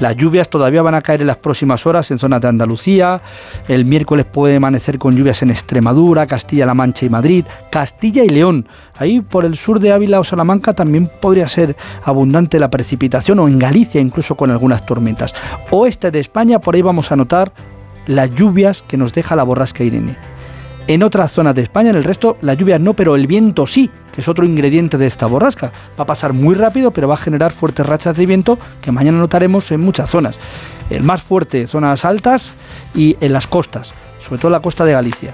Las lluvias todavía van a caer en las próximas horas en zonas de Andalucía. El miércoles puede amanecer con lluvias en Extremadura, Castilla-La Mancha y Madrid, Castilla y León. Ahí por el sur de Ávila o Salamanca también podría ser abundante la precipitación o en Galicia incluso con algunas tormentas. Oeste de España, por ahí vamos a notar las lluvias que nos deja la borrasca Irene. En otras zonas de España, en el resto, la lluvia no, pero el viento sí, que es otro ingrediente de esta borrasca. Va a pasar muy rápido, pero va a generar fuertes rachas de viento que mañana notaremos en muchas zonas. El más fuerte, zonas altas y en las costas, sobre todo la costa de Galicia.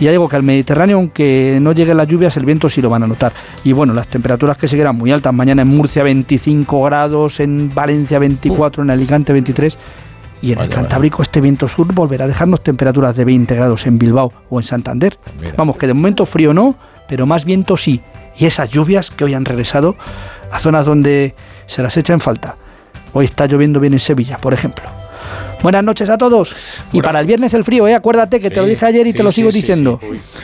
Y ya digo que al Mediterráneo, aunque no lleguen las lluvias, el viento sí lo van a notar. Y bueno, las temperaturas que seguirán muy altas. Mañana en Murcia 25 grados, en Valencia 24, en Alicante 23. Y en el Cantábrico este viento sur volverá a dejarnos temperaturas de 20 grados en Bilbao o en Santander. Vamos, que de momento frío no, pero más viento sí. Y esas lluvias que hoy han regresado a zonas donde se las echa en falta. Hoy está lloviendo bien en Sevilla, por ejemplo. Buenas noches a todos. Y para el viernes el frío, ¿eh? Acuérdate que te lo dije ayer y sí, te lo sigo sí, diciendo.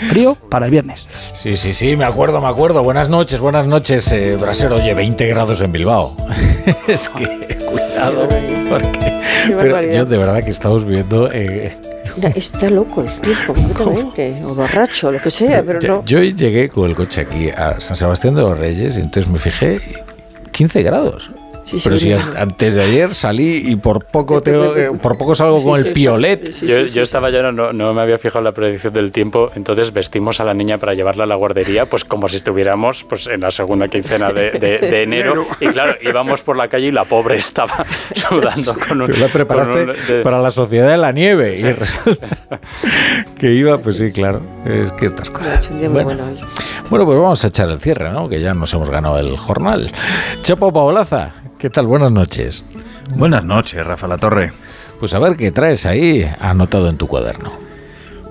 Frío para el viernes. Sí, sí, sí, me acuerdo, me acuerdo. Buenas noches, buenas noches, eh, Brasero. Oye, 20 grados en Bilbao. es que, cuidado, porque... Pero yo de verdad que estamos viendo... eh, Mira, está loco el tío, completamente. O borracho, lo que sea, pero yo, no. yo llegué con el coche aquí a San Sebastián de los Reyes y entonces me fijé 15 grados. Sí, sí, Pero si antes de ayer salí y por poco tengo por poco salgo con el piolet. yo yo estaba ya, no, no me había fijado en la predicción del tiempo, entonces vestimos a la niña para llevarla a la guardería, pues como si estuviéramos pues en la segunda quincena de, de- de enero. Y claro, íbamos por la calle y la pobre estaba sudando con un. Tú la preparaste con un- de- para la sociedad de la nieve. Y que iba, pues sí, claro. Es que estas cosas. Bueno, bueno, pues vamos a echar el cierre, ¿no? Que ya nos hemos ganado el jornal. Chapo Paolaza, ¿qué tal? Buenas noches. Buenas noches, Rafa La Torre. Pues a ver qué traes ahí anotado en tu cuaderno.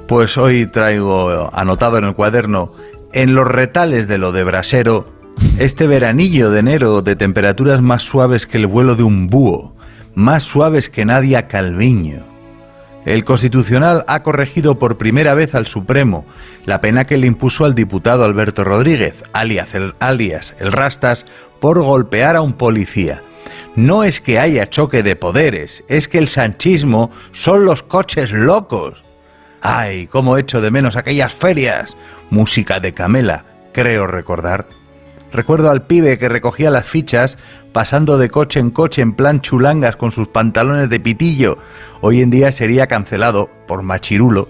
Pues hoy traigo anotado en el cuaderno, en los retales de lo de Brasero, este veranillo de enero de temperaturas más suaves que el vuelo de un búho. más suaves que nadie a Calviño. El Constitucional ha corregido por primera vez al Supremo la pena que le impuso al diputado Alberto Rodríguez, alias el, alias el Rastas, por golpear a un policía. No es que haya choque de poderes, es que el sanchismo son los coches locos. Ay, cómo echo de menos aquellas ferias. Música de Camela, creo recordar. Recuerdo al pibe que recogía las fichas pasando de coche en coche en plan chulangas con sus pantalones de pitillo. Hoy en día sería cancelado por machirulo.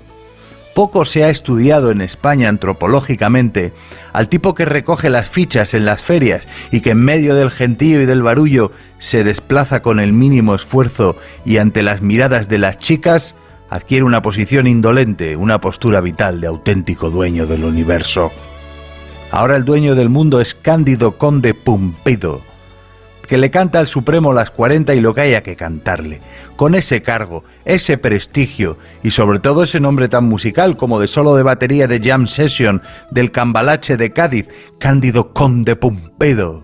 Poco se ha estudiado en España antropológicamente al tipo que recoge las fichas en las ferias y que en medio del gentío y del barullo se desplaza con el mínimo esfuerzo y ante las miradas de las chicas adquiere una posición indolente, una postura vital de auténtico dueño del universo. Ahora el dueño del mundo es Cándido Conde Pumpido, que le canta al Supremo las 40 y lo que haya que cantarle, con ese cargo, ese prestigio y sobre todo ese nombre tan musical como de solo de batería de Jam Session del Cambalache de Cádiz, Cándido Conde Pumpedo.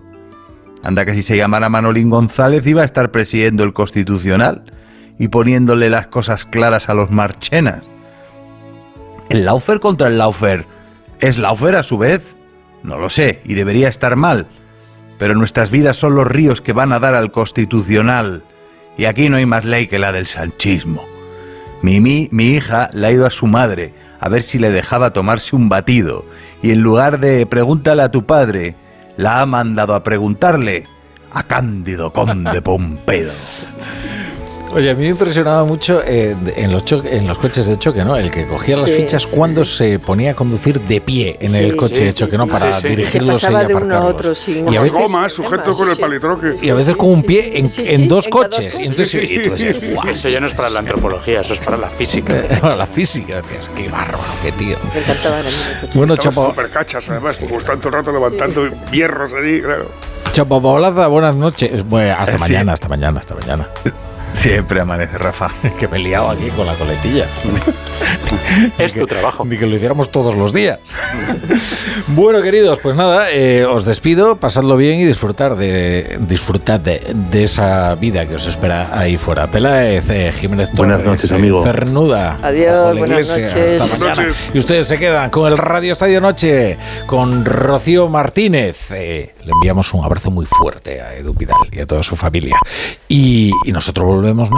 Anda que si se llamara Manolín González iba a estar presidiendo el Constitucional y poniéndole las cosas claras a los marchenas. ¿El Laufer contra el Laufer es Laufer a su vez? No lo sé, y debería estar mal. Pero nuestras vidas son los ríos que van a dar al constitucional. Y aquí no hay más ley que la del sanchismo. Mimi, mi hija, le ha ido a su madre a ver si le dejaba tomarse un batido. Y en lugar de pregúntale a tu padre, la ha mandado a preguntarle a Cándido Conde Pompedo. Oye, a mí me impresionaba mucho eh, en, los en los coches de choque, ¿no? El que cogía las Sí, fichas sí, cuando se ponía a conducir de pie en el coche sí, de choque, sí, ¿no? sí, Para dirigirlos Se y de uno a otro. Y a Con veces, gomas, sujeto con el palitroque. y a veces con un pie en, Sí, en sí, dos en coches. Y entonces y tú decías, "Guau". Eso ya no es para la antropología, eso es para la física. Para la física, decías, qué bárbaro, qué tío. Me encantaba. Bueno, Chapo, súper cachas, además, como están todo el rato levantando hierros allí, claro. Chapo Paulaza, buenas noches. Bueno, hasta Eh, mañana, hasta mañana, hasta mañana. Siempre amanece, Rafa. que me he liado aquí con la coletilla. Es tu trabajo. Ni que lo hiciéramos todos los días. bueno, queridos, pues nada, eh, os despido, pasadlo bien y disfrutar de disfrutad de, de esa vida que os espera ahí fuera. Peláez, eh, Jiménez Buenas Torres, noches, eh, amigo. Cernuda. Adiós, buenas Iglesia, noches. Hasta Buenas mañana. noches. Y ustedes se quedan con el Radio Estadio Noche, con Rocío Martínez. Eh, le enviamos un abrazo muy fuerte a Edu Vidal y a toda su familia. Y, y nosotros volvemos